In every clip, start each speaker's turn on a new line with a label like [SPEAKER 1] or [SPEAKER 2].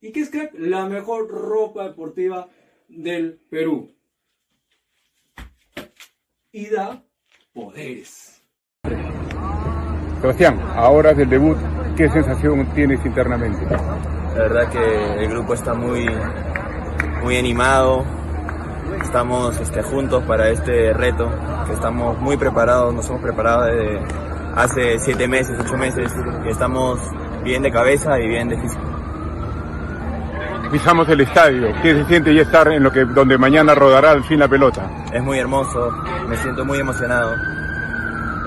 [SPEAKER 1] ¿Y qué es crack? La mejor ropa deportiva del Perú. Y da poderes.
[SPEAKER 2] Sebastián, ahora del debut, ¿qué sensación tienes internamente?
[SPEAKER 3] La verdad que el grupo está muy, muy animado, estamos este, juntos para este reto, que estamos muy preparados, nos hemos preparado desde hace siete meses, ocho meses, y estamos bien de cabeza y bien de físico.
[SPEAKER 2] Pisamos el estadio, ¿qué se siente ya estar en lo que donde mañana rodará al fin la pelota?
[SPEAKER 3] Es muy hermoso, me siento muy emocionado.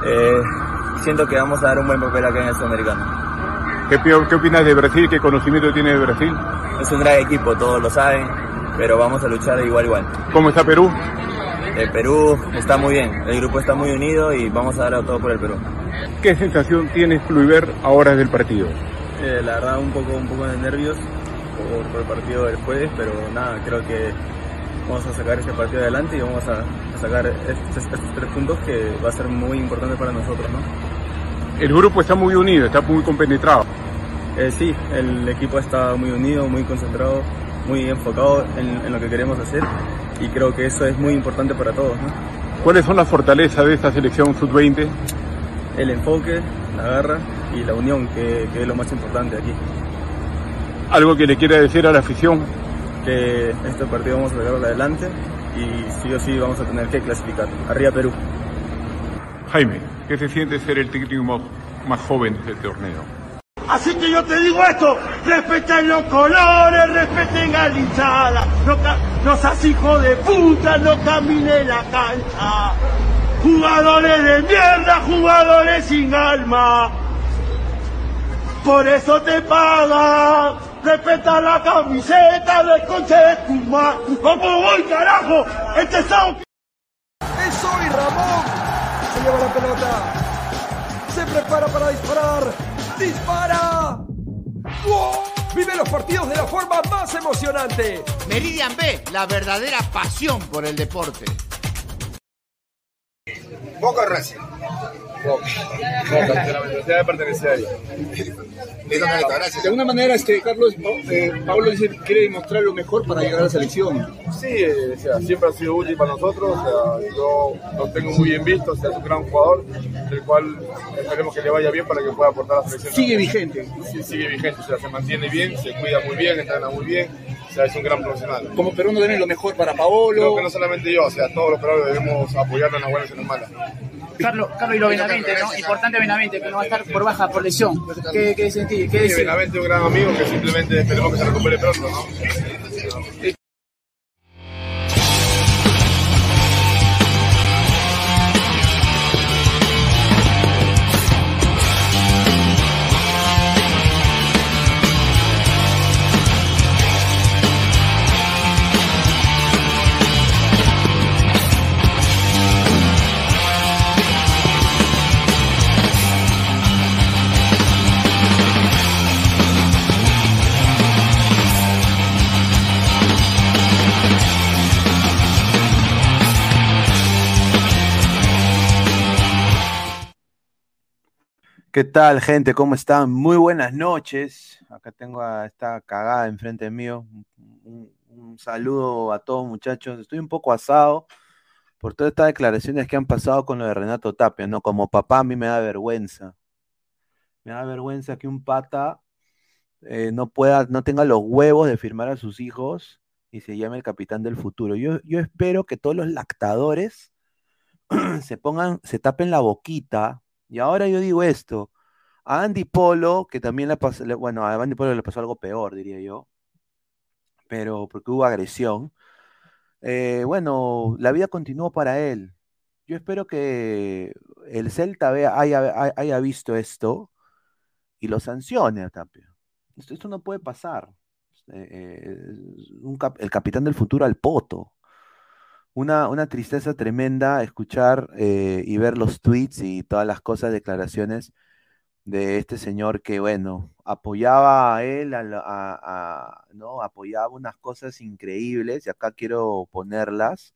[SPEAKER 3] Eh, siento que vamos a dar un buen papel acá en el Sudamericano.
[SPEAKER 2] ¿Qué, ¿Qué opinas de Brasil? ¿Qué conocimiento tiene de Brasil?
[SPEAKER 3] Es un gran equipo, todos lo saben, pero vamos a luchar de igual a igual.
[SPEAKER 2] ¿Cómo está Perú?
[SPEAKER 3] El Perú está muy bien, el grupo está muy unido y vamos a dar todo por el Perú.
[SPEAKER 2] ¿Qué sensación tienes Kluivert a horas del partido?
[SPEAKER 3] Eh, la verdad un poco, un poco de nervios por, por, el partido del jueves, pero nada, creo que vamos a sacar este partido adelante y vamos a, a sacar estos, estos, tres puntos que va a ser muy importante para nosotros. ¿no?
[SPEAKER 2] El grupo está muy unido, está muy compenetrado.
[SPEAKER 3] Eh, sí, el equipo está muy unido, muy concentrado, muy enfocado en, en, lo que queremos hacer y creo que eso es muy importante para todos. ¿no?
[SPEAKER 2] ¿Cuáles son las fortalezas de esta selección sub-20?
[SPEAKER 3] El enfoque, la garra y la unión, que, que, es lo más importante aquí.
[SPEAKER 2] ¿Algo que le quiera decir a la afición?
[SPEAKER 3] Que este partido vamos a sacarlo adelante y sí o sí vamos a tener que clasificar. Arriba Perú.
[SPEAKER 2] Jaime, ¿qué se siente ser el técnico más joven del torneo?
[SPEAKER 4] Así que yo te digo esto, respeten los colores, respeten a la hinchada, no, no seas hijo de puta, no camine la cancha. Jugadores de mierda, jugadores sin alma. Por eso te pagan. Respeta la camiseta del coche de tu madre. ¿Cómo voy, carajo? Este sábado.
[SPEAKER 5] Es hoy Ramón. Se lleva la pelota. Se prepara para disparar. ¡Dispara! ¡Wow! Vive los partidos de la forma más emocionante.
[SPEAKER 6] Meridian B, la verdadera pasión por el deporte.
[SPEAKER 7] Boca Racing.
[SPEAKER 8] La pertenece a ella. De alguna manera, este, Carlos, eh, Pablo dice que quiere demostrar lo mejor para llegar a la selección.
[SPEAKER 9] Sí, eh, o sea, siempre ha sido útil para nosotros. O sea, yo lo tengo muy bien visto. O sea, es un gran jugador, del cual esperemos que le vaya bien para que pueda aportar a la selección.
[SPEAKER 8] Sigue vigente.
[SPEAKER 9] Sí, sigue vigente. O sea, se mantiene bien, se cuida muy bien, entrena muy bien. O sea, es un gran profesional.
[SPEAKER 8] Como peruano deben lo mejor para Paolo.
[SPEAKER 9] Creo que no solamente yo, o sea, todos los peruanos debemos apoyarlo en las buenas y en las malas.
[SPEAKER 10] Carlos, Carlos y lo Benavente, ¿no? Importante Benavente, que no va a estar por baja, por lesión. ¿Qué, qué sentís? ¿Qué
[SPEAKER 9] sí, Benavente es un gran amigo que simplemente esperemos que se recupere pronto, ¿no?
[SPEAKER 11] ¿Qué tal, gente? ¿Cómo están? Muy buenas noches. Acá tengo a esta cagada enfrente mío. Un, saludo a todos, muchachos. Estoy un poco asado por todas estas declaraciones que han pasado con lo de Renato Tapia, ¿no? Como papá a mí me da vergüenza. Me da vergüenza que un pata eh, no pueda, no tenga los huevos de firmar a sus hijos y se llama el capitán del futuro. Yo, yo espero que todos los lactadores se pongan, se tapen la boquita. Y ahora yo digo esto, a Andy Polo, que también le pasó, bueno, a Andy Polo le pasó algo peor, diría yo, pero porque hubo agresión. Eh, bueno, la vida continuó para él. Yo espero que el Celta vea- haya, haya- visto esto y lo sancione a Tapia. Esto, no puede pasar. Eh, eh, el capitán del futuro al poto. Una, una tristeza tremenda escuchar eh, y ver los tweets y todas las cosas, declaraciones de este señor que, bueno, apoyaba a él, a ¿no? Apoyaba unas cosas increíbles, y acá quiero ponerlas,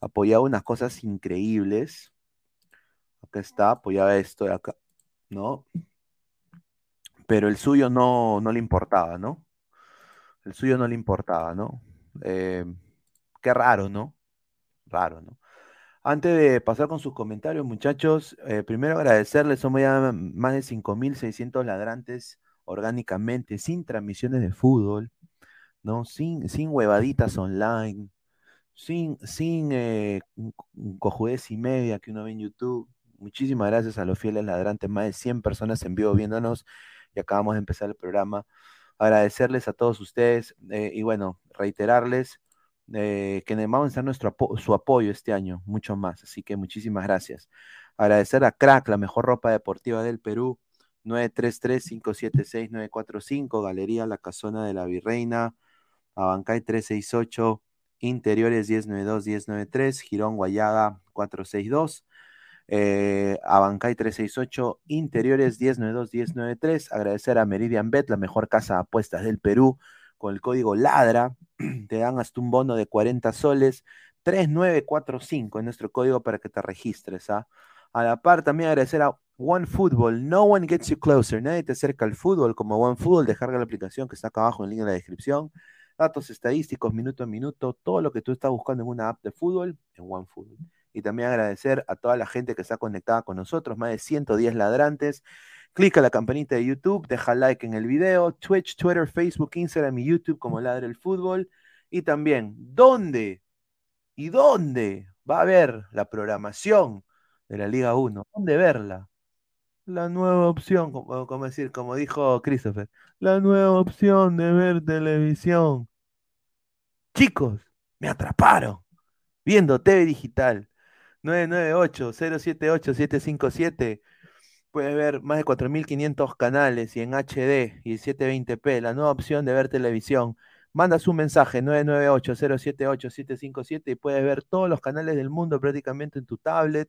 [SPEAKER 11] apoyaba unas cosas increíbles, acá está, apoyaba esto de acá, ¿no? Pero el suyo no, no le importaba, ¿no? El suyo no le importaba, ¿no? Eh, qué raro, ¿no? Raro, ¿no? Antes de pasar con sus comentarios, muchachos, eh, primero agradecerles, somos ya más de 5.600 ladrantes orgánicamente, sin transmisiones de fútbol, ¿no? Sin, sin huevaditas online, sin, sin eh, cojudez y media que uno ve en YouTube. Muchísimas gracias a los fieles ladrantes, más de 100 personas en vivo viéndonos y acabamos de empezar el programa. Agradecerles a todos ustedes eh, y bueno, reiterarles eh, que vamos a necesitar nuestro su apoyo este año, mucho más. Así que muchísimas gracias. Agradecer a Crack, la mejor ropa deportiva del Perú, 933-576-945, Galería La Casona de la Virreina, Abancay 368, Interiores 1092-1093, Girón Guayaga 462. Eh, Abancay 368, Interiores 1092-1093. Agradecer a Meridian Bet, la mejor casa de apuestas del Perú, con el código LADRA. Te dan hasta un bono de 40 soles. 3945 es nuestro código para que te registres. ¿ah? A la par, también agradecer a OneFootball. No one gets you closer. Nadie te acerca al fútbol como OneFootball. Descarga la aplicación que está acá abajo en link de la descripción. Datos estadísticos, minuto a minuto, todo lo que tú estás buscando en una app de fútbol, en OneFootball. Y también agradecer a toda la gente que está conectada con nosotros, más de 110 ladrantes. Clica la campanita de YouTube, deja like en el video, Twitch, Twitter, Facebook, Instagram y YouTube como Ladre el Fútbol. Y también, ¿dónde? ¿Y dónde va a haber la programación de la Liga 1? ¿Dónde verla? La nueva opción, como, como decir, como dijo Christopher, la nueva opción de ver televisión. Chicos, me atraparon viendo TV Digital 998-078-757. Puedes ver más de 4.500 canales y en HD y 720p, la nueva opción de ver televisión. Mandas un mensaje 998-078-757 y puedes ver todos los canales del mundo prácticamente en tu tablet,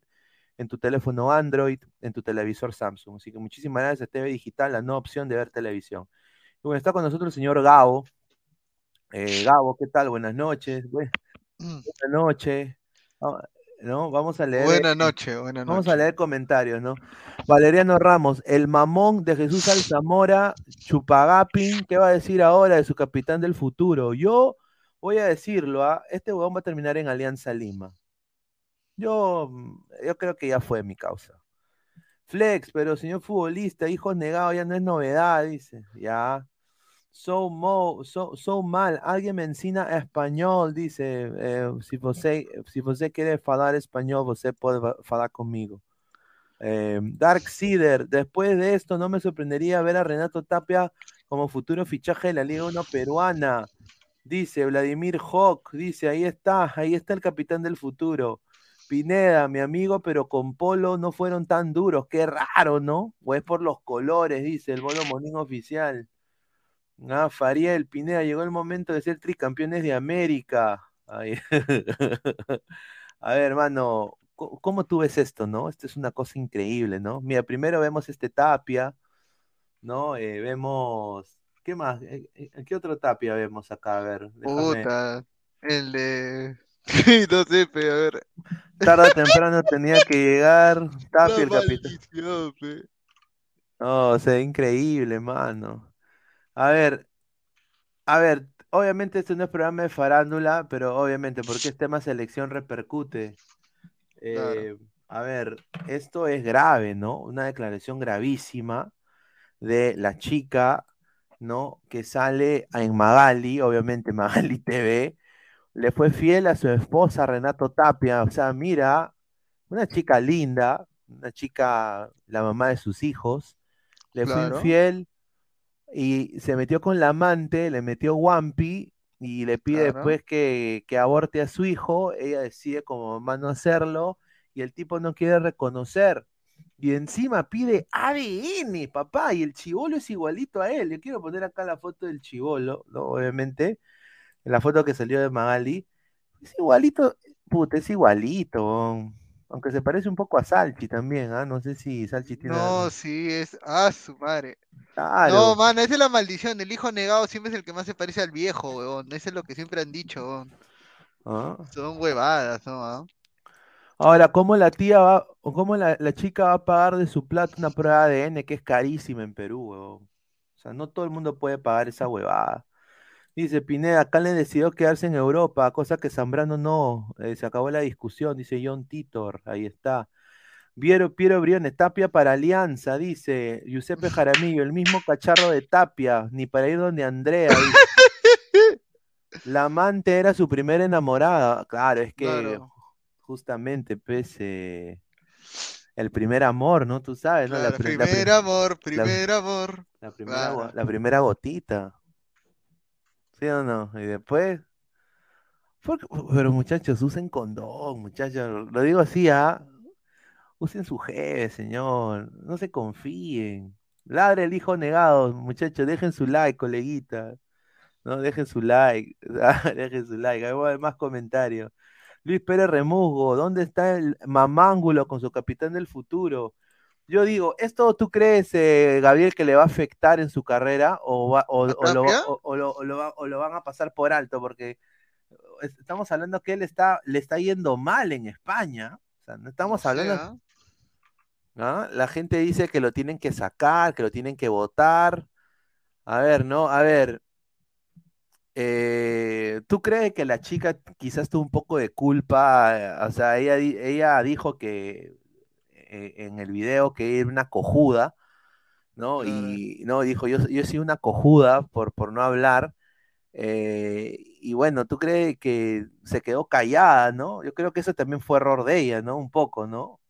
[SPEAKER 11] en tu teléfono Android, en tu televisor Samsung. Así que muchísimas gracias, TV Digital, la nueva opción de ver televisión. Y bueno, está con nosotros el señor Gabo. Eh, Gabo, ¿qué tal? Buenas noches. Buenas noches. ¿No? Vamos a leer.
[SPEAKER 12] Buenas noches, buenas
[SPEAKER 11] Vamos
[SPEAKER 12] noches.
[SPEAKER 11] a leer comentarios, ¿no? Valeriano Ramos, el mamón de Jesús Alzamora, Chupagapin, ¿qué va a decir ahora de su capitán del futuro? Yo voy a decirlo, ¿ah? este huevón va a terminar en Alianza Lima. Yo, yo creo que ya fue mi causa. Flex, pero señor futbolista, hijos negados ya no es novedad, dice. Ya. So, mo, so, so mal, alguien me ensina español, dice. Eh, si, você, si você quiere falar español, você puede falar conmigo. Eh, Dark Seeder, después de esto no me sorprendería ver a Renato Tapia como futuro fichaje de la Liga 1 peruana. Dice Vladimir Hawk, dice, ahí está, ahí está el capitán del futuro. Pineda, mi amigo, pero con Polo no fueron tan duros, qué raro, ¿no? O es por los colores, dice el Bolo Monín oficial. Ah, Fariel, Pineda, llegó el momento de ser tricampeones de América. Ay. A ver, hermano, ¿cómo tú ves esto, no? Esto es una cosa increíble, ¿no? Mira, primero vemos este Tapia, ¿no? Eh, vemos. ¿Qué más? Eh, ¿Qué otro Tapia vemos acá? A ver, déjame.
[SPEAKER 12] Puta, el de. no sé, pero a ver.
[SPEAKER 11] Tarde o temprano tenía que llegar Tapia, el
[SPEAKER 12] La
[SPEAKER 11] capitán.
[SPEAKER 12] pe.
[SPEAKER 11] No, o sea, increíble, mano. A ver, a ver, obviamente este no es programa de farándula, pero obviamente porque es tema selección repercute. Eh, a ver, esto es grave, ¿no? Una declaración gravísima de la chica ¿no? Que sale en Magali, obviamente Magali TV, le fue fiel a su esposa Renato Tapia. O sea, mira, una chica linda, una chica, la mamá de sus hijos, le fue
[SPEAKER 12] Claro.
[SPEAKER 11] Y se metió con la amante, le metió Wampi y le pide después que, que aborte a su hijo. Ella decide como mamá no hacerlo y el tipo no quiere reconocer. Y encima pide ADN, papá, y el chivolo es igualito a él. Yo quiero poner acá la foto del chivolo, ¿no? Obviamente, la foto que salió de Magali. Es igualito, puta, es igualito. Aunque se parece un poco a Salchi también, ¿ah? No sé si Salchi tiene.
[SPEAKER 12] No, sí, es. Ah, su madre.
[SPEAKER 11] Claro.
[SPEAKER 12] No, mano, esa es la maldición. El hijo negado siempre es el que más se parece al viejo, weón. Eso es lo que siempre han dicho, weón.
[SPEAKER 11] ¿Ah?
[SPEAKER 12] Son huevadas, ¿no? ¿Ah?
[SPEAKER 11] Ahora, ¿cómo la tía va, o cómo la, la chica va a pagar de su plata una prueba de ADN que es carísima en Perú, huevón? O sea, no todo el mundo puede pagar esa huevada. Dice Pineda, acá le decidió quedarse en Europa, cosa que Zambrano no. eh, se acabó la discusión, dice John Titor, ahí está. Piero, Piero Briones, Tapia para Alianza, dice Giuseppe Jaramillo, el mismo cacharro de Tapia, ni para ir donde Andrea. dice. La amante era su primera enamorada. Claro, es que
[SPEAKER 12] Claro.
[SPEAKER 11] justamente, eh, el primer amor, ¿no? Tú sabes, ¿no? La la
[SPEAKER 12] primer
[SPEAKER 11] pri-
[SPEAKER 12] amor,
[SPEAKER 11] la-
[SPEAKER 12] primer amor.
[SPEAKER 11] la primera, go-
[SPEAKER 12] Claro.
[SPEAKER 11] la primera gotita. ¿Sí o no? Y después. Pero muchachos, usen condón, muchachos. Lo digo así, ¿ah? Usen su jefe, señor. No se confíen. Ladre el hijo negado, muchachos. Dejen su like, coleguita. No, dejen su like. Dejen su like. Ahí voy a ver más comentarios. Luis Pérez Remusgo, ¿dónde está el mamángulo con su capitán del futuro? Yo digo, ¿esto tú crees, eh, Gabriel, que le va a afectar en su carrera o, va- o, o lo, o- van a pasar por alto? Porque es- estamos hablando que él está, le está yendo mal en España. O sea, no estamos hablando.
[SPEAKER 12] ¿ah?
[SPEAKER 11] ¿no? La gente dice que lo tienen que sacar, que lo tienen que votar. A ver, ¿no? A ver. eh, ¿tú crees que la chica quizás tuvo un poco de culpa? eh, O sea, ella, ella dijo que eh, en el video que era una cojuda, ¿no? Y no, dijo, yo, yo soy una cojuda por, por no hablar. eh, y bueno, ¿tú crees que se quedó callada, ¿no? Yo creo que eso también fue error de ella, ¿no? Un poco, ¿no?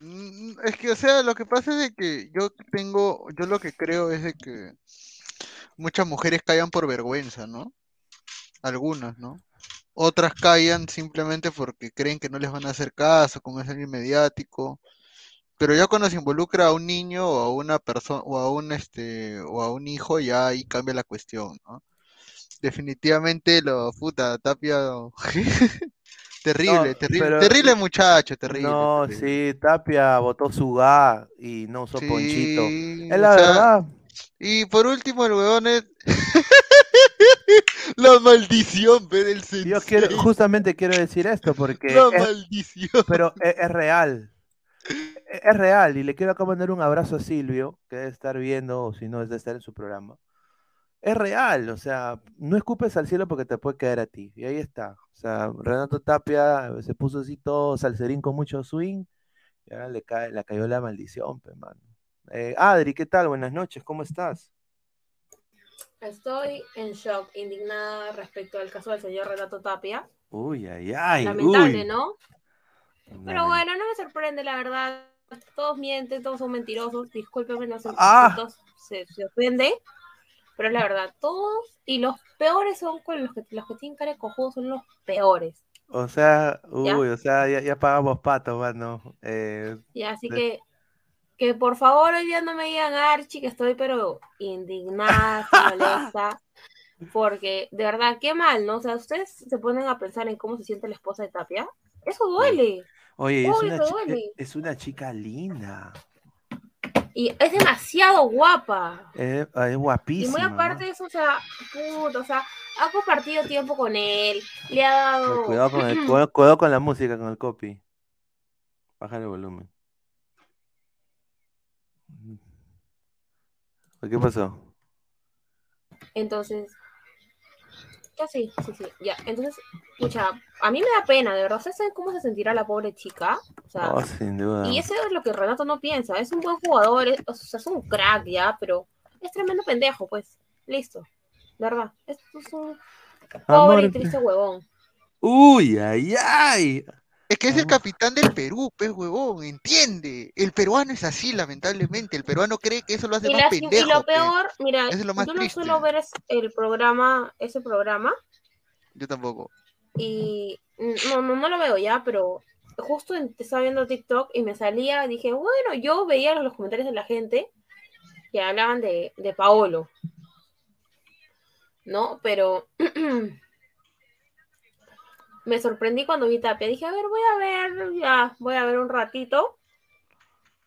[SPEAKER 12] Mm, Es que, o sea, lo que pasa es de que yo tengo, yo lo que creo es de que muchas mujeres callan por vergüenza, ¿no? Algunas, ¿no? Otras callan simplemente porque creen que no les van a hacer caso, como es alguien mediático. Pero ya cuando se involucra a un niño o a una persona o a un este o a un hijo, ya ahí cambia la cuestión, ¿no? Definitivamente lo puta, Tapia terrible,
[SPEAKER 11] No,
[SPEAKER 12] terrible,
[SPEAKER 11] pero-
[SPEAKER 12] terrible muchacho, terrible.
[SPEAKER 11] No, sí, Tapia botó su ga y no usó Ponchito. Es la
[SPEAKER 12] sea,
[SPEAKER 11] verdad.
[SPEAKER 12] Y por último, el huevón es. La maldición, del
[SPEAKER 11] Yo quiero, justamente quiero decir esto porque
[SPEAKER 12] La
[SPEAKER 11] es-
[SPEAKER 12] maldición.
[SPEAKER 11] pero es, es real. Es, es real y le quiero acá mandar un abrazo a Silvio, que debe estar viendo o si no es de estar en su programa. Es real, o sea, no escupes al cielo porque te puede caer a ti. Y ahí está. O sea, Renato Tapia se puso así todo salserín con mucho swing y ahora le cae, le cayó la maldición, pe, mano. Eh, Adri, ¿qué tal? Buenas noches, ¿cómo estás?
[SPEAKER 13] Estoy en shock, indignada respecto al caso del señor Renato Tapia.
[SPEAKER 11] Uy, ay, ay.
[SPEAKER 13] Lamentable,
[SPEAKER 11] uy.
[SPEAKER 13] ¿no? Pero bueno, no me sorprende, la verdad. Todos mienten, todos son mentirosos. Discúlpeme, no sé
[SPEAKER 11] Ah.
[SPEAKER 13] todos se, se ofende. Pero es la verdad, todos. Y los peores son con los que, los que tienen cara de cojudo, son los peores.
[SPEAKER 11] O sea,
[SPEAKER 13] ¿Ya?
[SPEAKER 11] uy, o sea, ya, ya pagamos pato, mano. Eh,
[SPEAKER 13] Y así
[SPEAKER 11] de-
[SPEAKER 13] que, que por favor hoy día no me digan Archie, que estoy pero indignada, molesta. Porque de verdad, qué mal, ¿no? O sea, ustedes se ponen a pensar en cómo se siente la esposa de Tapia. Eso duele.
[SPEAKER 11] Oye, es
[SPEAKER 13] Uy,
[SPEAKER 11] una,
[SPEAKER 13] duele.
[SPEAKER 11] es una chica linda.
[SPEAKER 13] Y es demasiado guapa.
[SPEAKER 11] Es, es
[SPEAKER 13] Y muy
[SPEAKER 11] guapísima.
[SPEAKER 13] aparte de eso, o sea, puto, o sea, ha compartido tiempo con él, le ha dado...
[SPEAKER 11] Cuidado con, el, cuidado con la música, con el copy. Baja el volumen. ¿Qué pasó?
[SPEAKER 13] Entonces, ya sí, sí, sí, ya. Entonces, pucha, a mí me da pena, de verdad. ¿Ustedes saben cómo se sentirá la pobre chica? O sea,
[SPEAKER 11] Oh, sin duda.
[SPEAKER 13] y eso es lo que Renato no piensa. Es un buen jugador, es, o sea, es un crack ya, pero es tremendo pendejo, pues. Listo. De verdad. Esto es un
[SPEAKER 11] Amor.
[SPEAKER 13] pobre y triste huevón.
[SPEAKER 11] Uy, ay, ay.
[SPEAKER 12] Es que es el capitán del Perú, pues, huevón, entiende. El peruano es así, lamentablemente. El peruano cree que eso lo hace
[SPEAKER 13] Y,
[SPEAKER 12] más
[SPEAKER 13] la- y lo
[SPEAKER 12] pues.
[SPEAKER 13] peor, mira,
[SPEAKER 12] Eso es lo más
[SPEAKER 13] yo no
[SPEAKER 12] triste.
[SPEAKER 13] suelo ver es- el programa, ese programa,
[SPEAKER 12] Yo tampoco.
[SPEAKER 13] y no, no, no lo veo ya, pero justo en- estaba viendo TikTok y me salía, dije, bueno, yo veía los comentarios de la gente que hablaban de, de Paolo, ¿no? Pero me sorprendí cuando vi Tapia, dije, a ver, voy a ver, ya, voy a ver un ratito.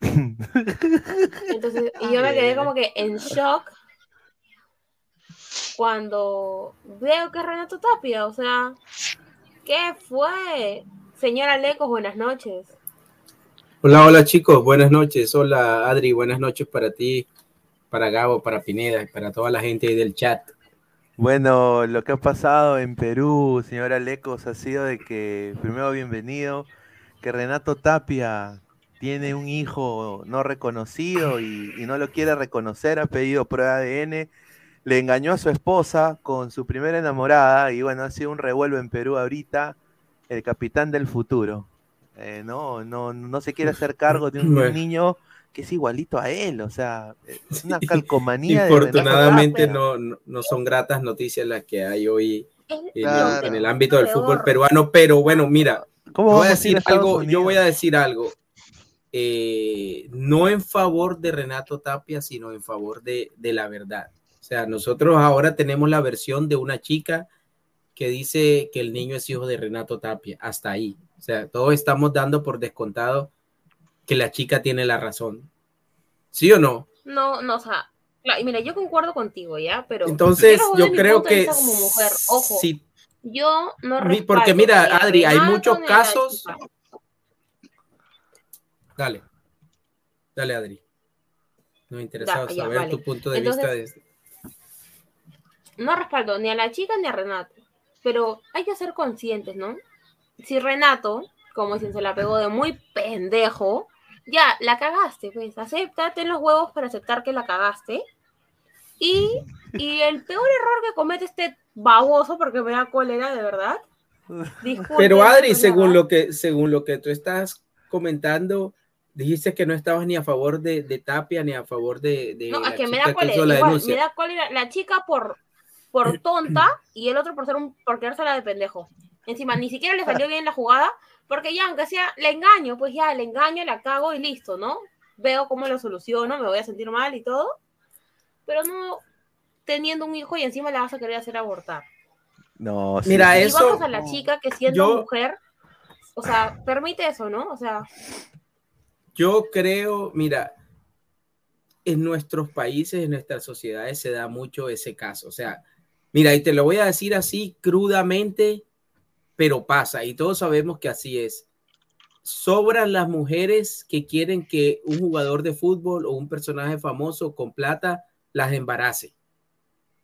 [SPEAKER 13] Entonces, y yo me quedé como que en shock cuando veo que es Renato Tapia, o sea, ¿qué fue? Señora Lecos, buenas noches.
[SPEAKER 14] Hola, hola chicos, buenas noches. Hola Adri, buenas noches para ti, para Gabo, para Pineda, para toda la gente ahí del chat.
[SPEAKER 11] Bueno, lo que ha pasado en Perú, señora Lecos, ha sido de que, primero bienvenido, que Renato Tapia tiene un hijo no reconocido y, y no lo quiere reconocer, ha pedido prueba de ADN, le engañó a su esposa con su primera enamorada y bueno, ha sido un revuelo en Perú ahorita, el capitán del futuro. Eh, no, no, no se quiere hacer cargo de un, de un
[SPEAKER 14] Bueno.
[SPEAKER 11] niño que es igualito a él, o sea, es una calcomanía
[SPEAKER 14] Infortunadamente no, no, no son gratas noticias las que hay hoy en, el- en el ámbito del fútbol peruano, pero bueno, mira,
[SPEAKER 11] ¿Cómo
[SPEAKER 14] yo voy a decir
[SPEAKER 11] a
[SPEAKER 14] algo, yo voy a decir algo, eh, no en favor de Renato Tapia, sino en favor de, de la verdad. O sea, nosotros ahora tenemos la versión de una chica que dice que el niño es hijo de Renato Tapia, hasta ahí. O sea, todos estamos dando por descontado que la chica tiene la razón. ¿Sí o no?
[SPEAKER 13] No, no, o sea, claro, mira, yo concuerdo contigo, ¿ya? Pero
[SPEAKER 14] Entonces, yo creo que
[SPEAKER 13] vista como mujer, ojo,
[SPEAKER 14] si-
[SPEAKER 13] yo no
[SPEAKER 14] Mi- porque
[SPEAKER 13] respaldo
[SPEAKER 14] mira, Adri, hay muchos casos-. Dale. Dale, Adri. Nos interesaba
[SPEAKER 13] Da- ya,
[SPEAKER 14] saber
[SPEAKER 13] vale.
[SPEAKER 14] tu punto de
[SPEAKER 13] Entonces,
[SPEAKER 14] vista. De...
[SPEAKER 13] no respaldo ni a la chica ni a Renato. Pero hay que ser conscientes, ¿no? Si Renato, como dicen, se la pegó de muy pendejo, ya, la cagaste, pues. Acéptate los huevos para aceptar que la cagaste. Y, y el peor error que comete este baboso, porque me da cólera, de verdad. Disculpen,
[SPEAKER 14] Pero Adri, según lo que según lo que tú estás comentando, dijiste que no estabas ni a favor de, de Tapia ni a favor de, de
[SPEAKER 13] No,
[SPEAKER 14] la
[SPEAKER 13] es que me
[SPEAKER 14] chica
[SPEAKER 13] da cólera.
[SPEAKER 14] la
[SPEAKER 13] igual, me da cólera la chica por, por tonta y el otro por ser un por quedársela de pendejo. Encima, ni siquiera le salió bien la jugada, porque ya, aunque sea, le engaño, pues ya, le engaño, la cago y listo, ¿no? Veo cómo lo soluciono, me voy a sentir mal y todo. Pero no teniendo un hijo y encima la vas a querer hacer abortar.
[SPEAKER 11] No, sí,
[SPEAKER 14] Mira,
[SPEAKER 13] y
[SPEAKER 14] eso-
[SPEAKER 13] vamos a la chica que siendo
[SPEAKER 14] yo-
[SPEAKER 13] mujer, o sea, permite eso, ¿no? O sea,
[SPEAKER 14] Yo creo, mira, en nuestros países, en nuestras sociedades se da mucho ese caso. O sea, mira, y te lo voy a decir así crudamente, pero pasa, y todos sabemos que así es. Sobran las mujeres que quieren que un jugador de fútbol o un personaje famoso con plata las embarace.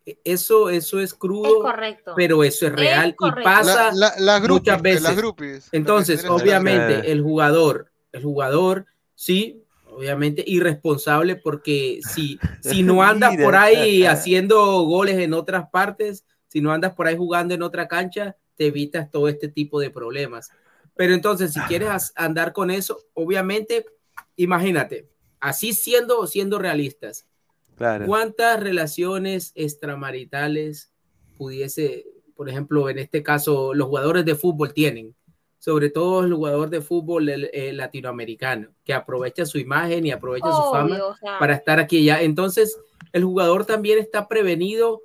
[SPEAKER 14] E- Eso, eso es crudo,
[SPEAKER 13] es correcto.
[SPEAKER 14] pero eso es real y pasa
[SPEAKER 12] La- la- las groupies,
[SPEAKER 14] muchas
[SPEAKER 12] pues,
[SPEAKER 14] veces.
[SPEAKER 12] groupies.
[SPEAKER 14] Entonces,
[SPEAKER 12] que
[SPEAKER 14] obviamente, el jugador, el jugador, sí, obviamente irresponsable porque si, si no andas por ahí haciendo goles en otras partes, si no andas por ahí jugando en otra cancha, te evitas todo este tipo de problemas. Pero entonces, si quieres as- andar con eso, obviamente, imagínate, así siendo, siendo realistas,
[SPEAKER 11] Claro.
[SPEAKER 14] ¿Cuántas relaciones extramaritales pudiese, por ejemplo, en este caso, los jugadores de fútbol tienen? Sobre todo el jugador de fútbol el- el latinoamericano, que aprovecha su imagen y aprovecha su fama
[SPEAKER 13] Obvio, o sea.
[SPEAKER 14] para estar aquí y ya. Entonces, el jugador también está prevenido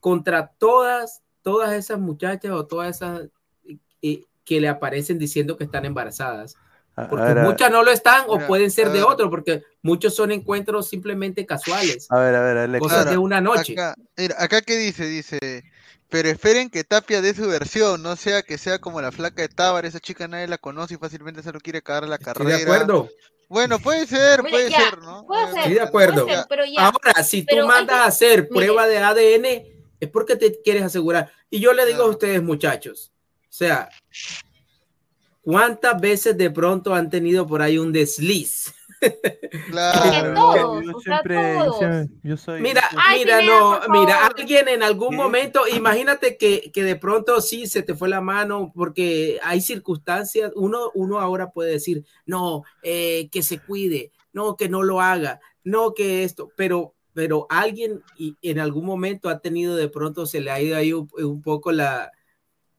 [SPEAKER 14] contra todas, todas esas muchachas o todas esas eh, que le aparecen diciendo que están embarazadas.
[SPEAKER 11] A-
[SPEAKER 14] Porque
[SPEAKER 11] ver, a-
[SPEAKER 14] muchas no lo están o pueden ser de
[SPEAKER 12] ver.
[SPEAKER 14] otro, porque muchos son encuentros simplemente casuales.
[SPEAKER 11] A ver, a ver, Alex.
[SPEAKER 14] Cosas de una noche.
[SPEAKER 12] Acá, mira, acá qué dice, dice, pero esperen que Tapia dé su versión, no sea que sea como la flaca de Tábar, esa chica nadie la conoce y fácilmente solo quiere cagar la
[SPEAKER 14] Estoy
[SPEAKER 12] carrera.
[SPEAKER 14] de acuerdo.
[SPEAKER 12] Bueno, puede ser,
[SPEAKER 13] Mira,
[SPEAKER 12] puede
[SPEAKER 13] ya,
[SPEAKER 12] ser, ¿no?
[SPEAKER 13] puede ser,
[SPEAKER 14] Estoy de acuerdo.
[SPEAKER 13] puede ser, pero ya.
[SPEAKER 14] Ahora, si tú
[SPEAKER 13] Pero
[SPEAKER 14] mandas
[SPEAKER 13] que-
[SPEAKER 14] a hacer
[SPEAKER 13] mire.
[SPEAKER 14] prueba de ADN, es porque te quieres asegurar. Y yo le digo a ustedes, muchachos, o sea, ¿cuántas veces de pronto han tenido por ahí un desliz?
[SPEAKER 12] Claro.
[SPEAKER 13] todos,
[SPEAKER 11] yo
[SPEAKER 13] o sea,
[SPEAKER 11] siempre, yo
[SPEAKER 13] todos.
[SPEAKER 11] siempre- yo soy.
[SPEAKER 14] Mira,
[SPEAKER 11] yo
[SPEAKER 14] mira, no, mira, alguien en algún
[SPEAKER 11] ¿Qué?
[SPEAKER 14] momento, imagínate que, que de pronto sí se te fue la mano, porque hay circunstancias, uno, uno ahora puede decir, no, eh, que se cuide, no, que no lo haga, no, que esto, pero, pero alguien y en algún momento ha tenido de pronto, se le ha ido ahí un, un poco la,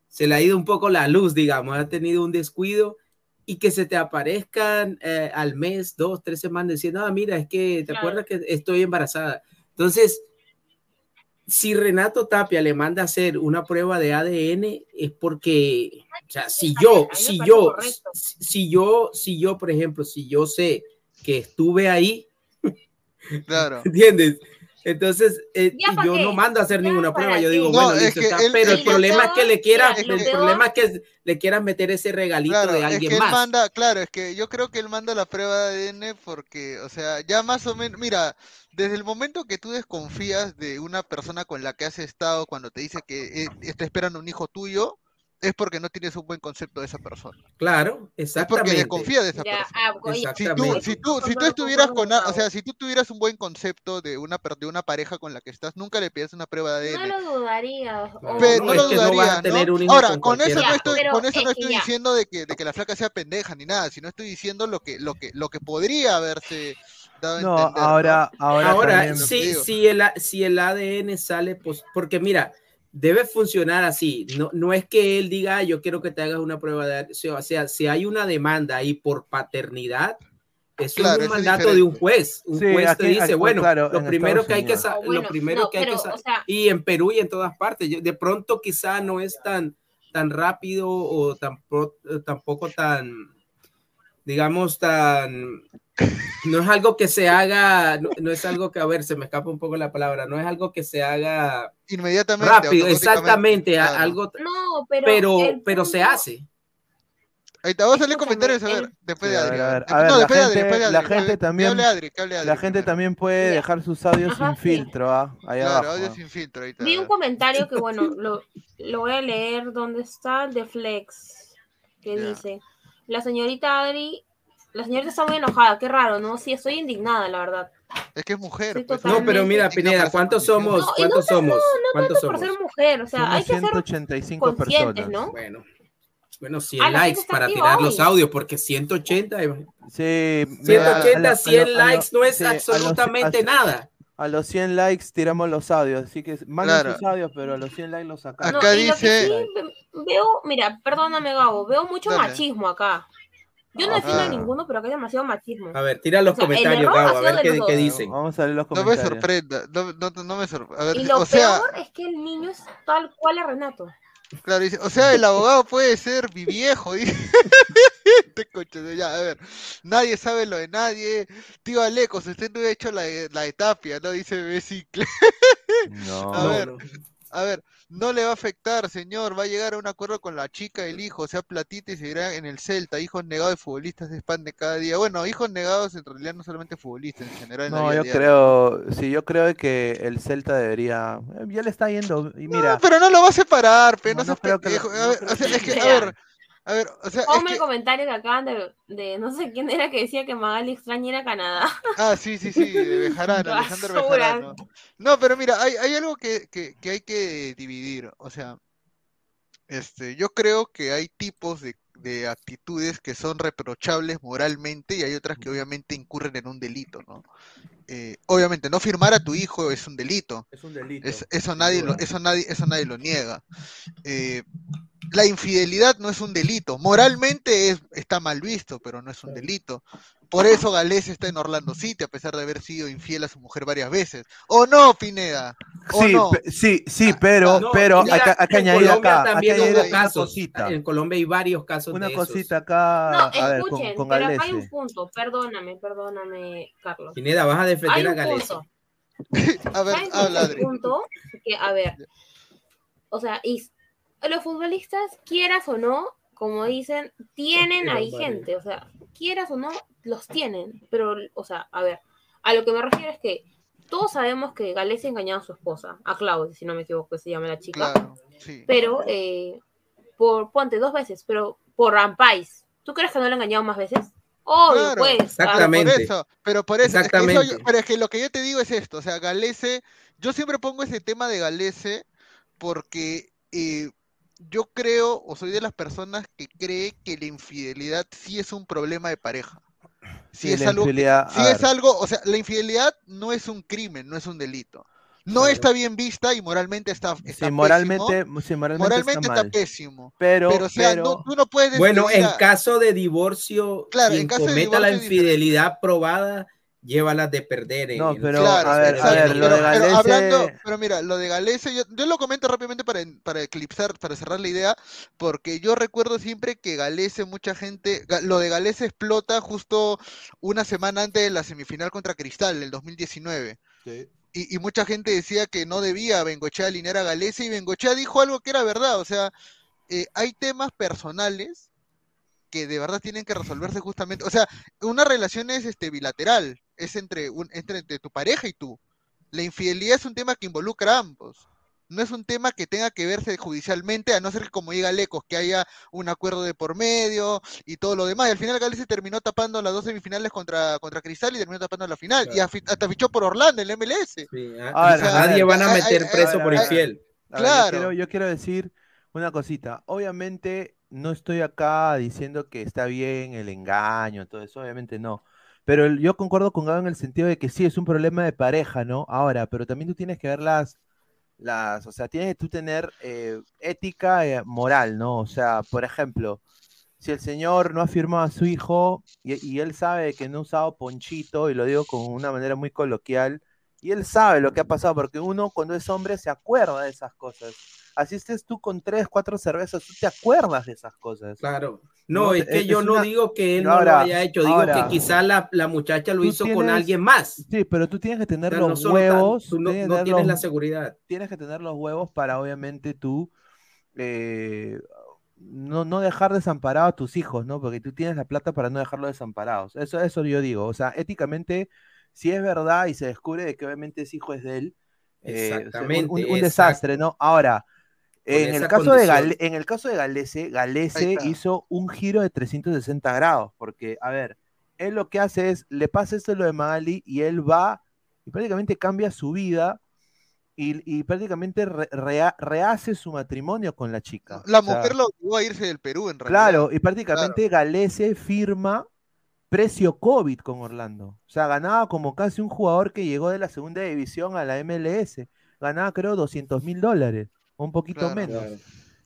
[SPEAKER 14] se le ha ido un poco la luz, digamos, ha tenido un descuido y que se te aparezcan eh, al mes, dos, tres semanas diciendo, ah, mira, es que te
[SPEAKER 13] Claro.
[SPEAKER 14] acuerdas que estoy embarazada. Entonces, si Renato Tapia le manda a hacer una prueba de ADN, es porque, o sea, si yo, si yo, si yo, si yo, por ejemplo, si yo sé que estuve ahí,
[SPEAKER 12] Claro.
[SPEAKER 14] ¿entiendes? Entonces, eh,
[SPEAKER 13] ¿Ya
[SPEAKER 14] y
[SPEAKER 13] pa'
[SPEAKER 14] yo
[SPEAKER 13] qué?
[SPEAKER 14] no mando a hacer
[SPEAKER 13] ¿Ya
[SPEAKER 14] ninguna prueba. Yo digo,
[SPEAKER 12] No,
[SPEAKER 14] bueno,
[SPEAKER 12] es
[SPEAKER 14] listo,
[SPEAKER 12] que
[SPEAKER 14] está,
[SPEAKER 12] él-
[SPEAKER 14] pero
[SPEAKER 12] él-
[SPEAKER 14] el problema es que le quieras, el problema es que le quieras meter ese regalito
[SPEAKER 12] Claro,
[SPEAKER 14] de
[SPEAKER 12] es
[SPEAKER 14] alguien
[SPEAKER 12] que él
[SPEAKER 14] más.
[SPEAKER 12] manda, claro, es que yo creo que él manda la prueba de ADN porque, o sea, ya más o menos, mira, desde el momento que tú desconfías de una persona con la que has estado cuando te dice que eh, está esperando un hijo tuyo, es porque no tienes un buen concepto de esa persona.
[SPEAKER 14] Claro,
[SPEAKER 12] Es porque
[SPEAKER 14] exactamente.
[SPEAKER 12] desconfía de esa
[SPEAKER 13] Ya,
[SPEAKER 12] persona.
[SPEAKER 13] ah, oye,
[SPEAKER 12] Si tú,
[SPEAKER 14] Exactamente.
[SPEAKER 12] si tú, si tú estuvieras con, a- o sea, si tú tuvieras un buen concepto de una, de una pareja con la que estás, nunca le pides una prueba de
[SPEAKER 13] No
[SPEAKER 12] ADN.
[SPEAKER 13] lo dudaría. o-
[SPEAKER 12] Pero
[SPEAKER 14] No,
[SPEAKER 12] no lo
[SPEAKER 14] no a
[SPEAKER 12] dudaría, ¿no? Ahora,
[SPEAKER 14] con
[SPEAKER 12] eso no estoy,
[SPEAKER 13] pero
[SPEAKER 12] con eso
[SPEAKER 13] es
[SPEAKER 12] no estoy
[SPEAKER 13] ya.
[SPEAKER 12] diciendo de que, de que la flaca sea pendeja ni nada, sino estoy diciendo lo que, lo que, lo que podría haberse dado a
[SPEAKER 11] No,
[SPEAKER 12] entender, ¿no?
[SPEAKER 11] ahora, ahora,
[SPEAKER 14] Ahora, si, si, el, A- si el ADN sale, pues, porque mira, debe funcionar así. No, no es que él diga, "Ah, yo quiero que te hagas una prueba de. O sea, si hay una demanda ahí por paternidad, eso
[SPEAKER 12] Claro,
[SPEAKER 14] es un
[SPEAKER 12] es
[SPEAKER 14] mandato de un juez. Un
[SPEAKER 11] Sí,
[SPEAKER 14] juez te
[SPEAKER 11] aquí-
[SPEAKER 14] dice,
[SPEAKER 11] aquí,
[SPEAKER 14] bueno,
[SPEAKER 11] claro,
[SPEAKER 14] lo primero que hay que
[SPEAKER 13] bueno,
[SPEAKER 14] lo primero
[SPEAKER 13] no,
[SPEAKER 14] que hay que
[SPEAKER 13] pero,
[SPEAKER 14] sa-
[SPEAKER 13] o sea-
[SPEAKER 14] y en Perú y en todas partes. Yo- De pronto quizá no es tan tan rápido o tampoco, tampoco tan digamos tan no es algo que se haga, no, no es algo que, a ver, se me escapa un poco la palabra, no es algo que se haga
[SPEAKER 12] Inmediatamente,
[SPEAKER 14] rápido, exactamente, a-
[SPEAKER 12] claro.
[SPEAKER 14] algo,
[SPEAKER 13] No, pero.
[SPEAKER 14] pero,
[SPEAKER 13] el
[SPEAKER 14] pero se
[SPEAKER 13] punto-
[SPEAKER 14] hace.
[SPEAKER 12] Ahí te vamos a salir comentarios, a ver, después de
[SPEAKER 11] a
[SPEAKER 12] Adri.
[SPEAKER 11] ver, a ver,
[SPEAKER 12] Después-
[SPEAKER 11] a ver,
[SPEAKER 12] no,
[SPEAKER 11] la
[SPEAKER 12] después de Adri,
[SPEAKER 11] gente-
[SPEAKER 12] después de
[SPEAKER 11] la
[SPEAKER 12] Adri,
[SPEAKER 11] gente
[SPEAKER 12] que- que
[SPEAKER 11] también-
[SPEAKER 12] hable Adri, que hable Adri
[SPEAKER 11] La gente también puede
[SPEAKER 13] Ya.
[SPEAKER 11] dejar sus audios
[SPEAKER 13] Ajá,
[SPEAKER 11] sin
[SPEAKER 13] sí.
[SPEAKER 11] filtro, ¿ah? Ahí
[SPEAKER 12] Claro,
[SPEAKER 11] abajo.
[SPEAKER 12] audio
[SPEAKER 11] ¿ah?
[SPEAKER 12] sin filtro, ahí.
[SPEAKER 13] Vi un comentario que, bueno, lo, lo voy a leer. ¿Dónde está? De Flex. Que
[SPEAKER 12] Ya.
[SPEAKER 13] dice: La señorita Adri. La señorita está muy enojada. Qué raro, ¿no? Sí, estoy indignada, la verdad.
[SPEAKER 12] Es que es mujer, pues.
[SPEAKER 13] totalmente.
[SPEAKER 14] No, pero mira, Pineda,
[SPEAKER 12] ser
[SPEAKER 14] ¿cuántos somos?
[SPEAKER 13] No,
[SPEAKER 14] ¿Cuántos
[SPEAKER 13] no,
[SPEAKER 14] somos?
[SPEAKER 13] No
[SPEAKER 14] ¿Cuántos
[SPEAKER 13] tanto por
[SPEAKER 14] somos?
[SPEAKER 13] ser mujer. O sea,
[SPEAKER 11] Somos
[SPEAKER 13] hay que ser
[SPEAKER 11] 185
[SPEAKER 13] conscientes,
[SPEAKER 11] personas.
[SPEAKER 13] ¿no?
[SPEAKER 14] Bueno, bueno, 100
[SPEAKER 13] Ah,
[SPEAKER 14] likes para tirar
[SPEAKER 13] hoy.
[SPEAKER 14] los audios, porque 180,
[SPEAKER 11] Sí,
[SPEAKER 14] 180,
[SPEAKER 11] a lo-
[SPEAKER 14] 100
[SPEAKER 11] a lo-
[SPEAKER 14] likes no es
[SPEAKER 11] sí, a los-
[SPEAKER 14] absolutamente
[SPEAKER 11] a-
[SPEAKER 14] nada.
[SPEAKER 11] A los 100 likes tiramos los audios, así que manden
[SPEAKER 12] Claro.
[SPEAKER 11] sus audios, pero a los 100 likes los sacamos.
[SPEAKER 13] No,
[SPEAKER 12] Acá
[SPEAKER 13] lo que
[SPEAKER 12] dice-
[SPEAKER 13] sí ve- veo, mira, perdóname Gabo, veo mucho
[SPEAKER 12] Dale.
[SPEAKER 13] machismo acá. Yo no
[SPEAKER 11] Ah.
[SPEAKER 13] defiendo a ninguno, pero acá hay demasiado machismo.
[SPEAKER 14] A ver, tira los
[SPEAKER 13] O sea,
[SPEAKER 14] comentarios, Gabo, a ver qué, qué dicen.
[SPEAKER 11] Vamos a leer los
[SPEAKER 12] No me
[SPEAKER 11] comentarios.
[SPEAKER 12] sorprenda, no, no, no me sorprenda. A ver,
[SPEAKER 13] Y lo
[SPEAKER 12] o sea,
[SPEAKER 13] peor es que el niño es tal cual a Renato.
[SPEAKER 12] claro, dice, o sea, el abogado puede ser mi viejo, dice. Este coche de ya, a ver, nadie sabe lo de nadie. Tío Alecos, usted no ha hecho la la de Tapia, ¿no? Dice Becicle.
[SPEAKER 11] No.
[SPEAKER 12] A
[SPEAKER 14] No,
[SPEAKER 12] ver,
[SPEAKER 14] no.
[SPEAKER 12] A ver, no le va a afectar, señor. Va a llegar a un acuerdo con la chica del hijo, o sea, platita y seguirá en el Celta. Hijos negados de futbolistas se expande cada día. Bueno, hijos negados en realidad no solamente futbolistas, en general. en
[SPEAKER 11] No, yo
[SPEAKER 12] diaria.
[SPEAKER 11] creo, sí, yo creo que el Celta debería, eh, ya le está yendo, y mira,
[SPEAKER 12] No, pero no lo va a separar, pe,
[SPEAKER 11] No,
[SPEAKER 12] no,
[SPEAKER 11] no
[SPEAKER 12] seas
[SPEAKER 11] creo que lo-
[SPEAKER 12] pendejo.
[SPEAKER 11] no
[SPEAKER 12] A ver,
[SPEAKER 11] creo
[SPEAKER 12] o sea,
[SPEAKER 11] que-
[SPEAKER 12] es que, a ver, a ver, o sea, es
[SPEAKER 13] Ponme
[SPEAKER 12] que,
[SPEAKER 13] el comentario que acaban de, de no sé quién era que decía que Magali extraña ir a Canadá.
[SPEAKER 12] ah, sí, sí, sí, de Bejarano, Alexander. Bejarano. No, pero mira, hay, hay algo que, que, que hay que dividir, o sea, este, yo creo que hay tipos de, de actitudes que son reprochables moralmente y hay otras que obviamente incurren en un delito, ¿no? Eh, obviamente, no firmar a tu hijo es un delito.
[SPEAKER 11] es un delito.
[SPEAKER 12] Es- eso nadie lo, eso nadie, eso nadie lo niega. Eh, la infidelidad no es un delito. Moralmente es, está mal visto, pero no es un delito. Por eso Galés está en Orlando City, a pesar de haber sido infiel a su mujer varias veces. ¿O no, Pineda? ¿O
[SPEAKER 11] Sí,
[SPEAKER 12] no?
[SPEAKER 11] sí, sí, pero,
[SPEAKER 14] No,
[SPEAKER 11] pero
[SPEAKER 14] mira,
[SPEAKER 11] hay que, hay que
[SPEAKER 14] en
[SPEAKER 11] añadir
[SPEAKER 14] Colombia
[SPEAKER 11] acá, hay
[SPEAKER 14] también
[SPEAKER 11] añadir
[SPEAKER 14] hubo casos.
[SPEAKER 11] cosita,
[SPEAKER 14] En Colombia hay varios casos
[SPEAKER 11] una
[SPEAKER 14] de esos.
[SPEAKER 11] cosita acá,
[SPEAKER 13] No,
[SPEAKER 11] a ver, con,
[SPEAKER 13] escuchen,
[SPEAKER 11] con
[SPEAKER 13] pero acá hay un punto. Perdóname, perdóname, Carlos.
[SPEAKER 14] Pineda, vas a
[SPEAKER 13] Hay
[SPEAKER 14] defender a
[SPEAKER 13] un
[SPEAKER 14] Gales.
[SPEAKER 13] punto.
[SPEAKER 12] A ver,
[SPEAKER 13] ¿Saben cuál
[SPEAKER 12] habla Adri.
[SPEAKER 13] punto? Que, a ver, o sea, y los futbolistas, quieras o no, como dicen, tienen ahí gente, o sea, quieras o no, los tienen, pero, o sea, a ver, a lo que me refiero es que todos sabemos que Gales engañó a su esposa, a Claudia, si no me equivoco, se llama la chica,
[SPEAKER 12] Claro, sí.
[SPEAKER 13] pero, eh, por, ponte, dos veces, pero por Rampais, ¿tú crees que no le ha engañado más veces? Obvio,
[SPEAKER 12] Claro,
[SPEAKER 13] pues.
[SPEAKER 12] pero
[SPEAKER 14] Exactamente.
[SPEAKER 12] Por eso, pero por eso, es que eso
[SPEAKER 14] Exactamente.
[SPEAKER 12] yo- pero es que lo que yo te digo es esto, o sea, Galese, yo siempre pongo ese tema de Galese porque eh, yo creo, o soy de las personas que cree que la infidelidad sí es un problema de pareja. Sí,
[SPEAKER 11] Sí,
[SPEAKER 12] es algo,
[SPEAKER 11] a
[SPEAKER 12] es algo, o sea, la infidelidad no es un crimen, no es un delito. No está bien vista y moralmente está, está
[SPEAKER 11] Sí, moralmente,
[SPEAKER 12] pésimo.
[SPEAKER 11] sí, moralmente,
[SPEAKER 12] Moralmente
[SPEAKER 11] está
[SPEAKER 12] está
[SPEAKER 11] mal.
[SPEAKER 12] pésimo.
[SPEAKER 11] Pero,
[SPEAKER 12] Pero, o sea,
[SPEAKER 11] pero-
[SPEAKER 12] no- tú no puedes
[SPEAKER 14] Bueno, en
[SPEAKER 12] a-
[SPEAKER 14] caso de divorcio,
[SPEAKER 12] Claro,
[SPEAKER 14] quien
[SPEAKER 12] en caso de
[SPEAKER 14] cometa la
[SPEAKER 12] divorcio
[SPEAKER 14] infidelidad probada, llévalas de perder. en-
[SPEAKER 11] No,
[SPEAKER 14] en-
[SPEAKER 11] pero,
[SPEAKER 12] Claro,
[SPEAKER 11] a ver, a ver, lo
[SPEAKER 12] pero,
[SPEAKER 11] de
[SPEAKER 12] pero
[SPEAKER 11] Galese-
[SPEAKER 12] hablando, pero mira, lo de Galese, yo, yo lo comento rápidamente para, para eclipsar, para cerrar la idea, porque yo recuerdo siempre que Galese, mucha gente, lo de Galese explota justo una semana antes de la semifinal contra Cristal, el 2019. Y, y mucha gente decía que no debía Bengochea alinear a Galese y Bengochea dijo algo que era verdad, o sea, eh, hay temas personales que de verdad tienen que resolverse justamente, o sea, una relación es este bilateral, es entre, un, entre, entre tu pareja y tú. La infidelidad es un tema que involucra a ambos. No es un tema que tenga que verse judicialmente, a no ser que como diga Lecos, que haya un acuerdo de por medio y todo lo demás. Y al final Gales se terminó tapando las dos semifinales contra, contra Cristal y terminó tapando la final. Y hasta fichó por Orlando en la MLS.
[SPEAKER 14] Sí, a-
[SPEAKER 11] A ver,
[SPEAKER 14] a
[SPEAKER 11] a
[SPEAKER 14] nadie van a meter
[SPEAKER 12] hay-
[SPEAKER 14] preso por infiel.
[SPEAKER 11] A ver, yo
[SPEAKER 12] Claro.
[SPEAKER 11] quiero, yo quiero decir una cosita. Obviamente no estoy acá diciendo que está bien el engaño, todo eso, obviamente no. Pero yo concuerdo con Gabo en el sentido de que sí es un problema de pareja, ¿no? Ahora, pero también tú tienes que ver las, las, o sea, tienes tú tener eh, ética eh, moral, ¿no? O sea, por ejemplo, si el señor no ha firmado a su hijo y, y él sabe que no ha usado ponchito, y lo digo con una manera muy coloquial, y él sabe lo que ha pasado, porque uno cuando es hombre se acuerda de esas cosas. Así estés tú con tres, cuatro cervezas, tú te acuerdas de esas cosas.
[SPEAKER 14] Claro. No,
[SPEAKER 11] No,
[SPEAKER 14] es que
[SPEAKER 11] es-
[SPEAKER 14] yo
[SPEAKER 11] es
[SPEAKER 14] no
[SPEAKER 11] una-
[SPEAKER 14] digo que él
[SPEAKER 11] No,
[SPEAKER 14] no
[SPEAKER 11] ahora-
[SPEAKER 14] lo haya hecho, digo
[SPEAKER 11] ahora-
[SPEAKER 14] que quizá la, la muchacha lo hizo con
[SPEAKER 11] tienes-
[SPEAKER 14] alguien más.
[SPEAKER 11] Sí, pero tú tienes que tener
[SPEAKER 14] sea, no
[SPEAKER 11] los
[SPEAKER 14] solo tan-
[SPEAKER 11] huevos.
[SPEAKER 14] tú no,
[SPEAKER 11] tienes
[SPEAKER 14] no tienes
[SPEAKER 11] los-
[SPEAKER 14] la seguridad.
[SPEAKER 11] tienes que tener los huevos para obviamente tú eh, no, no dejar desamparado a tus hijos, ¿no? Porque tú tienes la plata para no dejarlos desamparados. Eso, eso yo digo. O sea, éticamente, si es verdad y se descubre de que obviamente ese hijo es de él, eh, un-
[SPEAKER 14] Exactamente,
[SPEAKER 11] un, un
[SPEAKER 14] exacto.
[SPEAKER 11] desastre, ¿no? Ahora,
[SPEAKER 14] Con
[SPEAKER 11] en el, caso de. Gale- en el caso de Galese, Galese hizo un giro de 360 grados, porque, a ver, él lo que hace es, le pasa esto lo de Magali y él va y prácticamente cambia su vida y, y prácticamente re- rehace su matrimonio con la chica.
[SPEAKER 12] La
[SPEAKER 11] O sea,
[SPEAKER 12] mujer lo obligó a irse del Perú, en realidad.
[SPEAKER 11] Claro, y prácticamente Galese firma precio COVID con Orlando. O sea, ganaba como casi un jugador que llegó de la segunda división a la MLS. Ganaba creo 200 mil dólares, o un poquito
[SPEAKER 12] Claro.
[SPEAKER 11] menos.
[SPEAKER 14] Claro.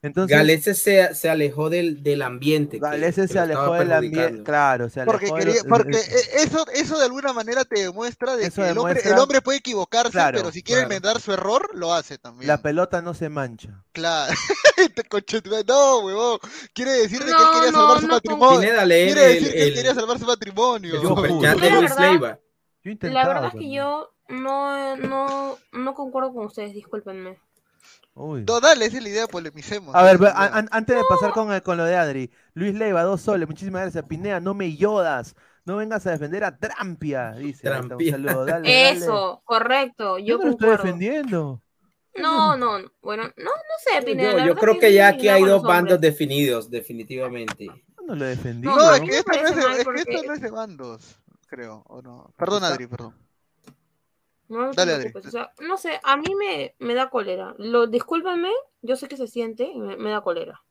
[SPEAKER 11] Entonces,
[SPEAKER 14] Galese se, se alejó del, del ambiente. que-
[SPEAKER 11] Galese
[SPEAKER 14] que
[SPEAKER 11] se alejó del ambiente, claro, se
[SPEAKER 12] Porque,
[SPEAKER 11] alejó de
[SPEAKER 12] quería, porque eso, eso de alguna manera te demuestra de que el hombre,
[SPEAKER 11] demuestra-
[SPEAKER 12] el hombre puede equivocarse,
[SPEAKER 11] Claro,
[SPEAKER 12] pero si quiere
[SPEAKER 14] claro.
[SPEAKER 12] enmendar su error, lo hace también.
[SPEAKER 11] la pelota no se mancha.
[SPEAKER 12] Claro. No, huevón. Quiere decir de que él
[SPEAKER 13] No,
[SPEAKER 12] quería
[SPEAKER 13] no,
[SPEAKER 12] salvar su
[SPEAKER 13] no,
[SPEAKER 12] matrimonio. Quiere
[SPEAKER 14] el-
[SPEAKER 12] decir que él
[SPEAKER 14] el-
[SPEAKER 12] quería salvar su matrimonio.
[SPEAKER 14] El
[SPEAKER 11] Yo
[SPEAKER 13] la
[SPEAKER 14] Luis
[SPEAKER 13] verdad- es que yo no, no, no concuerdo con ustedes, discúlpenme.
[SPEAKER 11] Uy.
[SPEAKER 12] No, dale, esa es la idea, polemicemos.
[SPEAKER 11] A ver, a- an- antes de pasar con, el- con lo de Adri, Luis Leiva, dos soles, muchísimas gracias. Pinea, no me yodas, no vengas a defender a Trampia, dice. Está, un
[SPEAKER 14] Trampia.
[SPEAKER 11] saludo, dale, dale.
[SPEAKER 13] Eso, correcto,
[SPEAKER 11] Yo
[SPEAKER 13] yo
[SPEAKER 11] no lo estoy defendiendo.
[SPEAKER 13] No, no, no, bueno, no, no sé, Pineda.
[SPEAKER 14] Yo, yo creo que ya aquí hay dos bandos
[SPEAKER 13] hombres.
[SPEAKER 14] definidos, definitivamente.
[SPEAKER 11] Yo no lo he defendido.
[SPEAKER 12] No, es
[SPEAKER 13] a
[SPEAKER 12] que esto no es, de,
[SPEAKER 13] mal
[SPEAKER 12] es que
[SPEAKER 13] porque-
[SPEAKER 12] esto no es de bandos, creo, ¿o no? Perdón, Adri, perdón.
[SPEAKER 13] No, no te
[SPEAKER 12] Dale, Adri.
[SPEAKER 13] preocupes, o sea, no sé, a mí me, me da cólera. Lo, discúlpenme, yo sé que se siente y me, me da cólera.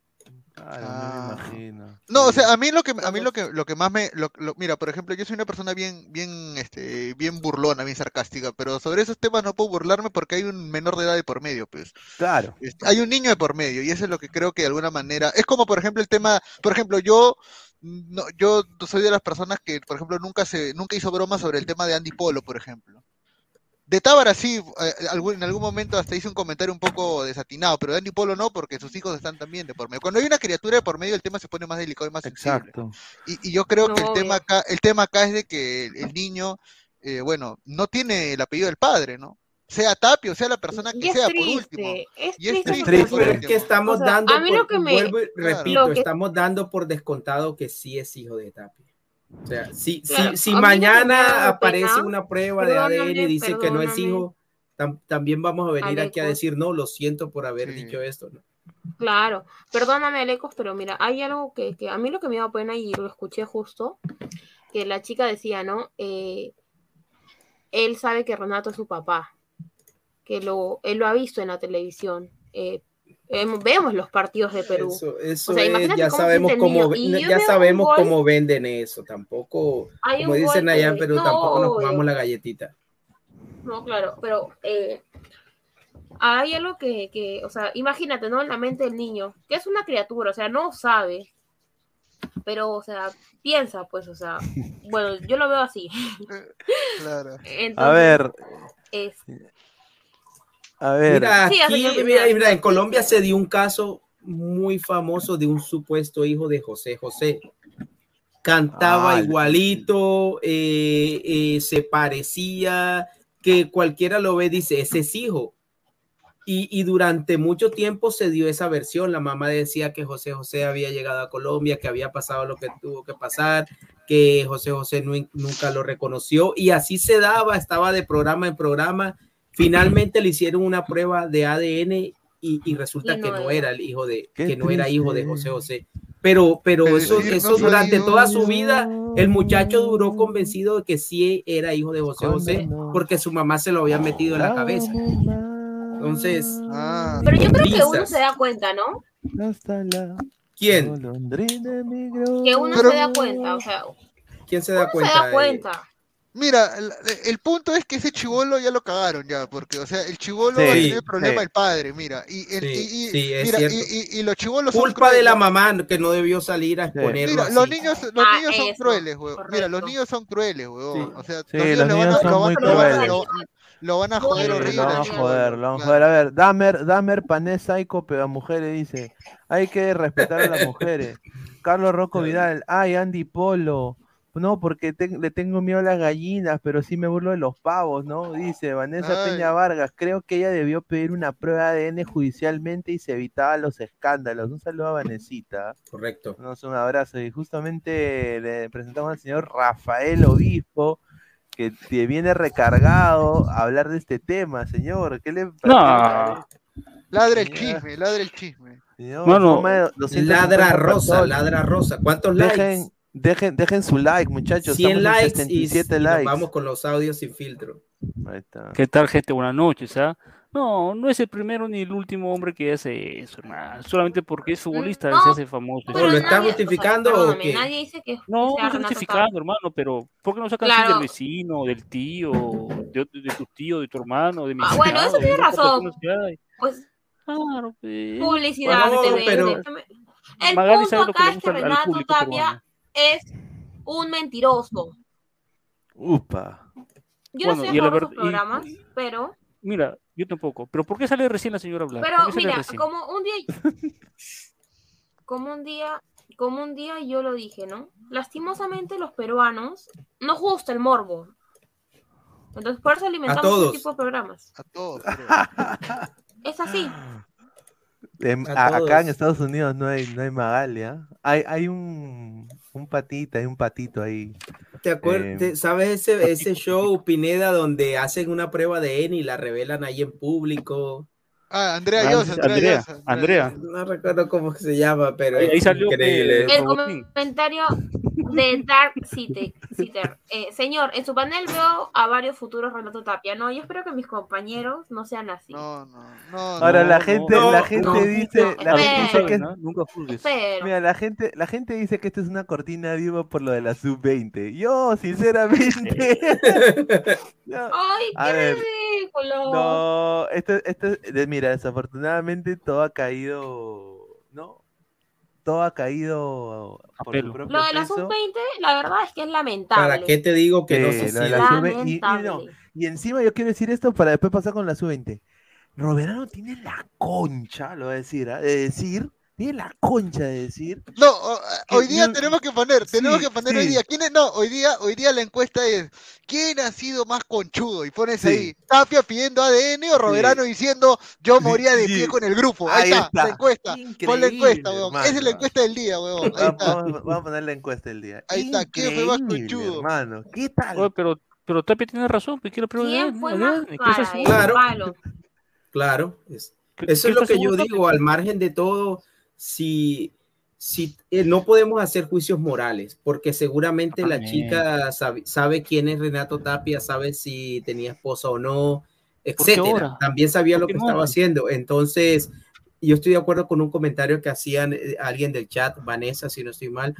[SPEAKER 12] Ah.
[SPEAKER 11] no me imagino.
[SPEAKER 12] No, o sea, a mí lo que a mí lo que lo que más me lo- lo- mira, por ejemplo, yo soy una persona bien bien este bien burlona, bien sarcástica, pero sobre esos temas no puedo burlarme porque hay un menor de edad de por medio, pues.
[SPEAKER 11] Claro.
[SPEAKER 12] Este, Hay un niño de por medio y eso es lo que creo que de alguna manera es como por ejemplo el tema, por ejemplo, yo no, yo soy de las personas que, por ejemplo, nunca se nunca hizo broma sobre el tema de Andy Polo, por ejemplo. De Tábara sí, eh, en algún momento hasta hice un comentario un poco desatinado, pero de Andy Polo no, porque sus hijos están también de por medio. Cuando hay una criatura de por medio, el tema se pone más delicado y más sensible.
[SPEAKER 11] Exacto.
[SPEAKER 12] Y, y yo creo que el tema acá, el tema acá es de que el, el niño, eh, bueno, no tiene el apellido del padre, ¿no? Sea Tapio, sea la persona que sea, por último.
[SPEAKER 13] es
[SPEAKER 12] Y es
[SPEAKER 13] triste. por
[SPEAKER 14] que estamos
[SPEAKER 13] O sea,
[SPEAKER 14] dando
[SPEAKER 13] a mí
[SPEAKER 14] por,
[SPEAKER 13] lo que me-
[SPEAKER 14] vuelvo y repito, estamos dando por descontado que sí es hijo de Tapia. O sea, si,
[SPEAKER 13] Claro,
[SPEAKER 14] si, si mañana aparece
[SPEAKER 13] pena,
[SPEAKER 14] una prueba de ADN y
[SPEAKER 13] perdóname,
[SPEAKER 14] dice que no es hijo, tam- también vamos a venir aquí a
[SPEAKER 13] Alecos.
[SPEAKER 14] decir, no, lo siento por haber
[SPEAKER 12] Sí.
[SPEAKER 14] dicho esto. ¿no?
[SPEAKER 13] Claro, perdóname, Alecos, pero mira, hay algo que, que a mí lo que me da pena y lo escuché justo que la chica decía, ¿no? Eh, él sabe que Renato es su papá, que lo, él lo ha visto en la televisión. eh, em- vemos los partidos de Perú.
[SPEAKER 14] Eso, eso
[SPEAKER 13] O sea,
[SPEAKER 14] es, ya
[SPEAKER 13] cómo
[SPEAKER 14] sabemos cómo, ya sabemos cómo venden eso. Tampoco,
[SPEAKER 13] Hay
[SPEAKER 14] como dicen allá en Perú,
[SPEAKER 13] no,
[SPEAKER 14] tampoco nos comamos la galletita.
[SPEAKER 13] No, claro, pero eh, hay algo que, que, o sea, imagínate, ¿no? En la mente del niño, que es una criatura, o sea, no sabe, pero, o sea, piensa, pues, o sea, bueno, yo lo veo así.
[SPEAKER 12] Claro.
[SPEAKER 11] A
[SPEAKER 13] Entonces,
[SPEAKER 11] ver,
[SPEAKER 13] es-
[SPEAKER 11] a ver.
[SPEAKER 14] Mira,
[SPEAKER 13] Sí,
[SPEAKER 14] aquí,
[SPEAKER 13] señor
[SPEAKER 14] mira,
[SPEAKER 13] Pineda.
[SPEAKER 14] mira, en Colombia se dio un caso muy famoso de un supuesto hijo de José José. Cantaba
[SPEAKER 11] Ah,
[SPEAKER 14] igualito, eh, eh, se parecía, que cualquiera lo ve, dice, ese es hijo. Y, y durante mucho tiempo se dio esa versión. La mamá decía que José José había llegado a Colombia, que había pasado lo que tuvo que pasar, que José José nu- nunca lo reconoció. Y así se daba, estaba de programa en programa. Finalmente le hicieron una prueba de ADN y, y resulta
[SPEAKER 13] Y
[SPEAKER 14] que
[SPEAKER 13] no
[SPEAKER 14] no
[SPEAKER 13] era.
[SPEAKER 14] el hijo de,
[SPEAKER 11] Qué
[SPEAKER 14] que no era hijo de. José José. Pero, pero
[SPEAKER 12] Pero
[SPEAKER 14] eso, eso
[SPEAKER 12] no
[SPEAKER 14] durante
[SPEAKER 12] salió.
[SPEAKER 14] toda su vida, el muchacho duró convencido de que sí era hijo de José José, porque su mamá se lo había metido en la cabeza. Entonces,
[SPEAKER 12] Ah,
[SPEAKER 13] pero yo creo que uno se da cuenta, ¿no?
[SPEAKER 11] Hasta la
[SPEAKER 14] ¿quién?
[SPEAKER 13] Que uno
[SPEAKER 12] Pero-
[SPEAKER 13] se da cuenta, o sea,
[SPEAKER 14] ¿Quién se da
[SPEAKER 13] se
[SPEAKER 14] cuenta?
[SPEAKER 13] da
[SPEAKER 14] eh?
[SPEAKER 13] cuenta.
[SPEAKER 12] Mira, el, el punto es que ese chivolo ya lo cagaron ya, porque, o sea, el chivolo
[SPEAKER 11] Sí,
[SPEAKER 12] va a tener el problema
[SPEAKER 11] sí.
[SPEAKER 12] del padre, mira, y, el-
[SPEAKER 14] Sí,
[SPEAKER 12] y- y- mira, y, y- y los chivolos son
[SPEAKER 14] Culpa de la mamá que no debió salir a exponerlo.
[SPEAKER 12] Mira,
[SPEAKER 14] así.
[SPEAKER 12] los niños, los
[SPEAKER 13] Ah,
[SPEAKER 12] niños son
[SPEAKER 13] eso,
[SPEAKER 12] crueles, weón. Mira, los niños son crueles, weón.
[SPEAKER 14] Sí.
[SPEAKER 12] O sea,
[SPEAKER 11] Sí,
[SPEAKER 12] los niños,
[SPEAKER 11] los
[SPEAKER 12] van
[SPEAKER 11] son
[SPEAKER 12] lo, van-
[SPEAKER 11] muy
[SPEAKER 12] lo van a-
[SPEAKER 11] crueles.
[SPEAKER 12] lo- lo van a
[SPEAKER 13] Muy
[SPEAKER 12] joder horrible.
[SPEAKER 11] lo van a joder, lo van a joder. A ver, Damer, Damer Pané Psycho, pero a mujeres dice, hay que respetar a las mujeres. Carlos Rocco Vidal, ay, Andy Polo. No, porque te- le tengo miedo a las gallinas, pero sí me burlo de los pavos, ¿no? Dice Vanessa
[SPEAKER 12] Ay.
[SPEAKER 11] Peña Vargas, creo que ella debió pedir una prueba de ADN judicialmente y se evitaba los escándalos. Un saludo a Vanesita.
[SPEAKER 14] Correcto.
[SPEAKER 11] Nos un abrazo. Y justamente le presentamos al señor Rafael Obispo, que te viene recargado a hablar de este tema, señor. ¿Qué le
[SPEAKER 15] No.
[SPEAKER 12] Ladra el chisme, ladra el chisme.
[SPEAKER 11] Señor,
[SPEAKER 15] Mano,
[SPEAKER 11] son más de 250
[SPEAKER 14] Ladra rosa,
[SPEAKER 11] personas.
[SPEAKER 14] ladra rosa. ¿Cuántos
[SPEAKER 11] Dejen,
[SPEAKER 14] likes?
[SPEAKER 11] dejen, dejen su like, muchachos.
[SPEAKER 14] 100
[SPEAKER 11] Estamos en
[SPEAKER 14] likes y,
[SPEAKER 11] 77
[SPEAKER 14] y nos
[SPEAKER 11] likes.
[SPEAKER 14] vamos con los audios sin filtro.
[SPEAKER 11] Ahí está.
[SPEAKER 15] ¿Qué tal, gente? Buenas noches, ¿ah? No, no es el primero ni el último hombre que hace eso, hermano. Solamente porque es futbolista
[SPEAKER 13] No,
[SPEAKER 15] se hace famoso.
[SPEAKER 13] Pero
[SPEAKER 14] ¿Lo está justificando
[SPEAKER 13] o sea,
[SPEAKER 14] o qué?
[SPEAKER 13] Nadie dice que
[SPEAKER 15] No, no
[SPEAKER 13] Renato
[SPEAKER 15] justificando, hermano, pero ¿por qué no sacas así
[SPEAKER 13] Claro.
[SPEAKER 15] del vecino, del tío, de, de tu tío, de tu hermano, de mi
[SPEAKER 13] Ah, bueno, eso tiene razón. Pues
[SPEAKER 15] Claro, pues.
[SPEAKER 13] publicidad
[SPEAKER 14] No,
[SPEAKER 13] te vende.
[SPEAKER 14] pero-
[SPEAKER 13] El
[SPEAKER 15] Magali
[SPEAKER 13] punto
[SPEAKER 15] sabe lo que
[SPEAKER 13] acá
[SPEAKER 15] le
[SPEAKER 13] es que
[SPEAKER 15] al- al
[SPEAKER 13] Renato
[SPEAKER 15] público
[SPEAKER 13] Tapia
[SPEAKER 15] peruano.
[SPEAKER 13] Es un mentiroso.
[SPEAKER 11] Upa.
[SPEAKER 13] Yo
[SPEAKER 15] Bueno,
[SPEAKER 13] no sé
[SPEAKER 15] y-
[SPEAKER 13] programas, pero,
[SPEAKER 15] Mira, yo tampoco. Pero ¿por qué sale recién la señora a hablar?
[SPEAKER 13] pero
[SPEAKER 15] ¿Por qué sale
[SPEAKER 13] mira,
[SPEAKER 15] recién?
[SPEAKER 13] como un día, como un día, como un día yo lo dije, ¿no? Lastimosamente los peruanos nos gusta el morbo. Entonces por eso alimentamos
[SPEAKER 14] todos.
[SPEAKER 13] este tipo de programas.
[SPEAKER 12] A todos,
[SPEAKER 13] Es así.
[SPEAKER 11] Em,
[SPEAKER 14] A
[SPEAKER 11] a- acá en. Estados Unidos no hay, no hay Magalia. Hay, hay un, un patita, hay un patito ahí.
[SPEAKER 14] ¿Te acuerdas?
[SPEAKER 11] Eh,
[SPEAKER 14] ¿Sabes ese, ese show, Pineda, donde hacen una prueba de N y la revelan ahí en público?
[SPEAKER 12] Ah, Andrea
[SPEAKER 15] Ah,
[SPEAKER 12] Llosa, Andrea,
[SPEAKER 15] Andrea.
[SPEAKER 14] No recuerdo cómo se llama, pero
[SPEAKER 15] Ahí- salió
[SPEAKER 14] increíble.
[SPEAKER 15] que-
[SPEAKER 13] El comentario de Dark City. Eh, señor, en su panel veo a varios futuros Renato Tapia. No, yo espero que mis compañeros no sean así.
[SPEAKER 12] No, no, no.
[SPEAKER 11] Ahora
[SPEAKER 15] no,
[SPEAKER 11] la gente,
[SPEAKER 14] no,
[SPEAKER 11] la gente
[SPEAKER 14] no,
[SPEAKER 11] dice,
[SPEAKER 13] no,
[SPEAKER 11] la gente dice que
[SPEAKER 15] ¿no? Nunca.
[SPEAKER 11] Mira, la gente, la gente dice que esto es una cortina viva por lo de la sub-20. Yo, sinceramente. no,
[SPEAKER 13] ¡Ay, qué
[SPEAKER 11] ver,
[SPEAKER 13] ridículo!
[SPEAKER 11] no, esto, esto, mira, desafortunadamente todo ha caído. Todo ha caído por su propio
[SPEAKER 13] Lo de la
[SPEAKER 11] peso.
[SPEAKER 13] sub-20, la verdad es que es lamentable.
[SPEAKER 14] ¿Para qué te digo que no se
[SPEAKER 11] lo de
[SPEAKER 14] siga?
[SPEAKER 11] la sub-20. Y, y
[SPEAKER 13] Lamentable.
[SPEAKER 11] no, y encima yo quiero decir esto para después pasar con la sub-20. Roberano tiene la concha, lo voy a decir, ¿ah? de decir, tiene la concha de decir
[SPEAKER 12] No,
[SPEAKER 11] Que
[SPEAKER 12] hoy día tenemos que poner, tenemos
[SPEAKER 11] Sí,
[SPEAKER 12] que poner hoy día. ¿Quién es? No, hoy día, hoy día la encuesta es ¿quién ha sido más conchudo? Y pones
[SPEAKER 11] Sí.
[SPEAKER 12] ahí, Tapia pidiendo ADN o Roberano diciendo yo moría de pie con el grupo. Ahí,
[SPEAKER 11] Ahí
[SPEAKER 12] está,
[SPEAKER 11] está.
[SPEAKER 12] la encuesta. Pon la
[SPEAKER 11] Increíble,
[SPEAKER 12] encuesta, weón. Esa es la encuesta del día, weón. Ahí
[SPEAKER 11] Vamos,
[SPEAKER 12] está.
[SPEAKER 11] vamos- vamos a poner la encuesta del día.
[SPEAKER 12] Ahí está, ¿quién fue más
[SPEAKER 11] Increíble,
[SPEAKER 12] conchudo?
[SPEAKER 11] hermano. ¿Qué tal?
[SPEAKER 15] Oye, pero, pero Tapia tiene razón, pues quiero preguntar.
[SPEAKER 13] ¿Quién fue.
[SPEAKER 14] Claro. Claro, es-
[SPEAKER 15] ¿Qué-
[SPEAKER 14] eso es lo que yo digo, al margen de todo, si si eh, no podemos hacer juicios morales, porque seguramente la
[SPEAKER 15] Amén.
[SPEAKER 14] chica sabe, sabe quién es Renato Tapia, sabe si tenía esposa o no, etcétera. También sabía
[SPEAKER 15] ¿Por
[SPEAKER 14] lo que estaba haciendo. Entonces, yo estoy de acuerdo con un comentario que hacían eh, alguien del chat, Vanessa, si no estoy mal.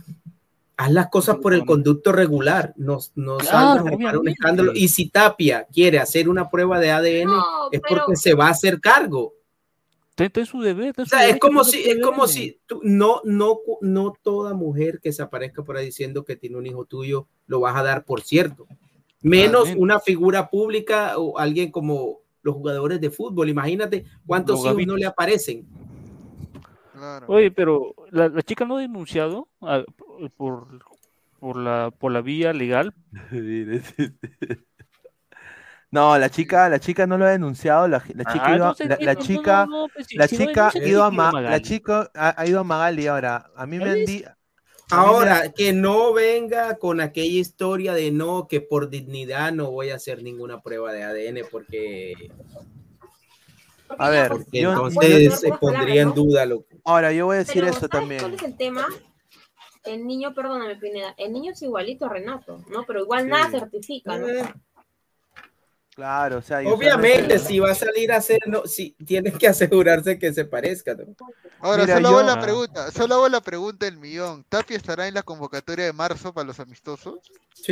[SPEAKER 14] Haz las cosas por el conducto regular, no, no
[SPEAKER 15] Claro,
[SPEAKER 14] salgas a armar un escándalo. Y si Tapia quiere hacer una prueba de ADN,
[SPEAKER 13] No,
[SPEAKER 14] es
[SPEAKER 13] pero-
[SPEAKER 14] porque se va a hacer cargo.
[SPEAKER 15] Está, está en su deber. está en
[SPEAKER 14] O sea, es como si, es como si tú- no, no, no toda mujer que se aparezca por ahí diciendo que tiene un hijo tuyo lo vas a dar por cierto. Menos una figura pública o alguien como los jugadores de fútbol. Imagínate cuántos
[SPEAKER 15] Los
[SPEAKER 14] hijos no le aparecen.
[SPEAKER 15] Oye, pero la, la chica no ha denunciado a- por, por, la, por la vía legal.
[SPEAKER 11] No, la chica, la chica no lo ha denunciado, la, la chica,
[SPEAKER 15] Ah,
[SPEAKER 11] iba-
[SPEAKER 15] entonces,
[SPEAKER 11] la, la
[SPEAKER 15] no, no,
[SPEAKER 11] chica,
[SPEAKER 15] no, pues, si-
[SPEAKER 11] la
[SPEAKER 15] si no
[SPEAKER 11] chica
[SPEAKER 15] denuncia,
[SPEAKER 11] ha ido a Ma- la
[SPEAKER 15] Magali.
[SPEAKER 11] chica ha, ha ido a Magali ahora. A mí me han
[SPEAKER 14] ¿Ves?
[SPEAKER 11] di-
[SPEAKER 14] Ahora, que no venga con aquella historia de no, que por dignidad no voy a hacer ninguna prueba de ADN porque,
[SPEAKER 11] A ver,
[SPEAKER 14] porque
[SPEAKER 11] yo-
[SPEAKER 14] entonces se pondría en duda lo
[SPEAKER 11] ahora yo voy a decir
[SPEAKER 13] Pero,
[SPEAKER 11] esto
[SPEAKER 13] ¿sabes
[SPEAKER 11] también.
[SPEAKER 13] ¿Cuál es el tema? El niño, perdóname, Pineda, el niño es igualito a Renato, ¿no? Pero igual
[SPEAKER 11] Sí.
[SPEAKER 13] nada certifica, ¿no?
[SPEAKER 11] Claro, o sea,
[SPEAKER 14] Obviamente, si va a salir a hacer, no, si tienes que asegurarse que se parezca. ¿no?
[SPEAKER 12] Ahora,
[SPEAKER 11] Mira,
[SPEAKER 12] solo
[SPEAKER 11] yo-
[SPEAKER 12] hago la pregunta, solo hago la pregunta del millón. ¿Tapia estará en la convocatoria de marzo para los amistosos?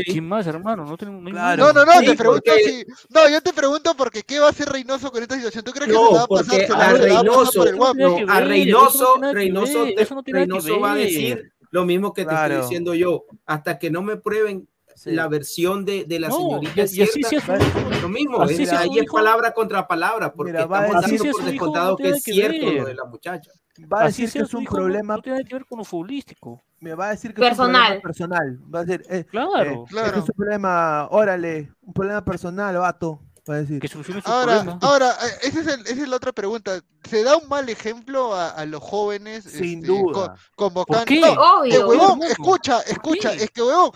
[SPEAKER 15] ¿Quién más, hermano? No tenemos
[SPEAKER 11] Claro.
[SPEAKER 12] No, no, no,
[SPEAKER 14] Sí,
[SPEAKER 12] te pregunto
[SPEAKER 14] porque-
[SPEAKER 12] si. No, yo te pregunto porque ¿qué va a hacer Reynoso con esta situación? ¿Tú crees que se va a pasar,
[SPEAKER 14] a
[SPEAKER 12] va a pasar
[SPEAKER 14] Reynoso, no, a Reynoso,
[SPEAKER 15] eso no tiene nada que
[SPEAKER 14] Reynoso, te- Reynoso va a decir lo mismo que te
[SPEAKER 11] Claro.
[SPEAKER 14] estoy diciendo yo. Hasta que no me prueben
[SPEAKER 11] Sí.
[SPEAKER 14] la versión de, de la
[SPEAKER 15] No,
[SPEAKER 14] señorita
[SPEAKER 15] y- y así
[SPEAKER 14] cierta,
[SPEAKER 15] sea su-
[SPEAKER 14] lo mismo,
[SPEAKER 15] así
[SPEAKER 14] es-
[SPEAKER 15] sea su
[SPEAKER 14] ahí es palabra contra palabra, porque
[SPEAKER 11] Mira, va a
[SPEAKER 14] estamos
[SPEAKER 11] decir-
[SPEAKER 14] dando
[SPEAKER 15] Así
[SPEAKER 14] por descontado
[SPEAKER 15] no
[SPEAKER 14] que es
[SPEAKER 15] que
[SPEAKER 14] cierto
[SPEAKER 15] ver.
[SPEAKER 14] lo de la muchacha.
[SPEAKER 11] Va a
[SPEAKER 15] Así
[SPEAKER 11] decir que es un
[SPEAKER 15] hijo,
[SPEAKER 11] problema,
[SPEAKER 15] No tiene nada que ver con lo futbolístico.
[SPEAKER 11] me va a decir que es un
[SPEAKER 13] Personal.
[SPEAKER 11] problema personal. Va a decir, eh,
[SPEAKER 15] Claro.
[SPEAKER 11] eh,
[SPEAKER 12] Claro.
[SPEAKER 11] este es un problema, órale, un problema personal, vato. Va a decir.
[SPEAKER 15] Que solucione su
[SPEAKER 12] Ahora,
[SPEAKER 15] problema.
[SPEAKER 12] ahora, eh, esa es, el- esa es la otra pregunta. ¿Se da un mal ejemplo a, a los jóvenes?
[SPEAKER 11] Sin
[SPEAKER 12] este,
[SPEAKER 11] duda.
[SPEAKER 12] co- convocando.
[SPEAKER 15] ¿Por qué?
[SPEAKER 12] No,
[SPEAKER 13] Obvio.
[SPEAKER 12] eh, huevón,
[SPEAKER 15] ¿Cómo?
[SPEAKER 12] escucha,
[SPEAKER 15] ¿Por
[SPEAKER 12] escucha, es que huevón,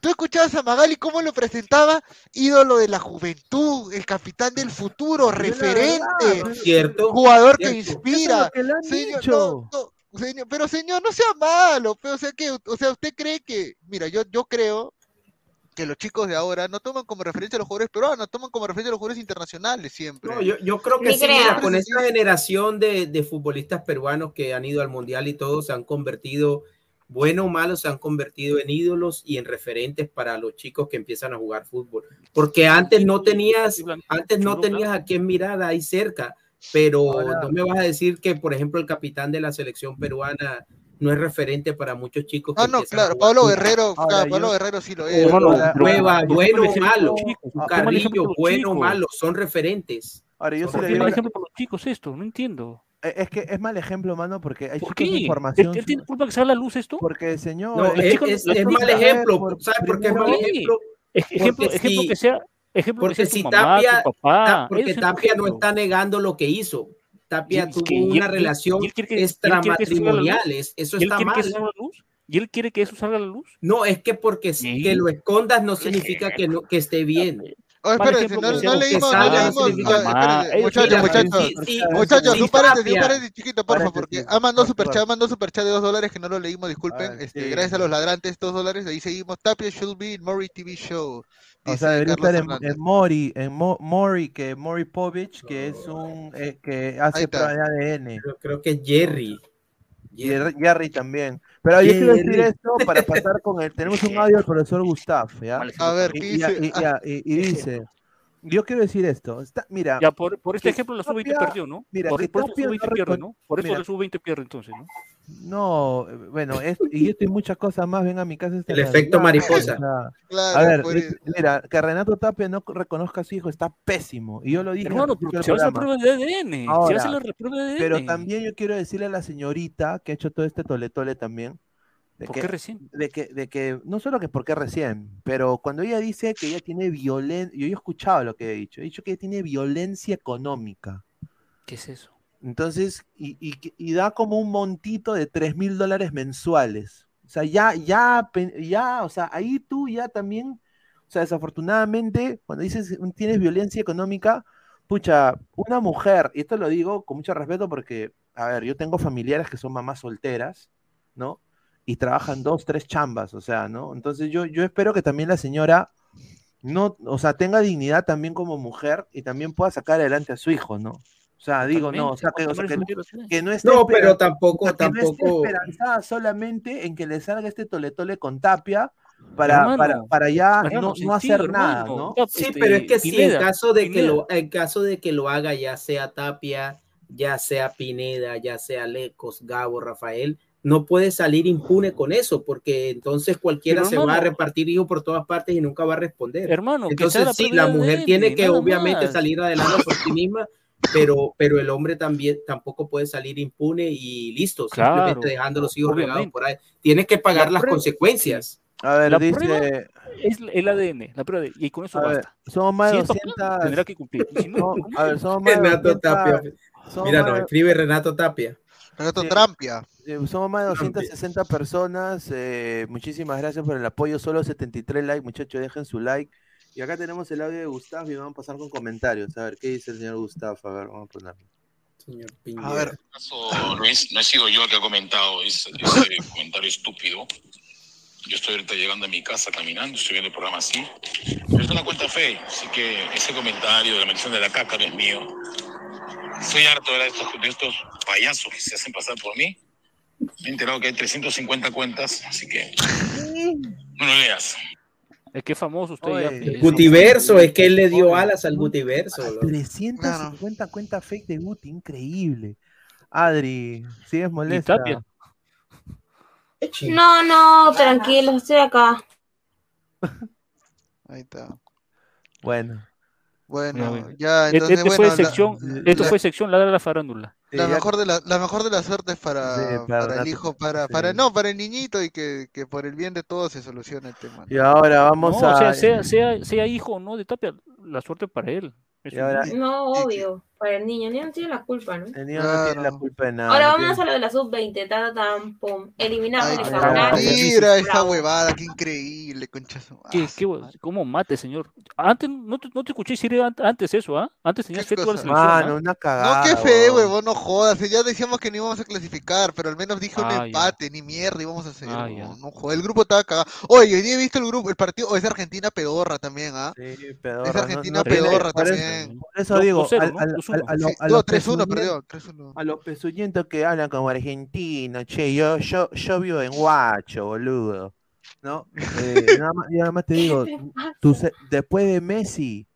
[SPEAKER 12] tú escuchabas a Magali cómo lo presentaba, ídolo de la juventud, el capitán del futuro, referente,
[SPEAKER 14] Cierto.
[SPEAKER 12] jugador que inspira.
[SPEAKER 11] Eso es lo que le han
[SPEAKER 12] Señor,
[SPEAKER 11] dicho.
[SPEAKER 12] no, no, señor, pero señor, no sea malo, pero, o sea que, o sea, usted cree que, mira, yo, yo creo que los chicos de ahora no toman como referencia a los jugadores peruanos, toman como referencia a los jugadores internacionales siempre.
[SPEAKER 14] No, yo, yo creo que
[SPEAKER 13] Ni
[SPEAKER 14] sí, mira, con esta generación de, de futbolistas peruanos que han ido al mundial y todos se han convertido, bueno o malo, se han convertido en ídolos y en referentes para los chicos que empiezan a jugar fútbol. Porque antes no tenías, antes no tenías a quién mirar ahí cerca, pero no me vas a decir que, por ejemplo, el capitán de la selección peruana no es referente para muchos chicos.
[SPEAKER 12] Ah, no,
[SPEAKER 14] a
[SPEAKER 12] claro, Pablo. Guerrero,
[SPEAKER 11] Ahora, yo-
[SPEAKER 12] Pablo Guerrero sí lo es.
[SPEAKER 15] Hermano,
[SPEAKER 14] o
[SPEAKER 15] pero-
[SPEAKER 14] Cueva, bueno o malo, Carrillo, bueno o malo, son referentes.
[SPEAKER 11] Ahora, yo
[SPEAKER 14] ¿Por
[SPEAKER 11] le
[SPEAKER 15] ¿Por qué
[SPEAKER 11] digo,
[SPEAKER 15] ejemplo con los chicos esto? No entiendo.
[SPEAKER 11] eh, es que es mal ejemplo, mano, porque hay
[SPEAKER 15] ¿Por qué?
[SPEAKER 11] información.
[SPEAKER 15] ¿Él, tiene culpa que salga a la luz esto?
[SPEAKER 11] Porque, señor,
[SPEAKER 14] No, es, es- es mal ejemplo.
[SPEAKER 11] por
[SPEAKER 14] ¿Sabes por qué es mal ejemplo?
[SPEAKER 15] Ej- Ejemplo,
[SPEAKER 14] Porque
[SPEAKER 15] ejemplo
[SPEAKER 14] si-
[SPEAKER 15] que sea, ejemplo
[SPEAKER 14] Porque
[SPEAKER 15] que sea
[SPEAKER 14] si
[SPEAKER 15] tu mamá,
[SPEAKER 14] Tapia,
[SPEAKER 15] tu papá.
[SPEAKER 14] Ta- porque Tapia no está negando lo que hizo. Tapia tuvo
[SPEAKER 15] que- y él-
[SPEAKER 14] una relación
[SPEAKER 15] que-
[SPEAKER 14] extramatrimonial. es- Eso
[SPEAKER 15] ¿Y él
[SPEAKER 14] está
[SPEAKER 15] quiere que
[SPEAKER 14] mal.
[SPEAKER 15] eso salga a la luz? ¿Y él quiere que eso salga a la luz?
[SPEAKER 14] No, es que porque
[SPEAKER 15] Sí.
[SPEAKER 14] que lo escondas no significa que, no, que esté bien.
[SPEAKER 12] Oh, espérense, no, leímos, no muchachos, muchachos,
[SPEAKER 14] sí, sí,
[SPEAKER 12] muchachos,
[SPEAKER 14] sí,
[SPEAKER 12] un paréntesis, un paréntesis chiquito, porfa,
[SPEAKER 11] Paréntesis.
[SPEAKER 12] porque ha mandado
[SPEAKER 11] Por
[SPEAKER 12] superchat,
[SPEAKER 11] favor.
[SPEAKER 12] ha mandado superchat de dos dólares que no lo leímos, disculpen,
[SPEAKER 11] Ah,
[SPEAKER 12] este,
[SPEAKER 11] sí.
[SPEAKER 12] gracias a los ladrantes, dos dólares, ahí seguimos, Tapia should be in Mori TV show,
[SPEAKER 11] O sea, debería
[SPEAKER 12] Carlos
[SPEAKER 11] estar en, Mori, en Mo- Mori, que Mori Povich, que es un eh, que hace
[SPEAKER 12] está.
[SPEAKER 11] prueba de ADN.
[SPEAKER 14] Creo, creo que es Jerry.
[SPEAKER 11] Y el- Jerry también. Pero yo quiero decir
[SPEAKER 14] Jerry.
[SPEAKER 11] esto para pasar con el. Tenemos un audio del profesor Gustav, ¿ya?
[SPEAKER 12] A ver,
[SPEAKER 11] Y,
[SPEAKER 12] ¿qué
[SPEAKER 11] y-
[SPEAKER 12] dice?
[SPEAKER 11] y- y- y dice. Yo quiero decir esto. Está, mira,
[SPEAKER 15] Ya, por, por este ejemplo, la sub-20
[SPEAKER 11] Tapia-
[SPEAKER 15] perdió, ¿no?
[SPEAKER 11] mira,
[SPEAKER 15] por, eso la
[SPEAKER 11] Tapia no
[SPEAKER 15] sub-20 pierde, ¿no? Por eso
[SPEAKER 11] mira.
[SPEAKER 15] la sub-20 pierde entonces, ¿no?
[SPEAKER 11] no, eh, bueno, es- y esto y muchas cosas más. Ven a mi casa. esta
[SPEAKER 14] El efecto mariposa.
[SPEAKER 12] claro,
[SPEAKER 11] a ver,
[SPEAKER 12] por-
[SPEAKER 11] es- mira, que Renato Tapia no reconozca a su hijo está pésimo. Y yo lo dije.
[SPEAKER 15] Hermano, pero se va a hacer
[SPEAKER 11] programa.
[SPEAKER 15] prueba de ADN. se
[SPEAKER 11] Ahora,
[SPEAKER 15] hacer la prueba de ADN.
[SPEAKER 11] Pero también yo quiero decirle a la señorita que ha hecho todo este toletole también. De
[SPEAKER 15] ¿Por
[SPEAKER 11] que,
[SPEAKER 15] qué recién?
[SPEAKER 11] de que, de que, no solo que porque recién, pero cuando ella dice que ella tiene violencia, yo he escuchado lo que he dicho, he dicho que ella tiene violencia económica.
[SPEAKER 15] ¿Qué es eso?
[SPEAKER 11] Entonces, y, y da como un montito de 3 mil dólares mensuales. O sea, ya, ya, ya, o sea, ahí tú ya también, o sea, desafortunadamente, cuando dices tienes violencia económica, pucha, una mujer, y esto lo digo con mucho respeto porque, a ver, yo tengo familiares que son mamás solteras, ¿no? Y trabajan dos, tres chambas, o sea, ¿no? Entonces yo, yo espero que también la señora no, o sea, tenga dignidad también como mujer y también pueda sacar adelante a su hijo, ¿no? O sea, digo, no, o sea, que, o sea, que, que no esté
[SPEAKER 14] No, pero tampoco,
[SPEAKER 11] o sea, que no esté
[SPEAKER 14] tampoco.
[SPEAKER 11] esperanzada solamente en que le salga este toletole con Tapia para,
[SPEAKER 14] Hermano,
[SPEAKER 11] para, para ya
[SPEAKER 14] hermano,
[SPEAKER 11] no, no hacer nada,
[SPEAKER 14] hermano.
[SPEAKER 11] ¿no?
[SPEAKER 14] Sí,
[SPEAKER 11] Este,
[SPEAKER 14] pero es que si en caso de que
[SPEAKER 11] Pineda.
[SPEAKER 14] lo, en caso de que lo haga, ya sea Tapia, ya sea Pineda, ya sea Lecos, Gabo, Rafael, no puede salir impune con eso, porque entonces cualquiera
[SPEAKER 15] Pero,
[SPEAKER 14] se va a
[SPEAKER 15] hermano-
[SPEAKER 14] repartir hijos por todas partes y nunca va a responder.
[SPEAKER 15] Hermano,
[SPEAKER 14] entonces
[SPEAKER 15] la
[SPEAKER 14] sí, la mujer
[SPEAKER 15] ADN,
[SPEAKER 14] tiene que obviamente
[SPEAKER 15] más.
[SPEAKER 14] salir adelante por sí misma, pero, pero el hombre también tampoco puede salir impune y listo,
[SPEAKER 15] Claro,
[SPEAKER 14] simplemente dejando los hijos regados
[SPEAKER 15] obviamente.
[SPEAKER 14] por ahí. Tiene que pagar
[SPEAKER 15] La
[SPEAKER 14] las
[SPEAKER 15] prueba-
[SPEAKER 14] consecuencias.
[SPEAKER 11] A ver,
[SPEAKER 15] la
[SPEAKER 11] dice-
[SPEAKER 15] prueba es el ADN, la prueba de, y con eso
[SPEAKER 11] A ver,
[SPEAKER 15] basta.
[SPEAKER 11] somos más
[SPEAKER 15] Si
[SPEAKER 11] de
[SPEAKER 15] papá,
[SPEAKER 11] 200
[SPEAKER 15] tendrá que cumplir. si no,
[SPEAKER 11] No, a ver, somos más
[SPEAKER 14] Renato
[SPEAKER 11] 200
[SPEAKER 14] Tapia.
[SPEAKER 11] somos
[SPEAKER 14] Mira,
[SPEAKER 11] más
[SPEAKER 14] no,
[SPEAKER 11] de-
[SPEAKER 14] escribe Renato Tapia.
[SPEAKER 12] Renato
[SPEAKER 11] Sí.
[SPEAKER 12] Trampia.
[SPEAKER 11] Eh, Somos más de 260 personas. eh, muchísimas gracias por el apoyo. Solo 73 likes, muchachos. Dejen su like. Y acá tenemos el audio de Gustavo y vamos a pasar con comentarios. A ver, ¿qué dice el señor Gustavo? A ver, vamos a ponerlo.
[SPEAKER 12] A ver.
[SPEAKER 16] Luis, no he sido yo el que ha comentado ese, ese comentario estúpido. Yo estoy ahorita llegando a mi casa caminando, estoy viendo el programa así. Pero es una cuenta fe, así que ese comentario de la mención de la caca no es mío. Estoy harto de estos, de estos payasos que se hacen pasar por mí. Me he enterado que hay 350 cuentas, así que no lo leas.
[SPEAKER 15] Es que es famoso usted ya. Pues,
[SPEAKER 14] Gutiverso, es que él le dio alas al Gutiverso. loco.
[SPEAKER 11] 350 cuentas fake de Guti, increíble. Adri, ¿sigues molesta?
[SPEAKER 15] Tapia.
[SPEAKER 13] No, no, tranquilo, estoy acá.
[SPEAKER 12] Ahí está.
[SPEAKER 11] Bueno.
[SPEAKER 12] Bueno, ya,
[SPEAKER 15] Este-
[SPEAKER 12] entonces,
[SPEAKER 15] este
[SPEAKER 12] bueno,
[SPEAKER 15] fue
[SPEAKER 12] la-
[SPEAKER 15] sección,
[SPEAKER 12] la-
[SPEAKER 15] esto fue sección ladra la farándula.
[SPEAKER 12] La mejor de la, la mejor de las suertes para,
[SPEAKER 11] Sí, para
[SPEAKER 12] para el hijo, para,
[SPEAKER 11] sí.
[SPEAKER 12] para, no, para el niñito y que, que por el bien de todos se solucione el tema.
[SPEAKER 11] Y ahora vamos
[SPEAKER 15] No,
[SPEAKER 11] a.
[SPEAKER 15] o sea, sea, sea, sea hijo o no de Tapia, la suerte para él.
[SPEAKER 11] Ahora-
[SPEAKER 13] No, obvio. Para el niño, el niño no tiene la culpa, ¿no?
[SPEAKER 11] El niño no tiene la culpa de nada.
[SPEAKER 13] Ahora
[SPEAKER 11] no
[SPEAKER 13] vámonos
[SPEAKER 11] tiene-
[SPEAKER 13] a lo de la sub-20, tan, tan, pum. Eliminamos el.
[SPEAKER 12] Mira esa huevada, qué increíble, concha su
[SPEAKER 15] ¿Qué, ¿Cómo mate, señor? Antes no te, no te escuché decir an- antes eso, ¿ah? Antes tenías fe toda la
[SPEAKER 12] cosa?
[SPEAKER 15] selección.
[SPEAKER 11] Mano,
[SPEAKER 15] ¿ah?
[SPEAKER 11] una
[SPEAKER 12] No,
[SPEAKER 11] cagada.
[SPEAKER 12] qué fe,
[SPEAKER 11] huevón.
[SPEAKER 12] no jodas. Ya decíamos que no íbamos a clasificar, pero al menos dije un
[SPEAKER 15] Ah, ya.
[SPEAKER 12] empate, ni mierda íbamos a hacer.
[SPEAKER 15] Ah,
[SPEAKER 12] no jodas, el grupo estaba cagado. Oye, hoy día he visto el grupo, el partido, o es Argentina pedorra también, ¿ah?
[SPEAKER 11] Sí, pedorra.
[SPEAKER 12] Es
[SPEAKER 11] no-
[SPEAKER 12] Argentina
[SPEAKER 11] no
[SPEAKER 12] pedorra también.
[SPEAKER 11] Por eso digo, al-
[SPEAKER 12] ¿no?
[SPEAKER 11] al- A lo-
[SPEAKER 12] Sí,
[SPEAKER 11] a
[SPEAKER 12] no,
[SPEAKER 11] los
[SPEAKER 12] 3-1
[SPEAKER 11] pezuñentos-
[SPEAKER 12] perdió, 3-1.
[SPEAKER 11] A los pezuñentos que hablan como argentino, che, yo, yo, yo vivo en Guacho, boludo. ¿No? Eh, nada más, y nada más te digo, después de Messi,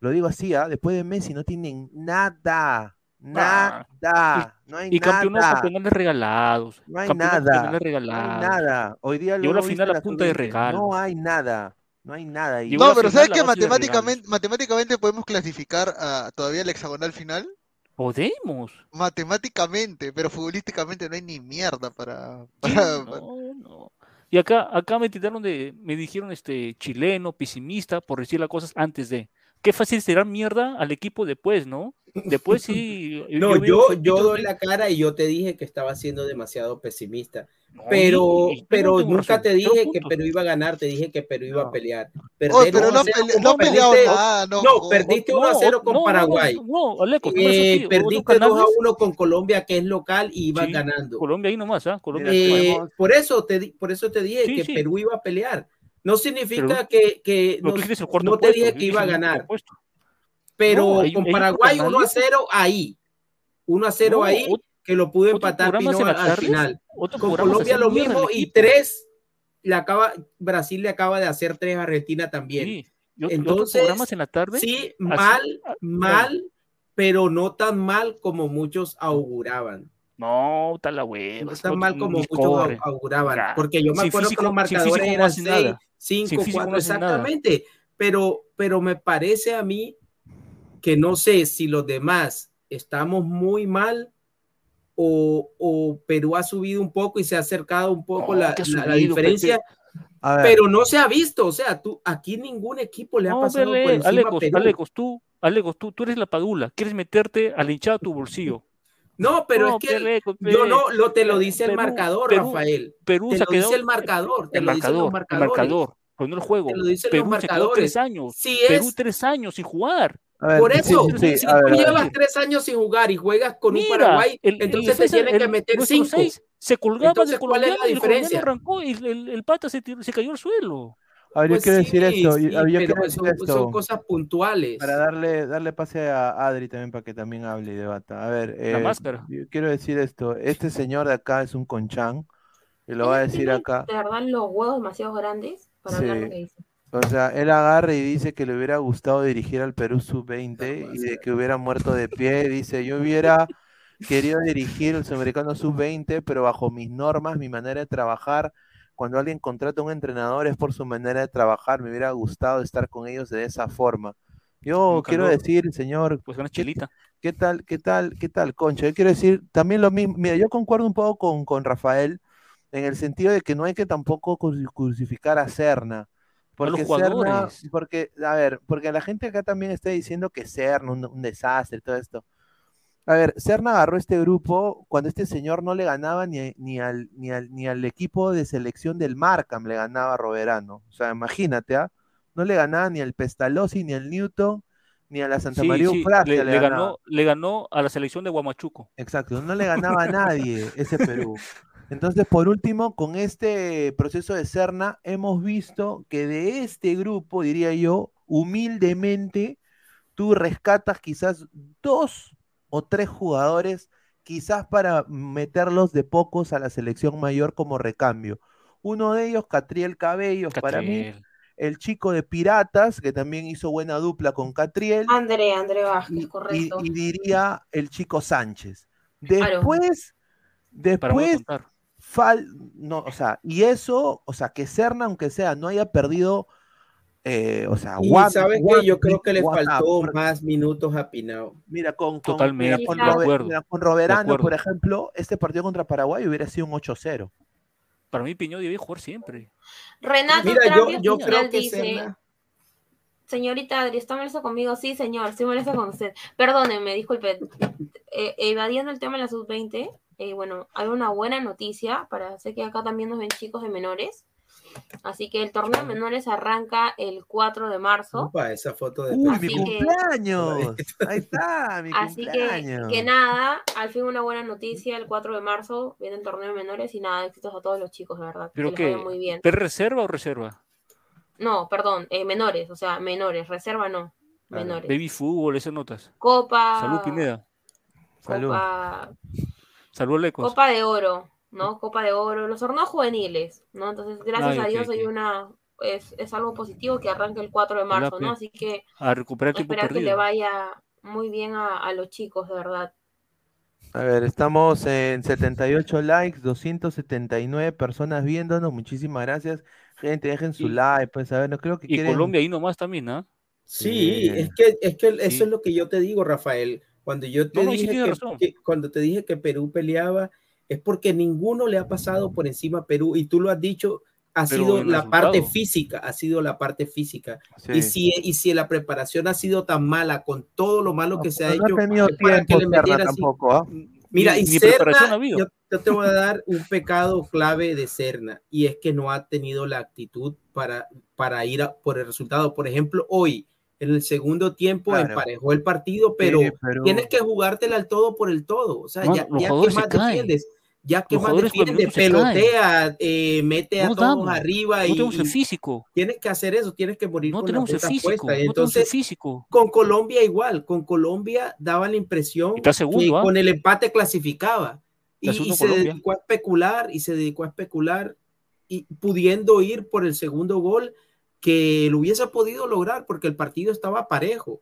[SPEAKER 11] lo digo así, ¿ah? después de Messi no tienen nada, nada, no hay
[SPEAKER 15] Y campeonatos,
[SPEAKER 11] nada.
[SPEAKER 15] campeones regalados.
[SPEAKER 11] No hay
[SPEAKER 15] campeonatos,
[SPEAKER 11] nada.
[SPEAKER 15] campeones
[SPEAKER 11] No hay
[SPEAKER 15] regalados.
[SPEAKER 11] nada. Hoy día
[SPEAKER 15] Llegó
[SPEAKER 11] lo
[SPEAKER 15] la final a punta de regalo.
[SPEAKER 11] No hay nada. No hay nada. Y-
[SPEAKER 12] No, pero ¿sabes que matemáticamente, matemáticamente podemos clasificar a, todavía al hexagonal final?
[SPEAKER 15] Podemos.
[SPEAKER 12] Matemáticamente, pero futbolísticamente no hay ni mierda para... para-
[SPEAKER 15] No, no. Y acá, acá me tiraron de, me dijeron este chileno, pesimista, por decir las cosas antes de. Qué fácil será mierda al equipo después, ¿no? Después sí.
[SPEAKER 14] No, yo, yo doy la cara y yo te dije que estaba siendo demasiado pesimista. Pero, pero nunca
[SPEAKER 15] razón,
[SPEAKER 14] te dije que. Perú iba a ganar, te dije que Perú iba a pelear.
[SPEAKER 12] Oye,
[SPEAKER 14] Perder
[SPEAKER 12] pero
[SPEAKER 14] 1
[SPEAKER 12] no,
[SPEAKER 14] a 0
[SPEAKER 12] pele- no peleado
[SPEAKER 14] perdiste-
[SPEAKER 12] nada, no.
[SPEAKER 14] No, perdiste 1 a 0 con Paraguay.
[SPEAKER 15] No, no, Aleco, no es
[SPEAKER 14] Eh, perdiste
[SPEAKER 15] Otros
[SPEAKER 14] 2 a
[SPEAKER 15] canales-
[SPEAKER 14] 1 con Colombia, que es local, y ibas
[SPEAKER 15] Sí,
[SPEAKER 14] ganando.
[SPEAKER 15] Colombia ahí nomás, ¿ah? Colombia.
[SPEAKER 14] Eh, por, eso te, di- por eso te dije
[SPEAKER 15] Sí,
[SPEAKER 14] que
[SPEAKER 15] sí.
[SPEAKER 14] Perú iba a pelear. No significa
[SPEAKER 15] Pero-
[SPEAKER 14] que, que
[SPEAKER 15] pero
[SPEAKER 14] no, no te
[SPEAKER 15] puesto,
[SPEAKER 14] dije que iba a ganar. Pero
[SPEAKER 15] No, hay-
[SPEAKER 14] con Paraguay
[SPEAKER 15] otros
[SPEAKER 14] 1 a
[SPEAKER 15] canales.
[SPEAKER 14] 0 ahí. 1 a 0
[SPEAKER 15] No,
[SPEAKER 14] ahí, que lo pudo empatar Pino al, final. Con Colombia lo mismo y. 3 le acaba, Brasil le acaba de hacer 3 a Argentina también.
[SPEAKER 15] Sí, y ot- y otros
[SPEAKER 14] Entonces,
[SPEAKER 15] programas en la tarde.
[SPEAKER 14] sí,
[SPEAKER 15] así-
[SPEAKER 14] mal,
[SPEAKER 15] ah,
[SPEAKER 14] mal, pero no tan mal como muchos auguraban.
[SPEAKER 15] No, está la hueva.
[SPEAKER 14] No tan mal como muchos
[SPEAKER 15] corre.
[SPEAKER 14] auguraban. Porque yo me
[SPEAKER 15] Sin
[SPEAKER 14] acuerdo
[SPEAKER 15] físico-
[SPEAKER 14] que los marcadores
[SPEAKER 15] no
[SPEAKER 14] eran
[SPEAKER 15] hacen
[SPEAKER 14] 6,
[SPEAKER 15] nada.
[SPEAKER 14] 5,
[SPEAKER 15] Sin físico
[SPEAKER 14] 4,
[SPEAKER 15] no hacen nada.
[SPEAKER 14] exactamente. Pero, pero me parece a mí que no sé si los demás estamos muy mal o, o Perú ha subido un poco y se ha acercado un poco
[SPEAKER 15] No,
[SPEAKER 14] la,
[SPEAKER 15] ha
[SPEAKER 14] la-
[SPEAKER 15] subido,
[SPEAKER 14] diferencia. Pero no se ha visto, o sea, tú aquí ningún equipo le ha
[SPEAKER 15] No,
[SPEAKER 14] pasado
[SPEAKER 15] vele,
[SPEAKER 14] por encima
[SPEAKER 15] Alecos,
[SPEAKER 14] Perú.
[SPEAKER 15] Alecos, tú, Alecos, tú, tú eres la padula. Quieres meterte a la hinchada a tu bolsillo.
[SPEAKER 14] No, pero
[SPEAKER 15] No,
[SPEAKER 14] es que yo no, lo te lo dice el
[SPEAKER 15] Perú-
[SPEAKER 14] marcador,
[SPEAKER 15] Perú-
[SPEAKER 14] Rafael.
[SPEAKER 15] Perú
[SPEAKER 14] te
[SPEAKER 15] se ha
[SPEAKER 14] lo dice
[SPEAKER 15] quedado-
[SPEAKER 14] el marcador, te
[SPEAKER 15] El
[SPEAKER 14] lo dicen los
[SPEAKER 15] marcador, el marcador, no el juego.
[SPEAKER 14] Te lo dicen
[SPEAKER 15] Perú
[SPEAKER 14] los
[SPEAKER 15] quedó
[SPEAKER 14] marcadores.
[SPEAKER 15] tres años. Perú
[SPEAKER 14] es.
[SPEAKER 15] tres años sin jugar.
[SPEAKER 11] Ver,
[SPEAKER 14] Por
[SPEAKER 11] sí,
[SPEAKER 14] eso,
[SPEAKER 11] sí,
[SPEAKER 14] si
[SPEAKER 11] a ver,
[SPEAKER 14] tú llevas
[SPEAKER 11] sí.
[SPEAKER 14] tres años sin jugar y juegas con un
[SPEAKER 15] Mira,
[SPEAKER 14] Paraguay,
[SPEAKER 15] el-
[SPEAKER 14] entonces te tienen que
[SPEAKER 15] el-
[SPEAKER 14] meter
[SPEAKER 15] nuestro
[SPEAKER 14] cinco.
[SPEAKER 15] seis se colgaba
[SPEAKER 14] Entonces, ¿cuál es la
[SPEAKER 15] y el
[SPEAKER 14] diferencia?
[SPEAKER 15] arrancó y el, el pata se, se cayó al suelo.
[SPEAKER 11] A ver, yo
[SPEAKER 14] Pues
[SPEAKER 11] quiero
[SPEAKER 14] sí,
[SPEAKER 11] decir esto. yo-
[SPEAKER 14] sí,
[SPEAKER 11] a ver, yo
[SPEAKER 14] pero
[SPEAKER 11] quiero decir
[SPEAKER 14] son,
[SPEAKER 11] esto.
[SPEAKER 14] son cosas puntuales.
[SPEAKER 11] Para darle, darle pase a Adri también para que también hable y debata. A ver,
[SPEAKER 15] La
[SPEAKER 11] eh,
[SPEAKER 15] máscara.
[SPEAKER 11] yo quiero decir esto. Este señor de acá es un conchán. Y lo va a decir acá.
[SPEAKER 13] De verdad, los huevos demasiado grandes para hablar lo
[SPEAKER 11] Sí.
[SPEAKER 13] que dice.
[SPEAKER 11] O sea, él agarra y dice que le hubiera gustado dirigir al Perú sub-20 y de que hubiera muerto de pie. Dice, yo hubiera querido dirigir el sudamericano sub-20, pero bajo mis normas, mi manera de trabajar. Cuando alguien contrata a un entrenador es por su manera de trabajar. Me hubiera gustado estar con ellos de esa forma. Yo
[SPEAKER 15] Un
[SPEAKER 11] quiero decir, señor,
[SPEAKER 15] Pues una
[SPEAKER 11] ¿qué,
[SPEAKER 15] chelita.
[SPEAKER 11] qué tal, qué tal, qué tal, Concha? Yo quiero decir también lo mismo. Mira, yo concuerdo un poco con, con Rafael en el sentido de que no hay que tampoco cruci- crucificar a Serna. Porque
[SPEAKER 15] jugadores.
[SPEAKER 11] porque, a ver, porque la gente acá también está diciendo que Serna, un, un desastre, todo esto. A ver, Serna agarró este grupo cuando este señor no le ganaba ni, ni, al, ni, al, ni al equipo de selección del Markham, le ganaba a Roberano. O sea, imagínate, ¿ah? No le ganaba ni al Pestalozzi, ni al Newton, ni a la Santa
[SPEAKER 15] Sí,
[SPEAKER 11] María
[SPEAKER 15] sí,
[SPEAKER 11] Eufrasia
[SPEAKER 15] le,
[SPEAKER 11] le
[SPEAKER 15] le
[SPEAKER 11] ganaba.
[SPEAKER 15] ganó, le ganó a la selección de Guamachuco.
[SPEAKER 11] Exacto, no le ganaba a nadie ese Perú. Entonces, por último, con este proceso de Serna, hemos visto que de este grupo, diría yo, humildemente, tú rescatas quizás dos o tres jugadores, quizás para meterlos de pocos a la selección mayor como recambio. Uno de ellos, Catriel Cabellos, para mí, el chico de Piratas, que también hizo buena dupla con Catriel,
[SPEAKER 13] André, André Vázquez, correcto.
[SPEAKER 11] y diría el chico Sánchez.
[SPEAKER 13] Claro.
[SPEAKER 11] Después, después. Fal, no, o sea, y eso, o sea, que Serna, aunque sea, no haya perdido, eh, o sea,
[SPEAKER 14] Y
[SPEAKER 11] one-
[SPEAKER 14] sabes
[SPEAKER 11] one
[SPEAKER 14] que yo creo que le faltó más minutos a Pinao.
[SPEAKER 11] Mira, con, con,
[SPEAKER 15] Totalmente,
[SPEAKER 11] mira, con,
[SPEAKER 15] de
[SPEAKER 11] Robe-
[SPEAKER 15] acuerdo,
[SPEAKER 11] mira, con Roberano,
[SPEAKER 15] acuerdo.
[SPEAKER 11] por ejemplo, este partido contra Paraguay hubiera sido un 8-0.
[SPEAKER 15] Para mí, Piñó debía jugar siempre.
[SPEAKER 13] Renato
[SPEAKER 14] Mira, yo, yo creo que
[SPEAKER 13] dice,
[SPEAKER 14] Serna-
[SPEAKER 13] señorita Adri, ¿está molesto conmigo? Sí, señor, estoy molesto con usted. Perdónenme, disculpe. Eh, evadiendo el tema de la sub-20, eh, bueno, hay una buena noticia para, sé que acá también nos ven chicos de menores. Así que el torneo de menores arranca el 4 de marzo.
[SPEAKER 14] Opa, esa foto de
[SPEAKER 11] ¡Uy,
[SPEAKER 13] Así que-
[SPEAKER 11] cumpleaños! Ahí está, mi
[SPEAKER 13] Así que,
[SPEAKER 11] cumpleaños.
[SPEAKER 13] que nada, al fin una buena noticia, el 4 de marzo viene el torneo de menores y nada, éxitos a todos los chicos, de verdad.
[SPEAKER 15] ¿Pero
[SPEAKER 13] que les
[SPEAKER 15] qué?
[SPEAKER 13] vaya muy bien.
[SPEAKER 15] ¿Per reserva o reserva?
[SPEAKER 13] No, perdón, eh, menores, o sea, menores, reserva no, menores.
[SPEAKER 15] Baby fútbol, esas notas.
[SPEAKER 13] Copa.
[SPEAKER 15] Salud, Pineda.
[SPEAKER 11] Salud.
[SPEAKER 13] Copa,
[SPEAKER 15] Salud, Lecos.
[SPEAKER 13] Copa de Oro, ¿no? Copa de Oro, los torneos juveniles, ¿no? Entonces, gracias
[SPEAKER 15] Ay,
[SPEAKER 13] a Dios hay una, es, es algo positivo que arranque el 4 de marzo, ¿no? Así que
[SPEAKER 15] A recuperar tiempo
[SPEAKER 13] esperar que le vaya muy bien a, a los chicos, de verdad.
[SPEAKER 11] A ver, estamos en 78 likes, 279 personas viéndonos. Muchísimas gracias. Gente, dejen su
[SPEAKER 15] Y-
[SPEAKER 11] like, pues a ver, no creo que
[SPEAKER 15] Y
[SPEAKER 11] quieren.
[SPEAKER 15] Colombia ahí nomás también, ¿ah?
[SPEAKER 14] Sí, es que, es que eso es lo que yo te digo, Rafael. Cuando yo te
[SPEAKER 15] No, no,
[SPEAKER 14] dije que, que- cuando te dije que Perú peleaba, es porque ninguno le ha pasado por encima a Perú, y tú lo has dicho, ha
[SPEAKER 15] Pero
[SPEAKER 14] sido la parte
[SPEAKER 15] resultado.
[SPEAKER 14] física, ha sido la parte física.
[SPEAKER 11] Sí.
[SPEAKER 14] Y si, y si la preparación ha sido tan mala, con todo lo malo que se ha
[SPEAKER 11] no
[SPEAKER 14] hecho,
[SPEAKER 11] ha tenido
[SPEAKER 14] para que
[SPEAKER 11] tiempo
[SPEAKER 14] le
[SPEAKER 11] Serna
[SPEAKER 14] metieran así.
[SPEAKER 11] tampoco, ¿ah?
[SPEAKER 14] Mira,
[SPEAKER 15] Ni-
[SPEAKER 14] y
[SPEAKER 15] ni habido.
[SPEAKER 14] yo, yo te voy a dar un pecado clave de Serna, y es que no ha tenido la actitud para, para ir a- por el resultado. Por ejemplo, hoy, en el segundo tiempo,
[SPEAKER 11] Claro.
[SPEAKER 14] emparejó el partido, pero,
[SPEAKER 11] Sí, pero-
[SPEAKER 14] tienes que jugártela al todo por el todo. O sea,
[SPEAKER 15] No,
[SPEAKER 14] ya, ya que más
[SPEAKER 15] caen.
[SPEAKER 14] defiendes, ya que
[SPEAKER 15] Los
[SPEAKER 14] más defiendes, pelotea, eh, mete a
[SPEAKER 15] No
[SPEAKER 14] todos
[SPEAKER 15] damos,
[SPEAKER 14] arriba
[SPEAKER 15] No
[SPEAKER 14] y,
[SPEAKER 15] tenemos el
[SPEAKER 14] y
[SPEAKER 15] físico.
[SPEAKER 14] tienes que hacer eso, tienes que morir
[SPEAKER 15] No
[SPEAKER 14] con
[SPEAKER 15] tenemos
[SPEAKER 14] la
[SPEAKER 15] el físico.
[SPEAKER 14] puesta.
[SPEAKER 15] No tenemos el
[SPEAKER 14] Entonces,
[SPEAKER 15] físico.
[SPEAKER 14] con Colombia igual, con Colombia daba la impresión
[SPEAKER 15] segundo,
[SPEAKER 14] que
[SPEAKER 15] ¿ah?
[SPEAKER 14] con el empate clasificaba. Y, y se
[SPEAKER 15] Colombia.
[SPEAKER 14] dedicó a especular y se dedicó a especular y pudiendo ir por el segundo gol que lo hubiese podido lograr porque el partido estaba parejo.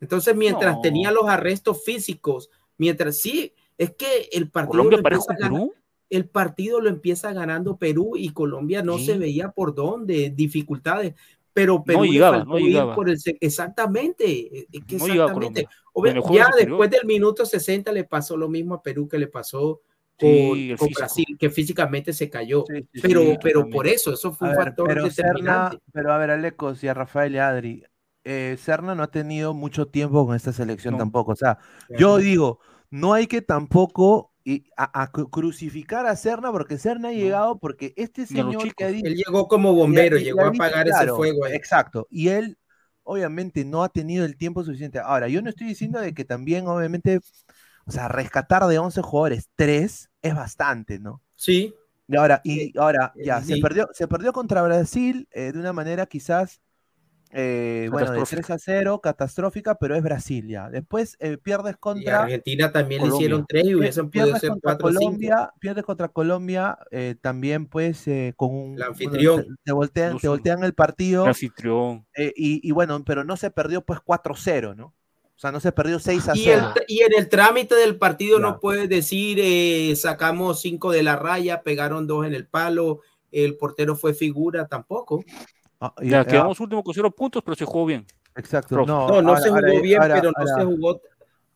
[SPEAKER 14] Entonces, mientras
[SPEAKER 15] No.
[SPEAKER 14] tenía los arrestos físicos, mientras sí, es que el partido
[SPEAKER 15] ¿Colombia
[SPEAKER 14] lo empieza ganando-
[SPEAKER 15] Perú?
[SPEAKER 14] el partido lo empieza ganando Perú y Colombia no
[SPEAKER 15] Sí.
[SPEAKER 14] se veía por dónde, dificultades, pero Perú le
[SPEAKER 15] llegaba, no llegaba.
[SPEAKER 14] por el exactamente, eh,
[SPEAKER 15] No llegaba
[SPEAKER 14] exactamente. Obvio,
[SPEAKER 15] juego
[SPEAKER 14] ya después del minuto 60 le pasó lo mismo a Perú que le pasó
[SPEAKER 15] Sí, el
[SPEAKER 14] con
[SPEAKER 15] físico.
[SPEAKER 14] Brasil, que físicamente se cayó.
[SPEAKER 11] Sí, sí,
[SPEAKER 14] pero,
[SPEAKER 11] sí,
[SPEAKER 14] pero por eso, eso fue
[SPEAKER 11] A
[SPEAKER 14] un
[SPEAKER 11] ver,
[SPEAKER 14] factor
[SPEAKER 11] pero Serna,
[SPEAKER 14] determinante.
[SPEAKER 11] pero a ver, Alecos y a Rafael y a Adri, eh, Serna no ha tenido mucho tiempo con esta selección
[SPEAKER 15] No.
[SPEAKER 11] tampoco. O sea, yo digo, no hay que tampoco y a, a cru- crucificar a Serna porque Serna ha llegado porque este señor que ha dicho
[SPEAKER 14] Él llegó como bombero, llegó a apagar ese fuego ahí.
[SPEAKER 11] Exacto. Y él obviamente no ha tenido el tiempo suficiente. Ahora, yo no estoy diciendo de que también, obviamente, o sea, rescatar de 11 jugadores 3 es bastante, ¿no?
[SPEAKER 14] Sí.
[SPEAKER 11] Y ahora, y ahora ya, se
[SPEAKER 14] sí.
[SPEAKER 11] perdió, se perdió contra Brasil eh, de una manera quizás, eh, bueno, de 3 a 0, catastrófica, pero es Brasil ya. Después eh, pierdes
[SPEAKER 14] Y
[SPEAKER 11] contra.
[SPEAKER 14] Argentina también le
[SPEAKER 11] Colombia.
[SPEAKER 14] hicieron tres y
[SPEAKER 11] Pier-
[SPEAKER 14] hubiesen podido
[SPEAKER 11] pierdes
[SPEAKER 14] ser
[SPEAKER 11] contra
[SPEAKER 14] cuatro o cinco.
[SPEAKER 11] Colombia, pierdes contra Colombia, eh, también pues eh, con un
[SPEAKER 14] El
[SPEAKER 11] bueno,
[SPEAKER 14] anfitrión.
[SPEAKER 11] te, te voltean, te voltean el partido
[SPEAKER 15] El anfitrión.
[SPEAKER 11] eh, y, y bueno, pero no se perdió pues 4-0, ¿no? O sea, no se perdió 6 a
[SPEAKER 14] Y, el
[SPEAKER 11] 0.
[SPEAKER 14] tr- y en el trámite del partido
[SPEAKER 11] Ya.
[SPEAKER 14] no puedes decir eh, sacamos cinco de la raya, pegaron dos en el palo, el portero fue figura tampoco.
[SPEAKER 11] Ah, y-
[SPEAKER 15] Ya
[SPEAKER 11] ah,
[SPEAKER 15] quedamos últimos con cero puntos, pero se jugó bien.
[SPEAKER 11] Exacto,
[SPEAKER 15] Profe.
[SPEAKER 11] no,
[SPEAKER 14] No, no
[SPEAKER 11] ahora-
[SPEAKER 14] se jugó
[SPEAKER 11] ahora-
[SPEAKER 14] bien,
[SPEAKER 11] ahora-
[SPEAKER 14] pero no se jugó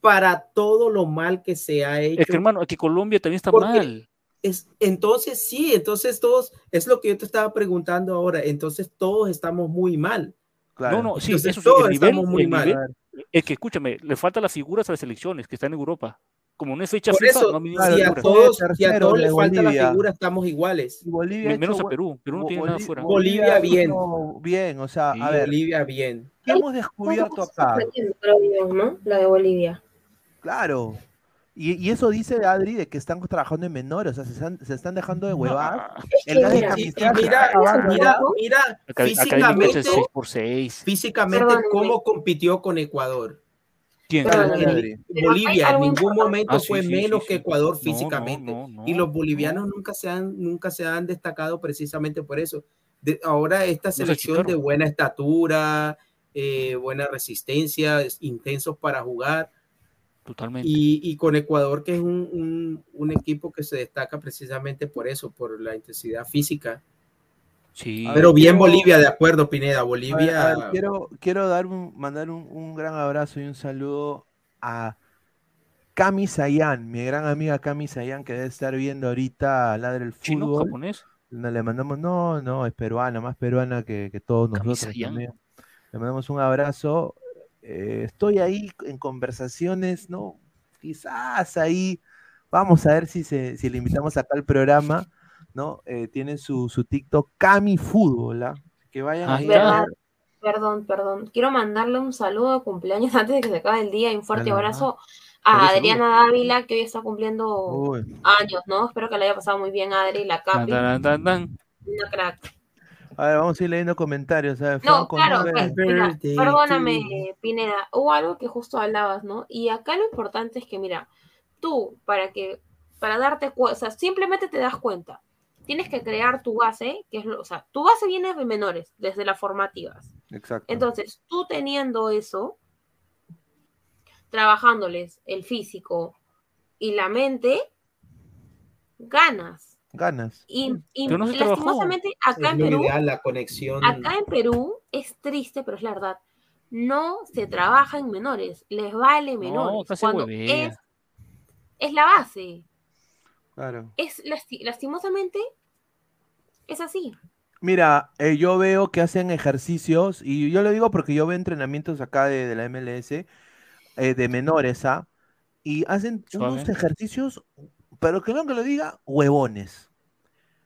[SPEAKER 14] para todo lo mal que se ha hecho.
[SPEAKER 15] Es que hermano, aquí Colombia también está mal.
[SPEAKER 14] es, entonces sí, entonces todos, es lo que yo te estaba preguntando ahora, entonces todos estamos muy mal.
[SPEAKER 11] Claro.
[SPEAKER 15] No, no, sí,
[SPEAKER 14] Entonces
[SPEAKER 15] eso sí, el nivel,
[SPEAKER 14] muy
[SPEAKER 15] el
[SPEAKER 14] mal.
[SPEAKER 15] nivel- es que escúchame, le faltan las figuras a las selecciones que están en Europa. Como no es fecha
[SPEAKER 14] Por
[SPEAKER 15] FIFA,
[SPEAKER 14] eso,
[SPEAKER 15] no
[SPEAKER 11] claro,
[SPEAKER 14] si a todos, si a todos les falta la
[SPEAKER 11] Bolivia.
[SPEAKER 14] figura, estamos iguales.
[SPEAKER 11] Bolivia
[SPEAKER 15] menos
[SPEAKER 11] hecho
[SPEAKER 15] a Perú, Perú no tiene nada fuera.
[SPEAKER 14] Bolivia bien.
[SPEAKER 11] bien, o sea,
[SPEAKER 14] Sí,
[SPEAKER 11] a ver,
[SPEAKER 14] Bolivia bien.
[SPEAKER 11] ¿qué hemos descubierto acá?
[SPEAKER 13] La de Bolivia.
[SPEAKER 11] Claro. Y, y eso dice Adri de que están trabajando en menores, o sea, se están, se están dejando de huevar. El gas de
[SPEAKER 13] mira,
[SPEAKER 11] camiseta
[SPEAKER 14] mira, mira,
[SPEAKER 15] Acá,
[SPEAKER 14] físicamente,
[SPEAKER 15] niveles 6 por 6
[SPEAKER 14] físicamente cómo compitió con Ecuador. Bolivia en ningún momento
[SPEAKER 15] Ah, sí,
[SPEAKER 14] fue
[SPEAKER 15] sí,
[SPEAKER 14] menos
[SPEAKER 15] sí,
[SPEAKER 14] que
[SPEAKER 15] sí.
[SPEAKER 14] Ecuador
[SPEAKER 15] No,
[SPEAKER 14] físicamente.
[SPEAKER 15] no, no,
[SPEAKER 14] y los bolivianos nunca se han nunca se han destacado precisamente por eso. De- ahora esta
[SPEAKER 15] se
[SPEAKER 14] selección de buena estatura, eh, buena resistencia, es- intensos para jugar
[SPEAKER 15] Totalmente.
[SPEAKER 14] y, y con Ecuador que es un, un- un equipo que se destaca precisamente por eso, por la intensidad física.
[SPEAKER 15] Sí.
[SPEAKER 14] Pero
[SPEAKER 11] ver,
[SPEAKER 14] bien
[SPEAKER 11] quiero-
[SPEAKER 14] Bolivia, de acuerdo, Pineda.
[SPEAKER 11] A ver,
[SPEAKER 14] Bolivia.
[SPEAKER 11] a ver, quiero, quiero dar un, mandar un, un gran abrazo y un saludo a Cami Sayan, mi gran amiga Cami Sayan, que debe estar viendo ahorita Ladre el
[SPEAKER 15] ¿Chino?
[SPEAKER 11] Fútbol.
[SPEAKER 15] ¿Japonés?
[SPEAKER 11] No, le mandamos, no, no, es peruana, más peruana que, que todos nosotros también. Le mandamos un abrazo. Eh, estoy ahí en conversaciones, ¿no? Quizás ahí, vamos a ver si, se, si le invitamos acá al programa, ¿no? Eh, tiene su, su TikTok Cami Fútbol, ¿ah? Que vayan
[SPEAKER 15] Ahí.
[SPEAKER 13] Perdón, perdón. Quiero mandarle un saludo de cumpleaños antes de que se acabe el día y un fuerte abrazo a. Adriana Dávila, que hoy está cumpliendo
[SPEAKER 11] Uy.
[SPEAKER 13] años, ¿no? Espero que le haya pasado muy bien a Adri, la Capi,
[SPEAKER 15] dan, dan, dan.
[SPEAKER 13] una crack.
[SPEAKER 11] A ver, vamos a ir leyendo comentarios. A ver,
[SPEAKER 13] No,
[SPEAKER 11] Franco
[SPEAKER 13] claro, pues, mira,
[SPEAKER 14] Birthday
[SPEAKER 13] perdóname. Pineda, hubo algo que justo hablabas, ¿no? Y acá lo importante es que, mira, tú, para que, para darte cuenta, o sea, simplemente te das cuenta, tienes que crear tu base, que es lo, o sea, tu base viene de menores, desde las formativas.
[SPEAKER 11] Exacto.
[SPEAKER 13] Entonces, tú teniendo eso, trabajándoles el físico y la mente, ganas.
[SPEAKER 11] Ganas.
[SPEAKER 13] Y, y
[SPEAKER 15] no
[SPEAKER 13] lastimosamente acá
[SPEAKER 14] es
[SPEAKER 13] en Perú,
[SPEAKER 14] ideal, la conexión.
[SPEAKER 13] acá en Perú es triste, pero es la verdad. No se trabaja en menores, les vale menores.
[SPEAKER 15] se
[SPEAKER 13] cuando es, es la base.
[SPEAKER 11] Claro.
[SPEAKER 13] Es lasti- lastimosamente es así.
[SPEAKER 11] Mira, eh, yo veo que hacen ejercicios, y yo lo digo porque yo veo entrenamientos acá de, de la MLS, eh, de menores, ¿ah? Y hacen unos ejercicios, pero que no que lo diga, huevones.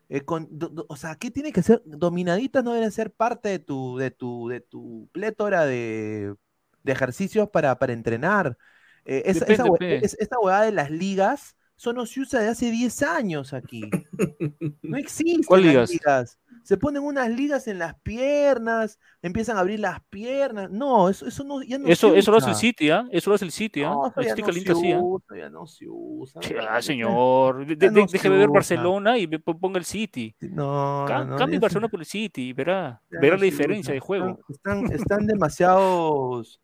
[SPEAKER 11] Eh, con, do- do- o sea, ¿qué tiene que ser? Dominaditas no deben ser parte de tu, de tu, de tu plétora de, de ejercicios para, para entrenar. Eh, esa, esa,
[SPEAKER 15] Depende,
[SPEAKER 11] hue-
[SPEAKER 15] pe.
[SPEAKER 11] es- esta huevada de las ligas, eso no se usa de hace 10 años aquí. No existen
[SPEAKER 15] ¿Cuál ligas.
[SPEAKER 11] Se ponen unas ligas en las piernas, empiezan a abrir las piernas. No, eso, eso no, ya no
[SPEAKER 15] Eso,
[SPEAKER 11] se
[SPEAKER 15] eso lo hace el
[SPEAKER 11] usa.
[SPEAKER 15] City, ¿ah? Eso lo hace el City, ¿ah?
[SPEAKER 11] No,
[SPEAKER 15] El
[SPEAKER 11] ya
[SPEAKER 15] City
[SPEAKER 11] no
[SPEAKER 15] calienta
[SPEAKER 11] se
[SPEAKER 15] así, ¿ah?
[SPEAKER 11] usa, ya no se usa.
[SPEAKER 15] Ah, señor. De- de- de ver
[SPEAKER 11] usa.
[SPEAKER 15] Barcelona y ve- ponga el City.
[SPEAKER 11] No,
[SPEAKER 15] Ca-
[SPEAKER 11] no,
[SPEAKER 15] Cambie Barcelona por el City y verá. Verá la diferencia
[SPEAKER 11] usa.
[SPEAKER 15] de juego.
[SPEAKER 11] Están, están, están demasiados,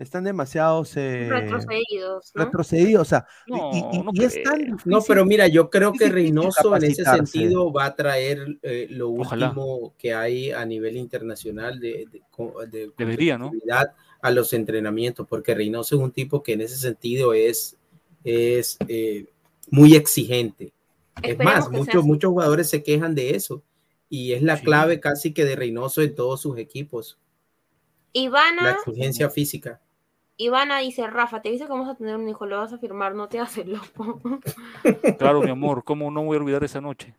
[SPEAKER 11] están demasiados eh,
[SPEAKER 13] Retrocedidos, ¿no?
[SPEAKER 11] retrocedidos, o sea,
[SPEAKER 15] No,
[SPEAKER 11] y, y-
[SPEAKER 15] no
[SPEAKER 11] y es
[SPEAKER 15] creo.
[SPEAKER 11] tan difícil.
[SPEAKER 14] No, pero mira, yo creo que Reynoso en ese sentido va a traer eh, lo
[SPEAKER 15] Ojalá.
[SPEAKER 14] último que hay a nivel internacional de, de, de
[SPEAKER 15] Debería, ¿no?
[SPEAKER 14] competitividad a los entrenamientos, porque Reynoso es un tipo que en ese sentido es, es eh, muy exigente. Es más, muchos, muchos jugadores se quejan de eso y es la
[SPEAKER 15] Sí.
[SPEAKER 14] clave casi que de Reynoso en todos sus equipos, la
[SPEAKER 13] Ivana,
[SPEAKER 14] exigencia física.
[SPEAKER 13] Ivana dice, Rafa, te dice que vamos a tener un hijo, lo vas a firmar, no te el loco.
[SPEAKER 15] Claro, mi amor, ¿cómo no voy a olvidar esa noche?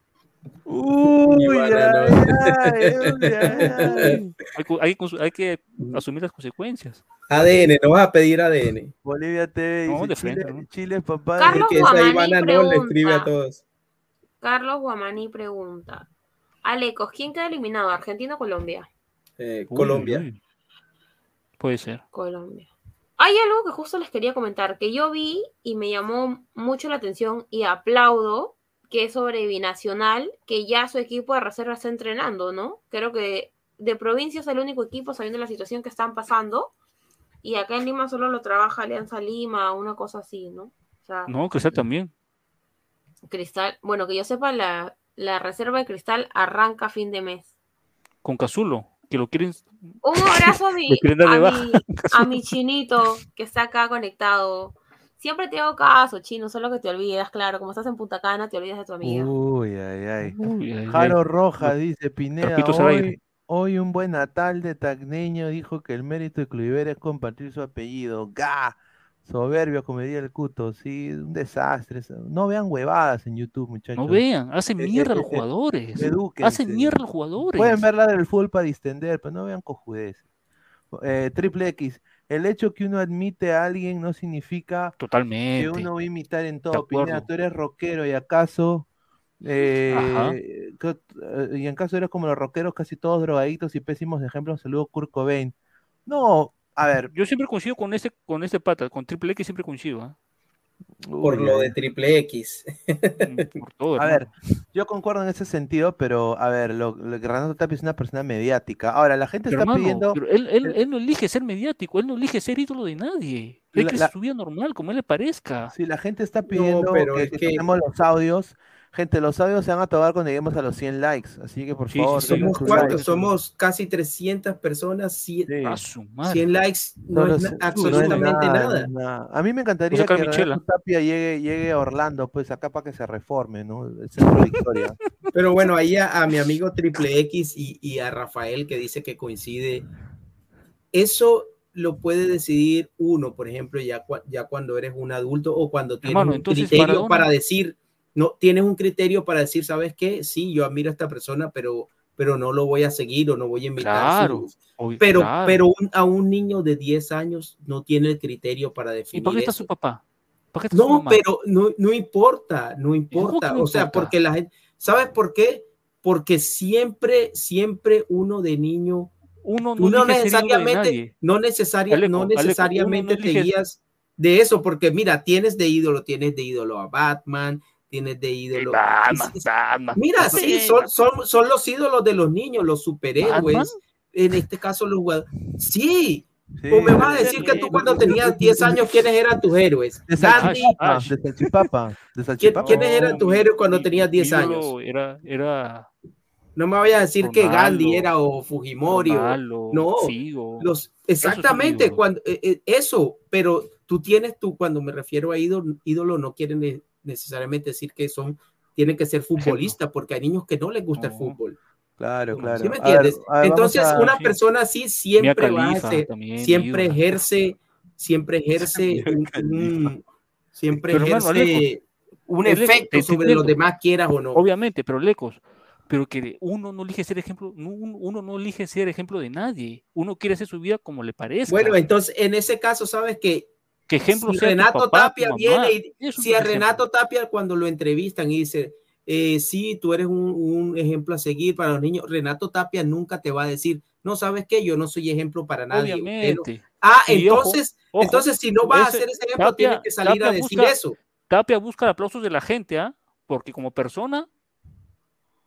[SPEAKER 11] Uy,
[SPEAKER 14] Ivana,
[SPEAKER 11] ay,
[SPEAKER 14] no.
[SPEAKER 11] ay.
[SPEAKER 15] Hay, que- hay que- hay que asumir las consecuencias.
[SPEAKER 14] ADN, no vas a pedir ADN.
[SPEAKER 11] Bolivia TV
[SPEAKER 15] No,
[SPEAKER 11] dice
[SPEAKER 15] de frente,
[SPEAKER 11] Chile,
[SPEAKER 15] ¿no?
[SPEAKER 11] Chile, papá.
[SPEAKER 13] Carlos
[SPEAKER 14] Que esa
[SPEAKER 13] Guamaní
[SPEAKER 14] Ivana no le escribe a
[SPEAKER 13] pregunta.
[SPEAKER 14] todos.
[SPEAKER 13] Carlos Guamaní pregunta. Alecos, ¿quién queda eliminado? ¿Argentina o Colombia?
[SPEAKER 14] Eh, Colombia.
[SPEAKER 15] uy, uy. Puede ser.
[SPEAKER 13] Colombia. Hay algo que justo les quería comentar, que yo vi y me llamó mucho la atención y aplaudo, que es sobre Binacional, que ya su equipo de reserva está entrenando, ¿no? Creo que de provincia es el único equipo sabiendo la situación que están pasando. Y acá en Lima solo lo trabaja Alianza Lima, una cosa así, ¿no? O sea,
[SPEAKER 15] No, Cristal también.
[SPEAKER 13] Cristal, bueno, que yo sepa, la, la reserva de Cristal arranca a fin de mes.
[SPEAKER 15] Con Cazulo, que lo quieren.
[SPEAKER 13] Un abrazo a mi, a mi, a mi chinito que está acá conectado. Siempre te hago caso, chino, solo que te olvidas, claro. Como estás en Punta Cana, te olvidas de tu amiga.
[SPEAKER 11] Uy, ay, ay.
[SPEAKER 15] Uy, ay,
[SPEAKER 11] Jaro
[SPEAKER 15] ay.
[SPEAKER 11] Rojas dice, Pineda, hoy, hoy un buen natal de Tacneño dijo que el mérito de Cluiver es compartir su apellido. ¡Ga! Soberbio, como diría el cuto, sí, un desastre. No vean huevadas en YouTube, muchachos.
[SPEAKER 15] No vean, hacen
[SPEAKER 11] Eh,
[SPEAKER 15] mierda a
[SPEAKER 11] eh,
[SPEAKER 15] los
[SPEAKER 11] eh,
[SPEAKER 15] jugadores.
[SPEAKER 11] edúquense.
[SPEAKER 15] Hacen mierda a los jugadores.
[SPEAKER 11] Pueden ver la del fútbol para distender, pero no vean cojudeces. Eh, triple X, el hecho que uno admite a alguien no significa que uno va a imitar en todo. Pineda, tú eres rockero y acaso, eh, que- eh, y en caso eres como los rockeros, casi todos drogaditos y pésimos ejemplos. Saludos, Kurt Cobain. No, a ver,
[SPEAKER 15] Yo siempre coincido con este, con este pata, con Triple X siempre coincido. ¿ah?
[SPEAKER 14] Por
[SPEAKER 11] uy,
[SPEAKER 14] lo de triple X.
[SPEAKER 15] Mm, Por todo,
[SPEAKER 11] A ver, yo concuerdo en ese sentido, pero a ver, lo, lo que Renato Tapia es una persona mediática. Ahora, la gente
[SPEAKER 15] Pero,
[SPEAKER 11] está
[SPEAKER 15] hermano,
[SPEAKER 11] pidiendo.
[SPEAKER 15] pero él, él- él no elige ser mediático, él no elige ser ídolo de nadie. Él
[SPEAKER 11] La-
[SPEAKER 15] quiere
[SPEAKER 11] la-
[SPEAKER 15] su vida normal, como él le parezca.
[SPEAKER 11] Si la gente está pidiendo
[SPEAKER 14] pero
[SPEAKER 11] que,
[SPEAKER 14] es
[SPEAKER 11] que
[SPEAKER 14] que-
[SPEAKER 11] los audios, gente, los audios se van a tomar cuando lleguemos a los 100 likes. Así que por
[SPEAKER 15] Sí,
[SPEAKER 11] favor,
[SPEAKER 14] Somos cuántos? Somos casi 300 personas. cien-
[SPEAKER 11] Sí.
[SPEAKER 15] A su madre.
[SPEAKER 14] 100 likes no,
[SPEAKER 11] No
[SPEAKER 14] es absolutamente
[SPEAKER 11] no es
[SPEAKER 14] nada.
[SPEAKER 11] no es nada. A mí me encantaría que Tapia llegue, llegue a Orlando, pues acá para que se reforme, ¿no? El centro Victoria.
[SPEAKER 14] Pero bueno, ahí a, a mi amigo Triple X y, y a Rafael que dice que coincide. Eso lo puede decidir uno, por ejemplo, ya, ya cuando eres un adulto o cuando tienes
[SPEAKER 15] Hermano,
[SPEAKER 14] un criterio
[SPEAKER 15] Maradona-
[SPEAKER 14] para decir, no, tienes un criterio para decir, ¿sabes qué? Sí, yo admiro a esta persona, pero, pero no lo voy a seguir o no voy a invitar
[SPEAKER 15] Claro. obvio,
[SPEAKER 14] Pero,
[SPEAKER 15] claro.
[SPEAKER 14] pero un- a un niño de 10 años no tiene el criterio para
[SPEAKER 15] ¿Y
[SPEAKER 14] definir
[SPEAKER 15] para qué está
[SPEAKER 14] eso.
[SPEAKER 15] su papá? ¿Para qué está su
[SPEAKER 14] No,
[SPEAKER 15] mamá?
[SPEAKER 14] pero no, no importa, no
[SPEAKER 15] ¿Cómo que
[SPEAKER 14] importa.
[SPEAKER 15] no
[SPEAKER 14] O sea,
[SPEAKER 15] importa?
[SPEAKER 14] porque la gente, ¿sabes por qué? Porque siempre, siempre uno de niño,
[SPEAKER 15] Uno no
[SPEAKER 14] no
[SPEAKER 15] elige ser ídolo de
[SPEAKER 14] necesariamente, no necesaria,
[SPEAKER 15] Aleco,
[SPEAKER 14] no
[SPEAKER 15] Aleco, uno
[SPEAKER 14] necesariamente te guías de eso, porque mira, tienes de ídolo, tienes de ídolo a Batman, tienes de ídolo.
[SPEAKER 15] Batman, Batman.
[SPEAKER 14] Mira, sí, son, son, son los ídolos de los niños, los superhéroes.
[SPEAKER 15] ¿Batman?
[SPEAKER 14] En este caso, los jugadores. Sí.
[SPEAKER 11] Sí,
[SPEAKER 14] o me vas a
[SPEAKER 11] de-
[SPEAKER 14] decir que tú cuando tenías 10 años, ¿quiénes eran tus héroes?
[SPEAKER 11] de
[SPEAKER 14] Gandhi,
[SPEAKER 11] salchipapa, de salchipapa, de
[SPEAKER 14] ¿Quién-
[SPEAKER 11] salchipapa.
[SPEAKER 14] ¿Quiénes eran tus héroes cuando tenías
[SPEAKER 15] mi
[SPEAKER 14] 10
[SPEAKER 15] ídolo
[SPEAKER 14] años?
[SPEAKER 15] Era, era
[SPEAKER 14] No me vayas a decir que
[SPEAKER 15] Ronaldo,
[SPEAKER 14] Gandhi era o Fujimori o
[SPEAKER 15] Ronaldo,
[SPEAKER 14] no,
[SPEAKER 15] Figo.
[SPEAKER 14] los exactamente
[SPEAKER 15] ídolos.
[SPEAKER 14] cuando eh, eh, eso, pero tú tienes tú cuando me refiero a ídolo, ídolo no quieren ne- necesariamente decir que son tienen que ser futbolistas porque hay niños que no les gusta el fútbol.
[SPEAKER 11] Claro, claro.
[SPEAKER 14] ¿Sí me
[SPEAKER 11] A ver,
[SPEAKER 14] entiendes?
[SPEAKER 11] a ver, vamos
[SPEAKER 14] Entonces,
[SPEAKER 11] a-
[SPEAKER 14] una persona así siempre va a ser, siempre ejerce, siempre ejerce un, siempre
[SPEAKER 15] Pero, hermano,
[SPEAKER 14] ejerce un efecto sobre
[SPEAKER 15] entiendo.
[SPEAKER 14] los demás, quieras o no.
[SPEAKER 15] Obviamente, pero lejos. Pero que uno no elige ser ejemplo, no- uno uno no elige ser ejemplo de nadie. Uno quiere hacer su vida como le parezca.
[SPEAKER 14] Bueno, entonces en ese caso, sabes que
[SPEAKER 15] que ejemplo
[SPEAKER 14] si
[SPEAKER 15] sea tu
[SPEAKER 14] Renato
[SPEAKER 15] tu
[SPEAKER 14] Tapia
[SPEAKER 15] mamá.
[SPEAKER 14] viene y si a
[SPEAKER 15] ejemplo.
[SPEAKER 14] Renato Tapia cuando lo entrevistan y dice, eh, sí, tú eres un, un ejemplo a seguir para los niños, Renato Tapia nunca te va a decir, no sabes qué, yo no soy ejemplo para nadie. usted no".
[SPEAKER 15] Obviamente.
[SPEAKER 14] Ah, entonces,
[SPEAKER 15] ojo,
[SPEAKER 14] entonces si no vas a hacer ese ejemplo,
[SPEAKER 15] Tapia-
[SPEAKER 14] tienes que salir a decir
[SPEAKER 15] busca-
[SPEAKER 14] eso.
[SPEAKER 15] Tapia busca aplausos de la gente, ¿ah? Porque como persona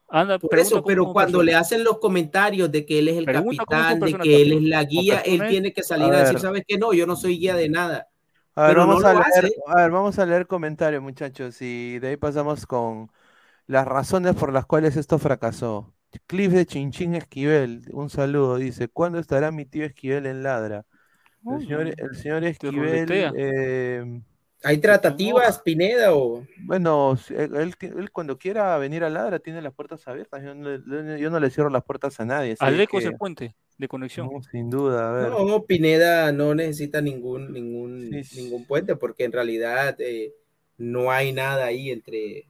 [SPEAKER 15] anda
[SPEAKER 14] Por eso, pero cuando
[SPEAKER 15] persona.
[SPEAKER 14] le hacen los comentarios de que él es el
[SPEAKER 15] Pregunta
[SPEAKER 14] capitán, de que él es la guía, él tiene que salir
[SPEAKER 11] A
[SPEAKER 14] a, decir. ¿sabes qué? No, yo no soy guía de nada.
[SPEAKER 11] A ver,
[SPEAKER 14] no
[SPEAKER 11] vamos a leer, a ver, vamos a leer comentarios, muchachos, y de ahí pasamos con las razones por las cuales esto fracasó. Cliff de Chinchín Esquivel, un saludo, dice, ¿cuándo estará mi tío Esquivel en Ladra? El señor, el señor Esquivel, eh,
[SPEAKER 14] ¿Hay tratativas, Pineda, o...?
[SPEAKER 11] bueno, él, cuando quiera venir a Ladra tiene las puertas abiertas, yo no, le- yo no le cierro las puertas a nadie. así
[SPEAKER 15] Aleco es
[SPEAKER 11] que-
[SPEAKER 15] el puente de conexión.
[SPEAKER 11] no, sin duda, a ver.
[SPEAKER 14] No, Pineda no necesita ningún, ningún,
[SPEAKER 11] Sí,
[SPEAKER 14] ningún puente porque en realidad eh, no hay nada ahí entre,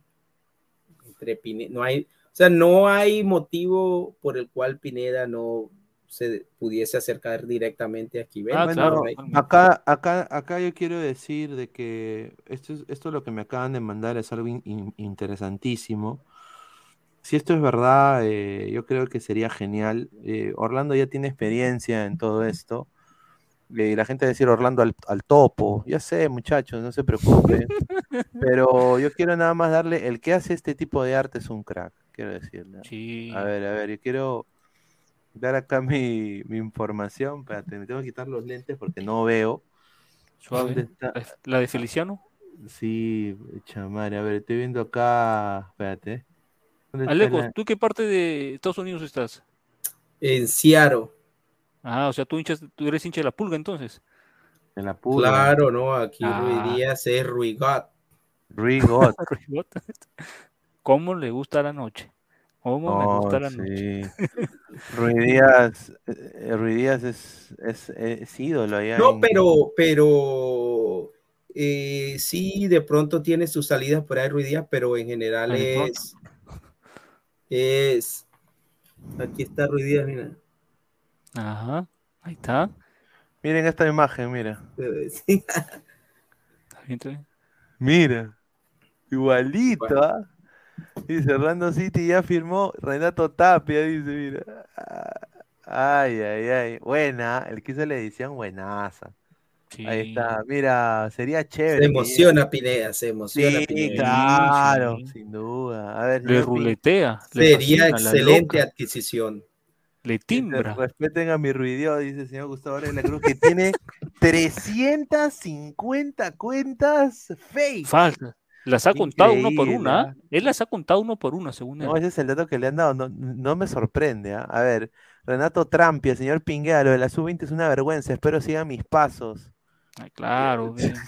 [SPEAKER 14] entre Pineda, no hay, sea, no hay motivo por el cual Pineda no se pudiese acercar directamente a Esquivel.
[SPEAKER 15] Ah,
[SPEAKER 11] Bueno,
[SPEAKER 15] claro.
[SPEAKER 11] acá, acá, acá yo quiero decir de que esto es, esto lo que me acaban de mandar es algo in- in- interesantísimo. Si esto es verdad, eh, yo creo que sería genial. Eh, Orlando ya tiene experiencia en todo esto. Eh, Y la gente va a decir Orlando al, al topo. Ya sé, muchachos, no se preocupen. Pero yo quiero nada más darle, el que hace este tipo de arte es un crack, quiero decirle.
[SPEAKER 15] Sí.
[SPEAKER 11] A ver, a ver, yo quiero dar acá mi, mi información. Espérate, me tengo que quitar los lentes porque no veo.
[SPEAKER 15] Suave.
[SPEAKER 11] ¿Dónde está?
[SPEAKER 15] La de Feliciano.
[SPEAKER 11] Sí, chamare, a ver, estoy viendo acá. Espérate. ¿Dónde está
[SPEAKER 15] Alejo, ¿tú qué parte de Estados Unidos estás?
[SPEAKER 14] En Seattle.
[SPEAKER 15] Ah, o sea, tú, hinchas, tú eres hincha de la pulga entonces.
[SPEAKER 11] En la pulga.
[SPEAKER 14] Claro, no, aquí
[SPEAKER 15] Ah.
[SPEAKER 14] Rui Díaz es Rui God.
[SPEAKER 11] Rigot.
[SPEAKER 15] ¿Cómo le gusta la noche? ¿Cómo me
[SPEAKER 11] Oh,
[SPEAKER 15] gusta la noche?
[SPEAKER 11] Rui Díaz, eh, Rui Díaz es, es, es ídolo allá
[SPEAKER 14] No,
[SPEAKER 11] en-
[SPEAKER 14] pero, pero eh, sí, de pronto tiene sus salidas por ahí Rui Díaz, pero en general
[SPEAKER 15] de
[SPEAKER 14] es, es, aquí está Rui Díaz, mira.
[SPEAKER 15] Ajá, ahí está.
[SPEAKER 11] Miren esta imagen, mira.
[SPEAKER 14] Sí.
[SPEAKER 15] Está bien, está bien.
[SPEAKER 11] Mira. Igualito, ¿ah? Dice, Orlando City ya firmó Renato Tapia, dice, mira. Ay, ay, ay. Buena, el que hizo la edición, buenaza. Ahí está, mira, sería chévere.
[SPEAKER 14] Se emociona Pineda, se emociona
[SPEAKER 11] Sí,
[SPEAKER 14] Pineda.
[SPEAKER 11] claro, sin duda. A ver,
[SPEAKER 15] Le ruletea. le
[SPEAKER 14] Sería
[SPEAKER 15] fascina,
[SPEAKER 14] excelente adquisición.
[SPEAKER 15] Le timbra.
[SPEAKER 11] Respeten a mi ruidio, dice el señor Gustavo de la Cruz, que tiene 350 cuentas fake.
[SPEAKER 15] Falta. Las ha contado uno por una.
[SPEAKER 11] ¿ah?
[SPEAKER 15] Él las ha contado uno por una, según él.
[SPEAKER 11] No, ese es el dato que le han dado, no, no me sorprende. ¿ah? A ver, Renato Trampi, el señor Pinguea, lo de la sub-20 es una vergüenza, espero sigan mis pasos.
[SPEAKER 15] Ay, claro. bien.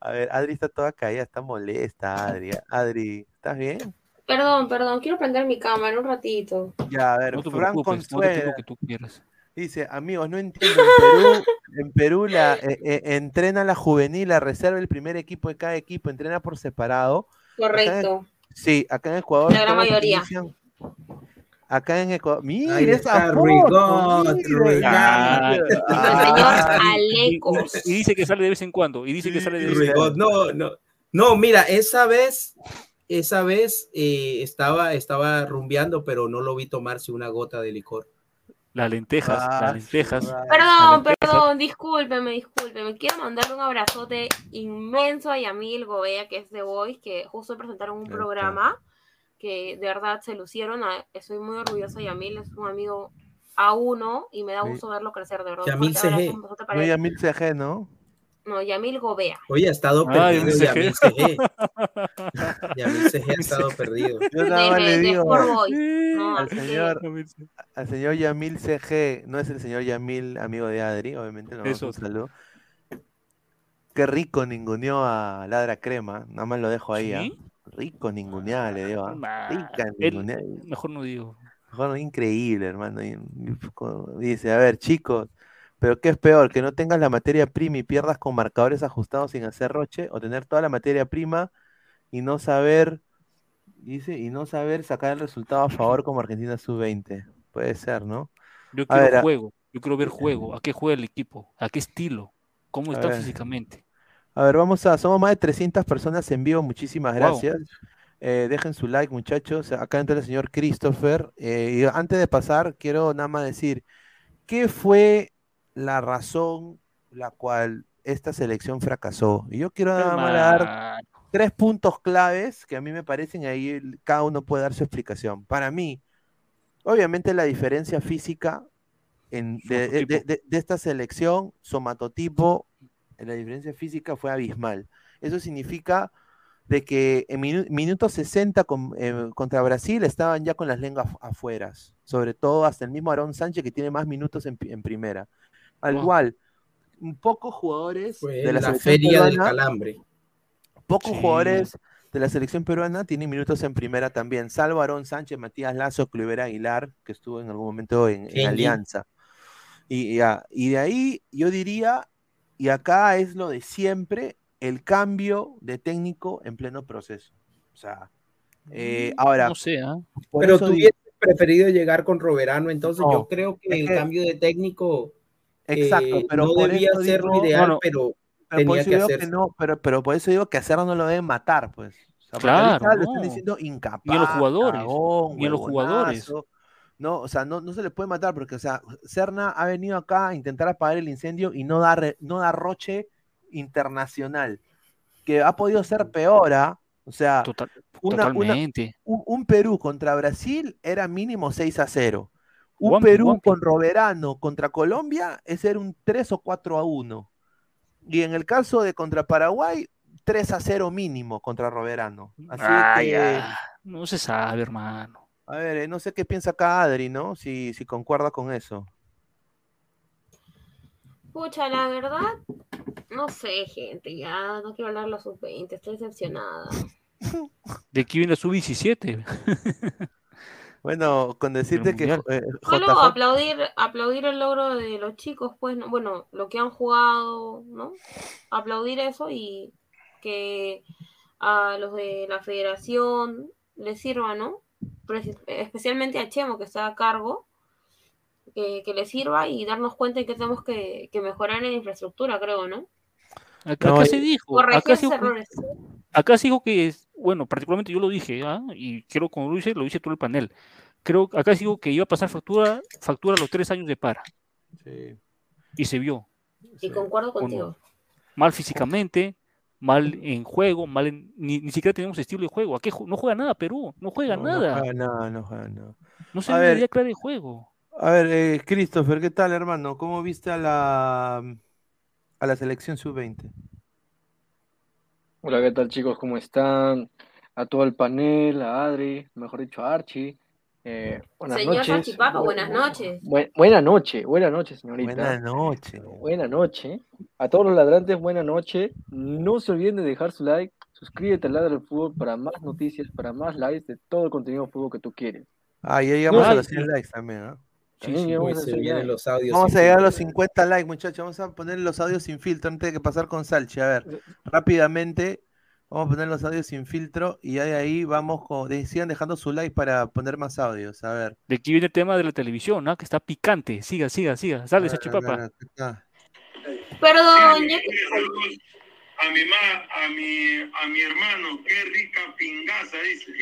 [SPEAKER 11] A ver, Adri está toda caída, está molesta, Adri. Adri, ¿estás bien?
[SPEAKER 13] Perdón, perdón, quiero prender mi cámara un ratito.
[SPEAKER 11] Ya, a ver,
[SPEAKER 15] No te
[SPEAKER 11] Fran
[SPEAKER 15] preocupes, montate
[SPEAKER 11] Consuela
[SPEAKER 15] lo que tú quieras.
[SPEAKER 11] dice, amigos, no entiendo, en Perú, en Perú la, eh, eh, entrena la juvenil, la reserva, el primer equipo de cada equipo, entrena por separado. Acá en-
[SPEAKER 13] Correcto.
[SPEAKER 11] sí, acá en Ecuador.
[SPEAKER 13] La gran mayoría.
[SPEAKER 11] inician- Acá en Ecuador. Mira
[SPEAKER 14] Ahí
[SPEAKER 11] esa foto,
[SPEAKER 14] Rigot,
[SPEAKER 11] mira.
[SPEAKER 13] El señor
[SPEAKER 11] Ah,
[SPEAKER 13] Alecos.
[SPEAKER 15] Y dice que sale de vez en cuando. Y dice que sale de vez en cuando.
[SPEAKER 14] No, no, no, mira, esa vez, esa vez eh, estaba, estaba rumbeando, pero no lo vi tomarse una gota de licor.
[SPEAKER 15] Las lentejas,
[SPEAKER 11] Ah,
[SPEAKER 15] las lentejas.
[SPEAKER 13] Perdón,
[SPEAKER 15] lentejas.
[SPEAKER 13] perdón, discúlpeme, discúlpeme. Quiero mandarle un abrazote inmenso a Yamil Gobea, que es de Voice, que justo presentaron un programa que de verdad se lucieron. a- Estoy muy orgullosa de Yamil, es un amigo a uno y me da
[SPEAKER 11] Sí.
[SPEAKER 13] gusto verlo crecer, de verdad.
[SPEAKER 14] Yamil CG.
[SPEAKER 11] No. Yamil CG, ¿no?
[SPEAKER 13] No, Yamil Gobea.
[SPEAKER 14] Oye, ha estado
[SPEAKER 15] Ah,
[SPEAKER 14] perdido
[SPEAKER 15] Yamil
[SPEAKER 14] CG. Yamil CG ha estado perdido.
[SPEAKER 11] Yo nada le digo.
[SPEAKER 13] No,
[SPEAKER 11] al
[SPEAKER 13] que-
[SPEAKER 11] señor, al señor Yamil CG, no es el señor Yamil, amigo de Adri, obviamente, no,
[SPEAKER 15] Es
[SPEAKER 11] un
[SPEAKER 15] otro.
[SPEAKER 11] saludo. Qué rico ninguneó a Ladra Crema, nada más lo dejo ahí, ¿ah?
[SPEAKER 15] ¿Sí?
[SPEAKER 11] Rico ningunear, le digo, ¿ah?
[SPEAKER 15] Nah,
[SPEAKER 11] Rica
[SPEAKER 15] mejor no digo.
[SPEAKER 11] Mejor, increíble, hermano. y- Dice, a ver, chicos, pero ¿qué es peor? ¿Que no tengas la materia prima y pierdas con marcadores ajustados sin hacer roche? ¿O tener toda la materia prima y no saber, dice, y no saber sacar el resultado a favor como Argentina sub-20? Puede ser, ¿no?
[SPEAKER 15] Yo
[SPEAKER 11] A
[SPEAKER 15] quiero
[SPEAKER 11] ver,
[SPEAKER 15] juego. Yo quiero ver juego. ¿A qué juega el equipo? ¿A qué estilo? ¿Cómo está físicamente?
[SPEAKER 11] A ver, vamos a, somos más de 300 personas en vivo, muchísimas
[SPEAKER 15] Wow.
[SPEAKER 11] gracias. Eh, dejen su like, muchachos. Acá entra el señor Christopher. Eh, y antes de pasar, quiero nada más decir, ¿qué fue la razón la cual esta selección fracasó? Y yo quiero nada más dar tres puntos claves que a mí me parecen ahí, cada uno puede dar su explicación. Para mí, obviamente la diferencia física en- de- de- de esta selección, somatotipo, la diferencia física fue abismal. Eso significa de que en minu- minuto 60 con- eh, contra Brasil estaban ya con las lenguas afu- afueras, sobre todo hasta el mismo Aarón Sánchez que tiene más minutos en, en primera. Al
[SPEAKER 14] Wow.
[SPEAKER 11] igual, un pocos jugadores
[SPEAKER 14] Fue
[SPEAKER 11] de la,
[SPEAKER 14] la
[SPEAKER 11] selección
[SPEAKER 14] feria del
[SPEAKER 11] peruana-
[SPEAKER 14] calambre.
[SPEAKER 11] Pocos
[SPEAKER 15] Sí.
[SPEAKER 11] jugadores de la selección peruana tienen minutos en primera también, salvo Aarón Sánchez, Matías Lazo, Cluivera Aguilar, que estuvo en algún momento en, en. Alianza. Y, y a- y de ahí yo diría, y acá es lo de siempre, el cambio de técnico en pleno proceso. O sea, Eh, ahora,
[SPEAKER 15] No sé, ¿ah?
[SPEAKER 11] por
[SPEAKER 14] Pero tú
[SPEAKER 11] digo-
[SPEAKER 14] hubieses preferido llegar con Roberano, entonces
[SPEAKER 11] No,
[SPEAKER 14] yo creo que el
[SPEAKER 11] que-
[SPEAKER 14] cambio de técnico
[SPEAKER 11] Exacto,
[SPEAKER 14] eh,
[SPEAKER 11] pero
[SPEAKER 14] no
[SPEAKER 11] por
[SPEAKER 14] debía ser
[SPEAKER 11] digo-
[SPEAKER 14] lo ideal,
[SPEAKER 11] No, no,
[SPEAKER 14] pero
[SPEAKER 11] Pero por
[SPEAKER 14] tenía
[SPEAKER 11] eso
[SPEAKER 14] que
[SPEAKER 11] digo que no, pero, pero por eso digo que a Serra no lo deben matar, pues. O sea,
[SPEAKER 15] Claro,
[SPEAKER 11] ahorita lo están
[SPEAKER 15] no.
[SPEAKER 11] diciendo incapaz,
[SPEAKER 15] Ni a los jugadores,
[SPEAKER 11] cagón,
[SPEAKER 15] ni a los jugadores.
[SPEAKER 11] No, o sea, no, no se le puede matar porque, o sea, Serna ha venido acá a intentar apagar el incendio y no da, re- no da roche internacional, que ha podido ser peor, ¿ah? O sea, una- una-
[SPEAKER 15] totalmente.
[SPEAKER 11] un, un Perú contra Brasil era mínimo 6 a 0. Un Perú con Roberano contra Colombia ese era un 3 o 4 a 1. Y en el caso de contra Paraguay, 3 a 0 mínimo contra Roberano. Así
[SPEAKER 15] Ah,
[SPEAKER 11] que,
[SPEAKER 15] ya. No se sabe, hermano.
[SPEAKER 11] A ver, eh, no sé qué piensa acá Adri, ¿no? Si, si concuerda con eso.
[SPEAKER 13] Pucha, la verdad, no sé, gente, ya no quiero hablar de los sub-20, estoy decepcionada.
[SPEAKER 15] De aquí viene la sub-17.
[SPEAKER 11] Bueno, con decirte que eh,
[SPEAKER 13] Solo
[SPEAKER 11] JJ
[SPEAKER 13] aplaudir, aplaudir el logro de los chicos, pues, ¿no? bueno, lo que han jugado, ¿no? Aplaudir eso y que a los de la federación les sirva, ¿no? Especialmente a Chemo, que está a cargo, que, que les sirva y darnos cuenta de que tenemos que, que mejorar en la infraestructura, creo, ¿no?
[SPEAKER 15] Acá,
[SPEAKER 11] No,
[SPEAKER 15] acá
[SPEAKER 11] y-
[SPEAKER 15] se dijo. Acá se,
[SPEAKER 13] errores.
[SPEAKER 15] acá se dijo que, es- bueno, particularmente yo lo dije, ¿ah? y creo como lo hice todo el panel. Creo, acá se dijo que iba a pasar factura, factura a los tres años de para.
[SPEAKER 11] Sí.
[SPEAKER 15] Y se vio.
[SPEAKER 13] Y concuerdo
[SPEAKER 15] ¿o
[SPEAKER 13] contigo.
[SPEAKER 15] Mal físicamente, mal en juego, mal en- ni, ni siquiera tenemos estilo de juego. Aquí no juega nada Perú, no juega
[SPEAKER 11] no,
[SPEAKER 15] nada.
[SPEAKER 11] No juega nada, no juega nada.
[SPEAKER 15] No se ve idea clara de juego.
[SPEAKER 11] A ver, eh, Christopher, ¿qué tal, hermano? ¿Cómo viste a la, a la selección sub-20?
[SPEAKER 17] Hola, ¿qué tal chicos? ¿Cómo están? A todo el panel, a Adri, mejor dicho a Archie. Eh, buenas
[SPEAKER 13] Señor
[SPEAKER 17] noches.
[SPEAKER 13] Salchipapa, buenas noches.
[SPEAKER 17] Bu- buena noche, buena noche, señorita.
[SPEAKER 11] Buenas noches.
[SPEAKER 17] Buena noche. A todos los ladrantes, buena noche. No se olviden de dejar su like, suscríbete al Ladra del Fútbol para más noticias, para más likes de todo el contenido de fútbol que tú quieres.
[SPEAKER 11] Ah, ya llegamos
[SPEAKER 17] No,
[SPEAKER 11] a los
[SPEAKER 17] sí.
[SPEAKER 11] 100 likes también, ¿ah?
[SPEAKER 17] También llegamos
[SPEAKER 14] Uy,
[SPEAKER 17] a
[SPEAKER 14] los audios.
[SPEAKER 11] Vamos a llegar a los 50 likes, muchachos. Vamos a poner los audios sin filtro antes de que pasar con Salchi. A ver, rápidamente, vamos a poner los audios sin filtro y ya de ahí vamos con. de- Sigan dejando su like para poner más audios. A ver.
[SPEAKER 15] De aquí viene el tema de la televisión, ¿ah? que está picante. Siga, siga, siga. Sale,
[SPEAKER 11] A ver,
[SPEAKER 15] Salchipapa.
[SPEAKER 11] a ver, acá está.
[SPEAKER 13] Perdón, ya
[SPEAKER 16] a mi ma, a mi, a mi hermano, qué rica pingaza, dice.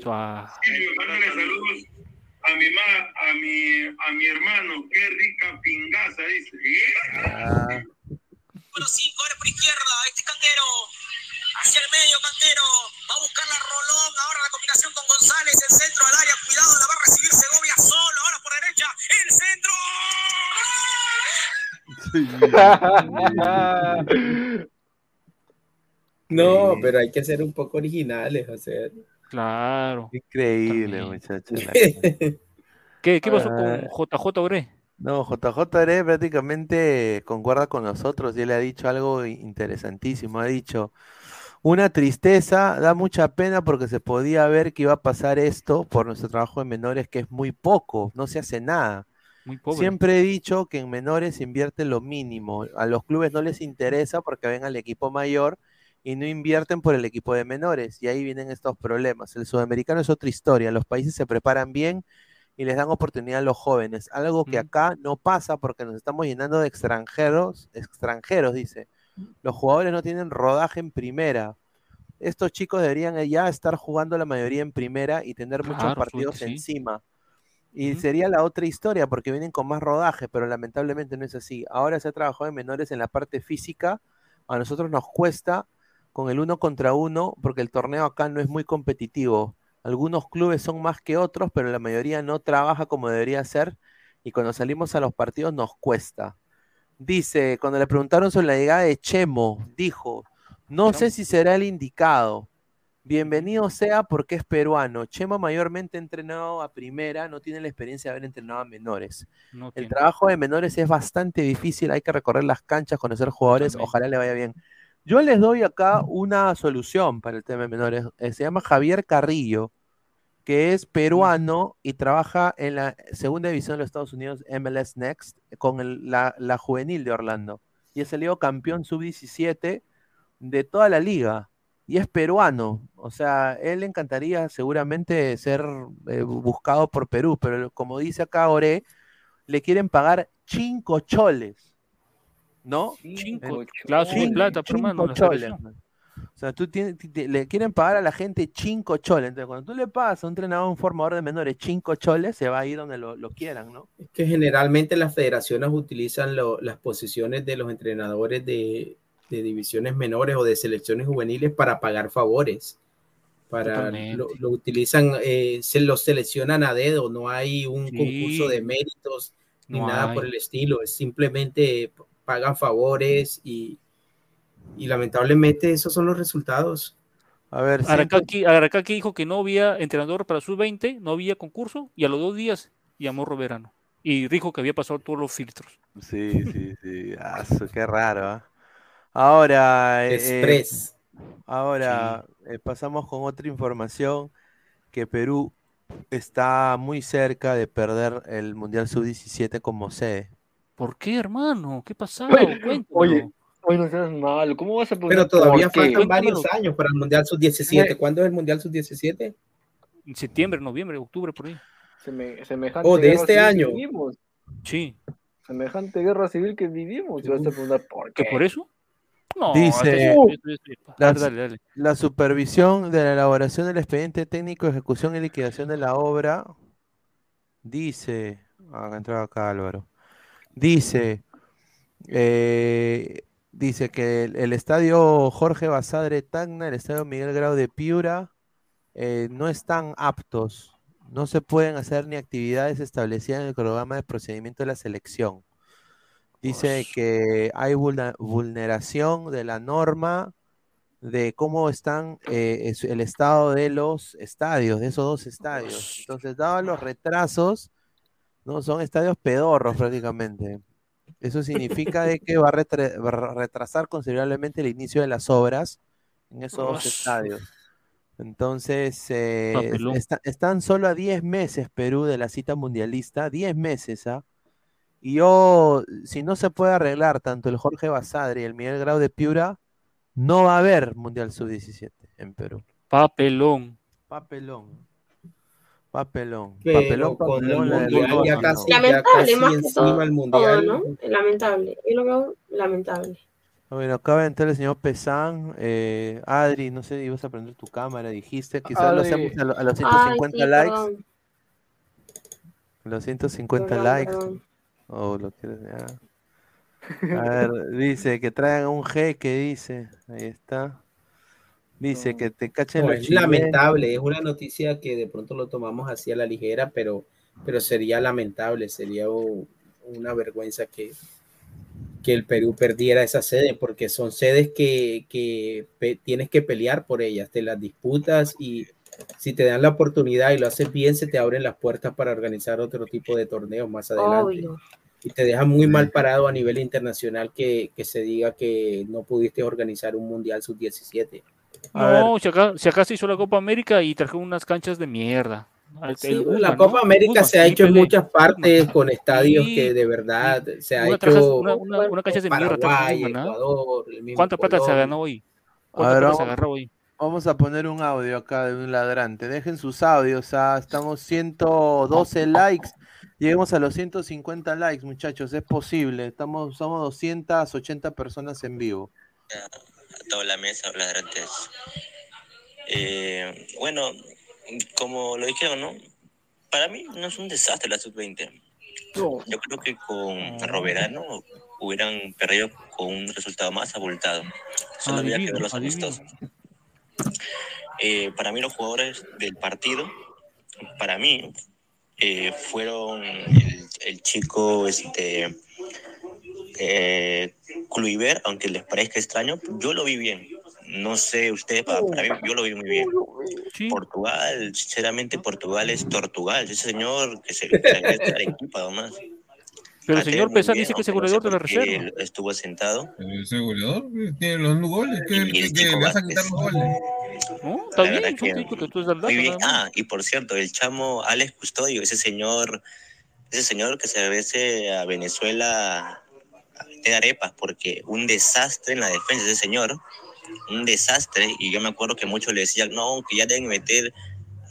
[SPEAKER 15] Suave.
[SPEAKER 16] Silvio, mándale saludos a mi ma, a mi, a mi hermano, qué rica pingaza, dice.
[SPEAKER 11] Ah,
[SPEAKER 18] Número 5, ahora por izquierda, este es Cantero. Hacia el medio, Cantero. Va a buscar la Rolón. Ahora la combinación con González. El centro al área. Cuidado, la va a recibir Segovia solo. Ahora por derecha. El centro.
[SPEAKER 14] No, pero hay que ser un poco originales, o sea.
[SPEAKER 15] Claro.
[SPEAKER 11] increíble, muchachos.
[SPEAKER 15] ¿Qué, qué pasó
[SPEAKER 11] Ah.
[SPEAKER 15] con JJ Ore?
[SPEAKER 11] No, JJ Ere prácticamente concuerda con nosotros y él ha dicho algo interesantísimo. Ha dicho, una tristeza, da mucha pena porque se podía ver que iba a pasar esto por nuestro trabajo en menores, que es muy poco, no se hace nada.
[SPEAKER 15] Muy pobre.
[SPEAKER 11] Siempre he dicho que en menores se invierte lo mínimo. A los clubes no les interesa porque ven al equipo mayor y no invierten por el equipo de menores. Y ahí vienen estos problemas. El sudamericano es otra historia. Los países se preparan bien y les dan oportunidad a los jóvenes. Algo que acá no pasa porque nos estamos llenando de extranjeros, extranjeros, dice. Los jugadores no tienen rodaje en primera. Estos chicos deberían ya estar jugando la mayoría en primera y tener muchos
[SPEAKER 15] Claro,
[SPEAKER 11] partidos
[SPEAKER 15] sí.
[SPEAKER 11] encima. Y sería la otra historia porque vienen con más rodaje, pero lamentablemente no es así. Ahora se ha trabajado en menores en la parte física. A nosotros nos cuesta con el uno contra uno porque el torneo acá no es muy competitivo. Algunos clubes son más que otros, pero la mayoría no trabaja como debería ser y cuando salimos a los partidos nos cuesta. Dice, cuando le preguntaron sobre la llegada de Chemo, dijo, no sé si será el indicado. Bienvenido sea porque es peruano. Chemo mayormente ha entrenado a primera, no tiene la experiencia de haber entrenado a menores.
[SPEAKER 15] No
[SPEAKER 11] El trabajo de menores es bastante difícil, hay que recorrer las canchas, conocer jugadores, ojalá le vaya bien. Yo les doy acá una solución para el tema de menores. eh, se llama Javier Carrillo, que es peruano y trabaja en la segunda división de los Estados Unidos, MLS Next, con el- la, la juvenil de Orlando. Y es salido campeón sub-17 de toda la liga. y es peruano. O sea, él le encantaría seguramente ser eh, buscado por Perú, pero como dice acá Ore, le quieren pagar cinco choles. ¿No?
[SPEAKER 15] Cinco, claro,
[SPEAKER 11] cinco-
[SPEAKER 15] plata, pero,
[SPEAKER 11] choles.
[SPEAKER 15] selección.
[SPEAKER 11] O sea, tú tienes, ti- te- le quieren pagar a la gente cinco choles. Entonces, cuando tú le pagas a un entrenador, un formador de menores cinco choles, se va a ir donde lo, lo quieran, ¿no?
[SPEAKER 14] Es que generalmente las federaciones utilizan lo- las posiciones de los entrenadores de, de divisiones menores o de selecciones juveniles para pagar favores. Para lo, lo utilizan, eh, se los seleccionan a dedo, no hay un
[SPEAKER 15] Sí.
[SPEAKER 14] concurso de méritos ni
[SPEAKER 15] No
[SPEAKER 14] nada
[SPEAKER 15] hay.
[SPEAKER 14] por el estilo, es simplemente pagan favores y, y lamentablemente esos son los resultados.
[SPEAKER 11] A ver,
[SPEAKER 15] Aracaki, Aracaki dijo que no había entrenador para sus 20, no había concurso, y a los dos días llamó Roberano. Y dijo que había pasado todos los filtros.
[SPEAKER 11] Sí, sí, sí. Ah, qué raro, ¿ah? Ahora, eh,
[SPEAKER 14] Express.
[SPEAKER 11] ahora eh, pasamos con otra información que Perú está muy cerca de perder el Mundial Sub-17 como sede.
[SPEAKER 15] ¿Por qué, hermano? ¿Qué pasó?
[SPEAKER 17] Oye, oye, oye, no seas malo. ¿Cómo vas a poner
[SPEAKER 14] Pero todavía
[SPEAKER 17] qué?
[SPEAKER 14] faltan varios años para el Mundial Sub-17. ¿Cuándo es el Mundial Sub-17?
[SPEAKER 15] En septiembre, noviembre, octubre, por ahí.
[SPEAKER 17] Seme- semejante
[SPEAKER 14] Oh, de
[SPEAKER 17] guerra
[SPEAKER 14] este
[SPEAKER 17] civil que
[SPEAKER 14] año.
[SPEAKER 17] vivimos.
[SPEAKER 15] Sí.
[SPEAKER 17] Semejante guerra civil que vivimos. Y vas a preguntar por qué.
[SPEAKER 15] ¿Que por eso? No,
[SPEAKER 11] Dice, la,
[SPEAKER 15] dale, dale,
[SPEAKER 11] la supervisión de la elaboración del expediente técnico, ejecución y liquidación de la obra, dice, acá entraba acá Álvaro, dice, eh, dice que el, el estadio Jorge Basadre Tacna, el estadio Miguel Grau de Piura, eh, no están aptos, no se pueden hacer ni actividades establecidas en el programa de procedimiento de la selección. Dice que hay vulneración de la norma de cómo están eh, el estado de los estadios, de esos dos estadios. Entonces, dados los retrasos, no son estadios pedorros prácticamente. Eso significa de que va a, retra- va a retrasar considerablemente el inicio de las obras en esos dos estadios. Entonces, eh, está- están solo a 10 meses Perú de la cita mundialista, 10 meses, ¿ah? Y yo, si no se puede arreglar tanto el Jorge Basadre y el Miguel Grau de Piura, no va a haber Mundial Sub-17 en Perú.
[SPEAKER 15] Papelón.
[SPEAKER 11] Papelón. Papelón.
[SPEAKER 14] Pero
[SPEAKER 11] papelón,
[SPEAKER 14] con el
[SPEAKER 11] papelón, de
[SPEAKER 14] Mundial ya casi- ya
[SPEAKER 13] Lamentable,
[SPEAKER 14] casi
[SPEAKER 13] más que
[SPEAKER 14] encima
[SPEAKER 13] todo,
[SPEAKER 14] el
[SPEAKER 13] todo,
[SPEAKER 14] Mundial.
[SPEAKER 13] ¿no? Lamentable. Yo lo veo lamentable.
[SPEAKER 11] Bueno, acaba de entrar el señor Pesán. Eh, Adri, no sé, ibas a prender tu cámara, dijiste. Quizás lo hacemos a, lo- a los
[SPEAKER 13] Ay,
[SPEAKER 11] 150
[SPEAKER 13] sí,
[SPEAKER 11] likes.
[SPEAKER 13] perdón.
[SPEAKER 11] Los 150
[SPEAKER 13] Perdón,
[SPEAKER 11] likes.
[SPEAKER 13] perdón.
[SPEAKER 11] Oh, lo quieres ya. A ver, dice que traigan un jeque, dice. Ahí está. Dice que te cachen
[SPEAKER 14] No,
[SPEAKER 11] los
[SPEAKER 14] es
[SPEAKER 11] chilenos.
[SPEAKER 14] lamentable, es una noticia que de pronto lo tomamos así a la ligera, pero, pero sería lamentable, sería una vergüenza que, que el Perú perdiera esa sede, porque son sedes que, que tienes que pelear por ellas, te las disputas y si te dan la oportunidad y lo haces bien, se te abren las puertas para organizar otro tipo de torneos más adelante.
[SPEAKER 13] Obvio.
[SPEAKER 14] Y te deja muy mal parado a nivel internacional que, que se diga que no pudiste organizar un Mundial Sub-17.
[SPEAKER 15] No, si acá, si acá se hizo la Copa América y trajeron unas canchas de mierda.
[SPEAKER 14] Sí, la Copa
[SPEAKER 15] ¿no?
[SPEAKER 14] América se ha hecho en muchas partes con estadios
[SPEAKER 15] Sí,
[SPEAKER 14] que de verdad se ha
[SPEAKER 15] Una,
[SPEAKER 14] hecho
[SPEAKER 15] una, una, una cancha de mierda trajo
[SPEAKER 14] Paraguay,
[SPEAKER 15] Guzmán.
[SPEAKER 14] Ecuador, el mismo
[SPEAKER 15] ¿Cuánta plata se ganó hoy? ¿Cuánta
[SPEAKER 11] ver,
[SPEAKER 15] plata se
[SPEAKER 11] vamos,
[SPEAKER 15] agarró hoy?
[SPEAKER 11] vamos a poner un audio acá de un ladrante. Dejen sus audios. ah, Estamos 112 likes. Lleguemos a los 150 likes, muchachos. Es posible. Estamos, somos 280 personas en vivo.
[SPEAKER 19] Toda la mesa, ladrantes. Eh, bueno, como lo dijeron, ¿no? Para mí no es un desastre la sub-20. Yo creo que con Roberano hubieran perdido con un resultado más abultado. Solo había que ver los. Eh, para mí los jugadores del partido, para mí, eh, fueron el, el chico este, eh, Kluivert, aunque les parezca extraño, yo lo vi bien. No sé ustedes, para, para mí yo lo vi muy bien. Portugal, sinceramente Portugal es Tortugal, ese señor que se que regresa a Arequipa nomás.
[SPEAKER 15] Pero el señor
[SPEAKER 19] bien,
[SPEAKER 15] dice que es el
[SPEAKER 19] no sé
[SPEAKER 15] goleador de la reserva.
[SPEAKER 19] Estuvo sentado.
[SPEAKER 20] Ese goleador eh, tiene los goles. ¿Qué,
[SPEAKER 19] Y
[SPEAKER 20] qué-
[SPEAKER 19] el
[SPEAKER 20] le vas a quitar los goles?
[SPEAKER 15] ¿No? Está
[SPEAKER 19] La
[SPEAKER 15] bien,
[SPEAKER 19] que
[SPEAKER 15] que tú el dato,
[SPEAKER 19] muy bien. Ah, y por cierto, el chamo Alex Custodio, ese señor, ese señor que se regrese a Venezuela vender arepas, porque un desastre en la defensa ese señor. un desastre y yo me acuerdo que muchos le decían, no, que ya deben meter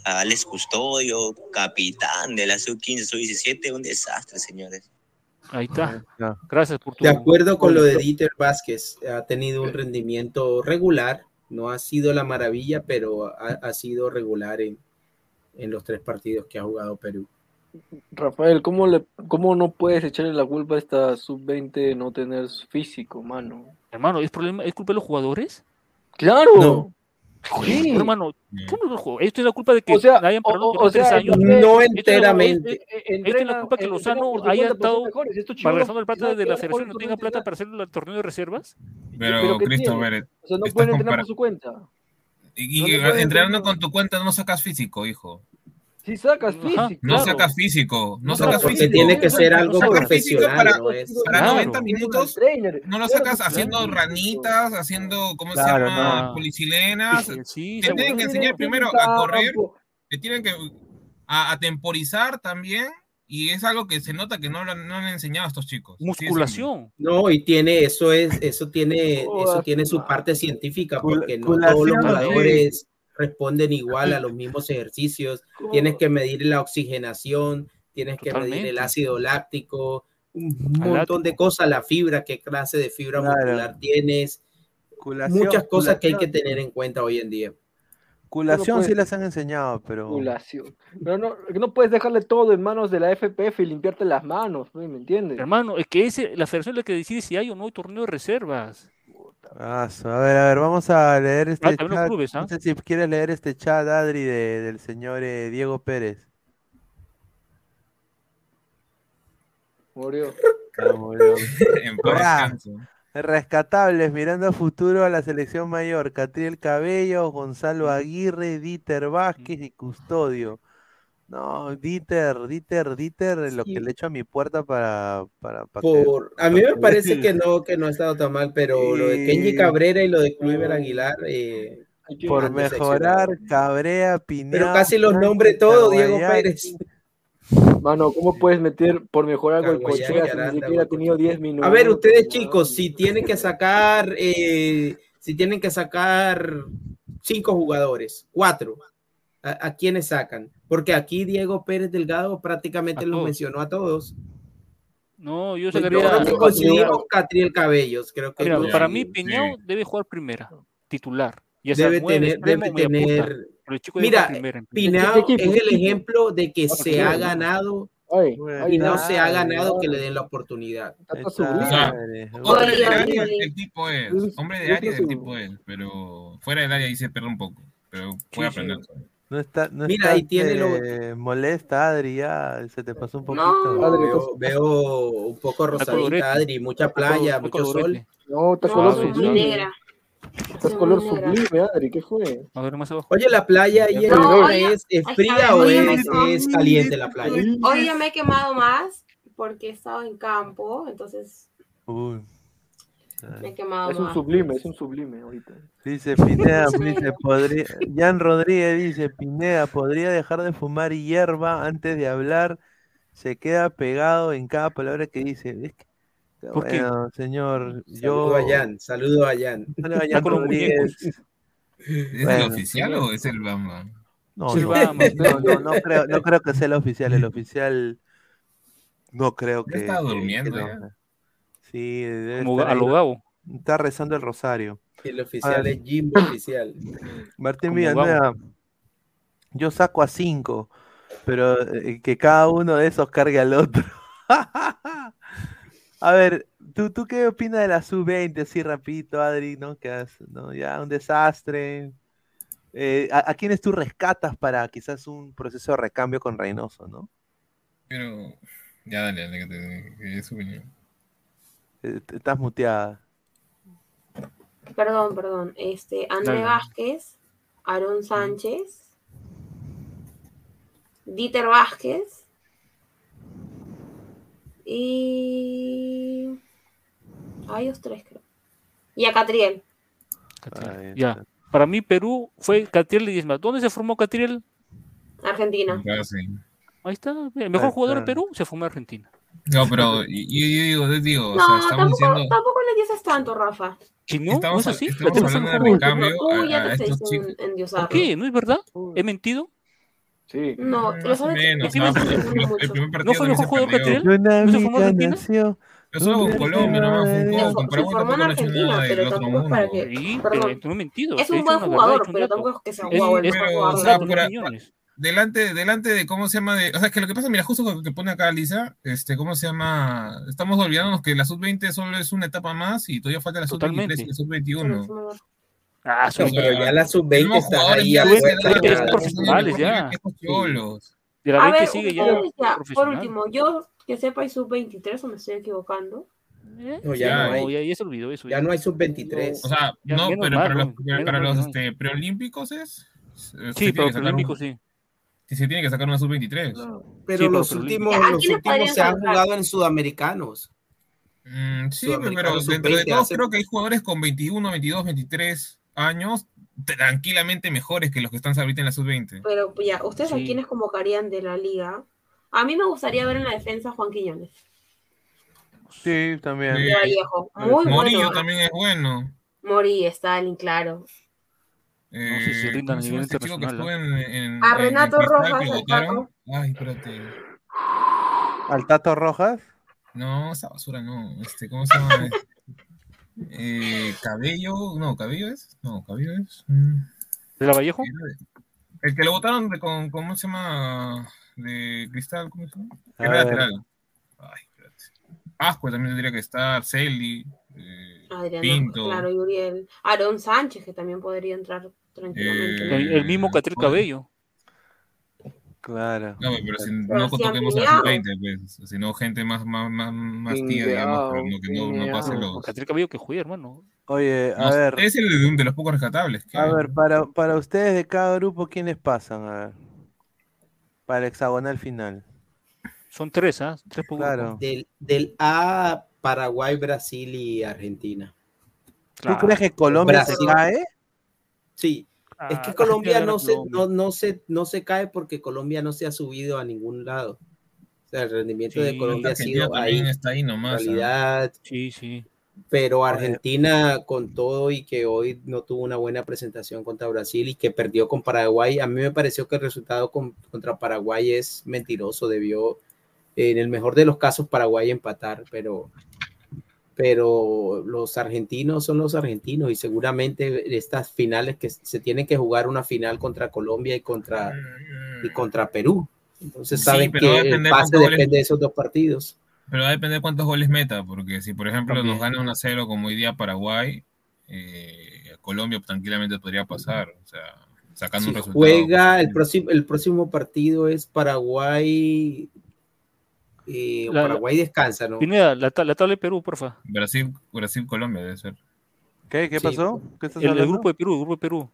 [SPEAKER 19] a Alex Custodio, capitán de la sub-15, sub-17, un desastre, señores.
[SPEAKER 15] Ahí está. Gracias por tu.
[SPEAKER 14] De acuerdo con lo de Dieter Vázquez, ha tenido un rendimiento regular, no ha sido la maravilla, pero ha, ha sido regular en, en los tres partidos que ha jugado Perú.
[SPEAKER 1] Rafael, ¿cómo, le, ¿cómo no puedes echarle la culpa a esta sub-20 de no tener físico, mano?
[SPEAKER 15] Hermano, ¿es, problema, ¿es culpa de los jugadores?
[SPEAKER 1] ¡Claro!
[SPEAKER 14] No.
[SPEAKER 1] Sí.
[SPEAKER 15] hermano, ¿cómo no juego? Esto es la culpa de que
[SPEAKER 1] O sea,
[SPEAKER 15] hayan parado
[SPEAKER 1] o-
[SPEAKER 15] los
[SPEAKER 1] o sea,
[SPEAKER 15] tres años.
[SPEAKER 1] no
[SPEAKER 15] Esto es la-
[SPEAKER 14] enteramente.
[SPEAKER 15] Esto es la culpa que Lozano haya estado malversando el plata de la
[SPEAKER 1] no pueden
[SPEAKER 15] no tenga plata para hacer el torneo de reservas.
[SPEAKER 20] Pero,
[SPEAKER 1] ¿Pero
[SPEAKER 20] Christopher?
[SPEAKER 1] O sea, no pueden entrenar por su cuenta.
[SPEAKER 20] y,
[SPEAKER 1] No
[SPEAKER 20] y
[SPEAKER 1] pueden
[SPEAKER 20] entrenando con tu cuenta no sacas físico, hijo.
[SPEAKER 1] Si sacas físico.
[SPEAKER 20] No sacas físico, no
[SPEAKER 1] No,
[SPEAKER 20] sacas
[SPEAKER 1] porque
[SPEAKER 20] físico.
[SPEAKER 14] tiene que ser algo
[SPEAKER 20] físico
[SPEAKER 14] profesional,
[SPEAKER 20] para,
[SPEAKER 14] no es-
[SPEAKER 20] para
[SPEAKER 14] Claro.
[SPEAKER 20] 90 minutos. No lo sacas
[SPEAKER 1] claro.
[SPEAKER 20] haciendo ranitas, haciendo, ¿cómo se
[SPEAKER 11] Claro,
[SPEAKER 20] llama?
[SPEAKER 11] no.
[SPEAKER 20] Policilenas.
[SPEAKER 15] Sí, sí,
[SPEAKER 20] Te
[SPEAKER 15] se
[SPEAKER 20] tienen que enseñar primero a correr, te tienen que a, a temporizar también. Y es algo que se nota que no lo han- no han enseñado a estos chicos.
[SPEAKER 15] Musculación.
[SPEAKER 14] No, y tiene, eso es, eso tiene, eso tiene su parte científica, porque no todos los jugadores responden igual a los mismos ejercicios. Tienes que medir la oxigenación, tienes que medir el ácido láctico, un montón de cosas, la fibra, qué clase de fibra
[SPEAKER 11] Claro.
[SPEAKER 14] muscular tienes,
[SPEAKER 11] Culación,
[SPEAKER 14] muchas cosas que hay que tener en cuenta hoy en día.
[SPEAKER 11] Culación sí las han enseñado, pero.
[SPEAKER 1] Culación. Pero no, no puedes dejarle todo en manos de la FPF y limpiarte las manos, ¿me entiendes?
[SPEAKER 15] Hermano, es que ese, la federación es la que decide si hay o no hay torneo de reservas.
[SPEAKER 11] Ah, a ver, a ver, vamos a leer este
[SPEAKER 15] los
[SPEAKER 11] chat.
[SPEAKER 15] clubes, ¿ah?
[SPEAKER 11] No sé si quieres leer este chat, Adri, de- del señor eh, Diego Pérez.
[SPEAKER 1] Murió.
[SPEAKER 11] Ah, murió.
[SPEAKER 20] En
[SPEAKER 11] Ah. Rescatables, mirando a futuro a la selección mayor. Catriel Cabello, Gonzalo Aguirre, Dieter Vázquez y Custodio. No, Dieter, Dieter, Dieter, lo que le echo a mi puerta para, para, para que-
[SPEAKER 14] Por, a mí me parece que no, que no ha estado tan mal, pero lo de Kenji Cabrera y lo de Kluivert Aguilar, eh,
[SPEAKER 11] por mejorar. Cabrea, Pineda.
[SPEAKER 14] Pero casi los nombre todo, Diego
[SPEAKER 11] Caguayaki.
[SPEAKER 14] Pérez.
[SPEAKER 1] Mano, ¿cómo puedes meter por mejorar algo el si ni siquiera ha tenido 10 minutos?
[SPEAKER 14] A ver, ustedes chicos, si tienen que sacar, eh, si tienen que sacar cinco jugadores, cuatro, ¿a, a quiénes sacan? Porque aquí Diego Pérez Delgado prácticamente los mencionó a todos.
[SPEAKER 15] No, yo
[SPEAKER 14] Pues
[SPEAKER 15] sacaría.
[SPEAKER 14] yo creo que coincidimos Catriel Cabellos, creo que
[SPEAKER 15] Mira, para mí, Piñao debe jugar primera, titular. Ya
[SPEAKER 14] debe tener, debe tener. Mira. Pinao
[SPEAKER 1] ¿Qué
[SPEAKER 14] es el ejemplo de que
[SPEAKER 1] Ah,
[SPEAKER 14] se
[SPEAKER 1] ¿qué?
[SPEAKER 14] ha ganado
[SPEAKER 1] Ay,
[SPEAKER 11] Bueno,
[SPEAKER 1] ay,
[SPEAKER 14] Pinao
[SPEAKER 1] nada,
[SPEAKER 14] se ha ganado que le den la oportunidad.
[SPEAKER 20] O sea,
[SPEAKER 11] madre.
[SPEAKER 20] Hombre de área el tipo es. Hombre de área el
[SPEAKER 1] un-
[SPEAKER 20] tipo es. Pero fuera del área ahí se pierde un poco. Pero puede
[SPEAKER 15] Sí, sí.
[SPEAKER 11] No está, no
[SPEAKER 14] Mira, ahí tiene lo-
[SPEAKER 11] eh, molesta, Adri, ya se te pasó un poquito.
[SPEAKER 13] No.
[SPEAKER 1] Adri,
[SPEAKER 14] Veo, veo un poco rosadita, Adri, mucha playa,
[SPEAKER 15] Está
[SPEAKER 14] mucho sol.
[SPEAKER 1] No, está
[SPEAKER 13] No,
[SPEAKER 1] color sublime.
[SPEAKER 13] negra.
[SPEAKER 1] Estás color sublime, Adri, ¿qué fue?
[SPEAKER 15] A ver, más abajo.
[SPEAKER 14] Oye, la playa ahí en
[SPEAKER 1] No,
[SPEAKER 14] es, fría o es caliente la playa.
[SPEAKER 13] Hoy ya me he quemado más porque he estado en campo, entonces
[SPEAKER 11] Uy.
[SPEAKER 13] Me he quemado
[SPEAKER 1] Es un sublime, es un sublime ahorita.
[SPEAKER 11] Dice Pineda, dice, podría, Jan Rodríguez dice, Pineda, podría dejar de fumar hierba antes de hablar, se queda pegado en cada palabra que dice. Es que-
[SPEAKER 15] ¿Por qué?
[SPEAKER 11] bueno, señor, yo...
[SPEAKER 14] Saludo a Jan, saludo a Jan.
[SPEAKER 11] Saludo a
[SPEAKER 15] Está
[SPEAKER 11] Jan Rodríguez.
[SPEAKER 20] ¿Es
[SPEAKER 11] Bueno,
[SPEAKER 20] el oficial o es el Bamba?
[SPEAKER 11] No,
[SPEAKER 15] Sí,
[SPEAKER 11] no,
[SPEAKER 15] vamos.
[SPEAKER 11] no, no, no creo, no creo que sea el oficial, el oficial no creo que... que
[SPEAKER 20] durmiendo ya.
[SPEAKER 11] Sí,
[SPEAKER 15] Como a
[SPEAKER 11] ahí,
[SPEAKER 15] lo Gabo.
[SPEAKER 11] está rezando el rosario.
[SPEAKER 14] El oficial
[SPEAKER 11] Ah.
[SPEAKER 14] es Jimbo oficial.
[SPEAKER 11] Martín Villanueva, yo saco a cinco, pero eh, que cada uno de esos cargue al otro. A ver, ¿tú, ¿tú qué opinas de la sub-20? Así rapidito, Adri, ¿no? Que has- ¿no? Ya un desastre. Eh, ¿a, a quiénes tú rescatas para quizás un proceso de recambio con Reynoso, no?
[SPEAKER 20] Pero. Ya dale, dale, que te que dé su opinión.
[SPEAKER 11] Eh, estás muteada.
[SPEAKER 13] Perdón, perdón. Este, André
[SPEAKER 11] Dale.
[SPEAKER 13] Vázquez, Aaron Sánchez, Dieter Vázquez y a ellos tres creo. Y a Catriel.
[SPEAKER 11] Ahí
[SPEAKER 15] Ya. Para mí, Perú fue Catriel y Diezma. ¿Dónde se formó Catriel?
[SPEAKER 13] Argentina.
[SPEAKER 15] Ahí está. El mejor
[SPEAKER 11] Ahí
[SPEAKER 15] jugador de. Perú se formó en Argentina.
[SPEAKER 20] No, pero yo digo, yo digo, o
[SPEAKER 13] No,
[SPEAKER 20] sea, estamos
[SPEAKER 13] tampoco,
[SPEAKER 20] diciendo,
[SPEAKER 13] tampoco le dices tanto, Rafa.
[SPEAKER 15] Que no,
[SPEAKER 20] estamos,
[SPEAKER 15] no es así.
[SPEAKER 20] estamos hablando de recambio
[SPEAKER 13] Tú ya
[SPEAKER 20] a,
[SPEAKER 13] te
[SPEAKER 20] a
[SPEAKER 13] estás
[SPEAKER 20] estos chicos.
[SPEAKER 13] endiosando.
[SPEAKER 15] ¿Qué? ¿No es verdad? ¿He mentido?
[SPEAKER 1] Sí.
[SPEAKER 13] No,
[SPEAKER 20] Más
[SPEAKER 13] los
[SPEAKER 20] o
[SPEAKER 13] árbitros
[SPEAKER 20] menos,
[SPEAKER 13] te están
[SPEAKER 20] porque el, primer partido
[SPEAKER 15] ¿No fue mejor jugador
[SPEAKER 20] perdió.
[SPEAKER 15] Catriel? ¿No en
[SPEAKER 11] amiga
[SPEAKER 15] Argentina?
[SPEAKER 11] nació.
[SPEAKER 20] Yo solo con Colombia nomás, fue un juego. Con Paraguay
[SPEAKER 13] en
[SPEAKER 20] tampoco no
[SPEAKER 13] Argentina, pero
[SPEAKER 20] del otro
[SPEAKER 13] tampoco es para
[SPEAKER 20] mundo.
[SPEAKER 13] que.
[SPEAKER 15] Sí, pero
[SPEAKER 13] Perdón.
[SPEAKER 15] tú no he mentido.
[SPEAKER 13] Es un buen jugador,
[SPEAKER 15] un
[SPEAKER 13] pero tampoco es que sea un jugador el
[SPEAKER 15] es-
[SPEAKER 13] mejor
[SPEAKER 20] Pero,
[SPEAKER 13] jugador
[SPEAKER 20] delante, delante de cómo se llama de, o sea, que lo que pasa, mira, justo lo que pone acá Lisa, este, cómo se llama, estamos olvidándonos que la sub-20 solo es una etapa más y todavía falta la sub-23 y la sub-21.
[SPEAKER 15] Ah, son
[SPEAKER 14] pero ya la sub-20
[SPEAKER 20] Tenemos
[SPEAKER 14] está ahí
[SPEAKER 20] ya
[SPEAKER 15] profesionales ya. De la
[SPEAKER 13] A
[SPEAKER 15] 20
[SPEAKER 13] ver,
[SPEAKER 15] sigue ya
[SPEAKER 13] por último, yo que sepa hay sub-23 o me estoy equivocando.
[SPEAKER 14] No,
[SPEAKER 20] Ya,
[SPEAKER 14] ya no hay.
[SPEAKER 15] ya, ya se olvidó eso.
[SPEAKER 14] Ya no hay sub-23.
[SPEAKER 20] O sea, no, pero
[SPEAKER 15] mal,
[SPEAKER 20] para los, este, preolímpicos es. se
[SPEAKER 15] Sí, pero
[SPEAKER 20] que sacar
[SPEAKER 15] olímpico
[SPEAKER 20] un-
[SPEAKER 15] sí.
[SPEAKER 20] Sí, se tiene que sacar una sub-23.
[SPEAKER 14] Pero
[SPEAKER 15] Sí, pero
[SPEAKER 14] los últimos,
[SPEAKER 13] Ya, ¿a
[SPEAKER 14] los últimos se han jugado en sudamericanos.
[SPEAKER 20] Mm, sí, pero dentro de
[SPEAKER 14] sub-20
[SPEAKER 20] todos
[SPEAKER 14] hace-
[SPEAKER 20] creo que hay jugadores con 21, 22, 23 años tranquilamente mejores que los que están ahorita en la sub-20.
[SPEAKER 13] Pero ya, ¿ustedes a
[SPEAKER 15] Sí.
[SPEAKER 13] quiénes convocarían de la liga? A mí me gustaría ver en la defensa a Juan Quiñones.
[SPEAKER 11] Sí, también.
[SPEAKER 20] Sí.
[SPEAKER 13] Muy
[SPEAKER 20] Morillo
[SPEAKER 13] bueno.
[SPEAKER 20] también es bueno.
[SPEAKER 13] Mori, Stalin, claro.
[SPEAKER 20] Eh,
[SPEAKER 15] sé si rindan
[SPEAKER 20] ¿cómo
[SPEAKER 15] a nivel
[SPEAKER 20] este que
[SPEAKER 15] internacional,
[SPEAKER 20] en, en-
[SPEAKER 13] A
[SPEAKER 20] en- en
[SPEAKER 13] Renato
[SPEAKER 20] Cristal
[SPEAKER 13] Rojas,
[SPEAKER 20] que votaron? Ay, espérate.
[SPEAKER 11] ¿Al Tato Rojas?
[SPEAKER 20] No, esa basura no. Este, ¿Cómo se llama? Eh, cabello, no, cabello es, no, cabello es. mm,
[SPEAKER 15] ¿De la Vallejo?
[SPEAKER 20] El que lo votaron de, con, ¿cómo se llama? De cristal, ¿cómo se llama? Era
[SPEAKER 11] ver.
[SPEAKER 20] lateral. Ay, espérate. Ascua también tendría que estar, Celi, eh,
[SPEAKER 13] Adriano,
[SPEAKER 20] Pinto.
[SPEAKER 13] claro, y Uriel. Aaron Sánchez, que también podría entrar tranquilamente.
[SPEAKER 20] Eh,
[SPEAKER 15] El, el mismo Catriel
[SPEAKER 20] bueno.
[SPEAKER 15] Cabello.
[SPEAKER 11] Claro.
[SPEAKER 20] No, pero si
[SPEAKER 13] Pero
[SPEAKER 20] no
[SPEAKER 13] han
[SPEAKER 20] toquemos a
[SPEAKER 13] peleado.
[SPEAKER 20] los 20 pues, sino gente más, más, más, más tía, digamos, pero no, que no, no pase los.
[SPEAKER 15] Catriel Cabello que juega, hermano.
[SPEAKER 11] Oye, a
[SPEAKER 20] No,
[SPEAKER 11] ver,
[SPEAKER 20] Es el de, de los pocos rescatables. que
[SPEAKER 11] a ver, para, para ustedes de cada grupo, ¿quiénes pasan? A ver. Para el hexagonal final.
[SPEAKER 15] Son tres, ¿ah? Tres por.
[SPEAKER 11] Claro.
[SPEAKER 14] Del, del A, Paraguay, Brasil y Argentina.
[SPEAKER 11] ¿Tú crees que Colombia se
[SPEAKER 14] Brasil.
[SPEAKER 11] cae?
[SPEAKER 14] Sí.
[SPEAKER 15] Ah,
[SPEAKER 14] Es que
[SPEAKER 15] Argentina
[SPEAKER 14] Colombia no se,
[SPEAKER 15] Colombia.
[SPEAKER 14] no, no, se, no se cae porque Colombia no se ha subido a ningún lado. O sea, el rendimiento de
[SPEAKER 15] Sí,
[SPEAKER 14] Colombia ha sido ahí.
[SPEAKER 20] está ahí nomás.
[SPEAKER 14] En
[SPEAKER 20] ¿ah?
[SPEAKER 14] realidad,
[SPEAKER 15] Sí, sí.
[SPEAKER 14] pero Argentina con todo y que hoy no tuvo una buena presentación contra Brasil y que perdió con Paraguay, a mí me pareció que el resultado con- contra Paraguay es mentiroso, debió en el mejor de los casos Paraguay empatar, pero pero los argentinos son los argentinos y seguramente estas finales que se tienen que jugar una final contra Colombia y contra y contra Perú. Entonces
[SPEAKER 20] Sí,
[SPEAKER 14] saben
[SPEAKER 20] a
[SPEAKER 14] que el pase
[SPEAKER 20] cuántos goles-
[SPEAKER 14] depende de esos dos partidos.
[SPEAKER 20] Pero va a depender cuántos goles meta, porque si por ejemplo
[SPEAKER 15] También.
[SPEAKER 20] nos gana 1 a 0 como hoy día Paraguay, eh, Colombia tranquilamente podría pasar, o sea, sacando
[SPEAKER 14] Si
[SPEAKER 20] un resultado.
[SPEAKER 14] juega el próximo, el próximo partido es Paraguay. Eh,
[SPEAKER 15] La-
[SPEAKER 14] Paraguay descansa, ¿no?
[SPEAKER 15] Pineda, la, la tabla de Perú, porfa.
[SPEAKER 20] Brasil, Brasil, Colombia debe ser.
[SPEAKER 11] ¿Qué? ¿Qué
[SPEAKER 14] Sí.
[SPEAKER 11] pasó? ¿Qué estás
[SPEAKER 15] El, el grupo de Perú, el grupo de Perú.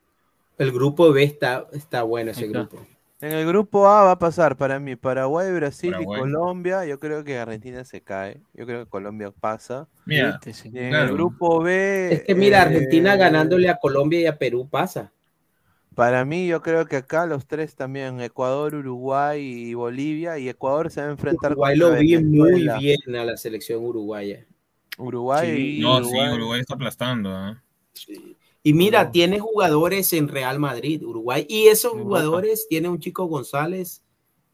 [SPEAKER 14] El grupo B está, está bueno ese
[SPEAKER 15] está.
[SPEAKER 14] grupo.
[SPEAKER 11] En el grupo A va a pasar para mí Paraguay, Brasil
[SPEAKER 20] Paraguay.
[SPEAKER 11] y Colombia. Yo creo que Argentina se cae. Yo creo que Colombia pasa.
[SPEAKER 20] Mira,
[SPEAKER 11] en
[SPEAKER 20] Claro.
[SPEAKER 11] el grupo B.
[SPEAKER 14] Es que mira,
[SPEAKER 11] eh,
[SPEAKER 14] Argentina ganándole a Colombia y a Perú pasa.
[SPEAKER 11] Para mí, yo creo que acá los tres también, Ecuador, Uruguay y Bolivia. Y Ecuador se va a enfrentar
[SPEAKER 14] Uruguay lo vi muy bien a la selección uruguaya.
[SPEAKER 11] Uruguay
[SPEAKER 15] Sí.
[SPEAKER 11] y
[SPEAKER 20] no,
[SPEAKER 11] Uruguay.
[SPEAKER 20] sí, Uruguay está aplastando. ¿ah?
[SPEAKER 14] Y mira, tiene jugadores en Real Madrid, Uruguay, y esos jugadores tiene un chico González.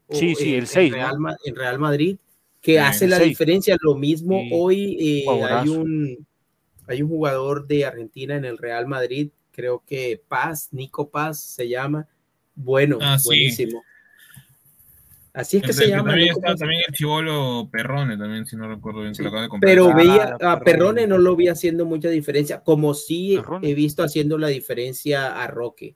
[SPEAKER 14] o
[SPEAKER 15] Sí, sí,
[SPEAKER 14] en-
[SPEAKER 15] el seis,
[SPEAKER 14] en
[SPEAKER 15] ¿no?
[SPEAKER 14] Real, Ma- en Real Madrid, que
[SPEAKER 20] Sí,
[SPEAKER 14] hace la
[SPEAKER 15] seis.
[SPEAKER 14] diferencia. Lo mismo
[SPEAKER 15] Sí,
[SPEAKER 14] hoy eh, hay un hay un jugador de Argentina en el Real Madrid, creo que Paz, Nico Paz se llama. Bueno,
[SPEAKER 20] Ah, sí.
[SPEAKER 14] buenísimo. Así es que
[SPEAKER 20] El-
[SPEAKER 14] se
[SPEAKER 20] el
[SPEAKER 14] llama.
[SPEAKER 20] También está también el chivolo Perrone, también, si no recuerdo bien, que lo acaba de comprar.
[SPEAKER 14] Pero
[SPEAKER 11] Ah,
[SPEAKER 14] veía a
[SPEAKER 11] Perrone.
[SPEAKER 14] Perrone no lo vi haciendo mucha diferencia, como sí
[SPEAKER 15] Perrone.
[SPEAKER 14] he visto haciendo la diferencia a Roque.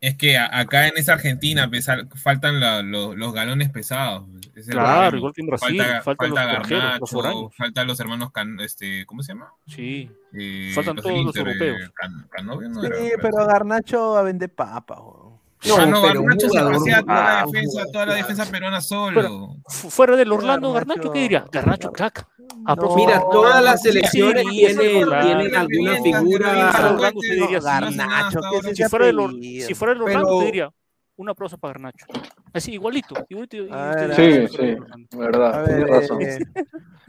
[SPEAKER 20] Es que a- acá en esa Argentina pesar, faltan la- lo- los galones pesados.
[SPEAKER 15] Claro,
[SPEAKER 20] problema.
[SPEAKER 15] igual que en Brasil,
[SPEAKER 20] Falta,
[SPEAKER 15] faltan
[SPEAKER 20] falta
[SPEAKER 15] los
[SPEAKER 20] Garnacho, faltan los hermanos, Can- este, ¿cómo se llama?
[SPEAKER 15] Sí.
[SPEAKER 20] Eh,
[SPEAKER 15] Faltan
[SPEAKER 20] los
[SPEAKER 15] todos los europeos.
[SPEAKER 20] Can- no
[SPEAKER 11] Sí,
[SPEAKER 20] era,
[SPEAKER 11] pero Garnacho va a vender papa. weón.
[SPEAKER 14] No,
[SPEAKER 20] ah, no,
[SPEAKER 14] pero un
[SPEAKER 20] Garnacho se pasea toda la
[SPEAKER 14] ah,
[SPEAKER 20] defensa, toda la
[SPEAKER 14] claro.
[SPEAKER 20] defensa peruana solo.
[SPEAKER 15] Fu- Fuera del Orlando,
[SPEAKER 11] Garnacho.
[SPEAKER 15] Garnacho, ¿qué diría? Garnacho, crack. Ah,
[SPEAKER 11] No,
[SPEAKER 14] Mira, todas las selecciones
[SPEAKER 15] sí,
[SPEAKER 14] tienen,
[SPEAKER 15] claro.
[SPEAKER 14] tienen alguna figura.
[SPEAKER 20] bien,
[SPEAKER 15] Orlando se diría así.
[SPEAKER 11] Garnacho, ¿qué es
[SPEAKER 15] Si fuera, el Or-
[SPEAKER 11] apellido?
[SPEAKER 15] si fuera el Orlando,
[SPEAKER 14] Pero-
[SPEAKER 15] te diría un aplauso para Garnacho. Así, igualito. igualito
[SPEAKER 11] ver,
[SPEAKER 1] Sí, sí, verdad,
[SPEAKER 11] A ver,
[SPEAKER 1] tienes razón.
[SPEAKER 11] eh,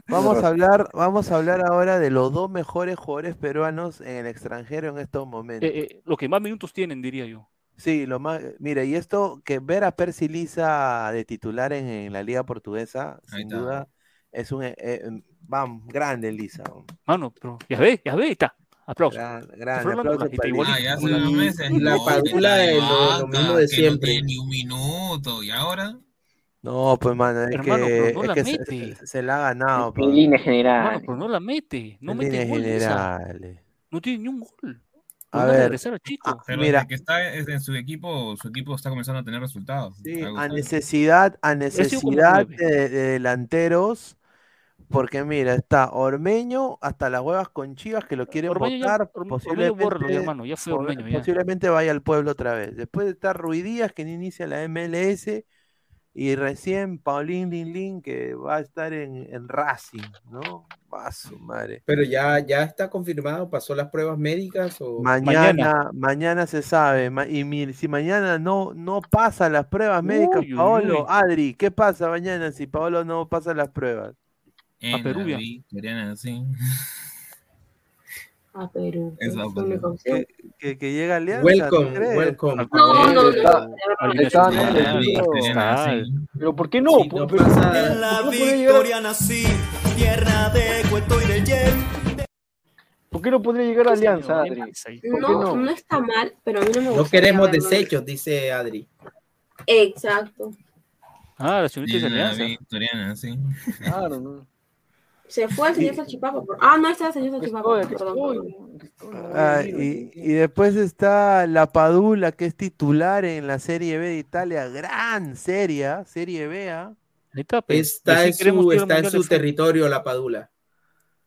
[SPEAKER 11] vamos a hablar, vamos a hablar ahora de los dos mejores jugadores peruanos en el extranjero en estos momentos.
[SPEAKER 15] Eh, eh, lo que más minutos tienen, diría yo.
[SPEAKER 11] Sí, lo más, mira, y esto que ver a Percy Liza de titular en, en la liga portuguesa, sin
[SPEAKER 20] está.
[SPEAKER 11] duda, es un, eh, eh, vamos, grande Lisa.
[SPEAKER 15] Mano, pero ya ve, ya ve, ahí está. Aplauso.
[SPEAKER 11] Gran- grande, para.
[SPEAKER 20] Ah, ya hace unos meses.
[SPEAKER 14] la
[SPEAKER 20] no,
[SPEAKER 14] Padula es lo- lo mismo de
[SPEAKER 20] que
[SPEAKER 14] siempre.
[SPEAKER 20] No ni un minuto. ¿Y ahora?
[SPEAKER 11] No, pues mano, es
[SPEAKER 15] Hermano,
[SPEAKER 11] que,
[SPEAKER 15] pero no
[SPEAKER 11] es
[SPEAKER 15] la
[SPEAKER 11] que se,
[SPEAKER 15] mete.
[SPEAKER 11] se- se la ha ganado. pa.
[SPEAKER 1] En líneas
[SPEAKER 15] Mano,
[SPEAKER 1] generales.
[SPEAKER 15] pero no la mete. No
[SPEAKER 11] En
[SPEAKER 15] mete
[SPEAKER 11] líneas generales.
[SPEAKER 15] No tiene ni un gol.
[SPEAKER 11] A
[SPEAKER 15] Van a
[SPEAKER 11] ver,
[SPEAKER 15] regresar a Chico.
[SPEAKER 11] ah,
[SPEAKER 20] Pero
[SPEAKER 11] mira,
[SPEAKER 20] desde que está es- en su equipo, su equipo está comenzando a tener resultados.
[SPEAKER 11] Sí, a necesidad, a necesidad de, de delanteros, porque mira, está Ormeño hasta las huevas con Chivas que lo quieren
[SPEAKER 15] Ormeño
[SPEAKER 11] votar, posiblemente,
[SPEAKER 15] bórralo, mi hermano, ya fue
[SPEAKER 11] po-
[SPEAKER 15] Ormeño, ya.
[SPEAKER 11] posiblemente vaya al pueblo otra vez. Después está Ruidías que no inicia la MLS y recién Paulín Lin Lin que va a estar en, en Racing, ¿no? Va a su madre.
[SPEAKER 14] Pero ya, ya está confirmado, pasó las pruebas médicas o
[SPEAKER 11] Mañana, mañana, se sabe. y mi- si mañana no, no pasa las pruebas médicas,
[SPEAKER 15] Uy,
[SPEAKER 11] Paolo,
[SPEAKER 15] uy.
[SPEAKER 11] Adri, ¿qué pasa mañana si Paolo no pasa las pruebas?
[SPEAKER 20] En la
[SPEAKER 15] Perú,
[SPEAKER 20] sí.
[SPEAKER 13] A Perú. Costó.
[SPEAKER 11] Que, que, que llega Alianza.
[SPEAKER 14] Welcome,
[SPEAKER 11] ¿tú crees?
[SPEAKER 14] welcome.
[SPEAKER 13] No, no, no.
[SPEAKER 1] Pero ¿por qué no? ¿Por,
[SPEAKER 14] no
[SPEAKER 1] pero-
[SPEAKER 14] pasa-
[SPEAKER 1] ¿por qué
[SPEAKER 14] En
[SPEAKER 1] no podría llegar a-
[SPEAKER 21] nací, tierra de cuento y de.
[SPEAKER 1] ¿Por qué no podría llegar a Alianza, Adri? ¿Por qué
[SPEAKER 13] No,
[SPEAKER 1] no?
[SPEAKER 13] no está mal, pero a mí no me gusta.
[SPEAKER 14] no queremos desechos, dice Adri.
[SPEAKER 13] Exacto.
[SPEAKER 15] Ah, la señorita es
[SPEAKER 20] la
[SPEAKER 15] Alianza.
[SPEAKER 20] victoriana, sí.
[SPEAKER 1] Claro, no.
[SPEAKER 13] Se fue el señor Salchipapa. por- Ah, no, está el señor Salchipapa. Perdón.
[SPEAKER 11] Ah, y, y después está la Padula, que es titular en la Serie B de Italia. Gran serie, Serie B. ¿ah?
[SPEAKER 15] Ahí está,
[SPEAKER 14] en su, está en territorio la Padula.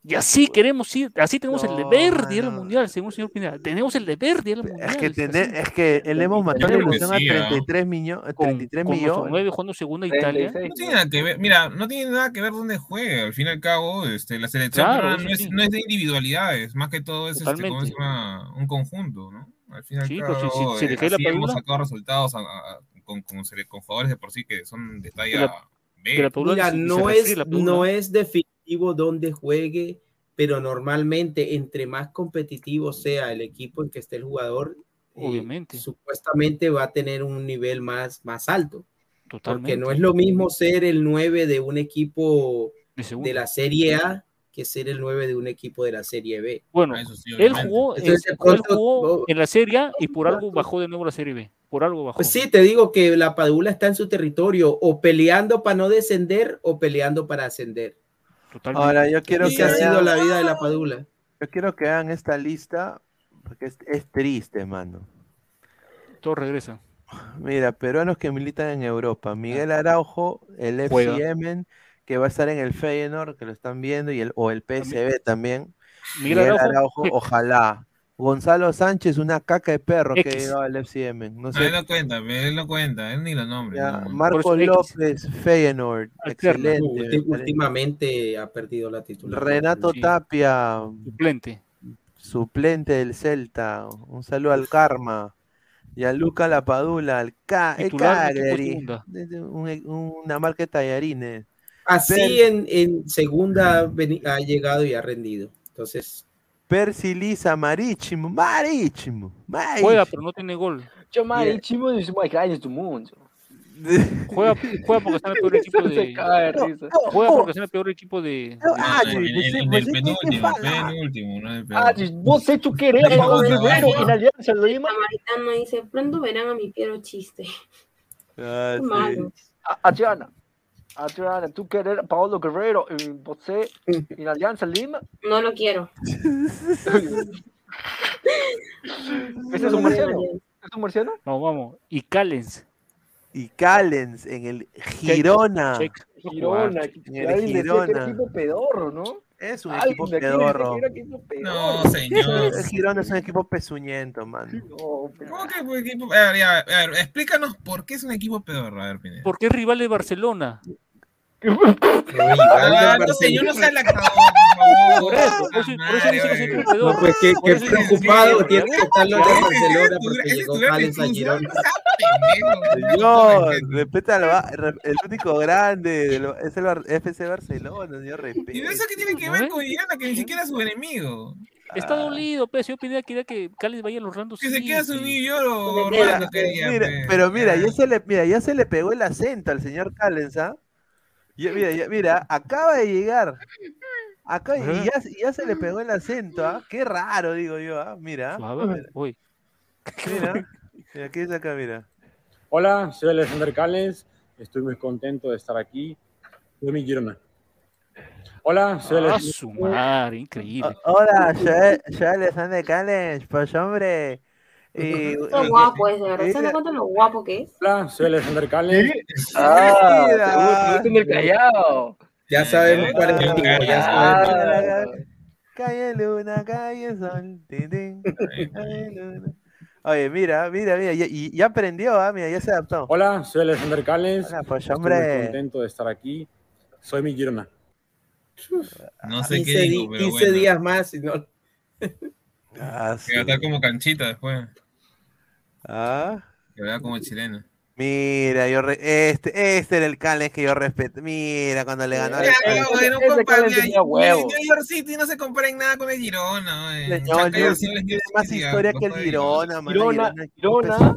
[SPEAKER 15] Y así queremos ir, así tenemos el deber de ir al mundial, según el señor Pineda. Tenemos el deber de ir al mundial.
[SPEAKER 11] Es que, tener- es que le hemos matado la ilusión a
[SPEAKER 20] sí, ¿ah?
[SPEAKER 11] 33, millo-
[SPEAKER 15] con,
[SPEAKER 11] 33
[SPEAKER 15] con nuestro
[SPEAKER 11] millones.
[SPEAKER 15] nueve jugando segunda Italia.
[SPEAKER 1] 36.
[SPEAKER 20] No tiene nada que ver, mira, no tiene nada que ver dónde juegue. Al fin y al cabo, este, la selección
[SPEAKER 15] Claro,
[SPEAKER 20] no, es,
[SPEAKER 15] sí.
[SPEAKER 20] no es de individualidades, más que todo es este, ¿cómo
[SPEAKER 15] Totalmente.
[SPEAKER 20] se llama? un conjunto, ¿no? Al fin y al
[SPEAKER 15] Sí,
[SPEAKER 20] cabo,
[SPEAKER 15] si- si- si
[SPEAKER 20] eh,
[SPEAKER 15] la
[SPEAKER 20] hemos sacado resultados a- a- con, con, con jugadores de por sí que son de talla
[SPEAKER 15] la-
[SPEAKER 20] B.
[SPEAKER 15] la
[SPEAKER 14] Mira, no es, no es definitivo dónde juegue, pero normalmente entre más competitivo sea el equipo en que esté el jugador, eh,
[SPEAKER 15] Obviamente.
[SPEAKER 14] supuestamente va a tener un nivel más, más alto.
[SPEAKER 15] Totalmente.
[SPEAKER 14] Porque no es lo mismo ser el 9 de un equipo
[SPEAKER 15] De
[SPEAKER 14] la Serie A que ser el 9 de un equipo de la Serie B.
[SPEAKER 15] Bueno,
[SPEAKER 20] Ah, eso sí,
[SPEAKER 15] él jugó,
[SPEAKER 14] Entonces, pronto-
[SPEAKER 15] él jugó en la Serie A y por algo bajó de nuevo la Serie B. Por algo bajó.
[SPEAKER 14] Pues sí, te digo que la Padula está en su territorio, o peleando para no descender o peleando para ascender.
[SPEAKER 15] Totalmente.
[SPEAKER 11] Ahora, yo quiero que
[SPEAKER 14] ha sido
[SPEAKER 11] vean-
[SPEAKER 14] la vida de la Padula.
[SPEAKER 11] Yo quiero que hagan esta lista porque es, es triste, mano.
[SPEAKER 15] Todo regresa.
[SPEAKER 11] Mira, peruanos que militan en Europa. Miguel Araujo, el FC. Yemen, que va a estar en el Feyenoord, que lo están viendo, y el, o el PSV también.
[SPEAKER 15] Miguel
[SPEAKER 11] Miguel
[SPEAKER 15] Araujo,
[SPEAKER 11] ojalá. Gonzalo Sánchez, una caca de perro que
[SPEAKER 15] Ex.
[SPEAKER 11] ha llegado al FC Yemen. No
[SPEAKER 20] No,
[SPEAKER 11] sé.
[SPEAKER 20] él no cuenta, él no cuenta, él ni los nombres.
[SPEAKER 11] ya,
[SPEAKER 20] no.
[SPEAKER 15] X.
[SPEAKER 11] López, Feyenoord, excelente.
[SPEAKER 14] Últimamente ha perdido la titularidad.
[SPEAKER 11] Renato
[SPEAKER 15] Sí.
[SPEAKER 11] Tapia,
[SPEAKER 15] Suplente.
[SPEAKER 11] suplente del Celta. Un saludo al Karma. Y a Luca Lapadula, al
[SPEAKER 15] Titular
[SPEAKER 11] desde un- una marca de tallarines.
[SPEAKER 14] Así en, en segunda ha llegado y ha rendido. Entonces,
[SPEAKER 11] Percy Lisa, Marítimo, Marítimo, Marítimo.
[SPEAKER 15] Juega, pero no tiene gol.
[SPEAKER 1] Yo, Marítimo es o mais grande do mundo.
[SPEAKER 15] Juega, juega porque está en el peor equipo de. Juega porque está en el peor equipo de.
[SPEAKER 20] No,
[SPEAKER 11] você
[SPEAKER 20] el
[SPEAKER 11] tem que
[SPEAKER 20] penúltimo, penúltimo, no el
[SPEAKER 1] Ah,
[SPEAKER 20] penúltimo.
[SPEAKER 1] você tu querer en Alianza Lima.
[SPEAKER 13] Samaritano dice, pronto verán a mi Piero chiste.
[SPEAKER 11] Ah,
[SPEAKER 13] Qué
[SPEAKER 11] sí.
[SPEAKER 1] Adriana, Adriana, tu querer Paulo Guerreiro en você en Alianza Lima.
[SPEAKER 13] No lo quiero.
[SPEAKER 1] ¿Ese es un marciano? ¿Es un marciano?
[SPEAKER 15] Vamos, vamos. Y Callens.
[SPEAKER 11] Y Callens en el Girona.
[SPEAKER 15] Check.
[SPEAKER 1] Girona,
[SPEAKER 11] En el
[SPEAKER 1] alguien decía que era
[SPEAKER 11] Girona.
[SPEAKER 1] equipo pedorro, ¿no?
[SPEAKER 11] Es un equipo pedorro.
[SPEAKER 20] No, señor.
[SPEAKER 11] El Girona es un equipo pezuñento, man.
[SPEAKER 1] No, pero-
[SPEAKER 20] ¿Cómo que fue equipo? A ver, a ver, explícanos por qué es un equipo pedorro, a ver, Pineda.
[SPEAKER 15] Porque es rival de Barcelona.
[SPEAKER 20] Ah, no sé la acabó, por
[SPEAKER 15] Por eso, por eso, por eso dice que soy perdedor.
[SPEAKER 14] No, pues que, que
[SPEAKER 15] que
[SPEAKER 14] preocupado tiene que estar los de Barcelona porque llegó Callens a. Girona.
[SPEAKER 11] Señor, respeta al el único grande del- es el FC Barcelona, señor,
[SPEAKER 20] ¿Y
[SPEAKER 11] respeta.
[SPEAKER 20] eso qué tiene que ver con Girona, que ni siquiera es su enemigo?
[SPEAKER 15] Está dolido, pues. Yo pedía quería que Cali vaya a los Orlando
[SPEAKER 20] Que se queda su New York o
[SPEAKER 11] Mira,
[SPEAKER 20] Orlando, quería,
[SPEAKER 11] mira,
[SPEAKER 20] pues.
[SPEAKER 11] pero mira, ya se le, mira, ya se le pegó el acento al señor Callens, ¿ah? Mira, ya- mira, acaba de llegar. Acá y ya, y ya se le pegó el acento, ¿ah? Qué raro, digo yo, ¿ah? Mira.
[SPEAKER 15] Uy.
[SPEAKER 11] Mira, mira, ¿qué dice acá? Mira.
[SPEAKER 22] Hola, soy Alexander Callens. Estoy muy contento de estar aquí. Soy mi Girona. Hola, soy
[SPEAKER 15] Ah,
[SPEAKER 22] Alexander.
[SPEAKER 15] su madre, increíble.
[SPEAKER 11] Hola, Joel, Joel Alexander Callens, pues hombre. Y,
[SPEAKER 13] Qué guapo es, de verdad. ¿Se dan cuenta lo guapo que es?
[SPEAKER 22] Hola, soy Alexander Callens.
[SPEAKER 1] Ah, tú en el Callao.
[SPEAKER 14] Ya sabemos cuál es el tipo, ya sabemos.
[SPEAKER 11] Ah, Calle luna, calle sol. calle luna. Oye, mira, mira, mira, ya, y- ya aprendió, ¿ah? mira, ya se adaptó.
[SPEAKER 22] Hola, soy Alexander Callens.
[SPEAKER 11] Hola, pues,
[SPEAKER 22] Estoy
[SPEAKER 11] hombre.
[SPEAKER 22] muy contento de estar aquí. Soy mi Girona.
[SPEAKER 20] No sé
[SPEAKER 14] 15,
[SPEAKER 20] qué
[SPEAKER 14] di-
[SPEAKER 20] digo, pero
[SPEAKER 14] 15
[SPEAKER 20] bueno.
[SPEAKER 14] días más y no.
[SPEAKER 11] Ah,
[SPEAKER 20] a estar como canchita después.
[SPEAKER 11] Ah.
[SPEAKER 20] Que vea como chileno.
[SPEAKER 11] Mira, yo re- este, este era el Callens que yo respeto. Mira, cuando le ganó
[SPEAKER 20] bueno, mira,
[SPEAKER 1] tenía huevos.
[SPEAKER 20] New York City no se compara en nada con el Girona. eh.
[SPEAKER 11] Señor, York City tiene más historia que el. Girona, mano.
[SPEAKER 1] Girona,
[SPEAKER 11] Girona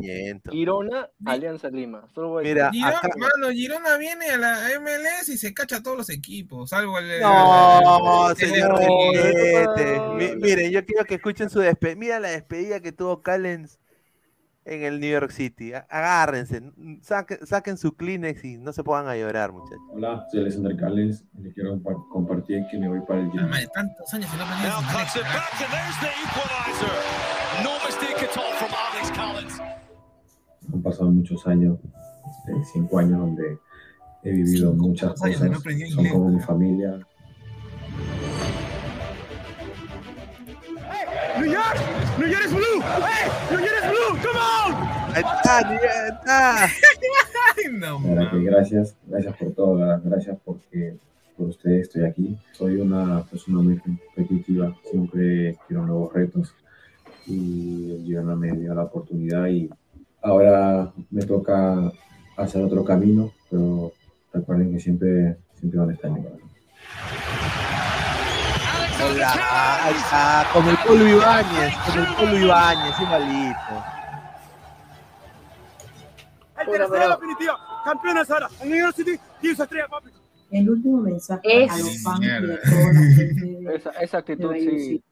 [SPEAKER 1] Girona, Alianza Lima. Solo voy a.
[SPEAKER 11] Mira,
[SPEAKER 20] Girona,
[SPEAKER 11] acá-
[SPEAKER 20] mano, Girona viene a la MLS y se cacha a todos los equipos, salvo el.
[SPEAKER 11] No,
[SPEAKER 20] el- el-
[SPEAKER 11] señor
[SPEAKER 20] el-
[SPEAKER 11] Miren, yo quiero que escuchen su despedida. Mira la despedida que tuvo Callens en el New York City. Agárrense, saquen, saquen su Kleenex y no se pongan a llorar, muchachos.
[SPEAKER 23] Hola, soy Alexander Callens. Le quiero compa- compartir que me voy para el Girona.
[SPEAKER 20] Madre, tantos años y no aprendí
[SPEAKER 24] Now
[SPEAKER 20] a
[SPEAKER 24] cuts it back, and there's the equalizer. No mistake at all from Alex Collins.
[SPEAKER 23] Han pasado muchos años, eh, cinco años, donde he vivido muchas cosas. Son como mi familia.
[SPEAKER 4] Is blue! Hey! York is blue! Come on!
[SPEAKER 11] Ahí está, ahí está.
[SPEAKER 20] Ay, no,
[SPEAKER 23] que gracias, gracias por todo, gracias porque por ustedes estoy aquí. Soy una persona muy competitiva, siempre quiero nuevos retos y el Girona me dio la oportunidad y ahora me toca hacer otro camino, pero recuerden que siempre, siempre van a estar en mi corazón.
[SPEAKER 11] Hola, ahí está, como el Polo Ibáñez, como el Polo Ibáñez, igualito.
[SPEAKER 4] ¡Hay que la definitiva! ¡Campeones ahora! ¡El New York City! ¡15 estrellas, papi!
[SPEAKER 25] El último mensaje
[SPEAKER 13] Es-
[SPEAKER 25] a los fans
[SPEAKER 20] Mierda.
[SPEAKER 25] de toda la gente de,
[SPEAKER 1] Esa, esa actitud
[SPEAKER 25] de
[SPEAKER 1] sí.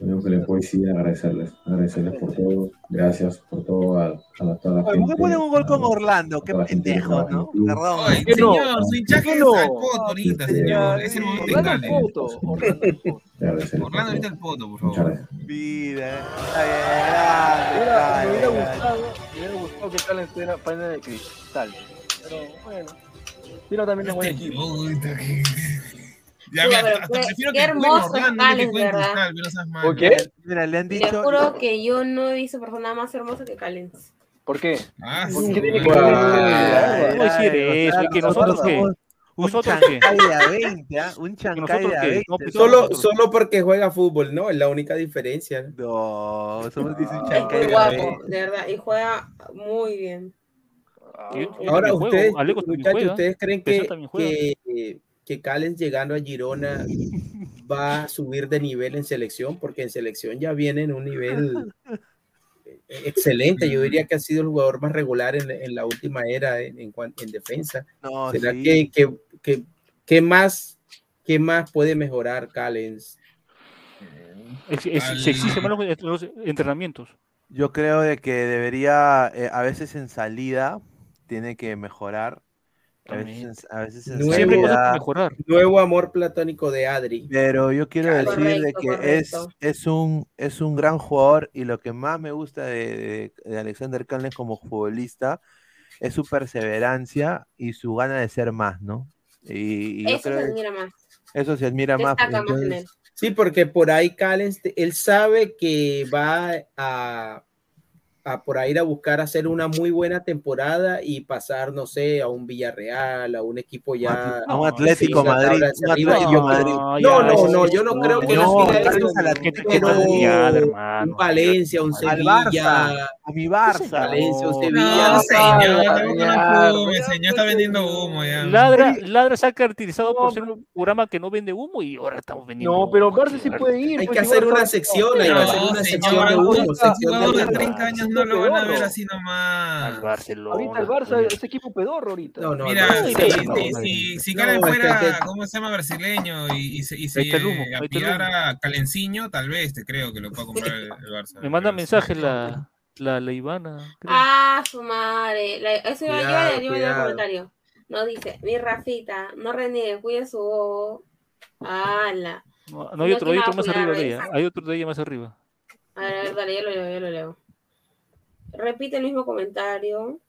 [SPEAKER 23] Único que les puedo decir es agradecerles, agradecerles por todo, gracias por todo a, a la, toda la
[SPEAKER 11] Oye, ¿por qué
[SPEAKER 23] gente.
[SPEAKER 11] ponen un gol con Orlando? Qué
[SPEAKER 23] gente
[SPEAKER 11] pendejo, ¿no? Perdón.
[SPEAKER 20] Oye,
[SPEAKER 1] ¿Qué no?
[SPEAKER 20] señor, su hinchaje
[SPEAKER 1] ¿Qué
[SPEAKER 20] es
[SPEAKER 1] no?
[SPEAKER 20] al poto ahorita, señor. Es el momento de
[SPEAKER 1] Orlando. Poto, Orlando
[SPEAKER 20] ahorita el poto, por
[SPEAKER 23] Muchas
[SPEAKER 20] favor.
[SPEAKER 23] gracias.
[SPEAKER 11] Bien, grande,
[SPEAKER 1] Hubiera- Me hubiera gustado, me hubiera gustado que Callens tuviera panel de cristal. Pero bueno. Tino también es buen
[SPEAKER 20] Este
[SPEAKER 1] equipo.
[SPEAKER 20] Puta que- Ya,
[SPEAKER 13] Sí,
[SPEAKER 20] mira,
[SPEAKER 13] pero
[SPEAKER 20] hasta
[SPEAKER 13] qué-
[SPEAKER 20] prefiero
[SPEAKER 13] qué
[SPEAKER 20] que juegue en
[SPEAKER 13] hermoso Cali,
[SPEAKER 20] que
[SPEAKER 13] ¿verdad?
[SPEAKER 20] Cristal, pero esas
[SPEAKER 1] ¿Por qué?
[SPEAKER 11] Mira, le han
[SPEAKER 13] Te juro que yo no he visto persona más hermosa que Callens.
[SPEAKER 1] ¿Por qué?
[SPEAKER 20] Ah,
[SPEAKER 1] ¿Por
[SPEAKER 20] sí,
[SPEAKER 1] qué tiene que ver?
[SPEAKER 11] Ay,
[SPEAKER 15] ¿Cómo decir eso?
[SPEAKER 11] o sea,
[SPEAKER 15] ¿Que nosotros qué?
[SPEAKER 11] Un
[SPEAKER 15] ¿Nosotros qué?
[SPEAKER 11] chancay de a 20, ¿ah? Un chancay
[SPEAKER 15] nosotros
[SPEAKER 11] de a
[SPEAKER 15] qué?
[SPEAKER 11] 20.
[SPEAKER 15] No, pues,
[SPEAKER 14] Solo, solo porque juega fútbol, ¿no? Es la única diferencia.
[SPEAKER 11] No, somos dice un
[SPEAKER 13] Es
[SPEAKER 11] chancay de a 20.
[SPEAKER 13] guapo, de verdad, y juega muy bien.
[SPEAKER 15] Yo
[SPEAKER 14] Ahora, ustedes, muchachos, ¿ustedes creen que. Que, Callens llegando a Girona va a subir de nivel en selección? Porque en selección ya viene en un nivel excelente. Yo diría que ha sido el jugador más regular en, en la última era en, en, cuan- en defensa.
[SPEAKER 11] No,
[SPEAKER 14] ¿Será
[SPEAKER 11] sí.
[SPEAKER 14] que, que, que, que más, qué más puede mejorar Callens?
[SPEAKER 15] Es- es- se exige más los, los entrenamientos.
[SPEAKER 11] Yo creo de que debería, eh, a veces en salida, tiene que mejorar. A veces, a veces
[SPEAKER 14] Nuevo,
[SPEAKER 15] Siempre mejorar.
[SPEAKER 14] nuevo amor platónico de Adri.
[SPEAKER 11] Pero yo quiero decir de
[SPEAKER 13] Correcto,
[SPEAKER 11] que es,
[SPEAKER 13] correcto.
[SPEAKER 11] es, un, es un gran jugador y lo que más me gusta de, de- de Alexander Callens como futbolista es su perseverancia y su gana de ser más, ¿no? Y,
[SPEAKER 13] Eso
[SPEAKER 11] creo
[SPEAKER 13] se admira más.
[SPEAKER 11] eso se admira más.
[SPEAKER 13] Destaca más en
[SPEAKER 11] entonces-
[SPEAKER 13] él.
[SPEAKER 14] Sí, porque por ahí Callens, te- él sabe que va a, a por ahí ir a buscar hacer una muy buena temporada y pasar, no sé, a un Villarreal, a un equipo ya.
[SPEAKER 11] A un Atlético
[SPEAKER 14] sí, la
[SPEAKER 11] Madrid,
[SPEAKER 14] arriba,
[SPEAKER 11] Atlético
[SPEAKER 14] yo
[SPEAKER 11] Madrid. No,
[SPEAKER 14] No,
[SPEAKER 11] ya,
[SPEAKER 14] no, no, yo no creo que
[SPEAKER 11] no, Atlético
[SPEAKER 14] pero
[SPEAKER 11] Madrid,
[SPEAKER 14] un Valencia, un
[SPEAKER 11] Al
[SPEAKER 14] Sevilla.
[SPEAKER 11] Barça, a mi Barça.
[SPEAKER 14] Valencia, un
[SPEAKER 11] No,
[SPEAKER 14] Sevilla.
[SPEAKER 20] No, señor, no señor, está vendiendo humo ya.
[SPEAKER 15] Ladra, Ladra se ha caracterizado por ser un programa que no vende humo y ahora estamos vendiendo
[SPEAKER 1] No,
[SPEAKER 15] humo.
[SPEAKER 1] pero Barça sí puede ir.
[SPEAKER 14] Hay
[SPEAKER 1] pues,
[SPEAKER 14] que hacer una sección, hay que hacer
[SPEAKER 20] No,
[SPEAKER 14] una sección de humo, sección de
[SPEAKER 20] jugador de
[SPEAKER 14] humo.
[SPEAKER 20] 30 años no lo van a ver así nomás.
[SPEAKER 15] Al Barcelona.
[SPEAKER 1] Ahorita el Barça es equipo pedorro ahorita.
[SPEAKER 14] No, no,
[SPEAKER 20] Mira,
[SPEAKER 14] no,
[SPEAKER 20] si, si, si, si Karen fuera, ¿cómo se llama? Brasileño y, y se, y se eh,
[SPEAKER 15] el
[SPEAKER 20] apillara Calenciño, tal vez te creo que lo pueda comprar el, el Barça.
[SPEAKER 15] Me manda mensaje la, la, la Ivana. creo.
[SPEAKER 13] Ah, su madre. La- eso iba a leer, yo iba a leer el comentario. No dice, mi Rafita, no reniegue, cuide su ojo. Ala.
[SPEAKER 15] No, no hay otro, hay otro más arriba de ella. Hay otro de ella más arriba.
[SPEAKER 13] A ver, a ver, dale, yo lo leo, yo lo leo. Repite el mismo comentario.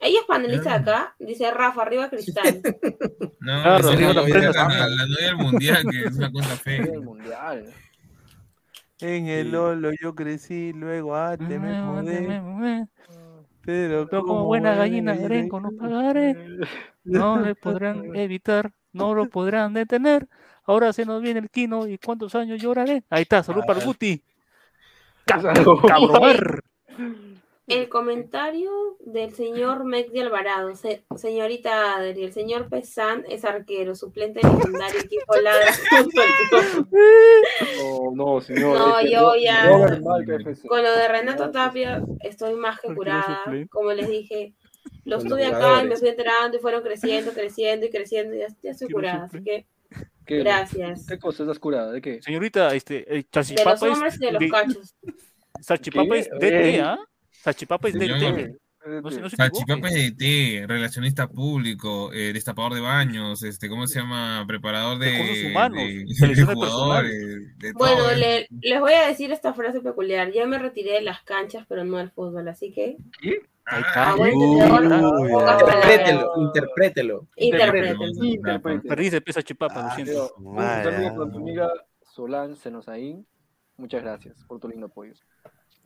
[SPEAKER 13] Ella es panelista de acá. Dice Rafa, arriba Cristal.
[SPEAKER 20] No,
[SPEAKER 15] Claro, arriba
[SPEAKER 20] la,
[SPEAKER 15] la
[SPEAKER 20] novia,
[SPEAKER 15] prensa
[SPEAKER 20] la,
[SPEAKER 15] está.
[SPEAKER 20] la novia del mundial, que es una cosa fea.
[SPEAKER 1] El mundial.
[SPEAKER 11] En el Lolo yo crecí, luego ate me mudé. Pero
[SPEAKER 15] Pero como buena gallina grenco no pagaré, no le podrán evitar, no lo podrán detener. Ahora se nos viene el quino y cuántos años lloraré. Ahí está, salud para el Guti.
[SPEAKER 13] El comentario del señor Mex de Alvarado. Se- señorita Adri, el señor Pesan es arquero, suplente legendario, equipo ladra.
[SPEAKER 1] No, no, señor.
[SPEAKER 13] No,
[SPEAKER 1] este,
[SPEAKER 13] yo
[SPEAKER 1] no-
[SPEAKER 13] ya-. Con lo de Renato Tapia estoy más que curada. Como les dije, los tuve acá y me fui enterando y fueron creciendo, creciendo y creciendo. Y ya, ya estoy curada. Así que
[SPEAKER 1] ¿Qué?
[SPEAKER 13] gracias.
[SPEAKER 1] ¿Qué cosa estás curada? ¿De qué?
[SPEAKER 15] Señorita, este, el
[SPEAKER 13] De los
[SPEAKER 15] es
[SPEAKER 13] hombres y de los cachos.
[SPEAKER 15] Salchipapa
[SPEAKER 1] ¿Qué?
[SPEAKER 15] es DT. ¿ah? Salchipapa es. DT. No no
[SPEAKER 20] Salchipapa es de té, relacionista público, eh, destapador de baños, este, ¿cómo se llama? Preparador de,
[SPEAKER 15] Recursos humanos,
[SPEAKER 20] de- de
[SPEAKER 15] de
[SPEAKER 20] jugadores, de
[SPEAKER 13] Bueno,
[SPEAKER 20] todo. ¿eh?
[SPEAKER 13] le- les voy a decir esta frase peculiar. Ya me retiré de las canchas, pero no del fútbol, así que
[SPEAKER 15] Ahí
[SPEAKER 20] Ah,
[SPEAKER 14] Interprételo, interprételo.
[SPEAKER 13] Interprételo.
[SPEAKER 1] Interprete.
[SPEAKER 15] Perdiste pesa chipapa, lo siento.
[SPEAKER 1] Un saludo para tu amiga Solán Senosaín. Muchas gracias por tu lindo apoyo.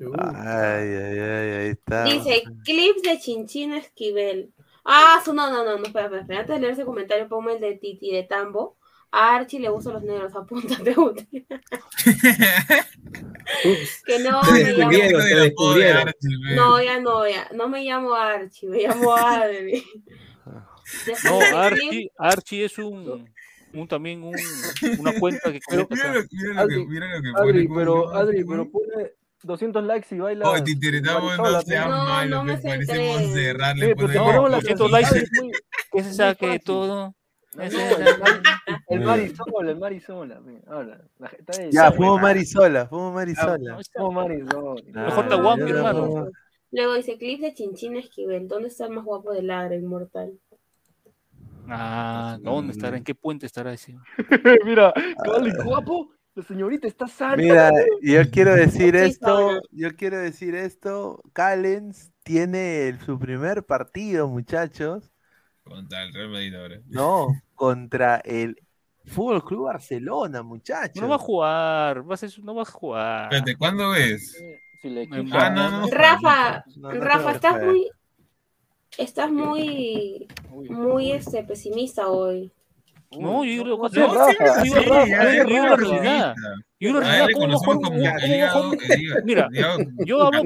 [SPEAKER 11] Ay, ay, ay, ahí está.
[SPEAKER 13] Dice, clips de Chinchín Esquivel. Ah, su, no, no, no, no, espera, espera, espera. Antes de leer ese comentario, ponme el de Titi de Tambo. A Archie le gustan los negros, apúntate, Guti. que no, me llamo... No, ya no, ya. No me llamo Archie, me llamo Adri.
[SPEAKER 15] No, Archie, Archie es un, un también un, una cuenta que
[SPEAKER 20] Mira mira mira lo que
[SPEAKER 1] Adri,
[SPEAKER 20] pone. ¿cómo
[SPEAKER 1] pero? Adri, pero pone 200 likes y baila.
[SPEAKER 20] Oh, Titiritamo, no
[SPEAKER 1] Marisola,
[SPEAKER 20] sea
[SPEAKER 1] ¿no?
[SPEAKER 20] malo,
[SPEAKER 13] no
[SPEAKER 20] me
[SPEAKER 13] me
[SPEAKER 20] parece
[SPEAKER 13] centré.
[SPEAKER 20] Monserrat,
[SPEAKER 1] Sí,
[SPEAKER 20] ahí.
[SPEAKER 1] ponemos la
[SPEAKER 15] 200
[SPEAKER 1] canción,
[SPEAKER 15] likes.
[SPEAKER 1] es muy-
[SPEAKER 15] Que se saque
[SPEAKER 1] fácil.
[SPEAKER 15] todo.
[SPEAKER 1] No,
[SPEAKER 15] Ese-
[SPEAKER 1] no, el Mari- el Marisola, el Marisola. mira, Habla. La gente está de-
[SPEAKER 11] Ya,
[SPEAKER 1] está
[SPEAKER 11] fumo
[SPEAKER 1] buena.
[SPEAKER 11] Marisola, fumo Marisola.
[SPEAKER 1] Fumo Marisola.
[SPEAKER 15] Mejor
[SPEAKER 11] Ah, ya,
[SPEAKER 15] mi
[SPEAKER 11] ya,
[SPEAKER 15] hermano.
[SPEAKER 13] Luego dice, clip de Chinchín Esquivel. ¿Dónde está el más guapo del ladra inmortal?
[SPEAKER 15] Ah, ¿dónde estará? ¿En qué puente estará ese?
[SPEAKER 1] Mira, y guapo, la señorita está sana.
[SPEAKER 11] Mira, yo quiero decir esto, yo quiero decir esto, Callens tiene el- su primer partido, muchachos,
[SPEAKER 20] Contra el Real Madrid ahora.
[SPEAKER 11] no, contra el Fútbol Club Barcelona, muchachos.
[SPEAKER 15] No va a jugar, va a ser, no va a jugar.
[SPEAKER 20] Espérate, ¿cuándo es?
[SPEAKER 1] Si le
[SPEAKER 20] Ah, no, no, no.
[SPEAKER 13] Rafa,
[SPEAKER 11] No, no
[SPEAKER 13] Rafa, estás muy... Estás muy... Muy este, pesimista hoy.
[SPEAKER 15] No, yo creo que
[SPEAKER 20] A
[SPEAKER 15] realidad,
[SPEAKER 20] él le
[SPEAKER 15] ¿cómo
[SPEAKER 20] conocemos
[SPEAKER 15] mejor-
[SPEAKER 20] como
[SPEAKER 15] cómo-
[SPEAKER 20] el
[SPEAKER 15] cómo
[SPEAKER 20] hígado,
[SPEAKER 15] mejor-
[SPEAKER 20] el hígado-
[SPEAKER 15] Mira, yo hablo,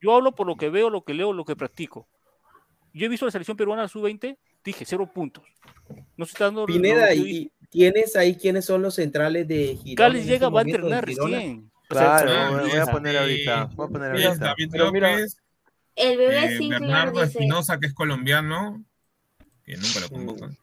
[SPEAKER 15] yo hablo por lo que veo, lo que leo, lo que practico. Yo he visto la selección peruana sub-20, dije cero puntos. No se está dando.
[SPEAKER 14] Pineda, ¿y tienes ahí quiénes son los centrales de Girona?
[SPEAKER 15] Llega,
[SPEAKER 14] este
[SPEAKER 15] va a
[SPEAKER 14] momento en
[SPEAKER 15] entrenar recién.
[SPEAKER 11] Claro,
[SPEAKER 20] Ah,
[SPEAKER 11] voy, a poner ahorita, voy a poner ahorita.
[SPEAKER 13] El bebé
[SPEAKER 20] eh, Bernardo. Espinosa, que es colombiano, que nunca lo convocan.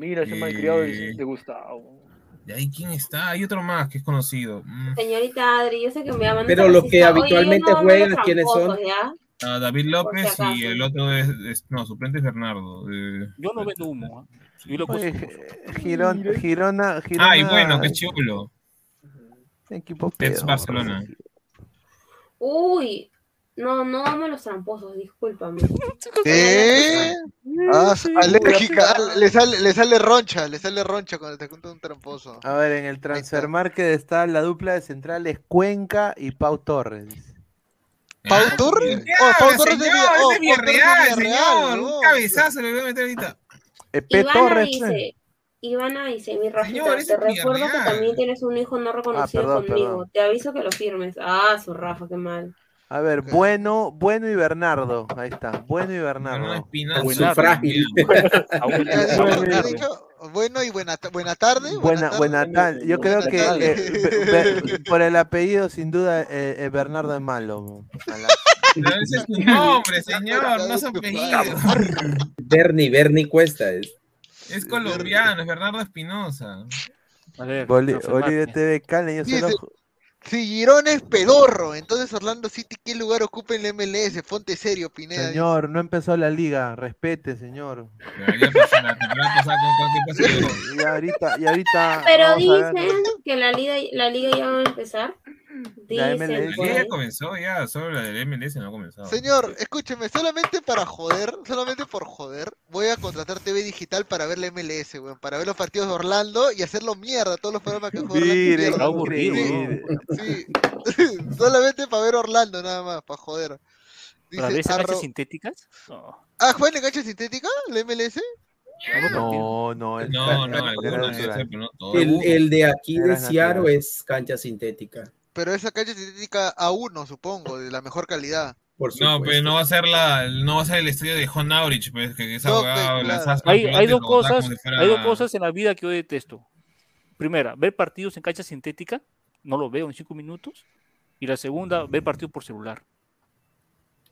[SPEAKER 1] Mira ese
[SPEAKER 20] Eh,
[SPEAKER 1] malcriado de, de Gustavo.
[SPEAKER 20] ¿Y ahí quién está? Hay otro más que es conocido. Mm.
[SPEAKER 13] Señorita Adri, yo sé que me llaman.
[SPEAKER 14] Pero los que habitualmente juegan, ¿quiénes son?
[SPEAKER 13] ¿ya?
[SPEAKER 20] Ah, David López y el otro es, es- no, suplente es Bernardo. eh,
[SPEAKER 15] Yo no vendo humo. ¿ah? Yo lo
[SPEAKER 11] Oye. Girón- Girona, Girona,
[SPEAKER 20] Ay, bueno, qué chulo.
[SPEAKER 11] equipo.
[SPEAKER 20] Barcelona.
[SPEAKER 13] Uy, no, no amo los tramposos, discúlpame.
[SPEAKER 12] ¿Qué? Ah, alérgica. ah, Le sale, le sale roncha, le sale roncha cuando te junta un tramposo.
[SPEAKER 11] A ver, en el Transfermarket está la dupla de centrales Cuenca y Pau Torres.
[SPEAKER 12] ¿Pau Torres?
[SPEAKER 20] ¿Qué
[SPEAKER 12] Oh, Pau Torres
[SPEAKER 20] señor?
[SPEAKER 12] Oh,
[SPEAKER 20] Es de
[SPEAKER 12] Pau Torres de
[SPEAKER 20] Villarreal, señor. Un cabezazo le voy a meter ahorita.
[SPEAKER 11] Epe
[SPEAKER 13] Ivana
[SPEAKER 11] Torres.
[SPEAKER 13] dice, Ivana dice, mi Rafita, te recuerdo que también tienes un hijo no reconocido
[SPEAKER 11] perdón,
[SPEAKER 13] conmigo.
[SPEAKER 11] perdón.
[SPEAKER 13] Te aviso que lo firmes. Ah, su Rafa, qué mal.
[SPEAKER 11] A ver, bueno, bueno y Bernardo. Ahí está. Bueno y Bernardo. Buenardo.
[SPEAKER 14] frágil.
[SPEAKER 12] Bueno y buena, buena tarde.
[SPEAKER 11] Buena, buena tarde. Yo creo que eh, Be- Be- por el apellido, sin duda, eh, eh, Bernardo es malo.
[SPEAKER 20] Pero ese es tu nombre, señor, no su apellido.
[SPEAKER 14] Bernie, Bernie Cuesta es.
[SPEAKER 20] Es colombiano, es Bernardo Espinosa.
[SPEAKER 11] Boli- Bolivia TV Cali, yo
[SPEAKER 12] Dice,
[SPEAKER 11] solo.
[SPEAKER 12] Si Girón es pedorro, entonces Orlando City, ¿qué lugar ocupa en la MLS? Fonte serio, Pineda.
[SPEAKER 11] Señor, no empezó la liga. Respete, señor. Y ahorita, y ahorita.
[SPEAKER 13] Pero dicen que la liga, la liga ya va a empezar.
[SPEAKER 11] La MLS.
[SPEAKER 20] La ya comenzó, ya, solo la del MLS no ha comenzado.
[SPEAKER 12] Señor, escúcheme, solamente para joder, solamente por joder, voy a contratar TV digital para ver la MLS, weón, para ver los partidos de Orlando y hacerlo mierda, todos los programas que juega Orlando.
[SPEAKER 11] Mire.
[SPEAKER 12] Sí, sí. solamente para ver Orlando nada más, para joder.
[SPEAKER 15] ¿Para ver esas
[SPEAKER 12] arro-
[SPEAKER 15] canchas sintéticas? No.
[SPEAKER 12] Ah, ¿juegan en cancha sintética la MLS?
[SPEAKER 11] No, no, es
[SPEAKER 20] No, no, todos.
[SPEAKER 14] El, el de aquí de
[SPEAKER 11] natural.
[SPEAKER 14] es cancha sintética.
[SPEAKER 12] Pero esa cancha sintética A1, supongo, de la mejor calidad.
[SPEAKER 14] Por
[SPEAKER 20] No, pero no va a ser la, no va a ser el estadio de John Aurich, pues, que esa
[SPEAKER 12] No,
[SPEAKER 20] abogada,
[SPEAKER 12] pues,
[SPEAKER 20] las
[SPEAKER 15] Hay, hay dos cosas,
[SPEAKER 20] fuera-
[SPEAKER 15] hay dos cosas en la vida que yo detesto. Primera, ver partidos en cancha sintética, no lo veo en cinco minutos. Y la segunda, ver partidos por celular.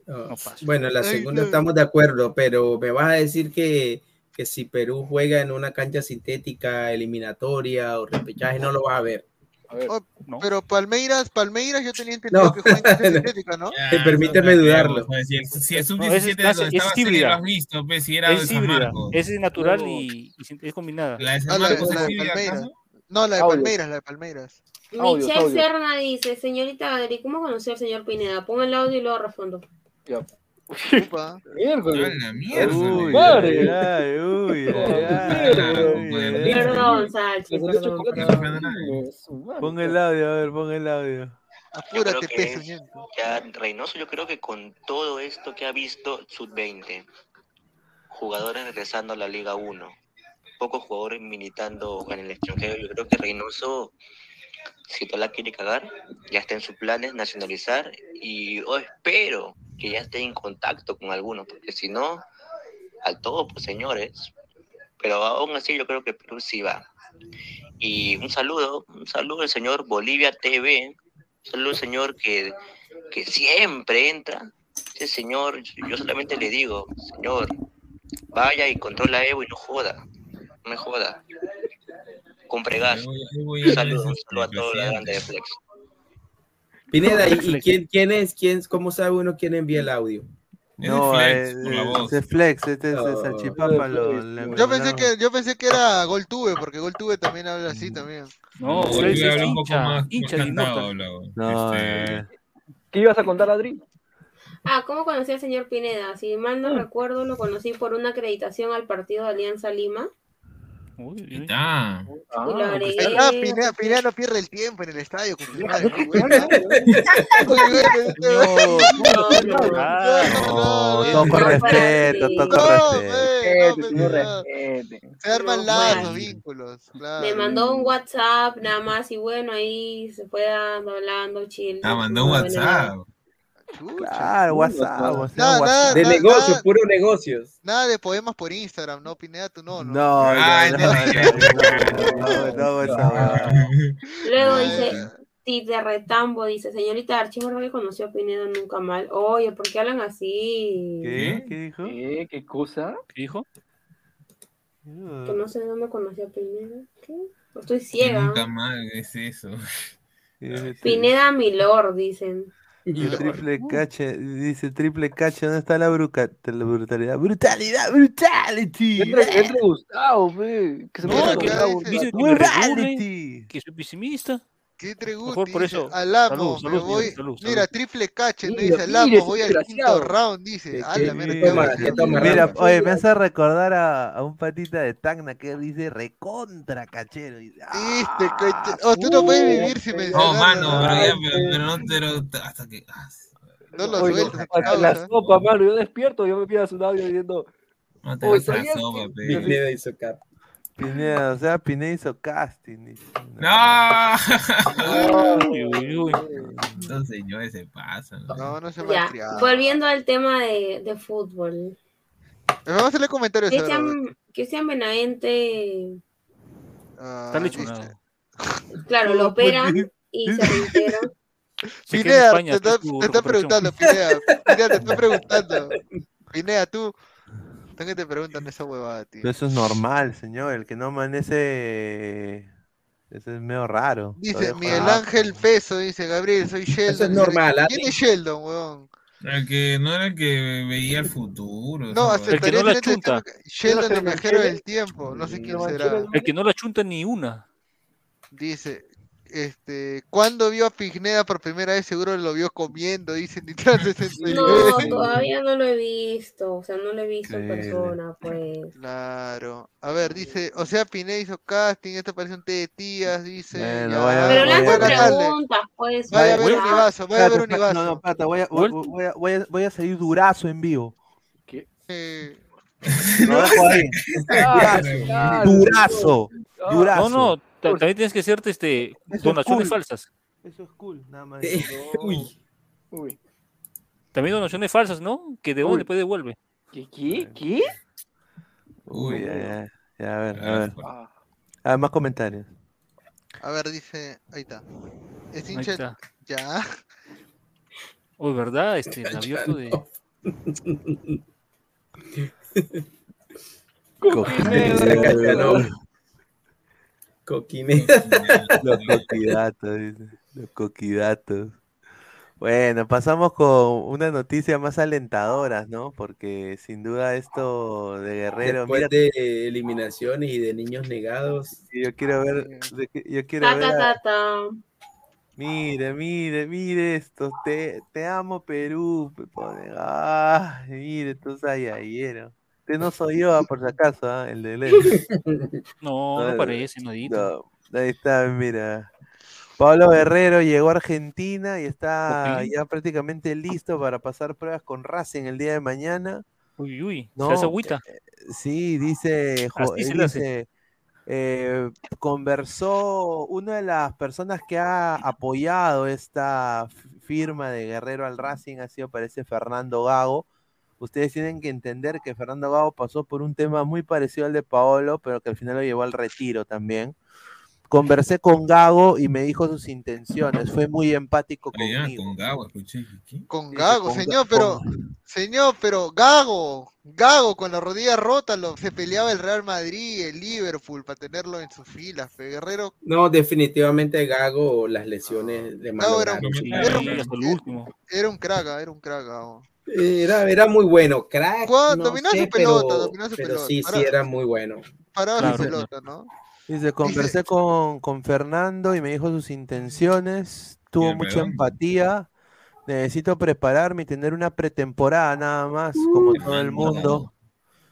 [SPEAKER 14] Ah,
[SPEAKER 15] pasa.
[SPEAKER 14] bueno, la segunda
[SPEAKER 12] no.
[SPEAKER 14] estamos de acuerdo, pero me vas a decir que, que si Perú juega en una cancha sintética, eliminatoria o repechaje, no lo vas a ver.
[SPEAKER 12] Oh,
[SPEAKER 15] No.
[SPEAKER 12] Pero Palmeiras, Palmeiras yo tenía entendido
[SPEAKER 14] No.
[SPEAKER 12] que juega en sintética, ¿no?
[SPEAKER 20] Ya,
[SPEAKER 14] Permíteme
[SPEAKER 20] no,
[SPEAKER 14] dudarlo.
[SPEAKER 20] Si
[SPEAKER 15] es
[SPEAKER 20] sub-17 de
[SPEAKER 15] cancha-
[SPEAKER 20] donde
[SPEAKER 15] ese
[SPEAKER 20] estaba
[SPEAKER 15] es
[SPEAKER 20] Celi lo
[SPEAKER 15] híbrida.
[SPEAKER 20] has visto, pues, si era
[SPEAKER 15] Es híbrida,
[SPEAKER 20] Marcos.
[SPEAKER 15] ese es natural
[SPEAKER 14] No.
[SPEAKER 15] y, y es combinada.
[SPEAKER 20] La de San
[SPEAKER 12] Ah, la,
[SPEAKER 20] Marcos
[SPEAKER 12] la
[SPEAKER 20] es
[SPEAKER 12] de Palmeiras.
[SPEAKER 20] ¿acaso?
[SPEAKER 12] No, la de
[SPEAKER 1] Audio.
[SPEAKER 12] Palmeiras, la de Palmeiras.
[SPEAKER 13] Michelle. Serna dice, señorita Adri, ¿cómo conoció al señor Pineda? Pon el audio y luego respondo.
[SPEAKER 1] Ya.
[SPEAKER 12] Upa.
[SPEAKER 20] A
[SPEAKER 1] Miércoles.
[SPEAKER 20] la mierda.
[SPEAKER 11] Uy,
[SPEAKER 1] Madre.
[SPEAKER 11] ay, ay, uy, ay,
[SPEAKER 20] Claro,
[SPEAKER 11] ay, ay.
[SPEAKER 13] Perdón.
[SPEAKER 11] Pon el audio, a ver, pon el audio.
[SPEAKER 12] Apúrate, peso.
[SPEAKER 19] Ya Reynoso, yo creo que con todo esto que ha visto Sub-20, jugadores regresando a la Liga 1, pocos jugadores militando en el extranjero, yo creo que Reynoso, si no la quiere cagar, ya está en sus planes nacionalizar y yo espero que ya esté en contacto con algunos, porque si no, al todo, pues señores. Pero aún así yo creo que Perú sí va. Y un saludo, un saludo al señor Bolivia TV, saludo al señor que, que siempre entra. Ese señor, yo solamente le digo, señor, vaya y controla Evo y no joda, no me joda. Compre gas.
[SPEAKER 20] Ahí voy- ahí voy
[SPEAKER 19] Un
[SPEAKER 20] a
[SPEAKER 19] saludo, un saludo a toda la
[SPEAKER 20] presidente.
[SPEAKER 19] grande de Flex.
[SPEAKER 14] Pineda, ¿y, y quién, quién es? ¿Quién, ¿Cómo sabe uno quién envía el audio?
[SPEAKER 20] Es
[SPEAKER 11] No,
[SPEAKER 20] de Flex,
[SPEAKER 11] flex, este es salchipapa. Lo, le-
[SPEAKER 12] Yo pensé que, yo pensé que era GolTube, porque GolTube también habla así también.
[SPEAKER 15] No, Flex
[SPEAKER 20] un poco
[SPEAKER 15] hincha,
[SPEAKER 20] más, cantado.
[SPEAKER 11] No,
[SPEAKER 20] Este,
[SPEAKER 11] eh,
[SPEAKER 1] ¿Qué ibas a contar, Adri?
[SPEAKER 13] Ah, ¿cómo conocí al señor Pineda? Si mal no
[SPEAKER 1] Mm.
[SPEAKER 13] recuerdo, lo conocí por una acreditación al partido de Alianza Lima.
[SPEAKER 15] Uy,
[SPEAKER 20] está.
[SPEAKER 1] Ah,
[SPEAKER 12] Pineda, Pineda no pierde el tiempo en el estadio. con su madre, muy bueno.
[SPEAKER 11] no, con respeto, todo con respeto.
[SPEAKER 12] Se arman lazos, vínculos.
[SPEAKER 13] Me mandó un WhatsApp nada más y bueno, ahí se fue dando, hablando, chill.
[SPEAKER 20] Ah, mandó un. WhatsApp.
[SPEAKER 12] Chucha.
[SPEAKER 11] Claro, WhatsApp, WhatsApp,
[SPEAKER 12] Nada,
[SPEAKER 11] WhatsApp.
[SPEAKER 14] De negocios,
[SPEAKER 12] nada,
[SPEAKER 14] puro negocios.
[SPEAKER 12] nada de poemas por Instagram, no, Pineda, tú no, ¿no?
[SPEAKER 11] No,
[SPEAKER 20] Ay,
[SPEAKER 11] no,
[SPEAKER 20] no,
[SPEAKER 11] no,
[SPEAKER 20] no,
[SPEAKER 11] no, no, no.
[SPEAKER 13] Luego
[SPEAKER 12] Ah,
[SPEAKER 13] dice. Tite Retambo dice, señorita Archie, ¿verdad que conoció a Pineda nunca mal? Oye, ¿por qué hablan así?
[SPEAKER 11] ¿Qué? ¿Qué dijo?
[SPEAKER 1] ¿Qué? ¿Qué cosa?
[SPEAKER 15] ¿Qué dijo?
[SPEAKER 13] Que no sé dónde conoció a Pineda. ¿Qué? Estoy ciega.
[SPEAKER 20] Nunca más es eso.
[SPEAKER 13] Pineda Milord, dicen.
[SPEAKER 11] Triple cache, dice triple cache, ¿dónde está la, bruca, la brutalidad? ¡Brutalidad! ¡Brutality!
[SPEAKER 1] Entre, entre Gustavo, fe. Que se
[SPEAKER 15] No,
[SPEAKER 1] contar,
[SPEAKER 12] dice-
[SPEAKER 15] que me que soy pesimista.
[SPEAKER 12] ¿Qué Treguti?
[SPEAKER 15] Mejor por
[SPEAKER 12] Dice,
[SPEAKER 15] eso.
[SPEAKER 12] Alamo,
[SPEAKER 15] Salud,
[SPEAKER 12] me
[SPEAKER 15] salud,
[SPEAKER 12] voy.
[SPEAKER 15] señor, salud,
[SPEAKER 12] Mira,
[SPEAKER 15] salud.
[SPEAKER 12] triple cache, no
[SPEAKER 1] Mira,
[SPEAKER 12] dice Alamo,
[SPEAKER 1] mire,
[SPEAKER 12] voy al quinto round, dice.
[SPEAKER 14] ¿Qué-
[SPEAKER 12] A
[SPEAKER 11] Mira, oye, me hace recordar a, a un patita de Tacna que dice recontra cachero. Y,
[SPEAKER 12] Viste,
[SPEAKER 11] ¡ah!
[SPEAKER 12] coche- Oh, tú no puedes vivir sin
[SPEAKER 20] No,
[SPEAKER 12] mencionarlo.
[SPEAKER 20] mano, pero,
[SPEAKER 12] Ay,
[SPEAKER 20] ya, pero, pero no, pero hasta que. ah,
[SPEAKER 12] No lo
[SPEAKER 1] Oye, hasta
[SPEAKER 12] causa.
[SPEAKER 1] la sopa, mano. Yo despierto, yo me pidas un audio diciendo.
[SPEAKER 20] No te
[SPEAKER 1] "Oye,
[SPEAKER 20] vas a
[SPEAKER 1] ¿sabías
[SPEAKER 20] sopa,
[SPEAKER 1] que-"
[SPEAKER 20] pe.
[SPEAKER 14] Pineda
[SPEAKER 11] o sea, Pineda hizo casting.
[SPEAKER 20] ¡No!
[SPEAKER 15] Uy, uy, uy.
[SPEAKER 20] Estos señores se pasan. ¿no?
[SPEAKER 12] No, no se
[SPEAKER 13] Ya,
[SPEAKER 12] malcriado.
[SPEAKER 13] volviendo al tema de, de fútbol.
[SPEAKER 12] Vamos a hacerle comentarios.
[SPEAKER 13] Cristian, Cristian Benavente,
[SPEAKER 12] Ah,
[SPEAKER 15] Está lechonado.
[SPEAKER 13] claro, lo operan y se reintegra.
[SPEAKER 15] Se queda en
[SPEAKER 12] Pineda,
[SPEAKER 15] España,
[SPEAKER 12] te está, te está preguntando, Pineda. Pineda, te está preguntando. Pineda, tú. ¿Tú que te preguntan esa huevada, tío?
[SPEAKER 11] Pero eso es normal, señor. El que no amanece. Eso es medio raro.
[SPEAKER 12] Dice Miguel. Ángel Peso, dice Gabriel, soy Sheldon.
[SPEAKER 14] Eso es normal, ¿ah?
[SPEAKER 12] ¿Quién es Sheldon, huevón?
[SPEAKER 20] El que no era el que veía el futuro.
[SPEAKER 12] No,
[SPEAKER 20] esa huevada.
[SPEAKER 12] aceptaría
[SPEAKER 15] no la
[SPEAKER 12] el
[SPEAKER 15] chunta.
[SPEAKER 12] Sheldon, el viajero del tiempo. No sé quién será.
[SPEAKER 15] El que no la chunta ni una.
[SPEAKER 12] Dice, este, ¿cuándo vio a Pineda por primera vez? Seguro lo vio comiendo, dice Nitran 69.
[SPEAKER 13] No, todavía no lo he visto, o sea, no lo he visto en persona, pues.
[SPEAKER 12] Claro. A ver, dice, o sea, Pineda hizo casting, esto parece un té de tías, dice.
[SPEAKER 11] Bueno,
[SPEAKER 12] ya.
[SPEAKER 11] vaya-
[SPEAKER 13] Pero le
[SPEAKER 12] Voy a
[SPEAKER 13] hacen preguntas, pues.
[SPEAKER 12] Vaya a ver
[SPEAKER 13] sea,
[SPEAKER 12] Univaso, vaya a ver
[SPEAKER 11] Espérate, espérate, No, no,
[SPEAKER 12] Univaso.
[SPEAKER 11] espérate, voy a, voy, voy a, voy a, voy a salir durazo en vivo.
[SPEAKER 12] Eh,
[SPEAKER 1] Ah,
[SPEAKER 11] Durazo.
[SPEAKER 1] ah,
[SPEAKER 11] Durazo.
[SPEAKER 15] No, no, ta- también tienes que hacerte este, donaciones
[SPEAKER 11] cool.
[SPEAKER 15] falsas.
[SPEAKER 11] Eso es cool, nada más.
[SPEAKER 14] Eh, Uy,
[SPEAKER 1] Uy,
[SPEAKER 15] También donaciones falsas, ¿no? Que de dónde después devuelve.
[SPEAKER 1] ¿qué? ¿Qué? ¿Qué?
[SPEAKER 11] Uy, ya, ya, ya, a ver, a ver.
[SPEAKER 1] Ah,
[SPEAKER 11] A ver, más comentarios.
[SPEAKER 12] a ver, dice, ahí está. Es hincha,
[SPEAKER 15] está.
[SPEAKER 12] ya.
[SPEAKER 15] Uy, ¿verdad? Este, el abierto de.
[SPEAKER 14] Cachanó. Coquineda.
[SPEAKER 11] Los coquidatos, dice. Los coquidatos. Bueno, pasamos con una noticia más alentadoras, ¿no? Porque sin duda esto de Guerrero,
[SPEAKER 14] Después
[SPEAKER 11] mira,
[SPEAKER 14] de eliminaciones y de niños negados.
[SPEAKER 11] yo quiero ver, yo quiero
[SPEAKER 13] Ta,
[SPEAKER 11] ver,
[SPEAKER 13] ta, ta,
[SPEAKER 11] mire, mire, mire esto, te, te amo Perú, me pone, ah, tú ayayero. Este no soy yo, por si acaso, ah, el de lente.
[SPEAKER 15] No, no parece, nadito.
[SPEAKER 11] No, ahí está, mira. Pablo Guerrero llegó a Argentina y está ya prácticamente listo para pasar pruebas con Racing el día de mañana.
[SPEAKER 15] Uy, uy,
[SPEAKER 11] No,
[SPEAKER 15] se hace agüita.
[SPEAKER 11] Sí, dice, jo-
[SPEAKER 15] Así se
[SPEAKER 11] eh,
[SPEAKER 15] hace.
[SPEAKER 11] dice, eh, conversó una de las personas que ha apoyado esta firma de Guerrero al Racing ha sido, parece, Fernando Gago. Ustedes tienen que entender que Fernando Gago pasó por un tema muy parecido al de Paolo, pero que al final lo llevó al retiro también. Conversé con Gago y me dijo sus intenciones. Fue muy empático
[SPEAKER 20] ya,
[SPEAKER 11] conmigo.
[SPEAKER 20] con Gago, escuché. ¿qué?
[SPEAKER 12] Con Gago,
[SPEAKER 11] con
[SPEAKER 12] señor, pero,
[SPEAKER 11] con-
[SPEAKER 12] señor, pero Gago, Gago con la rodilla rota, lo, se peleaba el Real Madrid, el Liverpool, para tenerlo en sus filas, fe, Guerrero,
[SPEAKER 14] No, definitivamente Gago, las lesiones de
[SPEAKER 12] Gago era, un- era, un- era un crack, era un crack, Gago.
[SPEAKER 14] Era, era muy bueno, crack. No
[SPEAKER 12] dominaba su pelota,
[SPEAKER 14] pero-
[SPEAKER 12] dominaba su
[SPEAKER 14] pero
[SPEAKER 12] pelota.
[SPEAKER 14] sí, sí, era muy bueno.
[SPEAKER 12] Paraba
[SPEAKER 15] Claro.
[SPEAKER 12] su pelota, ¿no?
[SPEAKER 11] Dice, conversé con, con Fernando y me dijo sus intenciones, tuvo mucha empatía, necesito prepararme y tener una pretemporada nada más, como todo el mundo.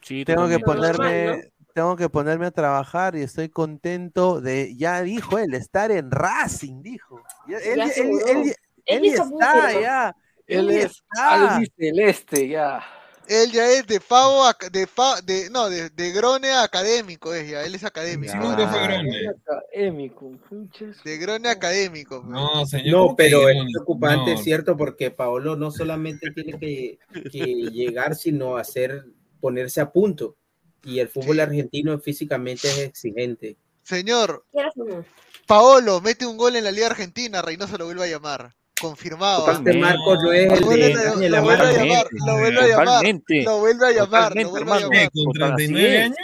[SPEAKER 15] Sí,
[SPEAKER 11] Tengo que ponerme, tengo que ponerme a trabajar y estoy contento de, ya dijo él, estar en Racing, dijo. Él, él-
[SPEAKER 13] aseguró.
[SPEAKER 11] él-
[SPEAKER 13] Él
[SPEAKER 11] él
[SPEAKER 13] ya
[SPEAKER 11] ya
[SPEAKER 13] se
[SPEAKER 11] está, ya.
[SPEAKER 1] Él
[SPEAKER 11] ya
[SPEAKER 1] es albiceleste, ya.
[SPEAKER 12] Él ya es de pavo, ac- de, fa- de no, de, de Grone académico es ya, él es académico.
[SPEAKER 20] Sí, nunca fue grande.
[SPEAKER 1] Académico, puches.
[SPEAKER 12] De Grone académico.
[SPEAKER 20] No, señor.
[SPEAKER 14] No,
[SPEAKER 20] ¿cómo que
[SPEAKER 14] pero es
[SPEAKER 20] no?
[SPEAKER 14] preocupante,
[SPEAKER 20] No.
[SPEAKER 14] es cierto, porque Paolo no solamente tiene que, que llegar, sino hacer, ponerse a punto. Y el fútbol
[SPEAKER 12] Sí.
[SPEAKER 14] argentino físicamente es exigente.
[SPEAKER 12] Señor,
[SPEAKER 13] ¿Quieres o no?
[SPEAKER 12] Paolo mete un gol en la Liga Argentina, Reynoso lo vuelve a llamar. Confirmado.
[SPEAKER 14] Este. Marcos no es
[SPEAKER 12] Lo
[SPEAKER 14] el
[SPEAKER 12] vuelve
[SPEAKER 14] de
[SPEAKER 12] a-
[SPEAKER 14] Ángel
[SPEAKER 12] lo vuelve a
[SPEAKER 14] Amaro.
[SPEAKER 12] llamar, lo vuelve a llamar, lo vuelve a llamar, lo
[SPEAKER 15] Totalmente,
[SPEAKER 12] vuelve a
[SPEAKER 15] hermano.
[SPEAKER 12] llamar.
[SPEAKER 20] ¿Qué, con
[SPEAKER 15] Total, así
[SPEAKER 20] 39
[SPEAKER 15] es.
[SPEAKER 20] años?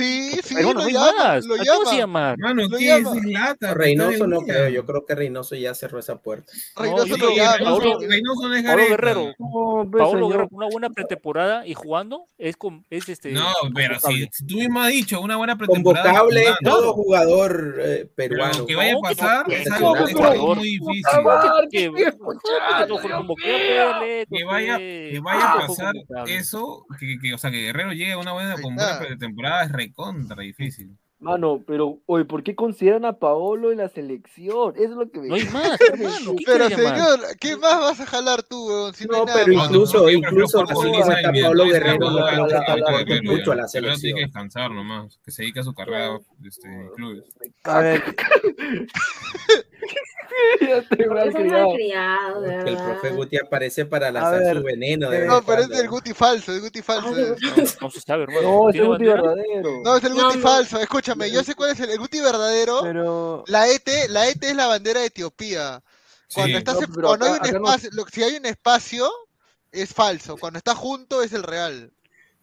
[SPEAKER 12] Sí, sí, lo
[SPEAKER 15] no
[SPEAKER 12] llama,
[SPEAKER 15] más.
[SPEAKER 12] lo
[SPEAKER 15] ¿A ¿Cómo se
[SPEAKER 12] llama.
[SPEAKER 15] llama?
[SPEAKER 20] Mano,
[SPEAKER 12] Lo
[SPEAKER 20] ¿qué
[SPEAKER 12] llama.
[SPEAKER 20] es lata?
[SPEAKER 14] Reynoso no creo, yo creo que Reynoso ya cerró esa puerta.
[SPEAKER 12] Reynoso
[SPEAKER 15] yo
[SPEAKER 12] lo llama.
[SPEAKER 20] Reynoso,
[SPEAKER 15] Paolo-
[SPEAKER 20] Reynoso no es Gareca.
[SPEAKER 15] Guerrero.
[SPEAKER 1] No, pues,
[SPEAKER 15] Paolo. Guerrero, una buena pretemporada y jugando es, con, es este.
[SPEAKER 20] No, pero si, si tú mismo has dicho una buena pretemporada.
[SPEAKER 14] Convocable es
[SPEAKER 20] jugando,
[SPEAKER 14] todo jugador eh,
[SPEAKER 20] Pero
[SPEAKER 14] peruano.
[SPEAKER 20] que vaya a
[SPEAKER 15] No,
[SPEAKER 20] pasar
[SPEAKER 15] no,
[SPEAKER 20] es
[SPEAKER 15] que
[SPEAKER 20] algo
[SPEAKER 15] no,
[SPEAKER 20] muy difícil.
[SPEAKER 1] Ah,
[SPEAKER 15] Que, no
[SPEAKER 20] vaya,
[SPEAKER 15] que-
[SPEAKER 20] vaya a
[SPEAKER 15] que fue
[SPEAKER 20] pasar eso, que, que, o sea, que Guerrero llegue a una buena, con buena pretemporada es recontra difícil.
[SPEAKER 1] Mano, pero, oye, ¿por qué consideran a Paolo en la selección? Eso es lo que me...
[SPEAKER 15] No hay más, hermano. ¿qué
[SPEAKER 12] Pero señor, ¿qué más vas a jalar tú, weón? Si no,
[SPEAKER 14] No,
[SPEAKER 12] nada
[SPEAKER 14] pero
[SPEAKER 12] más.
[SPEAKER 14] incluso,
[SPEAKER 20] No,
[SPEAKER 14] incluso
[SPEAKER 20] Forza
[SPEAKER 14] hasta
[SPEAKER 20] Mientras
[SPEAKER 14] Guerrero
[SPEAKER 20] lo
[SPEAKER 14] aporte mucho a la
[SPEAKER 20] Pero tiene que
[SPEAKER 14] selección.
[SPEAKER 20] descansar nomás, que se dedique a su carrera este, clubes.
[SPEAKER 11] A ver,
[SPEAKER 1] Ya
[SPEAKER 13] son
[SPEAKER 1] criado.
[SPEAKER 13] de
[SPEAKER 14] Que el profe Guti aparece para lanzar
[SPEAKER 11] ver,
[SPEAKER 14] su veneno. De
[SPEAKER 11] eh,
[SPEAKER 14] vez
[SPEAKER 12] No, pero es el Guti falso, el Guti falso. es.
[SPEAKER 15] No se sabe, hermano.
[SPEAKER 1] No, ese
[SPEAKER 15] ¿Tiene
[SPEAKER 1] Guti verdadero.
[SPEAKER 12] No, es el Guti falso. Escúchame, yo sé cuál es el, el Guti verdadero.
[SPEAKER 11] pero
[SPEAKER 12] La ET, la ET es la bandera de Etiopía. Cuando,
[SPEAKER 20] Sí.
[SPEAKER 12] estás
[SPEAKER 1] No,
[SPEAKER 12] hay un
[SPEAKER 1] no-
[SPEAKER 12] espacio, si hay un espacio, es falso. Cuando está junto, es el real.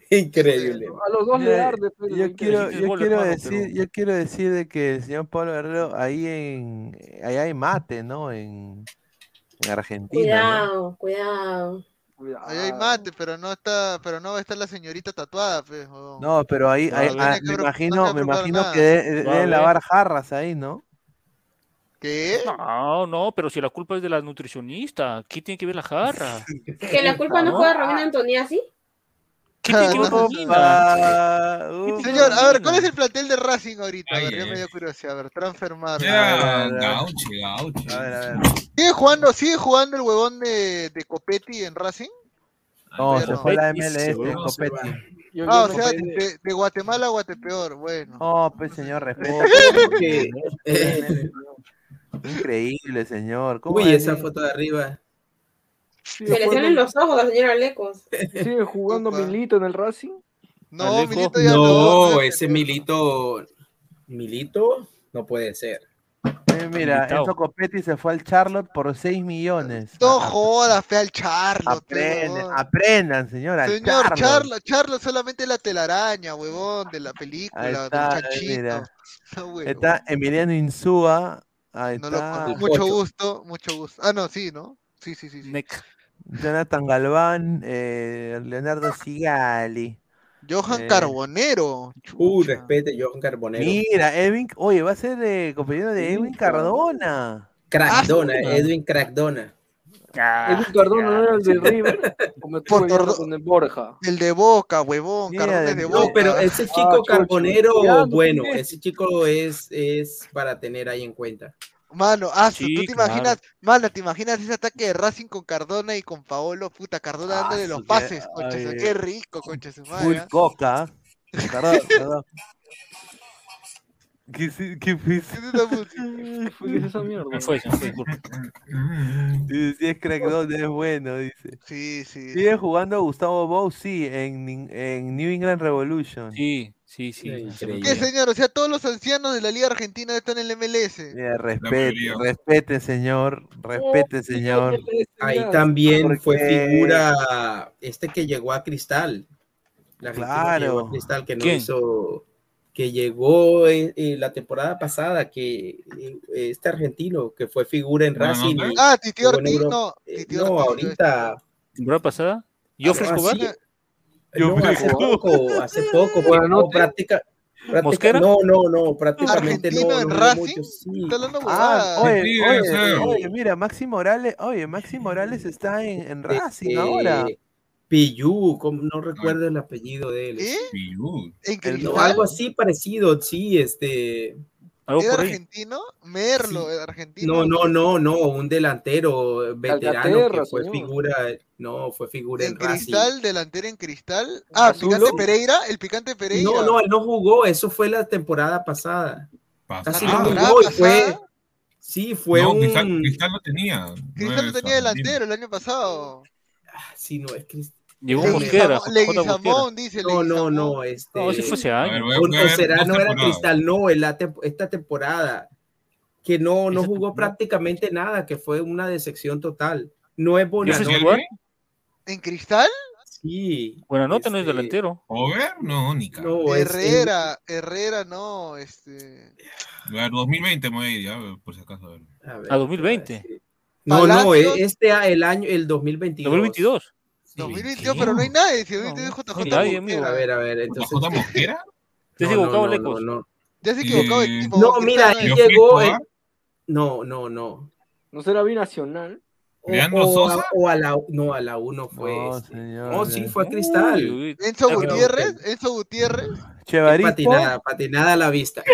[SPEAKER 14] Increíble.
[SPEAKER 1] A los dos le
[SPEAKER 11] Mira,
[SPEAKER 1] arde, pero
[SPEAKER 11] yo quiero, yo quiero decir,
[SPEAKER 15] pero-
[SPEAKER 11] yo quiero decir de que el señor Pablo Guerrero ahí en, allá hay mate, ¿no? En, en Argentina, ¿no?
[SPEAKER 13] Cuidado, cuidado.
[SPEAKER 12] Ahí hay mate, pero no está, pero no va a estar la señorita tatuada, pues.
[SPEAKER 11] No, pero ahí, ahí-
[SPEAKER 12] No,
[SPEAKER 11] ah, me imagino, me imagino
[SPEAKER 12] nada.
[SPEAKER 11] que de- deben
[SPEAKER 15] haber.
[SPEAKER 11] lavar jarras ahí, ¿no?
[SPEAKER 12] ¿Qué?
[SPEAKER 15] No, no, pero si la culpa es de la nutricionista, ¿qué tiene que ver la jarra?
[SPEAKER 13] Que la culpa no fue de Romina Antoniazzi.
[SPEAKER 12] Señor, a ver, ¿cuál es el plantel de Racing ahorita? A ver,
[SPEAKER 20] ay.
[SPEAKER 12] me dio curiosidad. A ver, transfermar.
[SPEAKER 20] Ya,
[SPEAKER 11] a ver.
[SPEAKER 20] gauche, gauche.
[SPEAKER 11] A ver, a ver.
[SPEAKER 12] ¿Sigue jugando, sigue jugando el huevón de, de Copetti en Racing?
[SPEAKER 11] No,
[SPEAKER 12] Pero
[SPEAKER 11] se fue la MLS,
[SPEAKER 14] se
[SPEAKER 11] Copetti.
[SPEAKER 1] Yo-
[SPEAKER 12] Ah,
[SPEAKER 1] yo
[SPEAKER 12] o sea, de, de Guatemala a Guatepeor, bueno.
[SPEAKER 11] No, pues señor, respeto.
[SPEAKER 14] Eh,
[SPEAKER 11] Increíble, señor. ¿Cómo
[SPEAKER 14] Uy, esa foto de arriba.
[SPEAKER 1] Sigue
[SPEAKER 13] Se le salen los ojos a la señora Lecos.
[SPEAKER 1] Sigue jugando
[SPEAKER 12] Opa.
[SPEAKER 1] Milito en el Racing.
[SPEAKER 12] No. Milito ya no.
[SPEAKER 14] No, ese Milito. Milito no puede ser.
[SPEAKER 11] Eh, mira. Enzo Copetti se fue al Charlotte por 6 millones.
[SPEAKER 12] No jodas, fe al Charlo,
[SPEAKER 11] Aprendan, aprendan, señor, Charlotte.
[SPEAKER 12] Charlo, Charlo solamente la telaraña, huevón, de la película,
[SPEAKER 11] está, mira.
[SPEAKER 12] No.
[SPEAKER 11] Está Emiliano Insúa. Ahí
[SPEAKER 12] No
[SPEAKER 11] está.
[SPEAKER 12] mucho gusto, mucho gusto. Ah, no, sí, ¿no? Sí, sí, sí. sí.
[SPEAKER 11] Jonathan Galván, eh, Leonardo Sigali.
[SPEAKER 12] Johan
[SPEAKER 11] Eh,
[SPEAKER 12] Carbonero.
[SPEAKER 14] Uh, respete, Johan Carbonero.
[SPEAKER 11] Mira, Edwin, oye, va a ser eh, compañero de Edwin Cardona.
[SPEAKER 14] Crackdona,
[SPEAKER 12] Ah.
[SPEAKER 14] Edwin Crackdona.
[SPEAKER 1] Edwin Cardona no era el de River. Con el Borja.
[SPEAKER 12] El de Boca, huevón,
[SPEAKER 11] Mira,
[SPEAKER 12] Cardona es
[SPEAKER 11] de-
[SPEAKER 12] de
[SPEAKER 14] No,
[SPEAKER 12] Boca.
[SPEAKER 14] pero ese
[SPEAKER 1] Ah,
[SPEAKER 14] chico. Carbonero, bueno, ese chico es, es para tener ahí en cuenta.
[SPEAKER 12] Mano, ah,
[SPEAKER 15] Sí,
[SPEAKER 12] tú te
[SPEAKER 15] claro.
[SPEAKER 12] imaginas, mano, te imaginas ese ataque de Racing con Cardona y con Paolo, puta, Cardona
[SPEAKER 11] Ah,
[SPEAKER 12] dándole los pases, concha, su-
[SPEAKER 11] ay,
[SPEAKER 12] qué rico, concha su madre.
[SPEAKER 11] Full
[SPEAKER 12] ¿ah?
[SPEAKER 11] coca. Perdón, perdón. ¿Qué, sí- qué fue?
[SPEAKER 12] ¿Qué es esa?
[SPEAKER 1] ¿Qué mierda?
[SPEAKER 15] Me fue, me fue,
[SPEAKER 11] si es Crackdon, es bueno, dice.
[SPEAKER 12] Sí, sí.
[SPEAKER 11] Sigue jugando Gustavo Bou, sí, en, en New England Revolution.
[SPEAKER 15] Sí, sí, sí.
[SPEAKER 14] Increíble.
[SPEAKER 12] ¿Qué, señor? O sea, todos los ancianos de la Liga Argentina están en el MLS.
[SPEAKER 11] Mira, respete, respete, señor, respete, señor.
[SPEAKER 14] Ahí también fue figura este que llegó a Cristal. La
[SPEAKER 11] Claro.
[SPEAKER 14] llegó a Cristal, que no
[SPEAKER 15] ¿Quién?
[SPEAKER 14] hizo, que llegó en, en la temporada pasada, que eh, este argentino que fue figura en
[SPEAKER 20] No, no,
[SPEAKER 14] Racing.
[SPEAKER 20] no.
[SPEAKER 14] y
[SPEAKER 12] Ah, Titi Ortiz, no.
[SPEAKER 14] Eh,
[SPEAKER 12] Titi
[SPEAKER 14] no,
[SPEAKER 12] Ortiz,
[SPEAKER 14] ahorita.
[SPEAKER 15] ¿Temporada pasada? ¿Joffrey
[SPEAKER 14] Ah,
[SPEAKER 15] Escobar?
[SPEAKER 11] Yo
[SPEAKER 14] No,
[SPEAKER 11] me
[SPEAKER 14] hace
[SPEAKER 11] acuerdo.
[SPEAKER 14] poco, hace poco. Pero
[SPEAKER 1] noches.
[SPEAKER 14] práctica- no, no, no, prácticamente
[SPEAKER 12] Argentino
[SPEAKER 14] no.
[SPEAKER 12] en
[SPEAKER 14] no mucho, sí.
[SPEAKER 11] Ah, oye,
[SPEAKER 20] Sí,
[SPEAKER 11] oye, mira, Maxi Morales, oye, Maxi Morales está en, en Racing
[SPEAKER 14] Eh,
[SPEAKER 11] ahora.
[SPEAKER 14] Pillú, como- no recuerdo el apellido de él.
[SPEAKER 12] ¿Eh?
[SPEAKER 20] Piyú.
[SPEAKER 12] ¿En
[SPEAKER 14] No, algo así parecido, sí, este.
[SPEAKER 15] Algo
[SPEAKER 12] ¿Era
[SPEAKER 15] por ahí.
[SPEAKER 12] argentino? Merlo, era argentino.
[SPEAKER 14] No, no, no, no, un delantero veterano
[SPEAKER 1] Calcaterra,
[SPEAKER 14] que fue
[SPEAKER 1] señor.
[SPEAKER 14] figura, no, fue figura en,
[SPEAKER 12] En
[SPEAKER 14] Racing.
[SPEAKER 12] Cristal, delantero en Cristal. Ah,
[SPEAKER 1] Azulo.
[SPEAKER 12] Picante Pereira, el Picante Pereira.
[SPEAKER 14] No, no, él no jugó, eso fue la temporada pasada. Casi no
[SPEAKER 12] temporada
[SPEAKER 14] jugó y fue,
[SPEAKER 12] pasada.
[SPEAKER 14] sí, fue
[SPEAKER 20] no,
[SPEAKER 14] un,
[SPEAKER 20] Cristal, Cristal no tenía.
[SPEAKER 12] Cristal no tenía delantero el año pasado.
[SPEAKER 14] Ah, sí, no, es Cris-
[SPEAKER 15] Llegó
[SPEAKER 12] Leguizamón-
[SPEAKER 15] Mosquera.
[SPEAKER 12] Leguizamón, dice
[SPEAKER 14] no, no, no, este,
[SPEAKER 15] No, ese fue ese
[SPEAKER 20] A ver,
[SPEAKER 15] año.
[SPEAKER 14] o, será, no era. Cristal, no, en la tem- esta temporada, que no, no jugó
[SPEAKER 15] temporada.
[SPEAKER 14] prácticamente nada, que fue una decepción total. No es
[SPEAKER 15] ¿Joffrey
[SPEAKER 14] Bonanote?
[SPEAKER 12] ¿En Cristal?
[SPEAKER 14] sí.
[SPEAKER 15] Buena nota, no es
[SPEAKER 14] este,
[SPEAKER 15] delantero.
[SPEAKER 20] ¿Over? No, ni.
[SPEAKER 14] No, es- es-
[SPEAKER 12] Herrera, Herrera no, este.
[SPEAKER 20] A ver, 2020 me voy a ir, ya, por si acaso. A ver.
[SPEAKER 14] a ver,
[SPEAKER 15] A 2020.
[SPEAKER 14] No, no,
[SPEAKER 12] Palacios.
[SPEAKER 14] este a- el año, el 2022.
[SPEAKER 15] 2022.
[SPEAKER 14] Sí.
[SPEAKER 12] 2022, pero no hay nadie. Si
[SPEAKER 15] No,
[SPEAKER 12] 2022
[SPEAKER 15] no
[SPEAKER 12] JJ
[SPEAKER 15] hay nadie,
[SPEAKER 12] Mosquera.
[SPEAKER 15] amigo.
[SPEAKER 14] A ver, a ver, entonces.
[SPEAKER 15] Te has
[SPEAKER 14] No, no,
[SPEAKER 15] equivocado, Lecos.
[SPEAKER 14] no, no.
[SPEAKER 12] Ya se equivocado el
[SPEAKER 20] Eh,
[SPEAKER 12] tipo.
[SPEAKER 14] No, mira,
[SPEAKER 12] no
[SPEAKER 14] ahí
[SPEAKER 12] es.
[SPEAKER 20] ¿Joffrey
[SPEAKER 14] llegó. No, no, no.
[SPEAKER 1] ¿No será binacional?
[SPEAKER 14] O,
[SPEAKER 20] ¿Leandro
[SPEAKER 14] o a,
[SPEAKER 20] Sosa?
[SPEAKER 14] o a la no a la uno fue
[SPEAKER 11] No,
[SPEAKER 14] este.
[SPEAKER 11] señor,
[SPEAKER 14] No, sí fue a Cristal.
[SPEAKER 12] Enzo Gutiérrez, Enzo Gutiérrez,
[SPEAKER 11] Chevarito.
[SPEAKER 14] Patinada, patinada a la vista.
[SPEAKER 12] de,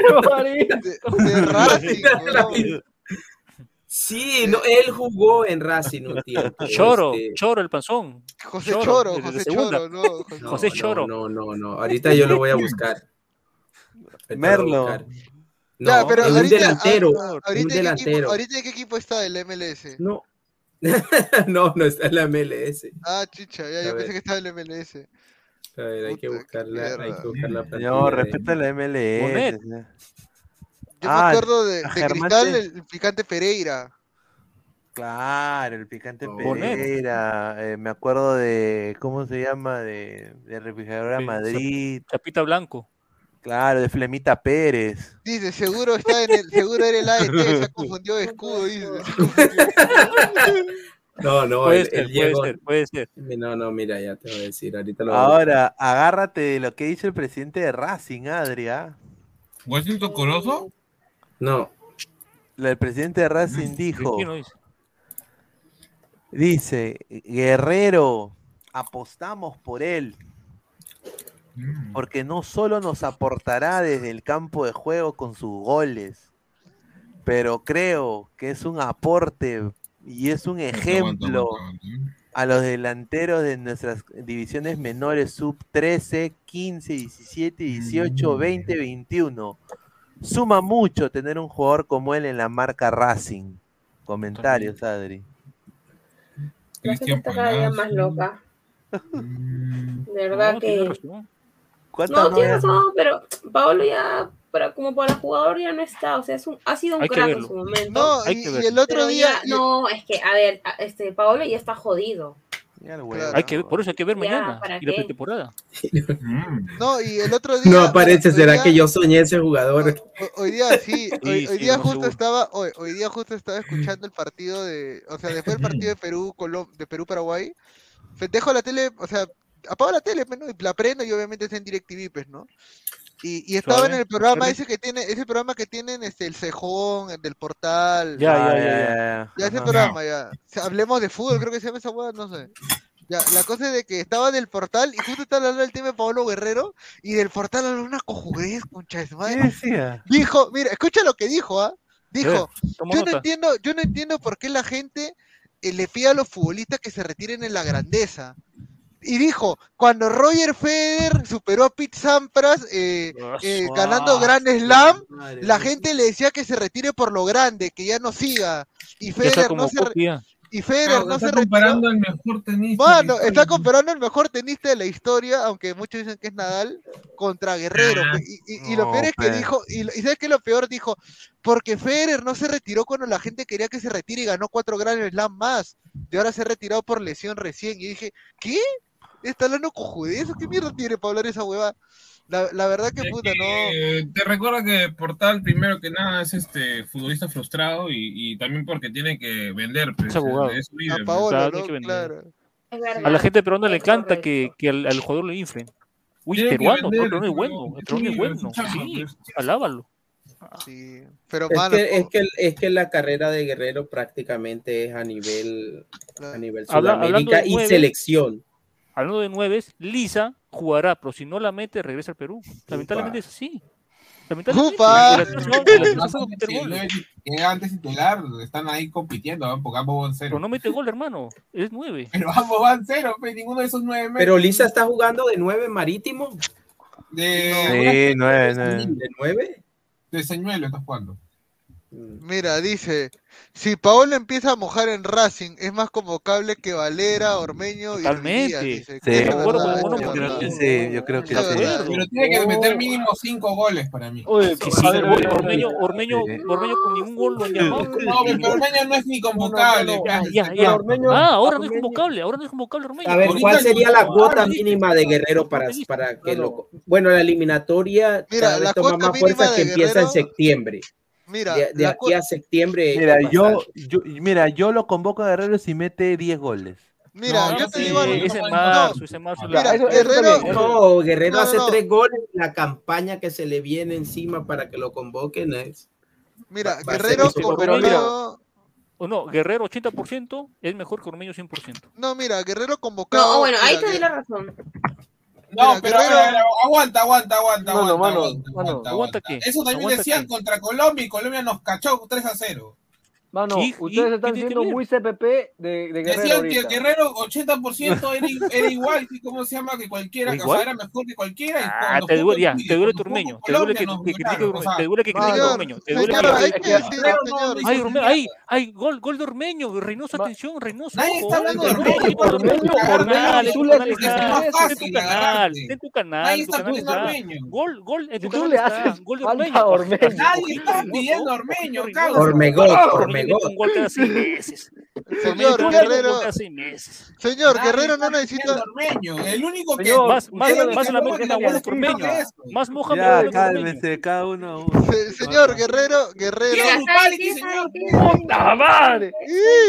[SPEAKER 12] de Racing,
[SPEAKER 14] Patinada a la vista. Sí, no, él jugó en Racing un tiempo.
[SPEAKER 15] Choro,
[SPEAKER 14] este.
[SPEAKER 15] Choro el panzón.
[SPEAKER 12] José Choro, José
[SPEAKER 15] segunda.
[SPEAKER 12] Choro, no, José-
[SPEAKER 14] No,
[SPEAKER 15] José
[SPEAKER 14] no,
[SPEAKER 15] Choro.
[SPEAKER 14] No, no, no. Ahorita yo lo voy a buscar. Ahorita
[SPEAKER 11] Merlo.
[SPEAKER 14] buscar.
[SPEAKER 12] Ya,
[SPEAKER 14] No,
[SPEAKER 12] pero
[SPEAKER 14] es un
[SPEAKER 12] ahorita,
[SPEAKER 14] delantero.
[SPEAKER 12] ah,
[SPEAKER 14] un
[SPEAKER 12] ahorita, ¿en qué equipo,
[SPEAKER 14] delantero.
[SPEAKER 12] ahorita qué equipo está el MLS?
[SPEAKER 14] No. no, no está en la MLS.
[SPEAKER 12] Ah, chicha, ya,
[SPEAKER 14] A
[SPEAKER 12] yo
[SPEAKER 14] ver.
[SPEAKER 12] pensé que estaba en el MLS.
[SPEAKER 14] A ver, hay que
[SPEAKER 12] Puta,
[SPEAKER 14] buscarla, hay que
[SPEAKER 12] mierda.
[SPEAKER 14] buscar la plantilla
[SPEAKER 11] Señor,
[SPEAKER 14] de-
[SPEAKER 11] respeta la MLS.
[SPEAKER 12] Yo
[SPEAKER 11] Ah,
[SPEAKER 12] me acuerdo de, Cristal, el, el picante Pereira.
[SPEAKER 11] Claro, el picante. Pereira. eh, me acuerdo de, ¿cómo se llama? De, de Refrigeradora
[SPEAKER 15] Sí,
[SPEAKER 11] Madrid.
[SPEAKER 15] Chapita Blanco.
[SPEAKER 11] Claro, de Flemita Pérez.
[SPEAKER 12] Dice, seguro está en el, seguro era el AET, se ha confundido de escudo, dice.
[SPEAKER 14] No, no,
[SPEAKER 15] Puede ser, puede
[SPEAKER 14] llegó-
[SPEAKER 15] ser, puede ser.
[SPEAKER 14] No, no, mira, ya te voy a decir. Ahorita lo voy a buscar.
[SPEAKER 11] Ahora, agárrate de lo que dice el presidente de Racing, Adria.
[SPEAKER 20] ¿Washington Corozo?
[SPEAKER 14] No.
[SPEAKER 11] El presidente de Racing dijo,
[SPEAKER 15] ¿Quién lo dice?
[SPEAKER 11] Dice, Guerrero, apostamos por él,
[SPEAKER 20] Mm.
[SPEAKER 11] porque no solo nos aportará desde el campo de juego con sus goles, pero creo que es un aporte y es un ejemplo a los delanteros de nuestras divisiones menores sub 13, 15, 17, 18, 20, 21. Suma mucho tener un jugador como él en la marca Racing. Comentarios, Adri.
[SPEAKER 13] La gente
[SPEAKER 20] Cristian
[SPEAKER 13] está cada día más loca.
[SPEAKER 20] Mm,
[SPEAKER 13] De verdad
[SPEAKER 15] No,
[SPEAKER 13] que.
[SPEAKER 15] razón.
[SPEAKER 11] ¿Cuántas
[SPEAKER 13] No, tiene razón, pero Paolo ya, pero como para jugador ya no está, o sea, es un, ha sido un
[SPEAKER 15] Hay que
[SPEAKER 13] crack en su momento.
[SPEAKER 12] No,
[SPEAKER 15] Hay
[SPEAKER 12] y,
[SPEAKER 15] que
[SPEAKER 12] y
[SPEAKER 15] verlo.
[SPEAKER 12] el otro
[SPEAKER 13] pero
[SPEAKER 12] día,
[SPEAKER 13] ya- no, es que, a ver, este, Paolo ya está jodido.
[SPEAKER 12] Claro.
[SPEAKER 15] Hay que por eso hay que ver
[SPEAKER 13] Ya,
[SPEAKER 15] mañana
[SPEAKER 13] ¿para
[SPEAKER 15] y la pretemporada.
[SPEAKER 20] mm.
[SPEAKER 12] no, y el otro día.
[SPEAKER 14] No aparece, ¿será
[SPEAKER 12] día-
[SPEAKER 14] que yo soñé ese jugador?
[SPEAKER 12] ho- Hoy día sí, hoy,
[SPEAKER 15] Sí,
[SPEAKER 12] hoy
[SPEAKER 15] sí,
[SPEAKER 12] día
[SPEAKER 15] no,
[SPEAKER 12] justo
[SPEAKER 15] seguro.
[SPEAKER 12] estaba, hoy, hoy día justo estaba escuchando el partido de, o sea, después del partido de Perú, Colom de Perú Paraguay, fe- dejo la tele, o sea, apago la tele, pues, ¿no? y la prendo y obviamente está en DirecTV, pues, ¿no? Y, y estaba en el programa
[SPEAKER 15] suave.
[SPEAKER 12] ese que tiene, ese programa que tienen este el cejón, el del portal,
[SPEAKER 15] Ya,
[SPEAKER 11] Ah,
[SPEAKER 15] ya, ya, ya.
[SPEAKER 12] Ya ese
[SPEAKER 11] Ajá.
[SPEAKER 12] programa, ya. O sea, hablemos de fútbol, creo que se llama esa hueá, no sé. Ya, la cosa es de que estaba del portal y justo estaba hablando del tema de Pablo Guerrero y del portal habló una cojudez, concha de su
[SPEAKER 11] ¿Qué
[SPEAKER 12] madre.
[SPEAKER 11] decía?
[SPEAKER 12] Dijo, mira, escucha lo que dijo, ¿ah? Dijo, yo no entiendo, yo no entiendo por qué la gente eh, le pide a los futbolistas que se retiren en la grandeza. Y dijo, cuando Roger Federer superó a Pete Sampras eh, eh, ganando Grand Slam, la gente le decía que se retire por lo grande, que ya no siga. Y Federer no se, y Federer
[SPEAKER 20] Claro,
[SPEAKER 12] no
[SPEAKER 20] está
[SPEAKER 12] se retiró.
[SPEAKER 20] comparando el mejor tenista. La
[SPEAKER 12] está comparando el mejor tenista de la historia, aunque muchos dicen que es Nadal, contra Guerrero.
[SPEAKER 20] Ah.
[SPEAKER 12] Y, lo peor es que dijo, y, lo- y ¿sabes qué es lo peor? Dijo, porque Federer no se retiró cuando la gente quería que se retire y ganó cuatro Grand Slam más. De ahora se ha retirado por lesión recién. Y dije, ¿qué? ¿Está hablando cojudez? ¿Qué mierda tiene para hablar esa hueva? La, la verdad que
[SPEAKER 20] Es
[SPEAKER 12] puta, no.
[SPEAKER 20] que te recuerda que Portal, primero que nada, es este futbolista frustrado y, y también porque tiene que vender. Pues,
[SPEAKER 15] Es abogado.
[SPEAKER 20] es su vida,
[SPEAKER 12] A
[SPEAKER 20] pues.
[SPEAKER 12] Paolo,
[SPEAKER 15] Claro,
[SPEAKER 12] ¿no?
[SPEAKER 15] tiene que vender.
[SPEAKER 12] Claro.
[SPEAKER 13] Es verdad.
[SPEAKER 15] A la gente peruana le encanta que, que al, al jugador le inflen. Uy,
[SPEAKER 20] Tiene
[SPEAKER 15] peruano,
[SPEAKER 20] vender,
[SPEAKER 15] es
[SPEAKER 20] pero
[SPEAKER 15] bueno, el peruano es
[SPEAKER 20] sí,
[SPEAKER 15] bueno. Sí, alábalo.
[SPEAKER 12] Sí. Pero,
[SPEAKER 14] Es que, es, que, es que la carrera de Guerrero prácticamente es a nivel, a nivel Sudamérica y
[SPEAKER 15] nueve,
[SPEAKER 14] selección.
[SPEAKER 15] Hablando de nueves, Lisa jugará, pero si no la mete, regresa al Perú. Lamentablemente es así. Lamentablemente.
[SPEAKER 20] Antes titular, están ahí compitiendo, ¿no? porque ambos van
[SPEAKER 15] Pero
[SPEAKER 20] cero.
[SPEAKER 15] no mete gol, hermano. Es nueve.
[SPEAKER 20] Pero ambos van cero, pues, ninguno de esos nueve.
[SPEAKER 14] Pero Lisa está jugando de nueve marítimo.
[SPEAKER 20] De,
[SPEAKER 11] Sí, nueve, nueve.
[SPEAKER 14] ¿De nueve?
[SPEAKER 20] de señuelo estás jugando.
[SPEAKER 12] Mira, dice, si Paolo empieza a mojar en Racing, es más convocable que Valera, Ormeño y
[SPEAKER 15] Totalmente.
[SPEAKER 12] Díaz, dice.
[SPEAKER 11] Sí,
[SPEAKER 12] verdad,
[SPEAKER 11] Yo creo que sí, yo creo que
[SPEAKER 12] Es
[SPEAKER 11] sí.
[SPEAKER 12] verdad.
[SPEAKER 20] Pero tiene que
[SPEAKER 15] Oh.
[SPEAKER 20] meter mínimo cinco goles para mí.
[SPEAKER 1] Oye, a
[SPEAKER 15] sí,
[SPEAKER 1] ver,
[SPEAKER 15] Ormeño, Ormeño,
[SPEAKER 11] Sí.
[SPEAKER 15] Ormeño con ningún gol lo han llamado.
[SPEAKER 20] No, pero Ormeño no es ni convocable.
[SPEAKER 1] no,
[SPEAKER 15] Ya, ya, ya.
[SPEAKER 1] Ormeño-
[SPEAKER 15] Ah, ahora no es convocable, ahora no es convocable Ormeño.
[SPEAKER 14] A ver, ¿cuál sería la cuota mínima de Guerrero para, para que lo... Bueno, la eliminatoria
[SPEAKER 12] Mira,
[SPEAKER 14] cada vez
[SPEAKER 12] la
[SPEAKER 14] toma
[SPEAKER 12] cuota
[SPEAKER 14] más fuerza que empieza en septiembre.
[SPEAKER 12] Mira,
[SPEAKER 14] De, aquí a septiembre.
[SPEAKER 11] Mira, yo, yo, mira, yo lo convoco a Guerrero si mete 10 goles.
[SPEAKER 12] mira,
[SPEAKER 20] No,
[SPEAKER 12] yo te
[SPEAKER 20] sí,
[SPEAKER 12] digo algo.
[SPEAKER 15] es en
[SPEAKER 20] no,
[SPEAKER 15] marzo, es en marzo.
[SPEAKER 12] Mira,
[SPEAKER 1] eso-
[SPEAKER 12] Guerrero,
[SPEAKER 1] eso-
[SPEAKER 14] No, Guerrero
[SPEAKER 12] No,
[SPEAKER 14] hace
[SPEAKER 12] no.
[SPEAKER 14] tres goles. La campaña que se le viene encima para que lo convoquen es.
[SPEAKER 12] mira,
[SPEAKER 14] va-
[SPEAKER 12] Guerrero
[SPEAKER 1] mira,
[SPEAKER 15] O no, Guerrero 80% es mejor que Ormeño 100%.
[SPEAKER 12] No, mira, Guerrero convocado.
[SPEAKER 13] No, bueno, ahí
[SPEAKER 12] mira,
[SPEAKER 13] te
[SPEAKER 12] Guer-
[SPEAKER 13] la razón.
[SPEAKER 20] No,
[SPEAKER 12] Mira,
[SPEAKER 20] pero aguanta, aguanta, aguanta,
[SPEAKER 1] Mano,
[SPEAKER 20] aguanta,
[SPEAKER 1] mano,
[SPEAKER 20] aguanta,
[SPEAKER 1] mano.
[SPEAKER 20] aguanta,
[SPEAKER 15] ¿Aguanta
[SPEAKER 20] aguanta.
[SPEAKER 15] qué?
[SPEAKER 20] Eso también
[SPEAKER 15] ¿Aguanta
[SPEAKER 20] decían
[SPEAKER 15] qué?
[SPEAKER 20] contra Colombia y Colombia nos cachó 3 a 0.
[SPEAKER 1] Mano,
[SPEAKER 15] ¿Y- y-
[SPEAKER 1] ustedes están siendo muy CPP de, de Guerrero
[SPEAKER 20] Decían que. Guerrero 80% era, era igual, que ¿cómo se llama? Que cualquiera, que o
[SPEAKER 15] ¿Igual?
[SPEAKER 20] sea, era mejor que cualquiera. y
[SPEAKER 15] Ah, te duele, ya, te duele
[SPEAKER 20] cuando
[SPEAKER 15] tu
[SPEAKER 20] jugó
[SPEAKER 15] Ormeño,
[SPEAKER 20] con
[SPEAKER 15] te duele que, que critique
[SPEAKER 20] o sea,
[SPEAKER 15] te duele que critique Ormeño, te duele que Ay, ay, ay, gol, gol de Ormeño, Reynoso, atención, Reynoso.
[SPEAKER 20] Nadie está hablando de Ormeño, Ormeño, Ormeño,
[SPEAKER 15] canal, en
[SPEAKER 1] tú
[SPEAKER 15] tu
[SPEAKER 1] le
[SPEAKER 15] canal
[SPEAKER 1] haces
[SPEAKER 15] está,
[SPEAKER 20] es más
[SPEAKER 15] en tu
[SPEAKER 20] fácil
[SPEAKER 15] canal,
[SPEAKER 20] agarrarte.
[SPEAKER 15] en tu canal,
[SPEAKER 20] Nadie está pidiendo. Ormeño.
[SPEAKER 15] Gol, gol,
[SPEAKER 1] tú le
[SPEAKER 15] está,
[SPEAKER 1] haces
[SPEAKER 15] gol de Ormeño.
[SPEAKER 20] Nadie está pidiendo Ormeño,
[SPEAKER 15] Reynoso.
[SPEAKER 20] causa.
[SPEAKER 14] Ormegot,
[SPEAKER 15] Un gol cada seis meses.
[SPEAKER 12] Señor, Guerrero-. Señor, Guerrero no necesita.
[SPEAKER 20] El único que.
[SPEAKER 1] Señor,
[SPEAKER 15] Más, más, la. Más moja
[SPEAKER 11] Ya, cálmense, cada uno
[SPEAKER 12] señor, Guerrero, Guerrero.
[SPEAKER 1] ¡Puta madre!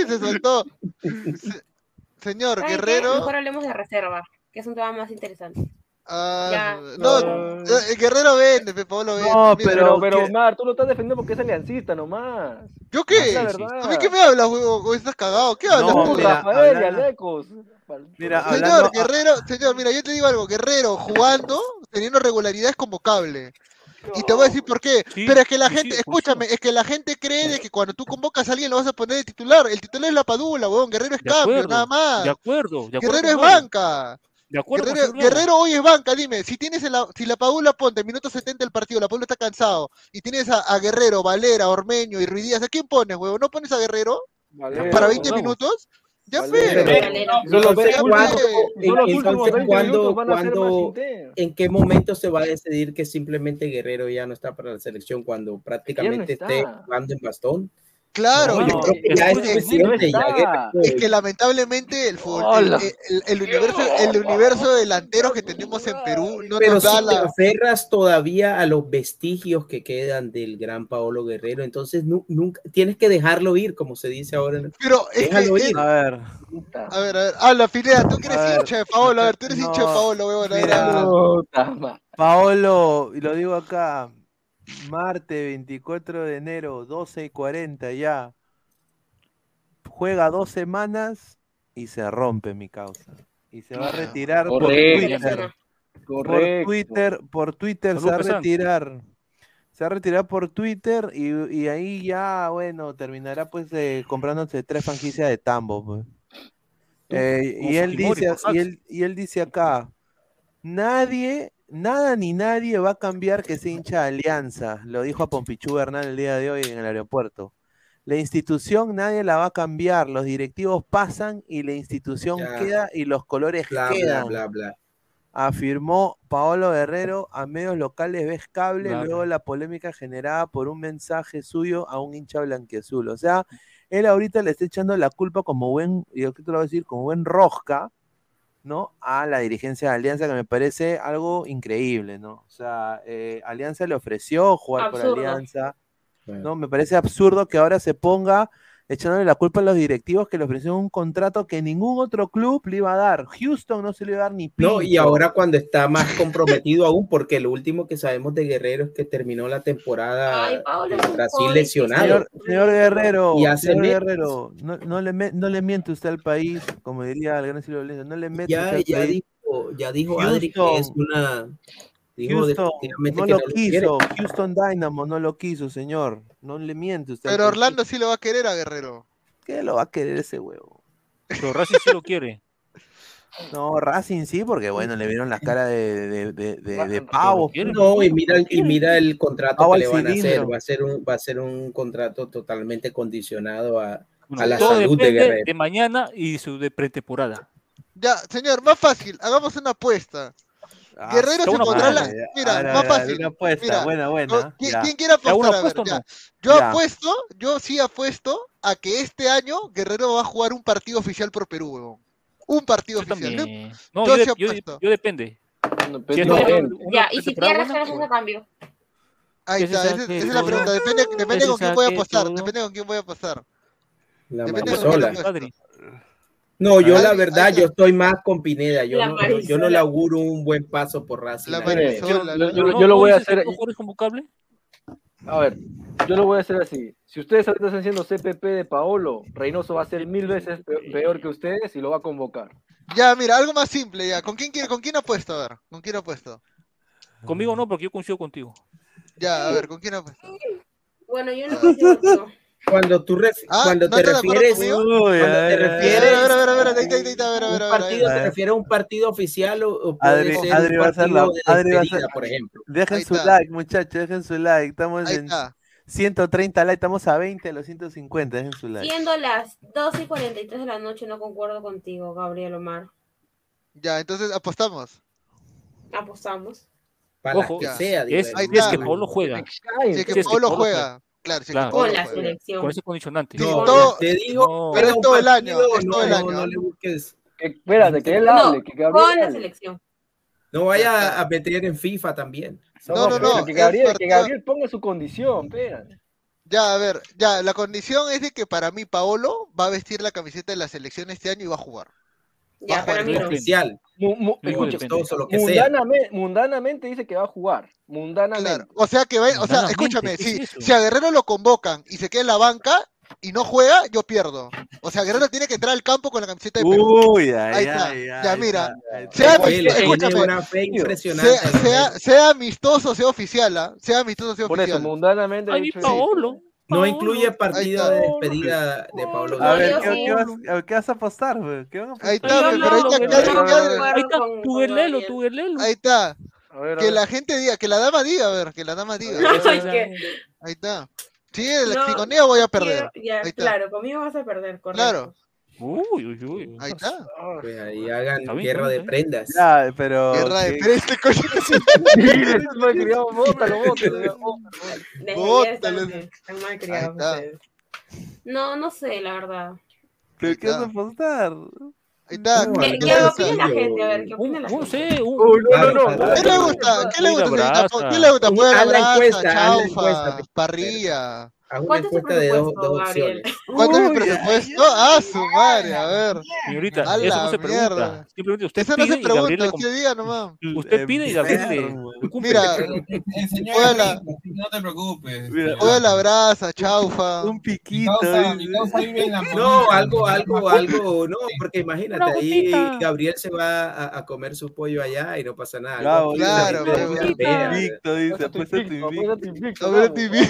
[SPEAKER 12] Se soltó. Se- señor. Guerrero.
[SPEAKER 13] Mejor hablemos de reserva, que es un tema más interesante.
[SPEAKER 12] Ah, no,
[SPEAKER 1] No.
[SPEAKER 12] eh, Guerrero vende, pe, Pablo vende.
[SPEAKER 11] No, pero-
[SPEAKER 1] Pero, pero,
[SPEAKER 11] ¿qué?
[SPEAKER 1] Mar, tú lo estás defendiendo porque es aliancista nomás.
[SPEAKER 12] ¿Yo qué? ¿A mí qué me hablas, huevo? ¿O estás cagado? ¿Qué hablas,
[SPEAKER 11] No,
[SPEAKER 12] puta?
[SPEAKER 1] Rafael y Alecos.
[SPEAKER 11] Mira,
[SPEAKER 12] Señor,
[SPEAKER 11] hablando,
[SPEAKER 12] Guerrero, señor, mira, yo te digo algo, Guerrero jugando, teniendo regularidad es convocable. Y te voy a decir por qué.
[SPEAKER 15] Sí,
[SPEAKER 12] Pero es que la
[SPEAKER 15] sí,
[SPEAKER 12] gente,
[SPEAKER 15] sí,
[SPEAKER 12] escúchame, es que la gente cree de que cuando tú convocas a alguien lo vas a poner de titular. El titular es la padula, weón. Guerrero es
[SPEAKER 15] De
[SPEAKER 12] cambio,
[SPEAKER 15] acuerdo,
[SPEAKER 12] nada más.
[SPEAKER 15] De acuerdo, de acuerdo.
[SPEAKER 12] Guerrero es banca.
[SPEAKER 15] De acuerdo,
[SPEAKER 12] Guerrero, hoy es banca, dime, si tienes en la, si la Padula ponte en minuto 70 del partido, la Padula está cansado, y tienes a, a Guerrero, Valera, Ormeño y Ruidíaz, ¿a quién pones, huevón? ¿No pones a Guerrero
[SPEAKER 1] Valera,
[SPEAKER 12] para 20
[SPEAKER 15] vamos.
[SPEAKER 12] minutos? Ya fue.
[SPEAKER 13] Valera.
[SPEAKER 1] Son los
[SPEAKER 14] Entonces,
[SPEAKER 1] últimos-
[SPEAKER 14] ¿cuándo-
[SPEAKER 1] son los
[SPEAKER 14] entonces,
[SPEAKER 1] últimos 20
[SPEAKER 14] ¿cuándo-
[SPEAKER 1] minutos van a ser más
[SPEAKER 14] cuándo-
[SPEAKER 1] intensos.
[SPEAKER 14] ¿En qué momento se va a decidir que simplemente Guerrero ya no está para la selección cuando prácticamente
[SPEAKER 1] está.
[SPEAKER 14] esté jugando en bastón?
[SPEAKER 12] Claro,
[SPEAKER 14] No, yo
[SPEAKER 1] no,
[SPEAKER 14] creo que
[SPEAKER 1] es
[SPEAKER 14] ya es
[SPEAKER 1] que no
[SPEAKER 12] es que lamentablemente el, fútbol, el, el- el universo, el universo de delanteros que tenemos en Perú no
[SPEAKER 14] Pero
[SPEAKER 12] nos
[SPEAKER 14] si
[SPEAKER 12] da
[SPEAKER 14] te
[SPEAKER 12] la...
[SPEAKER 14] aferras todavía a los vestigios que quedan del gran Paolo Guerrero, entonces nu- nunca tienes que dejarlo ir, como se dice ahora. en el-
[SPEAKER 12] Pero es que,
[SPEAKER 14] Déjalo
[SPEAKER 12] es-
[SPEAKER 14] ir.
[SPEAKER 11] a ver,
[SPEAKER 12] a ver, a ver, habla Pineda, tú que eres hincha de Paolo, a ver, tú eres hincha de
[SPEAKER 11] no,
[SPEAKER 12] Paolo, huevón, a ver.
[SPEAKER 11] Paolo, y lo digo acá, martes 24 de enero, 12 y 40 ya. Juega dos semanas y se rompe mi causa. Y se va a retirar por
[SPEAKER 1] Correcto.
[SPEAKER 11] Twitter. Por. Twitter, por Twitter se va a retirar. Se va a retirar por Twitter y, y ahí ya, bueno, terminará pues eh, comprándose tres franquicias de tambo. pues. Eh, y él dice, y él, y él dice acá, nadie, nada ni nadie va a cambiar que sea hincha de Alianza. Lo dijo a Pompichú Bernal el día de hoy en el aeropuerto. La institución nadie la va a cambiar, los directivos pasan y la institución
[SPEAKER 14] Ya.
[SPEAKER 11] queda y los colores
[SPEAKER 14] Bla,
[SPEAKER 11] quedan
[SPEAKER 14] bla, bla.
[SPEAKER 11] afirmó Paolo Guerrero a medios locales ves cable
[SPEAKER 15] Claro.
[SPEAKER 11] luego de la polémica generada por un mensaje suyo a un hincha blanquiazul. O sea, él ahorita le está echando la culpa como buen, yo qué te lo voy a decir, como buen rosca, ¿no? A la dirigencia de Alianza, que me parece algo increíble, ¿no? O sea, eh, Alianza le ofreció jugar
[SPEAKER 13] Absurdo.
[SPEAKER 11] por Alianza, ¿no? Me parece absurdo que ahora se ponga echándole la culpa a los directivos que le ofrecieron un contrato que ningún otro club le iba a dar. Houston no se le iba a dar ni
[SPEAKER 14] No, y ahora cuando está más comprometido aún, porque lo último que sabemos de Guerrero es que terminó la temporada
[SPEAKER 13] Ay, Paolo,
[SPEAKER 14] Brasil lesionado.
[SPEAKER 11] Señor, señor Guerrero,
[SPEAKER 14] Y hace
[SPEAKER 11] señor. Guerrero, no, no le, me- no le miente usted al país, como diría el gran Silvio no le mete
[SPEAKER 14] Ya,
[SPEAKER 11] usted al país.
[SPEAKER 14] dijo, ya dijo Adri que es una.
[SPEAKER 11] Houston no lo
[SPEAKER 14] no lo quiere.
[SPEAKER 11] quiso, Houston Dynamo no lo quiso, señor. No le miente usted.
[SPEAKER 12] Pero. Orlando sí lo va a querer a Guerrero.
[SPEAKER 11] ¿Qué lo va a querer ese huevo?
[SPEAKER 15] Pero Racing sí lo quiere.
[SPEAKER 11] No, Racing sí, porque bueno, le vieron la cara de, de, de, de, pavo.
[SPEAKER 14] No, y mira, el- y
[SPEAKER 15] quiere.
[SPEAKER 14] mira el contrato
[SPEAKER 11] Pavo
[SPEAKER 14] que le van a hacer. Va a ser un, va a ser un contrato totalmente condicionado a,
[SPEAKER 15] Bueno,
[SPEAKER 14] a la
[SPEAKER 15] todo
[SPEAKER 14] salud de Guerrero.
[SPEAKER 15] de mañana y su de pretemporada.
[SPEAKER 12] Ya, señor, más fácil, hagamos una apuesta.
[SPEAKER 11] Ah,
[SPEAKER 12] Guerrero se pondrá la...
[SPEAKER 11] madre, ya.
[SPEAKER 12] Mira,
[SPEAKER 11] A ver, a
[SPEAKER 12] más
[SPEAKER 11] a
[SPEAKER 12] fácil.
[SPEAKER 11] Una apuesta,
[SPEAKER 12] Mira,
[SPEAKER 11] buena, buena.
[SPEAKER 12] ¿qui-
[SPEAKER 11] ya.
[SPEAKER 12] ¿Quién quiere
[SPEAKER 15] ¿Ya una
[SPEAKER 12] apostar? A ver,
[SPEAKER 15] no?
[SPEAKER 12] Yo
[SPEAKER 11] Ya.
[SPEAKER 12] apuesto, yo sí apuesto a que este año Guerrero va a jugar un partido oficial por Perú, huevón. Un partido
[SPEAKER 15] Yo
[SPEAKER 12] oficial. ¿no?
[SPEAKER 15] también. No,
[SPEAKER 12] Yo
[SPEAKER 15] yo,
[SPEAKER 12] sí
[SPEAKER 15] yo,
[SPEAKER 12] apuesto.
[SPEAKER 15] yo depende.
[SPEAKER 1] No,
[SPEAKER 13] Ya, y si pierdes,
[SPEAKER 15] buena,
[SPEAKER 13] haces ese cambio.
[SPEAKER 12] Ahí está, esa, es la pregunta. Depende, con quién voy a apostar. Depende con quién voy a apostar.
[SPEAKER 14] La
[SPEAKER 12] Depende de
[SPEAKER 14] Marisola.
[SPEAKER 12] quién
[SPEAKER 15] Adri.
[SPEAKER 14] No, yo la verdad, yo estoy más con Pineda. Yo no, yo, yo no le auguro un buen paso por Racing.
[SPEAKER 1] Yo- yo- lo
[SPEAKER 15] ¿no
[SPEAKER 1] voy a hacer-
[SPEAKER 15] convocable?
[SPEAKER 1] A ver, yo lo voy a hacer así. Si ustedes ahorita están haciendo CPP de Paolo, Reynoso va a ser mil veces pe- peor que ustedes y lo va a convocar.
[SPEAKER 12] Ya, mira, algo más simple ya. ¿Con quién, quiere- con quién apuesto? A ver, ¿con quién apuesto?
[SPEAKER 15] Conmigo no, porque yo coincido contigo.
[SPEAKER 12] Ya, a ver, ¿con quién apuesto?
[SPEAKER 13] Bueno, yo no contigo.
[SPEAKER 14] Cuando tú ref-
[SPEAKER 12] Ah,
[SPEAKER 14] cuando
[SPEAKER 12] ¿no
[SPEAKER 14] te refieres, cuando te refieres
[SPEAKER 12] A ver, a ver, a ver, ahí está, ahí está, a ver, a ver,
[SPEAKER 14] un
[SPEAKER 12] a ver,
[SPEAKER 14] partido,
[SPEAKER 12] está.
[SPEAKER 14] refieres a un partido oficial o, o puede
[SPEAKER 11] Adri,
[SPEAKER 14] ser
[SPEAKER 11] Adri
[SPEAKER 14] un
[SPEAKER 11] va a hacer la.
[SPEAKER 14] de despedida, por ejemplo.
[SPEAKER 11] Dejen su like, muchachos, dejen su like. Estamos en
[SPEAKER 12] está.
[SPEAKER 11] 130 likes, estamos a 20 de los 150. Dejen su like.
[SPEAKER 13] Siendo las 12 y 43 de la noche, no concuerdo contigo, Gabriel Omar.
[SPEAKER 12] Ya, entonces apostamos.
[SPEAKER 13] Apostamos.
[SPEAKER 14] Para
[SPEAKER 15] Ojo,
[SPEAKER 14] que sea,
[SPEAKER 15] es,
[SPEAKER 12] Ahí
[SPEAKER 15] es que Pablo juega.
[SPEAKER 12] Si es
[SPEAKER 15] Si es
[SPEAKER 12] que Pablo juega. Claro,
[SPEAKER 13] Con la selección.
[SPEAKER 15] Con ese condicionante.
[SPEAKER 12] Sí,
[SPEAKER 14] No,
[SPEAKER 12] todo-
[SPEAKER 14] te digo,
[SPEAKER 15] No.
[SPEAKER 12] Pero es todo el año, es
[SPEAKER 14] no,
[SPEAKER 12] todo el
[SPEAKER 14] no,
[SPEAKER 12] año.
[SPEAKER 14] no le busques,
[SPEAKER 1] Que, espérate, que él
[SPEAKER 13] No,
[SPEAKER 1] hable, que Gabriel
[SPEAKER 13] con la selección.
[SPEAKER 14] no vaya a meter en FIFA también.
[SPEAKER 12] No, no, no,
[SPEAKER 1] Que Gabriel, que Gabriel ponga su condición, espérate.
[SPEAKER 12] Ya, a ver, ya, la condición es de que para mí Paolo va a vestir la camiseta de la selección este año y va a jugar.
[SPEAKER 13] Ya,
[SPEAKER 12] jugar
[SPEAKER 13] para mí
[SPEAKER 12] bien.
[SPEAKER 13] no.
[SPEAKER 14] Oficial,
[SPEAKER 1] Mu- mu-
[SPEAKER 15] Muy
[SPEAKER 1] escucha,
[SPEAKER 15] depende.
[SPEAKER 14] amistoso, lo que sea.
[SPEAKER 1] mundanamente, dice que va a jugar. Mundanamente.
[SPEAKER 12] Claro. O sea que va, o sea, escúchame,
[SPEAKER 15] ¿qué
[SPEAKER 12] si,
[SPEAKER 15] es eso?
[SPEAKER 12] si a Guerrero lo convocan y se queda en la banca y no juega, yo pierdo. O sea, Guerrero tiene que entrar al campo con la camiseta de Perú.
[SPEAKER 11] Uy, ay,
[SPEAKER 12] Ahí está.
[SPEAKER 11] ay,
[SPEAKER 12] Ya, mira. Sea
[SPEAKER 14] Oye,
[SPEAKER 12] amistoso,
[SPEAKER 14] tiene
[SPEAKER 12] escúchame,
[SPEAKER 14] una fe impresionante.
[SPEAKER 12] sea, sea, sea amistoso, sea oficial, ¿ah? sea amistoso, sea
[SPEAKER 1] Por eso,
[SPEAKER 12] oficial.
[SPEAKER 1] mundanamente.
[SPEAKER 15] Ay,
[SPEAKER 1] eso.
[SPEAKER 14] No
[SPEAKER 15] Paolo.
[SPEAKER 14] incluye partido
[SPEAKER 12] Ahí
[SPEAKER 14] de despedida de Pablo
[SPEAKER 11] A ver, ¿qué, qué vas, a- qué vas a apostar, güey? ¿Qué van a apostar?
[SPEAKER 12] Ahí está, pero ahí está,
[SPEAKER 15] Ahí está, tu Guerlelo, tu Guerlelo.
[SPEAKER 12] ahí está.
[SPEAKER 1] A ver, a
[SPEAKER 12] Que
[SPEAKER 1] ver.
[SPEAKER 12] la gente diga, que la dama diga, a ver, que la dama diga. Ahí está. Sí, el-
[SPEAKER 13] No,
[SPEAKER 12] voy a perder.
[SPEAKER 13] quiero- ya,
[SPEAKER 12] Ahí está.
[SPEAKER 13] claro, conmigo vas a perder, correcto.
[SPEAKER 12] Claro,
[SPEAKER 15] Uy, uy, uy.
[SPEAKER 12] ahí está.
[SPEAKER 14] Pues ahí hagan
[SPEAKER 15] Está bien,
[SPEAKER 14] guerra
[SPEAKER 15] está
[SPEAKER 14] de prendas.
[SPEAKER 11] Ya, pero.
[SPEAKER 12] Guerra de
[SPEAKER 11] ¿qué-
[SPEAKER 12] pero este coño.
[SPEAKER 1] Sí, es malcriado, bótalo, bótalo, bótalo.
[SPEAKER 13] Están, están. No, no sé, la verdad.
[SPEAKER 11] ¿Pero qué vas a apostar?
[SPEAKER 12] Ahí está.
[SPEAKER 13] ¿Qué, qué
[SPEAKER 12] ¿Qué,
[SPEAKER 13] opina la gente? A ver, ¿qué opina la
[SPEAKER 15] no
[SPEAKER 13] gente?
[SPEAKER 15] sé, un,
[SPEAKER 1] Uy, no, no, no.
[SPEAKER 12] ¿Qué le gusta? ¿Qué le gusta? ¿Qué le gusta?
[SPEAKER 14] Un-
[SPEAKER 12] Puede la
[SPEAKER 14] haz la
[SPEAKER 12] brasa,
[SPEAKER 14] encuesta, haz la
[SPEAKER 12] chaufa,
[SPEAKER 14] encuesta.
[SPEAKER 12] parrilla.
[SPEAKER 14] Haz una
[SPEAKER 13] ¿Cuánto es tu
[SPEAKER 14] encuesta de dos,
[SPEAKER 13] presupuesto,
[SPEAKER 14] dos opciones.
[SPEAKER 12] ¿Cuánto es
[SPEAKER 11] Uy,
[SPEAKER 12] presupuesto? Ah, su madre, a ver.
[SPEAKER 15] Señorita,
[SPEAKER 12] A
[SPEAKER 15] eso
[SPEAKER 12] la
[SPEAKER 15] no se
[SPEAKER 12] mierda.
[SPEAKER 15] pregunta. Simplemente usted
[SPEAKER 12] Eso no
[SPEAKER 15] pide
[SPEAKER 12] se pregunta, usted diga nomás.
[SPEAKER 15] Usted pide y Gabriel le cumple.
[SPEAKER 12] Mira,
[SPEAKER 20] El
[SPEAKER 12] la-
[SPEAKER 20] no te preocupes.
[SPEAKER 12] Puede la brasa, chaufa.
[SPEAKER 11] Un
[SPEAKER 20] Mi
[SPEAKER 11] piquito.
[SPEAKER 20] causa,
[SPEAKER 11] dice.
[SPEAKER 20] mi causa vive en la
[SPEAKER 14] No, algo, algo, algo, no, porque imagínate, ahí. Gabriel se va a, a comer su pollo allá y no pasa nada.
[SPEAKER 11] Claro,
[SPEAKER 12] claro,
[SPEAKER 11] Invicto, dice.
[SPEAKER 1] Apuesta tu invicto. apuesta tu invicto,
[SPEAKER 12] A ver,
[SPEAKER 1] vamos.
[SPEAKER 12] TV.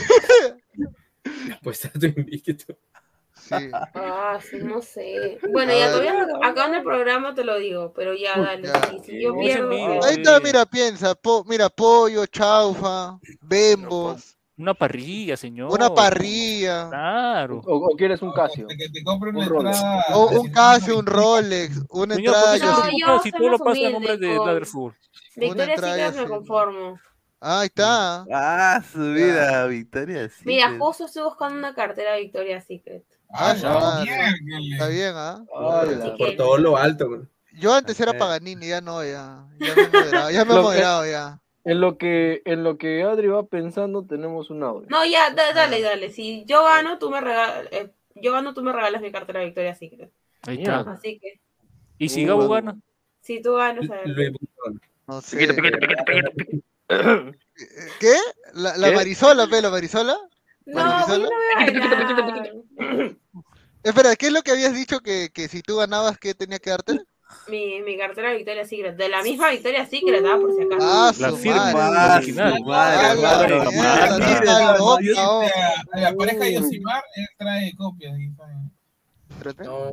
[SPEAKER 14] Pues está tu invicto.
[SPEAKER 12] Sí.
[SPEAKER 13] Ah, sí, no sé. Bueno, ya
[SPEAKER 12] A
[SPEAKER 13] todavía no- acabando el programa te lo digo, pero ya dale.
[SPEAKER 12] Ya.
[SPEAKER 13] Si, si yo pierdo.
[SPEAKER 12] Ahí está, mira, piensa. po- mira, pollo, chaufa, bembos,
[SPEAKER 15] Una parrilla, señor.
[SPEAKER 12] una parrilla,
[SPEAKER 15] Claro.
[SPEAKER 1] O, o quieres un Casio.
[SPEAKER 20] Que te compre una
[SPEAKER 1] Un Rolex.
[SPEAKER 20] entrada.
[SPEAKER 12] o un Casio, un Rolex, una
[SPEAKER 15] Señor,
[SPEAKER 12] entrada.
[SPEAKER 15] ¿por qué se
[SPEAKER 13] No,
[SPEAKER 12] yo-
[SPEAKER 15] preocupa
[SPEAKER 13] yo
[SPEAKER 15] si todo lo
[SPEAKER 13] más
[SPEAKER 15] pasa en
[SPEAKER 13] humilde
[SPEAKER 15] nombre de Ladder Full?
[SPEAKER 13] Victoria Secret me conformo.
[SPEAKER 12] Ah, ahí está.
[SPEAKER 11] Ah, su vida, Victoria. Sí,
[SPEAKER 13] Mira, justo estoy buscando una cartera Victoria Secret.
[SPEAKER 12] Ah,
[SPEAKER 20] Ah, no, miércoles.
[SPEAKER 12] Está bien, ¿ah?
[SPEAKER 14] Por todo lo alto. güey.
[SPEAKER 12] Yo antes era
[SPEAKER 11] Ok.
[SPEAKER 12] Paganini, ya no, ya. Ya me he moderado, ya me he moderado, ya.
[SPEAKER 1] En lo que, en lo que Adri va pensando, tenemos un audio.
[SPEAKER 13] no, ya, da- dale, dale. Si yo gano, tú me regalas, yo gano, tú me regalas mi cartera Victoria Secret.
[SPEAKER 15] Ahí está.
[SPEAKER 13] Así que,
[SPEAKER 15] ¿Y si Gabo
[SPEAKER 11] Uh,
[SPEAKER 15] gana?
[SPEAKER 13] si tú ganas, a ver.
[SPEAKER 12] No sé.
[SPEAKER 1] Piquete, piquete, piquete, piquete, piquete.
[SPEAKER 12] ¿Qué? ¿La, la
[SPEAKER 1] ¿Qué?
[SPEAKER 12] Marisola, pe, la Marisola?
[SPEAKER 13] No, yo no.
[SPEAKER 12] Espera, ¿qué es lo que habías dicho que, que si tú ganabas, qué tenía que darte?
[SPEAKER 13] Mi, mi cartera Victoria Secret. De la misma Victoria Secret, ¿ah? Por si acaso.
[SPEAKER 12] Ah,
[SPEAKER 15] La
[SPEAKER 12] su
[SPEAKER 15] firma,
[SPEAKER 12] madre.
[SPEAKER 15] la
[SPEAKER 11] Ah,
[SPEAKER 15] original.
[SPEAKER 11] su madre,
[SPEAKER 12] Ah,
[SPEAKER 11] no,
[SPEAKER 12] oh.
[SPEAKER 20] A la pareja de Yosimar, él trae copias.
[SPEAKER 12] Espérate.
[SPEAKER 14] No,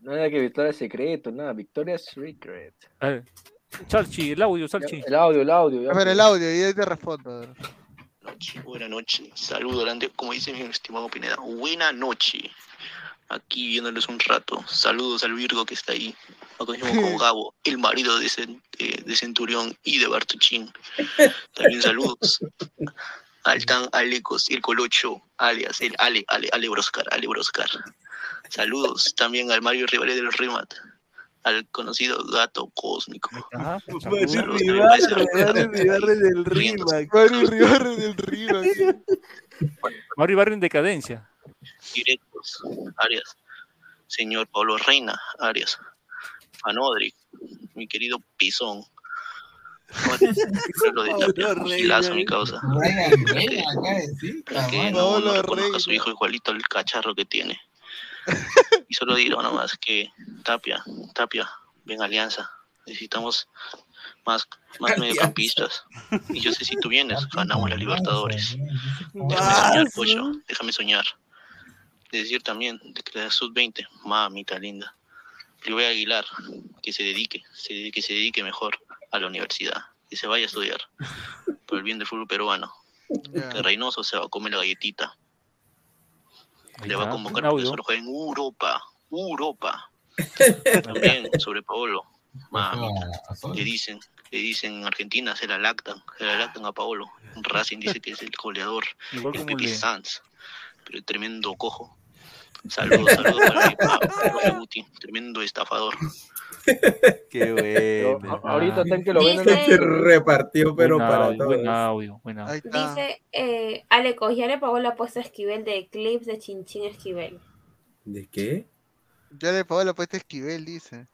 [SPEAKER 1] Nada que Victoria Secreto, nada, Victoria Secret.
[SPEAKER 15] Salchi, el audio, Salchi.
[SPEAKER 1] El audio, el audio. ya.
[SPEAKER 12] A ver, el audio, y ahí te respondo.
[SPEAKER 19] noche, buena noche. Saludo grande, como dice mi estimado Pineda. Buena noche. Aquí viéndoles un rato. Saludos al Virgo que está ahí. Mismo con Gabo, el marido de, Cen- de- de Centurión y de Bartuchín. También saludos al tan Alecos, el Colocho, alias el Ale, Ale, Ale Broscar, Ale Broscar. Saludos también al Mario Rivales del Remat, al conocido gato cósmico.
[SPEAKER 15] Ajá.
[SPEAKER 11] Mario Ribarre del. Rimac.
[SPEAKER 12] Mario Ribarre del.
[SPEAKER 15] Mario Ibarra en decadencia.
[SPEAKER 19] directos, Arias, señor Pablo Reina, Arias, Fanodri, mi querido Pisón,
[SPEAKER 26] lo de Tapia, un gilazo, mi causa. Que no, no reconozca a su hijo igualito al cacharro que tiene. Y solo diré nomás que Tapia, Tapia, ven Alianza. Necesitamos más, más mediocampistas. Y yo sé si tú vienes, ganamos la Libertadores. Déjame soñar, pollo, déjame soñar. De decir también de que la sub-20, mamita linda. Le voy a Aguilar, que se dedique, se, que se dedique mejor a la universidad, que se vaya a estudiar, por el bien del fútbol peruano. Que Reynoso se va a comer la galletita. Le va a convocar
[SPEAKER 15] un
[SPEAKER 26] para que
[SPEAKER 15] audio.
[SPEAKER 26] solo juegue en Europa, Europa. También sobre Paolo, mamita. Le dicen, le dicen en Argentina, se la lactan, se la lactan a Paolo. Racing dice que es el goleador,
[SPEAKER 15] Igual
[SPEAKER 26] el Pipi Sanz, pero el tremendo cojo. Saludos, saludos para Guti, tremendo estafador.
[SPEAKER 11] Qué
[SPEAKER 1] bueno. ahorita está en que lo
[SPEAKER 13] Dice-
[SPEAKER 1] venden.
[SPEAKER 14] Se repartió, pero
[SPEAKER 15] Buen
[SPEAKER 14] para
[SPEAKER 15] audio, buen
[SPEAKER 14] todos.
[SPEAKER 15] audio, buen audio.
[SPEAKER 13] Dice eh, Aleco, ya le pagó la apuesta a Esquivel de clips de Chinchín Esquivel.
[SPEAKER 14] ¿De qué?
[SPEAKER 12] Ya le pagó la apuesta a Esquivel, dice.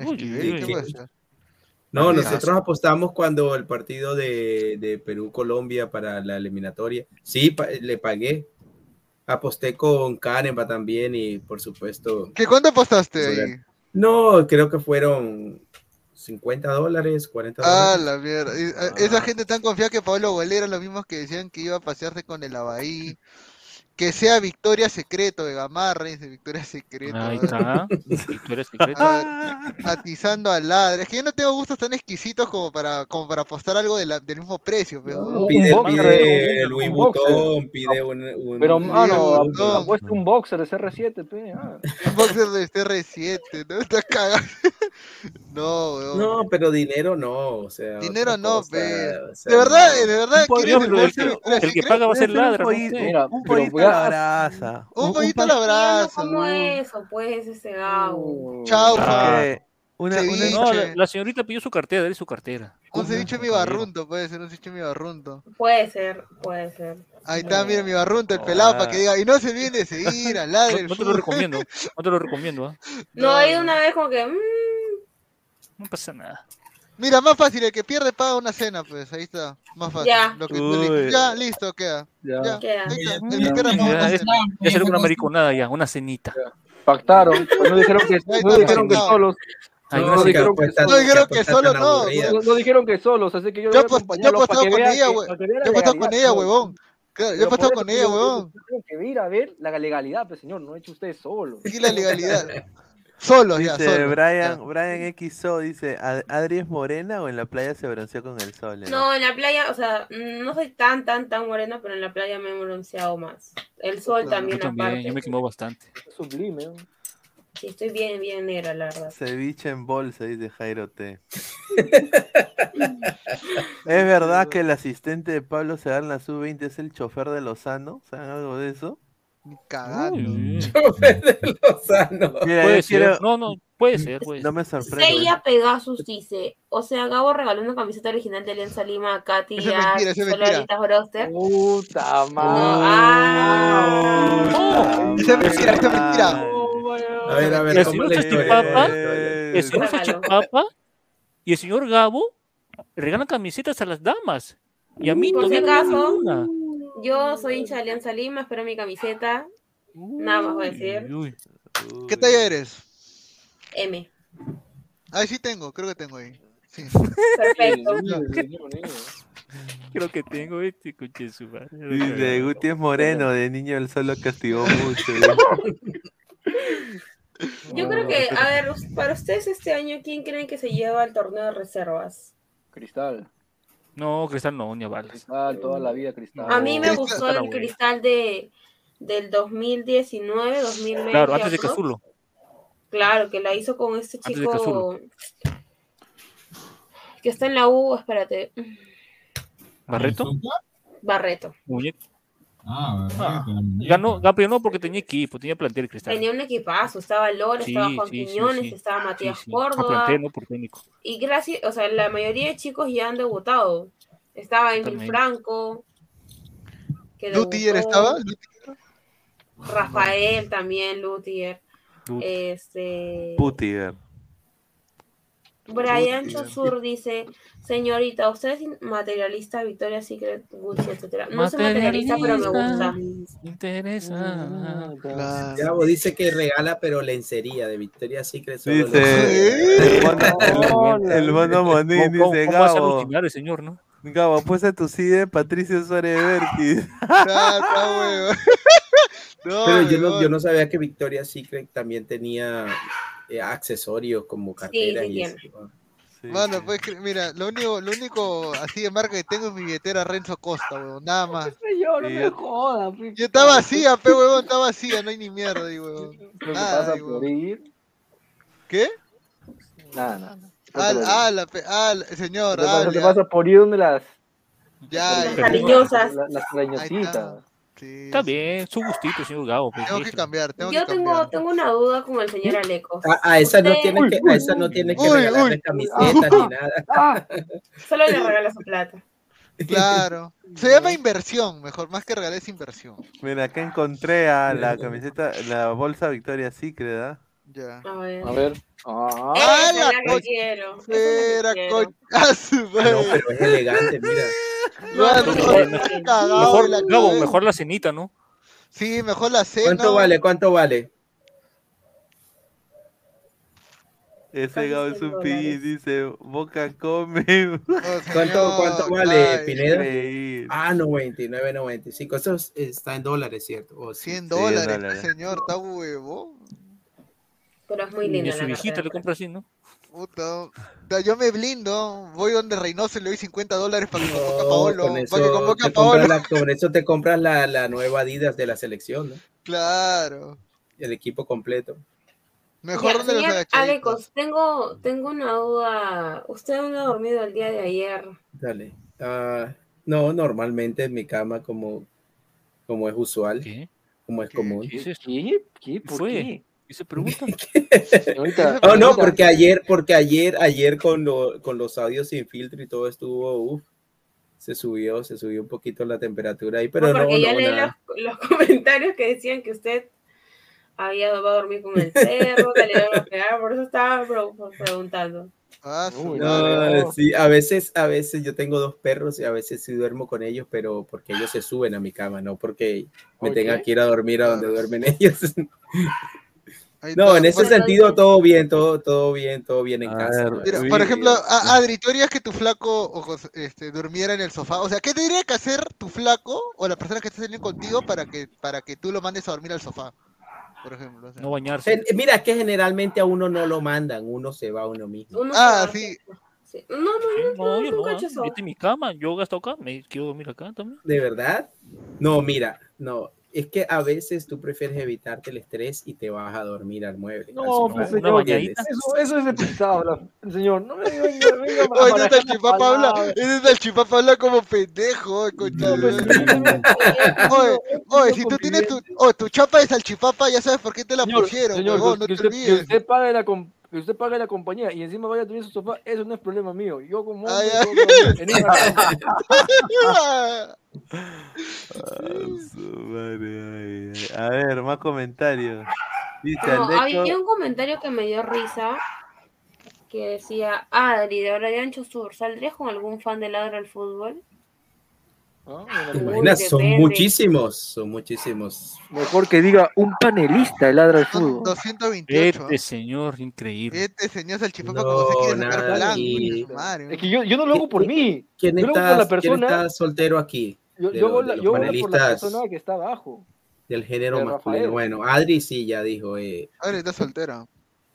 [SPEAKER 12] Esquivel, ¿qué
[SPEAKER 14] uy.
[SPEAKER 12] pasa?
[SPEAKER 14] No, nosotros apostamos cuando el partido de, de Perú-Colombia para la eliminatoria. Sí, pa- le pagué. Aposté con Canemba también y por supuesto.
[SPEAKER 12] ¿Qué cuánto apostaste ahí?
[SPEAKER 14] No, creo que fueron 50 dólares, 40
[SPEAKER 12] Ah,
[SPEAKER 14] dólares.
[SPEAKER 12] la mierda. A- Esa gente tan confiada que Pablo eran los mismos que decían que iba a pasearse con el Abaí. Que sea Victoria Secreto de Gamarra, dice Victoria Secreto.
[SPEAKER 15] Ahí está. Victoria Secreto.
[SPEAKER 12] Ah, atizando al ladre. Es que yo no tengo gustos tan exquisitos como para, como para apostar algo de la- del mismo precio. Pero...
[SPEAKER 14] Pide,
[SPEAKER 1] un
[SPEAKER 14] pide
[SPEAKER 1] boxer,
[SPEAKER 14] Louis
[SPEAKER 1] un boxer.
[SPEAKER 14] Vuitton, pide un, un-
[SPEAKER 1] Pero, mano, puesto un boxer de CR7, pe. ah.
[SPEAKER 12] Un boxer de CR7, ¿no? Está cagado. No, weón.
[SPEAKER 14] No, pero dinero no, o sea.
[SPEAKER 12] Dinero no,
[SPEAKER 14] cosa,
[SPEAKER 12] pe.
[SPEAKER 14] o sea,
[SPEAKER 12] De verdad, de verdad,
[SPEAKER 14] Un
[SPEAKER 12] ¿quieres
[SPEAKER 14] pollo,
[SPEAKER 12] el de
[SPEAKER 14] que-
[SPEAKER 15] el paga va a ser ladra.
[SPEAKER 1] Mira,
[SPEAKER 11] un
[SPEAKER 1] pero
[SPEAKER 11] la brasa.
[SPEAKER 12] Un
[SPEAKER 11] Un- un
[SPEAKER 12] pollito a la brasa.
[SPEAKER 13] ¿Cómo
[SPEAKER 12] weón.
[SPEAKER 13] eso? Pues ese
[SPEAKER 11] una,
[SPEAKER 12] Ceviche.
[SPEAKER 11] una-
[SPEAKER 15] No, la, la señorita pidió su cartera, dale su cartera.
[SPEAKER 12] Un ceviche mi barrunto, puede ser un ceviche mi barrunto.
[SPEAKER 13] Puede ser, puede ser.
[SPEAKER 12] Ahí está, mire mi barrunto, el pelado, para que diga, y no se viene de seguir al ladre.
[SPEAKER 15] No, te lo
[SPEAKER 12] fútbol".
[SPEAKER 15] recomiendo, no te lo recomiendo, ¿ah?
[SPEAKER 13] No, he ido una vez como que. mm,
[SPEAKER 15] no pasa nada.
[SPEAKER 12] Mira, más fácil, el que pierde paga una cena, pues, ahí está, más fácil.
[SPEAKER 13] Ya.
[SPEAKER 12] Lo que tú
[SPEAKER 11] Uy.
[SPEAKER 12] eliges. ya, listo, queda.
[SPEAKER 1] Ya.
[SPEAKER 12] Ya,
[SPEAKER 13] Queda.
[SPEAKER 12] ahí está. El que pierde paga una
[SPEAKER 15] Ya, ya,
[SPEAKER 12] cena.
[SPEAKER 15] ya será una mariconada ya, una cenita.
[SPEAKER 1] Pactaron, pues no dijeron que,
[SPEAKER 12] Ahí
[SPEAKER 1] no
[SPEAKER 12] está
[SPEAKER 1] dijeron que
[SPEAKER 12] pactado.
[SPEAKER 1] solos.
[SPEAKER 15] Ay,
[SPEAKER 14] No,
[SPEAKER 15] una
[SPEAKER 1] No
[SPEAKER 14] sí,
[SPEAKER 1] dijeron que
[SPEAKER 12] No dijeron que solo no.
[SPEAKER 1] No, no dijeron que solos, así que yo
[SPEAKER 12] Yo
[SPEAKER 1] voy a
[SPEAKER 12] apost- yo he
[SPEAKER 1] acompañarlos
[SPEAKER 12] apostado
[SPEAKER 1] para que
[SPEAKER 12] con
[SPEAKER 1] vean
[SPEAKER 12] ella,
[SPEAKER 1] que-
[SPEAKER 12] güey.
[SPEAKER 1] para que vean
[SPEAKER 12] Yo
[SPEAKER 1] la
[SPEAKER 12] he apostado con
[SPEAKER 1] legalidad,
[SPEAKER 12] ella,
[SPEAKER 1] pues.
[SPEAKER 12] huevón. Claro, Yo he
[SPEAKER 1] Pero por
[SPEAKER 12] apostado
[SPEAKER 1] eso
[SPEAKER 12] con
[SPEAKER 1] yo-
[SPEAKER 12] ella,
[SPEAKER 1] yo-
[SPEAKER 12] huevón.
[SPEAKER 1] yo Tengo que ir a ver la legalidad, pues señor, no ha hecho usted solo.
[SPEAKER 12] Aquí la legalidad. Solos, ya,
[SPEAKER 11] Dice
[SPEAKER 12] solos.
[SPEAKER 11] Brian, Brian XO, dice, "¿Ad- ¿Adri es morena o en la playa se bronceó con el sol? eh?"
[SPEAKER 13] No, en la playa, o sea, mm, no soy tan, tan, tan morena, pero en la playa me he bronceado más. El sol
[SPEAKER 12] Claro.
[SPEAKER 13] también,
[SPEAKER 15] Yo también,
[SPEAKER 13] aparte.
[SPEAKER 15] yo me quemó bastante.
[SPEAKER 1] Sublime.
[SPEAKER 13] Sí, estoy bien, bien negra, la verdad.
[SPEAKER 11] Ceviche en bolsa, dice Jairo T. ¿Es verdad que el asistente de Pablo Segar en la sub-20 es el chofer de Lozano? ¿Saben algo de eso?
[SPEAKER 12] Cagando.
[SPEAKER 15] Uy,
[SPEAKER 14] Chofer de Lozano.
[SPEAKER 11] Mira,
[SPEAKER 15] puede ser,
[SPEAKER 11] quiero-
[SPEAKER 15] no, no, puede ser, puede
[SPEAKER 11] No me sorprende.
[SPEAKER 13] Seiya Pegasus dice, o sea, Gabo regaló una camiseta original de Alianza Lima a Katy y a. Solaritas Broster.
[SPEAKER 1] Puta
[SPEAKER 13] No,
[SPEAKER 1] madre.
[SPEAKER 13] ah,
[SPEAKER 12] Esa es mentira, esa es mentira.
[SPEAKER 14] A ver, a ver,
[SPEAKER 15] El
[SPEAKER 14] ¿cómo
[SPEAKER 15] señor
[SPEAKER 11] Eh,
[SPEAKER 15] el señor Salchipapa y el señor Gabo regalan camisetas a las damas. Y a mí
[SPEAKER 13] Por si
[SPEAKER 15] todavía no me ninguna.
[SPEAKER 13] Yo soy hincha de Alianza Lima, espero mi camiseta. Nada más voy a decir.
[SPEAKER 15] Uy, uy.
[SPEAKER 12] ¿Qué talla eres?
[SPEAKER 13] M.
[SPEAKER 12] Ahí sí tengo, creo que tengo ahí. Sí.
[SPEAKER 13] Perfecto.
[SPEAKER 15] Creo que tengo este coche su madre.
[SPEAKER 11] Dice, Guti es moreno, de niño el sol lo castigó mucho.
[SPEAKER 13] Yo creo que, a ver, para ustedes este año, ¿quién creen que se lleva al torneo de reservas?
[SPEAKER 1] Cristal.
[SPEAKER 15] No, Cristal no, ni a balas.
[SPEAKER 1] Cristal, toda la vida cristal.
[SPEAKER 13] A mí me
[SPEAKER 12] Cristal-
[SPEAKER 13] gustó el cristal de del 2019, 2020.
[SPEAKER 15] Claro, antes de. Cazulo.
[SPEAKER 13] Clade que la hizo con este
[SPEAKER 15] Antes de
[SPEAKER 13] chico
[SPEAKER 15] Cazulo.
[SPEAKER 13] que está en la U, espérate,
[SPEAKER 15] ¿Barreto?
[SPEAKER 13] Barreto.
[SPEAKER 15] Muñeco.
[SPEAKER 20] Ah,
[SPEAKER 15] Ah. Ganó, ganó no porque tenía equipo, tenía plantel Cristal.
[SPEAKER 13] Tenía un equipazo, estaba Lore,
[SPEAKER 15] Sí,
[SPEAKER 13] estaba Juan
[SPEAKER 15] sí,
[SPEAKER 13] Quiñones,
[SPEAKER 15] sí.
[SPEAKER 13] estaba Matías
[SPEAKER 15] sí. Ah,
[SPEAKER 13] Córdoba.
[SPEAKER 15] plantel, no por técnico.
[SPEAKER 13] Y gracias, o sea, la mayoría de chicos ya han debutado. Estaba Emil
[SPEAKER 15] También.
[SPEAKER 13] Franco.
[SPEAKER 12] ¿Lutier estaba?
[SPEAKER 13] Rafael también, Lutier.
[SPEAKER 15] Lut-
[SPEAKER 13] Este.
[SPEAKER 11] Putiger.
[SPEAKER 13] Brian Chosur dice, señorita, usted es materialista, Victoria Secret, Gucci, etcétera. No soy materialista, pero me gusta.
[SPEAKER 15] Interesa.
[SPEAKER 14] Gabo dice que regala, pero lencería de Victoria Secret. solo
[SPEAKER 11] Dice el mono, Monín,
[SPEAKER 15] ¿Cómo-
[SPEAKER 11] dice Gabo.
[SPEAKER 15] el señor, no?
[SPEAKER 11] Gabo, apuesta tu CIDE Patricio Suárez Berti.
[SPEAKER 12] Ah, está huevo. No,
[SPEAKER 14] Pero yo no, yo no sabía que Victoria Secret también tenía eh, accesorios como carteras
[SPEAKER 13] sí
[SPEAKER 14] y
[SPEAKER 13] tiene.
[SPEAKER 14] eso.
[SPEAKER 12] Mano, pues mira, lo único, lo único así de marca que tengo es mi billetera Renzo Costa, weón, nada más.
[SPEAKER 1] Yo no me joda, pe.
[SPEAKER 12] Yo está vacía, pe huevón, está vacía, no hay ni mierda ahí, Nada,
[SPEAKER 1] ir.
[SPEAKER 12] ¿Qué?
[SPEAKER 1] Nada, nada.
[SPEAKER 12] Ah, ah, pe- ah, la- señor, ah,
[SPEAKER 1] pasa- te
[SPEAKER 12] ya,
[SPEAKER 1] pasa por ir donde las.
[SPEAKER 12] ya,
[SPEAKER 1] las
[SPEAKER 12] ya.
[SPEAKER 13] Cariñosas.
[SPEAKER 1] Las, las cariñositas.
[SPEAKER 15] Está bien, su gustito, señor Gabo. pues,
[SPEAKER 12] Tengo que cambiar, tengo
[SPEAKER 13] Yo
[SPEAKER 12] que
[SPEAKER 13] tengo,
[SPEAKER 12] cambiar.
[SPEAKER 13] tengo una duda con el señor Aleco.
[SPEAKER 14] A, a esa no tiene que, a esa no tiene que
[SPEAKER 12] Uy,
[SPEAKER 14] regalarle
[SPEAKER 12] uy.
[SPEAKER 14] camisetas ni nada.
[SPEAKER 12] Ah,
[SPEAKER 13] Solo le regala su plata.
[SPEAKER 12] claro. Se llama inversión, mejor, más que regalar es inversión.
[SPEAKER 11] Mira, acá encontré a la camiseta, la bolsa Victoria Secret, ¿ah?
[SPEAKER 12] Ya.
[SPEAKER 13] A ver.
[SPEAKER 1] A ver. Ah,
[SPEAKER 12] ¡Ah, la co-
[SPEAKER 13] quiero. quiero.
[SPEAKER 12] coño. Ah,
[SPEAKER 14] Ah, no, pero es elegante, mira.
[SPEAKER 15] Mejor-
[SPEAKER 12] estoy cagado
[SPEAKER 15] Mejor,
[SPEAKER 12] de la cabeza.
[SPEAKER 15] mejor la cenita, ¿no?
[SPEAKER 12] Sí, mejor la cena.
[SPEAKER 14] ¿Cuánto vale? ¿Cuánto vale?
[SPEAKER 11] Ese Gabo es un pi, dice, Boca come.
[SPEAKER 14] ¿Cuánto, cuánto vale, Pineda?
[SPEAKER 11] Increíble.
[SPEAKER 14] Ah, 99.95. Eso es- está en dólares, ¿cierto? O sí.
[SPEAKER 12] 100
[SPEAKER 11] Sí,
[SPEAKER 12] dólares,
[SPEAKER 11] dólares.
[SPEAKER 12] señor, está huevo.
[SPEAKER 13] Pero es muy
[SPEAKER 15] Ni
[SPEAKER 13] linda
[SPEAKER 15] a su viejita le compra así, ¿no?
[SPEAKER 12] Puta. Yo me blindo, voy donde Reynoso y le doy 50 dólares para que convoque a
[SPEAKER 14] No,
[SPEAKER 12] Paolo.
[SPEAKER 14] con
[SPEAKER 12] Para que
[SPEAKER 14] eso,
[SPEAKER 12] convoque a
[SPEAKER 14] te compras
[SPEAKER 12] Paolo.
[SPEAKER 14] la, con eso te compras la, la nueva Adidas de la selección, ¿no?
[SPEAKER 12] Claro.
[SPEAKER 14] El equipo completo.
[SPEAKER 12] Mejor
[SPEAKER 13] Ya,
[SPEAKER 12] donde los.
[SPEAKER 13] Alecos, tengo, tengo una duda. ¿Usted dónde ha dormido el día de ayer?
[SPEAKER 14] Dale. Ah, no, normalmente en mi cama como, como es usual,
[SPEAKER 15] ¿Qué?
[SPEAKER 14] como es común.
[SPEAKER 15] ¿Qué esto?
[SPEAKER 1] ¿Qué? ¿Qué?
[SPEAKER 15] ¿Qué
[SPEAKER 1] ¿Por qué?
[SPEAKER 15] ¿Y se pregunta?
[SPEAKER 14] Oh, no, porque ayer, porque ayer, ayer con, lo- con los audios sin filtro y todo estuvo, uf, se subió, se subió un poquito la temperatura ahí, pero
[SPEAKER 13] No,
[SPEAKER 14] no,
[SPEAKER 13] porque ya
[SPEAKER 14] no,
[SPEAKER 13] leí los, los comentarios que decían que usted había va a dormir con el perro, que le iban a pegar, por eso estaba preguntando.
[SPEAKER 12] Ah,
[SPEAKER 1] Uy.
[SPEAKER 14] No, sí, a veces, a veces yo tengo dos perros y a veces sí duermo con ellos, pero porque ellos se suben a mi cama, no porque me
[SPEAKER 1] Oye.
[SPEAKER 14] tenga que ir a dormir a donde
[SPEAKER 12] Claro.
[SPEAKER 14] duermen ellos. No, en ese sentido todo bien, todo, todo bien, todo bien en
[SPEAKER 11] A
[SPEAKER 14] casa.
[SPEAKER 11] ver,
[SPEAKER 14] ¿no?
[SPEAKER 12] Mira,
[SPEAKER 11] Sí,
[SPEAKER 12] por ejemplo, a- Adri, ¿tú harías que tu flaco ojos, este, durmiera en el sofá? O sea, ¿qué tendría que hacer tu flaco o la persona que está saliendo contigo para que, para que tú lo mandes a dormir al sofá? Por ejemplo. o sea.
[SPEAKER 15] No bañarse.
[SPEAKER 14] Mira, que generalmente a uno no lo mandan, uno se va a uno mismo.
[SPEAKER 13] Uno
[SPEAKER 12] Ah, sí.
[SPEAKER 13] sí. No, no, no,
[SPEAKER 15] No, yo no.
[SPEAKER 13] nunca he hecho eso.
[SPEAKER 15] Vete a mi cama, yo gasto acá, me quiero dormir acá también.
[SPEAKER 14] ¿De verdad? No, mira, no. Es que a veces tú prefieres evitarte el estrés y te vas a dormir al mueble.
[SPEAKER 1] No, pues señor, eso, eso es de pisado, señor. No me venga, venga
[SPEAKER 12] Oye, ese es el chipapa habla, ese es el chipapa habla como pendejo,
[SPEAKER 1] No,
[SPEAKER 12] de
[SPEAKER 1] pues.
[SPEAKER 12] Oye, oye, si tú tienes tu, oye, tu chapa de salchipapa, ya sabes por qué te la
[SPEAKER 1] Señor,
[SPEAKER 12] pusieron,
[SPEAKER 1] señor,
[SPEAKER 12] huevón, no
[SPEAKER 1] que
[SPEAKER 12] te
[SPEAKER 1] usted, que
[SPEAKER 12] olvides.
[SPEAKER 1] usted pague la que usted pague la compañía y encima vaya a en su sofá, eso no es problema mío. Yo como hombre,
[SPEAKER 12] ay.
[SPEAKER 11] Ah, ay, ay. A ver, más comentarios. Dice
[SPEAKER 13] No, había un comentario que me dio risa que decía, Adri, de ahora de Ancho Sur, ¿saldrías con algún fan de Ladra al Fútbol?
[SPEAKER 14] ¿Te
[SPEAKER 13] Uy,
[SPEAKER 14] imaginas? Son muchísimos, son muchísimos.
[SPEAKER 1] Mejor que diga un panelista de ladra
[SPEAKER 12] Son
[SPEAKER 1] fútbol.
[SPEAKER 12] 228.
[SPEAKER 15] Este señor, increíble.
[SPEAKER 12] Este señor salchipapa
[SPEAKER 14] No,
[SPEAKER 12] como se quiere sacar plan,
[SPEAKER 14] y-.
[SPEAKER 1] Es que yo, yo no lo hago por mí.
[SPEAKER 14] ¿Quién
[SPEAKER 1] Yo lo hago
[SPEAKER 14] está,
[SPEAKER 1] por la
[SPEAKER 14] quién
[SPEAKER 1] persona.
[SPEAKER 14] está soltero aquí?
[SPEAKER 1] Yo,
[SPEAKER 14] de
[SPEAKER 1] yo
[SPEAKER 14] los-
[SPEAKER 1] hago
[SPEAKER 14] de
[SPEAKER 1] la-
[SPEAKER 14] los
[SPEAKER 1] yo hago por la persona que está abajo.
[SPEAKER 14] del género
[SPEAKER 1] de
[SPEAKER 14] masculino. Bueno, Adri sí ya dijo. eh,
[SPEAKER 12] Adri está soltera.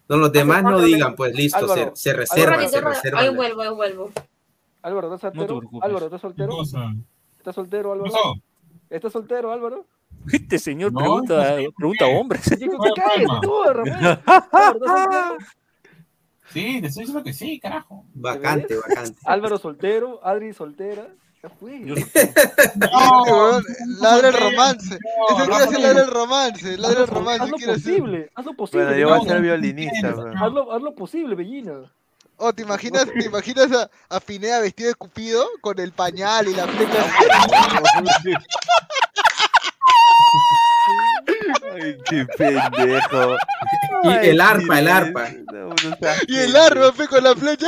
[SPEAKER 14] No, los demás no digan, pues listo,
[SPEAKER 1] Álvaro,
[SPEAKER 14] se, se reservan, reservan.
[SPEAKER 13] Ahí vuelvo, ahí vuelvo.
[SPEAKER 1] Álvaro, ¿estás
[SPEAKER 15] No te
[SPEAKER 1] soltero?
[SPEAKER 15] preocupes.
[SPEAKER 1] Álvaro, ¿estás soltero? ¿Estás soltero, Álvaro?
[SPEAKER 20] pasó?
[SPEAKER 1] ¿Estás soltero, Álvaro?
[SPEAKER 15] Este señor
[SPEAKER 20] No,
[SPEAKER 15] pregunta,
[SPEAKER 20] no sé.
[SPEAKER 15] pregunta a hombres.
[SPEAKER 1] Oye, que
[SPEAKER 20] ¿Cuál
[SPEAKER 1] te calles
[SPEAKER 20] problema?
[SPEAKER 1] tú.
[SPEAKER 20] Sí, te estoy diciendo que sí, carajo.
[SPEAKER 14] Vacante, vacante.
[SPEAKER 1] Álvaro soltero, Adri soltera.
[SPEAKER 15] Yo-
[SPEAKER 12] huevón, ladra el romance.
[SPEAKER 20] No,
[SPEAKER 12] Ese quiere hacer ladra el romance. Ladra el romance
[SPEAKER 1] hazlo posible, hazlo posible.
[SPEAKER 11] Bueno, yo voy a ser violinista, bro.
[SPEAKER 1] Hazlo, hazlo posible, bellina.
[SPEAKER 12] Oh, ¿te imaginas, ¿te imaginas a, a Pineda vestido de Cupido con el pañal y la flecha?
[SPEAKER 11] Ay, Qué pendejo.
[SPEAKER 14] Y el arpa, el arpa.
[SPEAKER 11] No,
[SPEAKER 12] Y el arma, fe, con la flecha.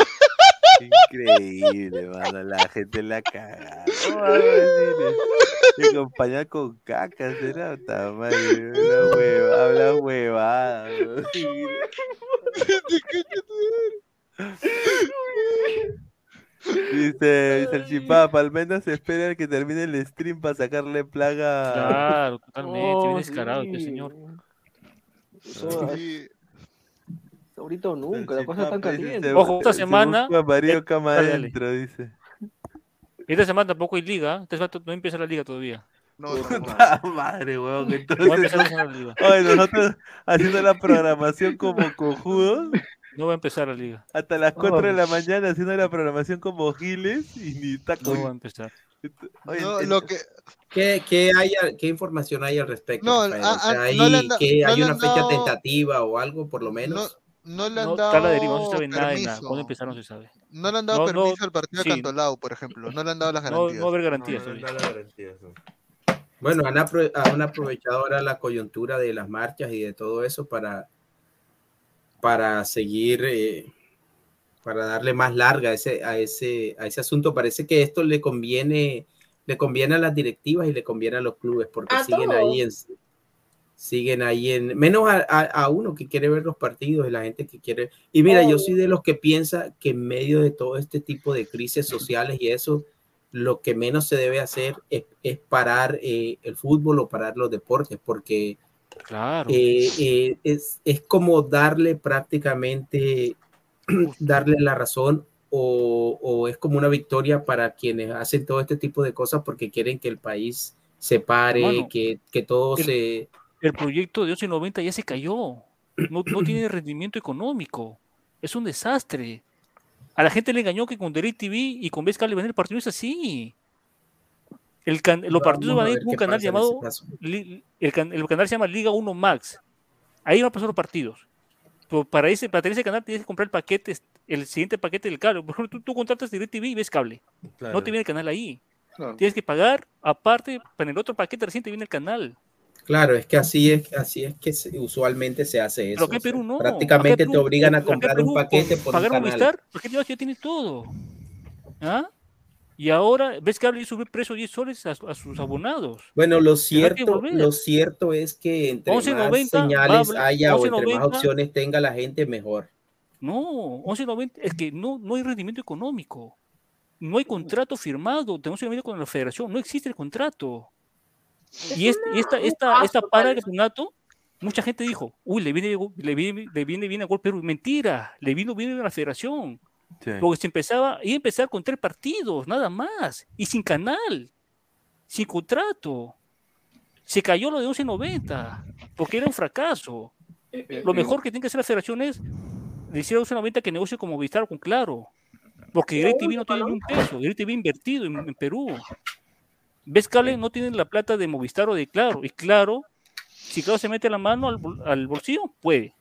[SPEAKER 11] Increíble, mano. La gente la caga. Te acompaña con caca, será puta madre. Una hueva, habla huevada. ¿no? Dice, dice el chipapa, al menos espera que termine el stream para sacarle plaga.
[SPEAKER 15] Claro, totalmente.
[SPEAKER 1] Oh,
[SPEAKER 15] bien descarado este
[SPEAKER 1] sí.
[SPEAKER 15] señor.
[SPEAKER 1] Ahorita o nunca, la cosa está tan caliente.
[SPEAKER 15] Ojo, esta semana.
[SPEAKER 11] busca marido
[SPEAKER 15] eh,
[SPEAKER 11] cama adentro, dice.
[SPEAKER 15] Esta semana tampoco hay liga. Esta semana no empieza la liga todavía.
[SPEAKER 11] Puta madre, weón.
[SPEAKER 15] Voy a
[SPEAKER 11] Entonces,
[SPEAKER 15] empezar la liga.
[SPEAKER 11] oye, nosotros haciendo la programación como cojudos.
[SPEAKER 15] No va a empezar la liga.
[SPEAKER 11] Hasta las 4 de la mañana haciendo la programación como giles y ni taco.
[SPEAKER 15] No va a empezar.
[SPEAKER 11] Oye,
[SPEAKER 12] No, lo que,
[SPEAKER 14] ¿Qué, qué, hay, ¿Qué información hay al respecto?
[SPEAKER 12] No,
[SPEAKER 14] Rafael?
[SPEAKER 12] a-
[SPEAKER 14] O sea,
[SPEAKER 12] a-
[SPEAKER 14] hay,
[SPEAKER 12] no han no
[SPEAKER 14] hay una
[SPEAKER 12] han
[SPEAKER 14] fecha
[SPEAKER 12] dado-
[SPEAKER 14] tentativa o algo, por lo menos.
[SPEAKER 12] no le han
[SPEAKER 15] No,
[SPEAKER 12] dado
[SPEAKER 15] está la deriva, no se sabe nada nada.
[SPEAKER 12] permiso.
[SPEAKER 15] ¿Cuándo empezar? No se sabe.
[SPEAKER 12] No le han dado
[SPEAKER 15] No, no,
[SPEAKER 12] permiso al partido
[SPEAKER 15] sí.
[SPEAKER 12] de Cantolao, por ejemplo. No le han dado las
[SPEAKER 15] No,
[SPEAKER 12] garantías.
[SPEAKER 15] no va a haber garantías todavía.
[SPEAKER 14] Bueno, han, apro- han aprovechado ahora la coyuntura de las marchas y de todo eso para, para seguir, eh, para darle más larga a ese, a, ese, a ese asunto. Parece que esto le conviene, le conviene a las directivas y le conviene a los clubes porque
[SPEAKER 13] A
[SPEAKER 14] siguen
[SPEAKER 13] todos.
[SPEAKER 14] ahí en siguen ahí en menos a, a- a uno que quiere ver los partidos y la gente que quiere y mira yo soy de los que piensa que en medio de todo este tipo de crisis sociales y eso lo que menos se debe hacer es, es parar eh, el fútbol o parar los deportes, porque
[SPEAKER 15] Claro.
[SPEAKER 14] eh, eh, es, es como darle prácticamente, darle la razón o, o es como una victoria para quienes hacen todo este tipo de cosas porque quieren que el país se pare, que, que todo
[SPEAKER 15] el-
[SPEAKER 14] se...
[SPEAKER 15] El proyecto de 1190 ya se cayó. No, no tiene rendimiento económico. Es un desastre. A la gente le engañó que con DirecTV y con Vez Cable van el partido es así. El can- los partidos van
[SPEAKER 14] a
[SPEAKER 15] ir por un canal llamado. El, can- el canal se llama Liga 1 Max. Ahí van a pasar los partidos. Pero para, ese, para tener ese canal tienes que comprar el paquete, el siguiente paquete del cable. Por ejemplo, tú, tú contratas DirecTV y ves cable.
[SPEAKER 11] Claro.
[SPEAKER 15] No te viene el canal ahí.
[SPEAKER 12] Claro.
[SPEAKER 15] Tienes que pagar aparte, para el otro paquete recién te viene el canal.
[SPEAKER 14] Claro, es que así es, así es que se- usualmente se hace eso.
[SPEAKER 15] Pero
[SPEAKER 14] o sea,
[SPEAKER 15] Perú no.
[SPEAKER 14] prácticamente
[SPEAKER 15] en
[SPEAKER 14] te
[SPEAKER 15] Perú-
[SPEAKER 14] obligan a comprar
[SPEAKER 15] Perú,
[SPEAKER 14] un paquete por un
[SPEAKER 15] pagar
[SPEAKER 14] canal.
[SPEAKER 15] Movistar, porque ya tiene todo. ¿Ah? Y ahora, ves que habla y sube precio 10 soles a, a sus abonados.
[SPEAKER 14] Bueno, lo
[SPEAKER 15] que
[SPEAKER 14] cierto, lo cierto es que entre
[SPEAKER 15] 11.90
[SPEAKER 14] más señales haya o entre
[SPEAKER 15] 11.90
[SPEAKER 14] más opciones tenga la gente, mejor.
[SPEAKER 15] No, 11.90 es que no, no hay rendimiento económico. No hay contrato firmado de 11.90 con la federación. No existe el contrato. Y, este- y esta, esta, esta para de campeonato, mucha gente dijo, uy, le viene, le viene, le viene bien a Gol Perú. Mentira, le vino bien a la federación.
[SPEAKER 11] Sí.
[SPEAKER 15] Porque se empezaba, iba a empezar con tres partidos, nada más, y sin canal, sin contrato. Se cayó lo de 11.90, porque era un fracaso. Lo mejor que tiene que hacer la federación es decir a 11.90 que negocie con Movistar o con Claro. Porque DirecTV no tiene ni un peso, DirecTV invertido en, en Perú. Ves Cable no tiene la plata de Movistar o de Claro. Y Claro, si Claro se mete la mano al bolsillo, puede.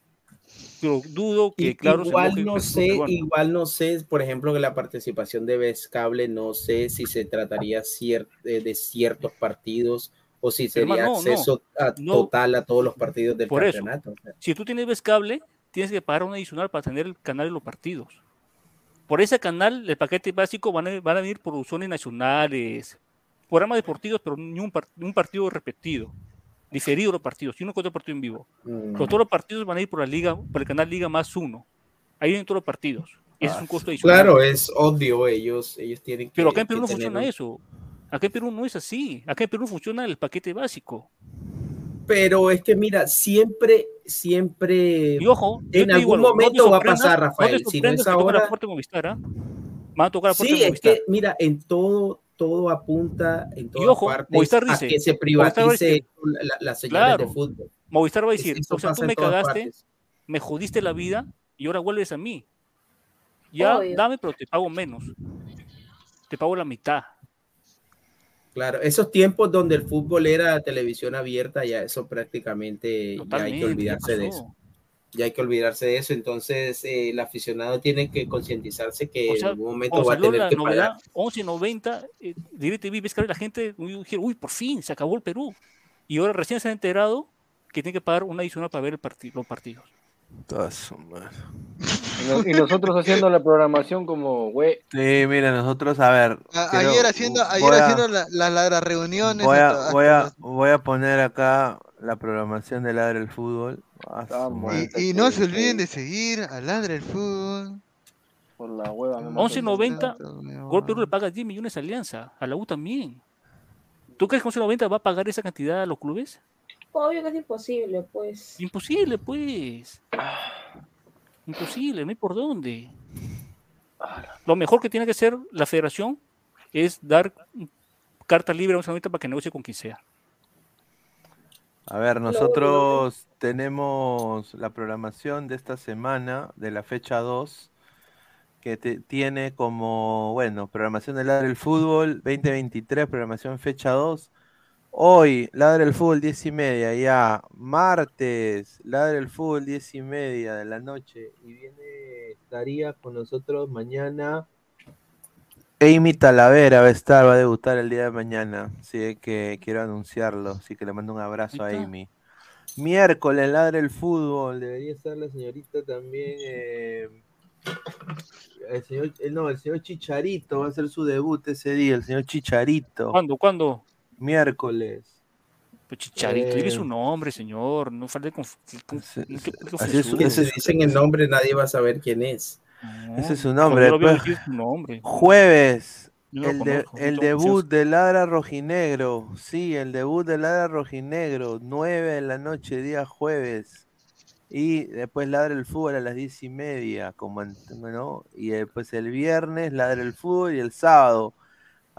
[SPEAKER 15] Pero dudo que
[SPEAKER 14] Y-
[SPEAKER 15] Claro se
[SPEAKER 14] igual
[SPEAKER 15] moje
[SPEAKER 14] no sé,
[SPEAKER 15] peruano.
[SPEAKER 14] igual no sé, por ejemplo, que la participación de Vez Cable, no sé si se trataría cier- de, de ciertos partidos o si sería
[SPEAKER 15] Hermano, no,
[SPEAKER 14] acceso a-
[SPEAKER 15] no.
[SPEAKER 14] total a todos los partidos del
[SPEAKER 15] Por eso,
[SPEAKER 14] campeonato.
[SPEAKER 15] si tú tienes Ves Cable, tienes que pagar un adicional para tener el canal de los partidos. Por ese canal, el paquete básico van a, van a venir producciones nacionales, programas deportivos, pero ni un, par- ni un partido repetido, diferido los partidos, y uno con otro partido en vivo.
[SPEAKER 14] Mm.
[SPEAKER 15] Pero todos los partidos van a ir por la liga, por el canal Liga más uno. Ahí vienen todos los partidos. Y ese es un costo adicional.
[SPEAKER 14] Claro, es obvio, ellos, ellos tienen que.
[SPEAKER 15] Pero acá en Perú no
[SPEAKER 14] tener
[SPEAKER 15] funciona
[SPEAKER 14] un-
[SPEAKER 15] eso. Acá en Perú no es así. Acá en Perú funciona el paquete básico.
[SPEAKER 14] Pero es que mira, siempre, siempre.
[SPEAKER 15] Y ojo,
[SPEAKER 14] en algún
[SPEAKER 15] no
[SPEAKER 14] momento va a pasar,
[SPEAKER 15] no te
[SPEAKER 14] Rafael. si no es ahora.
[SPEAKER 15] Movistar, ¿ah? Van a tocar la puerta
[SPEAKER 14] Sí,
[SPEAKER 15] de
[SPEAKER 14] es que mira, en todo, todo apunta, en todas
[SPEAKER 15] ojo,
[SPEAKER 14] partes,
[SPEAKER 15] Movistar
[SPEAKER 14] a
[SPEAKER 15] dice-
[SPEAKER 14] que se
[SPEAKER 15] a
[SPEAKER 14] privatice la- las señales
[SPEAKER 15] Claro.
[SPEAKER 14] de fútbol.
[SPEAKER 15] Movistar va a decir, o sea, tú me cagaste,
[SPEAKER 14] partes.
[SPEAKER 15] me jodiste la vida y ahora vuelves a mí. Ya,
[SPEAKER 13] Obvio.
[SPEAKER 15] dame, pero te pago menos. Te pago la mitad.
[SPEAKER 14] Claro, esos tiempos donde el fútbol era televisión abierta, ya eso prácticamente ya hay que olvidarse de eso. Ya hay que olvidarse de eso. Entonces, eh, el aficionado tiene que concientizarse que
[SPEAKER 15] O sea,
[SPEAKER 14] en algún momento va a tener que
[SPEAKER 15] novedad
[SPEAKER 14] pagar.
[SPEAKER 15] 11.90, eh, DirecTV, ves que la gente uy, dijeron, uy, por fin, se acabó el Perú. Y ahora recién se han enterado que tiene que pagar una adicional para ver el parti- los partidos.
[SPEAKER 1] Y, no- y nosotros haciendo la programación como, güey.
[SPEAKER 11] Sí, mira, nosotros, a ver.
[SPEAKER 12] A-
[SPEAKER 11] quiero-
[SPEAKER 12] ayer haciendo, ayer
[SPEAKER 11] a-
[SPEAKER 12] haciendo la- la- la- las reuniones.
[SPEAKER 11] Voy a, voy, a,
[SPEAKER 12] hasta
[SPEAKER 11] voy a poner acá la programación de Ladre el Fútbol. Ah.
[SPEAKER 12] Y, y no se olviden de seguir a Ladra el Fútbol.
[SPEAKER 1] Por la hueva. me
[SPEAKER 15] 11.90, Gol Perú le paga 10 millones a Alianza, a la U también. ¿Tú crees que 11.90 va a pagar esa cantidad a los clubes?
[SPEAKER 13] Obvio que es imposible, pues.
[SPEAKER 15] Imposible, pues. Imposible, no hay por dónde. Lo mejor que tiene que hacer la federación es dar carta libre a un para que negocie con quien sea.
[SPEAKER 11] A ver, nosotros tenemos la programación de esta semana, de la fecha 2, que te- tiene como, bueno, programación de Ladre el Fútbol 2023, programación fecha 2. Hoy, Ladre el Fútbol 10 y media, ya. Martes, Ladre el Fútbol 10 y media de la noche. Y viene, estaría con nosotros mañana. Amy Talavera va a estar, va a debutar el día de mañana. Así que quiero anunciarlo. Así que le mando un abrazo a. Amy. Miércoles, Ladre el Fútbol. Debería estar la señorita también. eh, el señor, eh, no, el señor Chicharito va a hacer su debut ese día. El señor Chicharito.
[SPEAKER 15] ¿Cuándo? ¿Cuándo?
[SPEAKER 11] Miércoles.
[SPEAKER 15] Pues Chicharito,
[SPEAKER 11] Eh,
[SPEAKER 15] dile su nombre, señor. No falta de conf- con- qué- qué
[SPEAKER 11] así es, ese
[SPEAKER 14] dicen el nombre, nadie va a saber quién es.
[SPEAKER 11] Ese es su nombre.
[SPEAKER 15] decir su nombre.
[SPEAKER 11] Jueves,
[SPEAKER 15] no
[SPEAKER 11] el, de- el
[SPEAKER 15] no
[SPEAKER 11] debut de Ladra Rojinegro. Sí, el debut de Ladra Rojinegro. 9 de la noche, día jueves. Y después Ladra el Fútbol a las 10 y media. Como, ¿no? Y después el viernes Ladra el Fútbol y el sábado.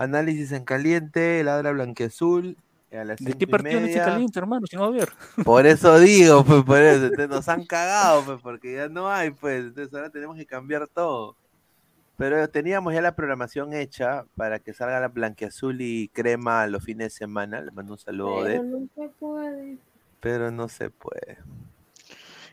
[SPEAKER 11] Análisis en caliente, Ladra Blanqueazul. A las
[SPEAKER 15] ¿De qué partido no se caliente, hermano? Si no va a haber.
[SPEAKER 11] Por eso digo, pues, por eso, entonces nos han cagado, pues, porque ya no hay, pues, entonces ahora tenemos que cambiar todo. Pero teníamos ya la programación hecha para que salga la blanqueazul y crema los fines de semana. Le mando un saludo
[SPEAKER 13] Pero
[SPEAKER 11] de,
[SPEAKER 13] no se puede.
[SPEAKER 11] pero no se puede.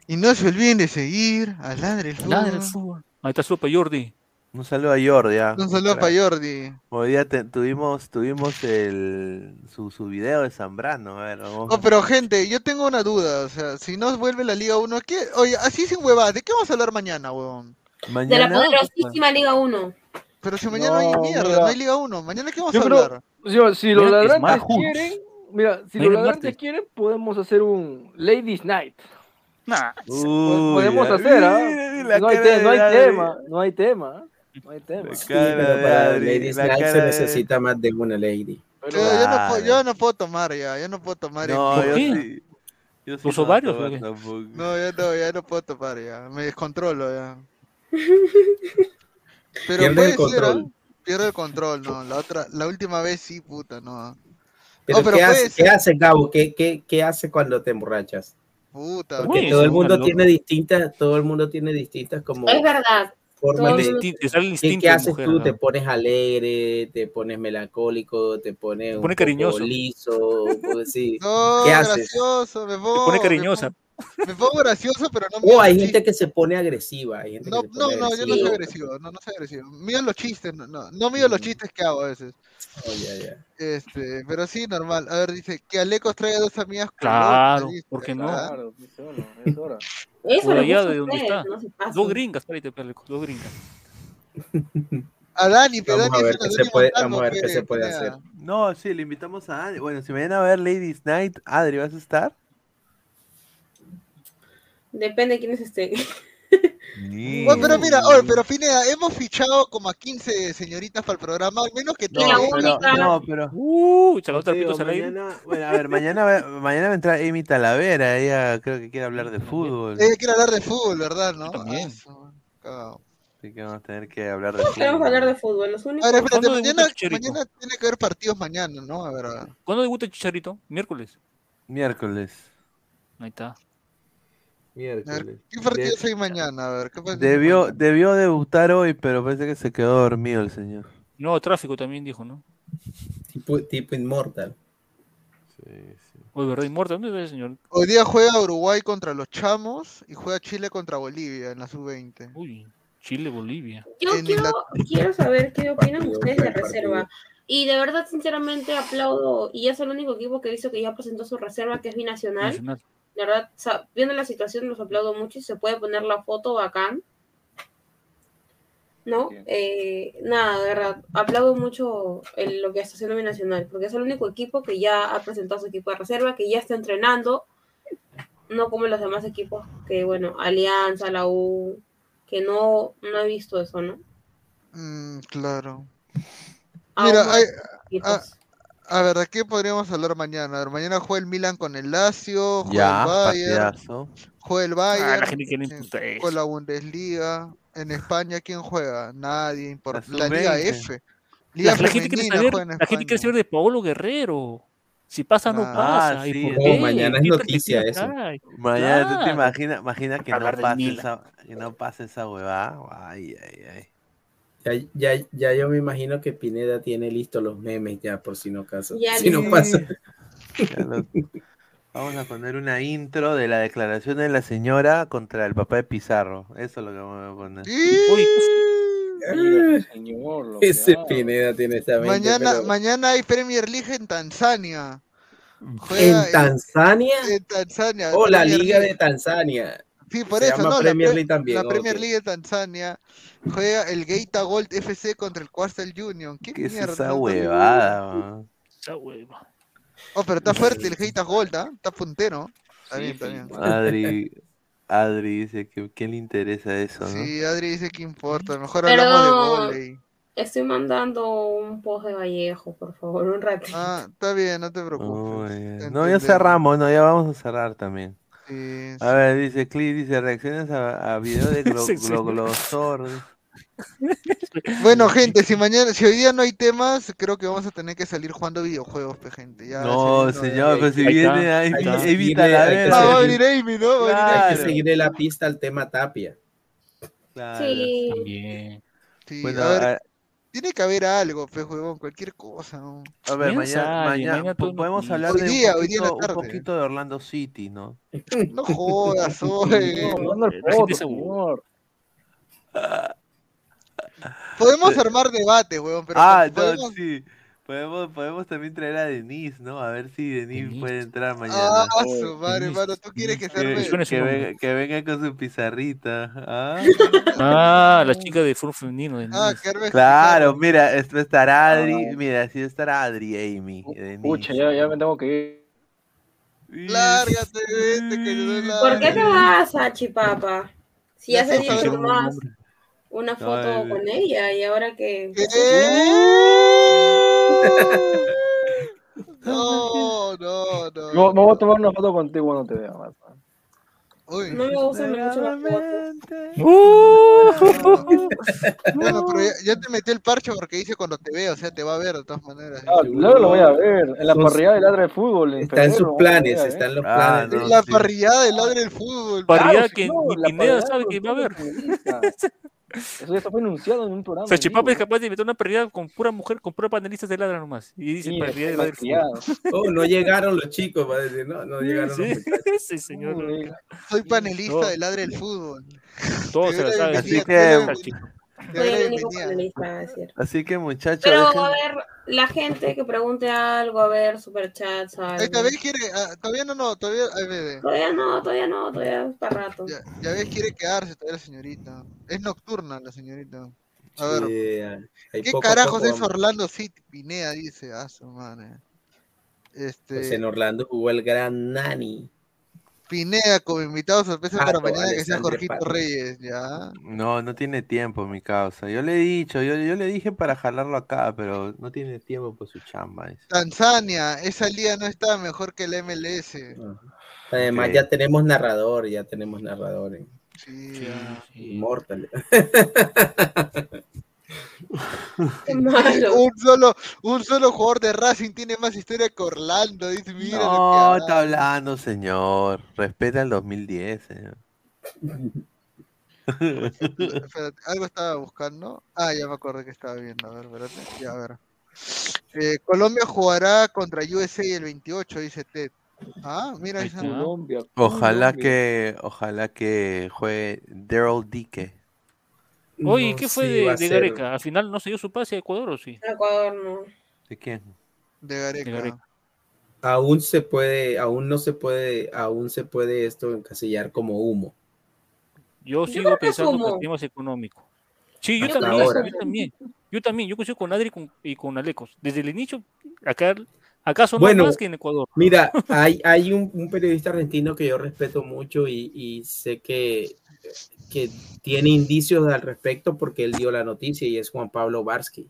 [SPEAKER 12] Y no se olviden de seguir a Ladra el Fútbol.
[SPEAKER 15] Ladra el fútbol. Ahí está Sopa Jordi.
[SPEAKER 11] Un saludo a Jordi. ah.
[SPEAKER 12] Un saludo para Jordi.
[SPEAKER 11] Hoy día te- tuvimos, tuvimos el, su, su video de Zambrano. A ver, vamos.
[SPEAKER 12] Oh, pero gente, yo tengo una duda, o sea, si no vuelve la Liga 1, ¿qué? Oye, así sin huevadas, ¿de qué vamos a hablar mañana, huevón?
[SPEAKER 13] De la
[SPEAKER 11] Mañana,
[SPEAKER 13] poderosísima Liga 1.
[SPEAKER 12] Pero si mañana no, hay
[SPEAKER 1] No,
[SPEAKER 12] mierda,
[SPEAKER 1] mira.
[SPEAKER 12] no hay Liga 1, mañana qué vamos
[SPEAKER 1] Yo
[SPEAKER 12] a
[SPEAKER 1] creo,
[SPEAKER 12] hablar?
[SPEAKER 1] si, si los
[SPEAKER 15] Mira
[SPEAKER 1] ladrantes quieren, mira, si los
[SPEAKER 15] es
[SPEAKER 1] ladrantes quieren, podemos hacer un Ladies Night.
[SPEAKER 15] Nah,
[SPEAKER 11] Uy,
[SPEAKER 1] podemos hacer, ¿ah? No no hay tema, no hay tema, no hay tema.
[SPEAKER 11] La
[SPEAKER 14] Sí, pero
[SPEAKER 11] de
[SPEAKER 14] para
[SPEAKER 11] Adri,
[SPEAKER 14] Ladies
[SPEAKER 11] la
[SPEAKER 14] Night
[SPEAKER 11] cara
[SPEAKER 14] se
[SPEAKER 11] de-
[SPEAKER 14] necesita más de una lady.
[SPEAKER 12] Yo, yo no puedo, yo no puedo tomar ya, yo no puedo tomar.
[SPEAKER 11] No, yo
[SPEAKER 15] qué?
[SPEAKER 11] sí. Yo sí
[SPEAKER 15] ¿Los
[SPEAKER 11] no tampoco.
[SPEAKER 12] No, ya no, ya no puedo tomar ya, me descontrolo ya. Pero
[SPEAKER 14] Pierde el
[SPEAKER 12] ser, ¿ah?
[SPEAKER 14] control.
[SPEAKER 12] Pierde el control, no, la otra, la última vez sí, puta, no.
[SPEAKER 14] Pero,
[SPEAKER 12] Oh, pero
[SPEAKER 14] ¿qué, hace,
[SPEAKER 12] ser.
[SPEAKER 14] ¿qué hace, Gabo? ¿Qué, qué, ¿Qué hace cuando te emborrachas?
[SPEAKER 12] Puta,
[SPEAKER 14] Porque
[SPEAKER 15] Uy,
[SPEAKER 14] todo el mundo tiene distintas, todo el mundo tiene distintas como
[SPEAKER 13] Es verdad.
[SPEAKER 14] De,
[SPEAKER 13] el
[SPEAKER 14] ¿Qué,
[SPEAKER 15] instinto
[SPEAKER 14] qué haces
[SPEAKER 15] mujer,
[SPEAKER 14] tú?
[SPEAKER 15] ¿no?
[SPEAKER 14] ¿Te pones alegre? ¿Te pones melancólico? ¿te pones un
[SPEAKER 15] pone
[SPEAKER 14] poco
[SPEAKER 15] cariñoso.
[SPEAKER 14] liso? Pues sí.
[SPEAKER 12] No,
[SPEAKER 14] ¿Qué haces?
[SPEAKER 12] gracioso, me pongo.
[SPEAKER 15] Te pone
[SPEAKER 12] me
[SPEAKER 15] cariñosa.
[SPEAKER 12] pongo- Me pongo gracioso, pero no
[SPEAKER 14] O
[SPEAKER 12] miro
[SPEAKER 14] hay gente que se pone agresiva. Hay gente
[SPEAKER 12] No,
[SPEAKER 14] que se
[SPEAKER 12] no,
[SPEAKER 14] pone
[SPEAKER 12] no, yo no soy agresivo, no, no soy agresivo. Mido los chistes, no, no, no mido los chistes que hago a veces.
[SPEAKER 14] Oh, ya.
[SPEAKER 12] Este, pero sí, normal. A ver, dice que Alecos traiga dos amigas
[SPEAKER 15] Claro, ¿por qué no?
[SPEAKER 1] Claro, bueno, es hora.
[SPEAKER 13] Eso
[SPEAKER 15] de donde está.
[SPEAKER 13] no.
[SPEAKER 15] Dos gringas, espérate, dos gringas.
[SPEAKER 12] A Dani, pero
[SPEAKER 14] Vamos
[SPEAKER 12] Dani
[SPEAKER 14] a ver
[SPEAKER 12] es
[SPEAKER 14] qué
[SPEAKER 12] una
[SPEAKER 14] se
[SPEAKER 12] Dani
[SPEAKER 14] puede,
[SPEAKER 12] Montalvo,
[SPEAKER 14] vamos a ver qué
[SPEAKER 12] que
[SPEAKER 14] se puede hacer.
[SPEAKER 11] No, sí, le invitamos a Adri. Bueno, si me vienen a ver Ladies Night, Adri, ¿vas a estar?
[SPEAKER 13] Depende de quiénes estén.
[SPEAKER 12] Bueno, pero mira, oye, pero Pineda, hemos fichado como a 15 señoritas para el programa, al menos que
[SPEAKER 11] No,
[SPEAKER 13] la
[SPEAKER 12] tengan-
[SPEAKER 11] pero, no, pero.
[SPEAKER 15] Uh,
[SPEAKER 11] digo, mañana, bueno, a ver, mañana, va- mañana va a entrar Amy Talavera. Ella creo que quiere hablar de fútbol.
[SPEAKER 12] Ella quiere hablar de fútbol, ¿verdad? ¿no?
[SPEAKER 15] también.
[SPEAKER 12] Ah.
[SPEAKER 11] Así que vamos a tener que hablar de
[SPEAKER 13] Todos queremos
[SPEAKER 11] fútbol.
[SPEAKER 13] hablar de fútbol. Los
[SPEAKER 12] A
[SPEAKER 13] únicos.
[SPEAKER 12] ver, espérate,
[SPEAKER 15] ¿Cuándo debuta
[SPEAKER 12] mañana, mañana tiene que haber partidos mañana, ¿no? A ver, a ver.
[SPEAKER 15] ¿Cuándo debuta el Chicharito? Miércoles.
[SPEAKER 11] Miércoles.
[SPEAKER 15] Ahí está.
[SPEAKER 11] Miércoles.
[SPEAKER 12] ver, ¿Qué partidos
[SPEAKER 11] De-
[SPEAKER 12] hay mañana? A ver, ¿qué
[SPEAKER 11] debió, debió debutar hoy, pero parece que se quedó dormido el señor.
[SPEAKER 15] No, tráfico también dijo, ¿no?
[SPEAKER 14] Tipo, tipo inmortal.
[SPEAKER 11] Sí, sí.
[SPEAKER 15] Oye, ¿verdad? Inmortal, ¿dónde está el señor?
[SPEAKER 12] Hoy día juega Uruguay contra los Chamos y juega Chile contra Bolivia en la sub-20.
[SPEAKER 15] Uy, Chile, Bolivia.
[SPEAKER 13] Yo quiero, quiero saber qué opinan
[SPEAKER 14] Partido,
[SPEAKER 13] ustedes de reserva.
[SPEAKER 14] partido.
[SPEAKER 13] Y de verdad, sinceramente, aplaudo. Y es el único equipo que hizo que ya presentó su reserva, que es binacional.
[SPEAKER 15] Nacional.
[SPEAKER 13] De verdad, o sea, viendo la situación los aplaudo mucho y se puede poner la foto bacán. ¿No? Eh, nada, de verdad, aplaudo mucho el- lo que está haciendo mi nacional, porque es el único equipo que ya ha presentado su equipo de reserva, que ya está entrenando, no como los demás equipos, que bueno, Alianza, la U, que no, no he visto eso, ¿no?
[SPEAKER 12] Mm, claro.
[SPEAKER 13] Aún
[SPEAKER 12] Mira, hay-
[SPEAKER 13] equipos.
[SPEAKER 12] a, a ver, ¿de qué podríamos hablar mañana? A ver, mañana juega el Milan con el Lazio, juega
[SPEAKER 11] Ya,
[SPEAKER 12] el Bayern,
[SPEAKER 11] partidazo.
[SPEAKER 12] juega el
[SPEAKER 15] Ah,
[SPEAKER 12] Bayern,
[SPEAKER 15] la gente que le importa eso.
[SPEAKER 12] juega la Bundesliga. En España, ¿quién juega? Nadie. Impor-
[SPEAKER 11] La
[SPEAKER 12] La Liga
[SPEAKER 11] sub-20.
[SPEAKER 12] F. Liga
[SPEAKER 15] La, la gente quiere saber, la gente quiere saber de Paolo Guerrero. Si pasa, no
[SPEAKER 12] Ah,
[SPEAKER 15] pasa. ¿Y
[SPEAKER 11] sí,
[SPEAKER 15] por
[SPEAKER 11] no,
[SPEAKER 15] qué?
[SPEAKER 14] mañana es
[SPEAKER 15] ¿Qué
[SPEAKER 14] noticia eso.
[SPEAKER 15] trae?
[SPEAKER 11] Mañana tú te imaginas, imagina que no pase esa, que no pase esa huevada. Ay, ay, ay.
[SPEAKER 14] Ya, ya, ya yo me imagino que Pineda tiene listos los memes ya por si no caso.
[SPEAKER 13] Ya
[SPEAKER 14] si no pasa.
[SPEAKER 11] Lo- Vamos a poner una intro de la declaración de la señora contra el papá de Pizarro. Eso es lo que vamos a poner.
[SPEAKER 15] Uy,
[SPEAKER 1] señor,
[SPEAKER 14] Ese
[SPEAKER 1] hago.
[SPEAKER 14] Pineda tiene esa mente.
[SPEAKER 12] Mañana,
[SPEAKER 14] pero-
[SPEAKER 12] mañana hay Premier League en Tanzania.
[SPEAKER 14] ¿En
[SPEAKER 12] Juega el-
[SPEAKER 14] Tanzania?
[SPEAKER 12] En Tanzania.
[SPEAKER 14] Oh, la
[SPEAKER 12] Premier
[SPEAKER 14] Liga
[SPEAKER 12] League.
[SPEAKER 14] de Tanzania.
[SPEAKER 12] Sí, por
[SPEAKER 14] Se
[SPEAKER 12] eso,
[SPEAKER 14] llama
[SPEAKER 12] ¿no?
[SPEAKER 14] Premier
[SPEAKER 12] la,
[SPEAKER 14] League también,
[SPEAKER 12] la Premier. League de Tanzania juega el Gaita Gold FC contra el Quartal Union. ¿Qué,
[SPEAKER 11] ¿Qué es
[SPEAKER 12] mierda?
[SPEAKER 11] esa
[SPEAKER 12] no?
[SPEAKER 11] huevada? man?
[SPEAKER 15] Esa hueva.
[SPEAKER 12] Oh, pero está fuerte el Gaita Gold, ¿ah? Está puntero. Está bien, está bien.
[SPEAKER 11] Adri, Adri dice que ¿quién le interesa eso, no?
[SPEAKER 12] Sí, Adri dice que importa. Mejor hablamos de volei.
[SPEAKER 13] estoy mandando un post de Vallejo, por favor, un ratito.
[SPEAKER 12] Ah, está bien, no te preocupes.
[SPEAKER 11] No, ya cerramos, no, ya vamos a cerrar también.
[SPEAKER 12] Sí,
[SPEAKER 11] A ver, dice Cli, dice reacciones a, a video de Glo- Glosor.
[SPEAKER 12] Bueno, gente, si mañana, si hoy día no hay temas, creo que vamos a tener que salir jugando videojuegos, pe, gente. Ya
[SPEAKER 11] No, señor, pero si
[SPEAKER 15] Ahí
[SPEAKER 11] viene
[SPEAKER 15] está,
[SPEAKER 11] ahí,
[SPEAKER 14] ahí está.
[SPEAKER 11] Amy
[SPEAKER 14] Viene-
[SPEAKER 11] Talavera.
[SPEAKER 14] hay que
[SPEAKER 12] Ah, va a
[SPEAKER 14] seguir.
[SPEAKER 12] venir Amy, ¿no? Va a venir
[SPEAKER 14] Hay
[SPEAKER 11] Claro.
[SPEAKER 14] que seguirle la pista al tema Tapia.
[SPEAKER 11] Claro.
[SPEAKER 13] Sí,
[SPEAKER 15] También.
[SPEAKER 12] Sí,
[SPEAKER 11] Bueno,
[SPEAKER 12] a ver,
[SPEAKER 11] a,
[SPEAKER 12] tiene que haber algo, pe, huevón, cualquier cosa, ¿no?
[SPEAKER 11] a ver,
[SPEAKER 15] Mañana
[SPEAKER 11] mañana,
[SPEAKER 15] sale,
[SPEAKER 11] mañana
[SPEAKER 15] mañana
[SPEAKER 11] po-
[SPEAKER 15] todo
[SPEAKER 11] podemos hablar
[SPEAKER 12] Hoy
[SPEAKER 11] de
[SPEAKER 12] día,
[SPEAKER 11] un,
[SPEAKER 12] hoy día
[SPEAKER 11] poquito, un poquito de Orlando City, ¿no?
[SPEAKER 12] No jodas, oye.
[SPEAKER 1] No, señor.
[SPEAKER 12] Podemos armar debate, huevón, pero
[SPEAKER 11] ah, no,
[SPEAKER 12] podemos...
[SPEAKER 11] sí. Podemos, podemos también traer a Denise, ¿no? A ver si Denise
[SPEAKER 15] Denise.
[SPEAKER 11] puede entrar
[SPEAKER 12] Ah,
[SPEAKER 11] mañana.
[SPEAKER 12] su madre,
[SPEAKER 15] Denise,
[SPEAKER 12] hermano, tú quieres que se
[SPEAKER 11] que,
[SPEAKER 12] arme...
[SPEAKER 11] venga, que venga con su pizarrita. ¿ah?
[SPEAKER 15] Ah, la chica de fútbol femenino.
[SPEAKER 12] Ah, que arme
[SPEAKER 11] Claro, mira, esto estará Adri, mira, sí estará Adri, Amy, Denise.
[SPEAKER 1] Pucha, ya, ya me tengo que ir.
[SPEAKER 12] Lárgate, vete, que yo no
[SPEAKER 13] ¿por qué te vas a Chipapa? Si ya se dio más una foto con ella y ahora que...
[SPEAKER 12] No, no, no.
[SPEAKER 1] No, me voy a tomar una foto contigo cuando te vea. Marta.
[SPEAKER 12] Uy.
[SPEAKER 13] No me gustan mucho las fotos.
[SPEAKER 15] Uh.
[SPEAKER 12] Bueno, pero ya, ya te metí el parche porque dice cuando te vea, o sea, te va a ver de todas maneras.
[SPEAKER 1] Ah, claro, lo voy a ver. En la
[SPEAKER 14] Sus-
[SPEAKER 1] parrilla de ladra de fútbol. En
[SPEAKER 14] Está en sus planes,
[SPEAKER 1] ver, ¿eh?
[SPEAKER 14] está en los
[SPEAKER 11] Ah,
[SPEAKER 14] planes.
[SPEAKER 11] no,
[SPEAKER 12] En la
[SPEAKER 11] sí.
[SPEAKER 12] parrillada del ladre del fútbol.
[SPEAKER 15] Parrilla
[SPEAKER 1] Claro,
[SPEAKER 15] que
[SPEAKER 1] no,
[SPEAKER 15] ni Pineda sabe que va a
[SPEAKER 1] feminista. Eso ya está fue anunciado en un programa.
[SPEAKER 15] O sea, Chipapa es capaz de inventar una parrilla con pura mujer, con pura panelistas de ladra nomás. Y dice
[SPEAKER 1] Sí,
[SPEAKER 15] parrilla de ladra del fútbol.
[SPEAKER 1] criado.
[SPEAKER 14] Oh, no llegaron los chicos, va a decir, no, no llegaron
[SPEAKER 15] Sí,
[SPEAKER 14] los
[SPEAKER 15] sí, señor.
[SPEAKER 1] Uy,
[SPEAKER 12] Soy panelista
[SPEAKER 15] No.
[SPEAKER 12] del ladre del fútbol.
[SPEAKER 15] Todos
[SPEAKER 12] Te
[SPEAKER 15] se la saben.
[SPEAKER 11] Así que, así que muchachos,
[SPEAKER 13] Pero
[SPEAKER 11] dejen-
[SPEAKER 13] a ver, la gente que pregunte algo, a ver, superchats, algo.
[SPEAKER 12] Esta vez quiere, ah, todavía no, no, todavía, ay, bebé.
[SPEAKER 13] Todavía no, todavía no, todavía para rato.
[SPEAKER 12] Ya, ya ves, quiere quedarse todavía la señorita. Es nocturna la señorita. A ver, ¿qué
[SPEAKER 14] poco
[SPEAKER 12] carajos
[SPEAKER 14] poco
[SPEAKER 12] es. Orlando City? Pinea dice, ah, su madre. Este,
[SPEAKER 14] Pues en Orlando jugó el gran Nani.
[SPEAKER 12] Pineda como invitado sorpresa
[SPEAKER 14] Pato,
[SPEAKER 12] para mañana que sea Jorgito. Reyes, ya.
[SPEAKER 11] No, no tiene tiempo, mi causa. Yo le he dicho, yo, yo le dije para jalarlo acá, pero no tiene tiempo por su chamba.
[SPEAKER 12] Tanzania, esa liga no está mejor que la MLS.
[SPEAKER 14] Además, ya tenemos narrador, ya tenemos narrador. en
[SPEAKER 12] Sí.
[SPEAKER 14] Immortal.
[SPEAKER 12] Un solo, un solo jugador de Racing tiene más historia que Orlando, dice, mira
[SPEAKER 11] No,
[SPEAKER 12] lo que
[SPEAKER 11] está hablando, señor. Respeta el 2010, señor.
[SPEAKER 12] Espérate, algo estaba buscando. Ah, ya me acordé que estaba viendo. A ver, espérate. Ya, a ver. Eh, Colombia jugará contra USA el 28, dice Ted. Ah, mira esa.
[SPEAKER 1] Colombia.
[SPEAKER 11] Ojalá que, ojalá que juegue Daryl Dike.
[SPEAKER 15] Oye,
[SPEAKER 14] No,
[SPEAKER 15] ¿qué fue
[SPEAKER 14] sí,
[SPEAKER 15] de, de
[SPEAKER 14] ser-
[SPEAKER 15] Gareca? ¿Al final no se dio su pase a Ecuador o sí?
[SPEAKER 13] Ecuador no.
[SPEAKER 11] ¿De quién?
[SPEAKER 12] De
[SPEAKER 15] De
[SPEAKER 12] Gareca.
[SPEAKER 14] Aún se puede, aún no se puede, aún se puede esto encasillar como humo.
[SPEAKER 15] Yo
[SPEAKER 13] Yo
[SPEAKER 15] sigo
[SPEAKER 13] creo que es
[SPEAKER 15] pensando que el tema es económico. Sí, yo
[SPEAKER 14] Hasta
[SPEAKER 15] también,
[SPEAKER 14] ahora.
[SPEAKER 15] yo también, yo también, yo coincido con Adri y con, y con Alecos. Desde el inicio, acá, acá son
[SPEAKER 14] Bueno,
[SPEAKER 15] más que en Ecuador.
[SPEAKER 14] Mira, hay, hay un, un periodista argentino que yo respeto mucho y, y sé que, que tiene indicios al respecto porque él dio la noticia y es Juan Pablo Barsky.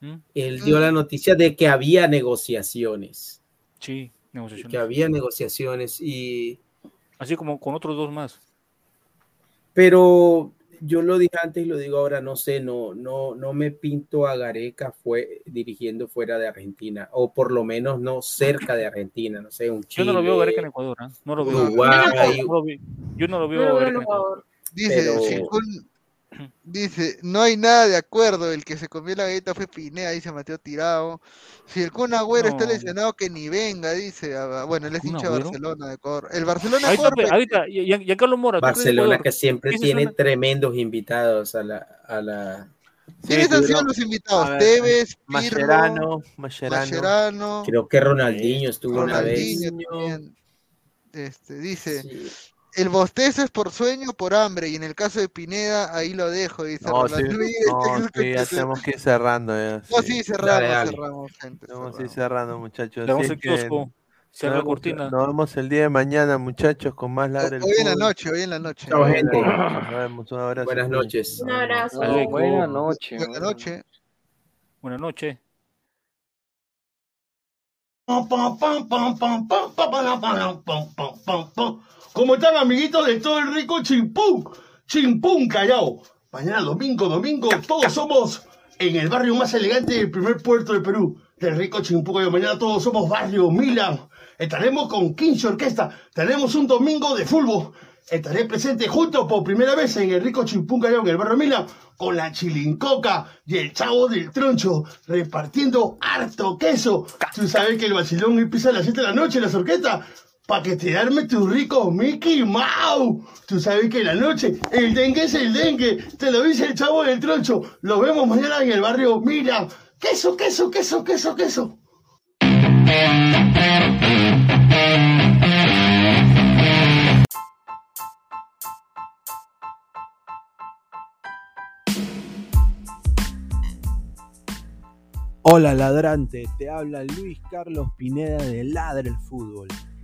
[SPEAKER 15] ¿Mm?
[SPEAKER 14] Él dio la noticia de que había negociaciones,
[SPEAKER 15] Sí, negociaciones.
[SPEAKER 14] que había negociaciones y
[SPEAKER 15] Así como con otros dos más.
[SPEAKER 14] pero yo lo dije antes y lo digo ahora, no sé, no, no, no me pinto a Gareca fue dirigiendo fuera de Argentina, o por lo menos no cerca de Argentina, no sé, un
[SPEAKER 15] Yo
[SPEAKER 14] Chile,
[SPEAKER 15] no lo veo a Gareca en Ecuador, ¿ah? No lo veo.
[SPEAKER 14] Uruguay,
[SPEAKER 15] Yo no lo veo a Gareca
[SPEAKER 13] en
[SPEAKER 15] Ecuador.
[SPEAKER 12] Dice,
[SPEAKER 14] Pero-
[SPEAKER 12] si Kun- dice, no hay nada de acuerdo, el que se comió la galleta fue Pineda, dice Mateo Tirado. Si el Kun Agüero está lesionado, que ni venga, dice. ah, Bueno, él es
[SPEAKER 15] ¿Kun
[SPEAKER 12] hincha de? Barcelona de Ecuador. El Barcelona
[SPEAKER 15] ahorita, y- y- Giancarlo Mora. ¿tú crees
[SPEAKER 14] Barcelona que siempre
[SPEAKER 15] ¿Quién se
[SPEAKER 14] tiene
[SPEAKER 15] suena?
[SPEAKER 14] tremendos invitados a la, a la
[SPEAKER 12] ¿Quiénes han sido los invitados? Tevez,
[SPEAKER 11] Mascherano, Mascherano.
[SPEAKER 12] Mascherano,
[SPEAKER 14] creo que Ronaldinho estuvo una vez.
[SPEAKER 12] También. Este, dice, el bostezo es por sueño o por hambre, y en el caso de Pineda, ahí lo dejo, dice
[SPEAKER 11] No, sí, no,
[SPEAKER 12] este-
[SPEAKER 11] sí, ya tenemos que ir cerrando. Ya,
[SPEAKER 12] No, sí, cerramos,
[SPEAKER 14] Dale, dale.
[SPEAKER 12] cerramos, gente.
[SPEAKER 11] Tenemos que ir cerrando, muchachos. Así
[SPEAKER 15] el kiosco, cierra la
[SPEAKER 11] nos vemos-
[SPEAKER 15] cortina.
[SPEAKER 11] Nos vemos el día de mañana, muchachos, con más el
[SPEAKER 12] Hoy en la noche, hoy en la noche.
[SPEAKER 14] Chao, gente.
[SPEAKER 11] Nos vemos, un abrazo.
[SPEAKER 14] Buenas noches.
[SPEAKER 13] Un abrazo.
[SPEAKER 15] Aleco,
[SPEAKER 1] Buenas noches.
[SPEAKER 12] Buenas noches.
[SPEAKER 15] Buenas noches.
[SPEAKER 4] Pam, pam, ¿Cómo están, amiguitos de todo el rico Chimpún? Chimpún Callao. Mañana domingo, domingo, todos somos en el barrio más elegante del primer puerto del Perú, del rico Chimpún Callao. Mañana todos somos barrio Milan. Estaremos con 15 orquestas. Tenemos un domingo de fútbol. Estaré presente juntos por primera vez en el rico Chimpún Callao, en el barrio Milan, con la chilincoca y el chavo del troncho, repartiendo harto queso. Tú sabes que el vacilón empieza a las 7 de la noche en las orquestas. Pa' que te arme tu rico Mickey Mouse. Tú sabes que en la noche el dengue es el dengue. Te lo dice el chavo del troncho. Lo vemos mañana en el barrio Milan. Queso, queso, queso, queso, queso.
[SPEAKER 11] Hola ladrante, te habla Luis Carlos Pineda de Ladre el Fútbol.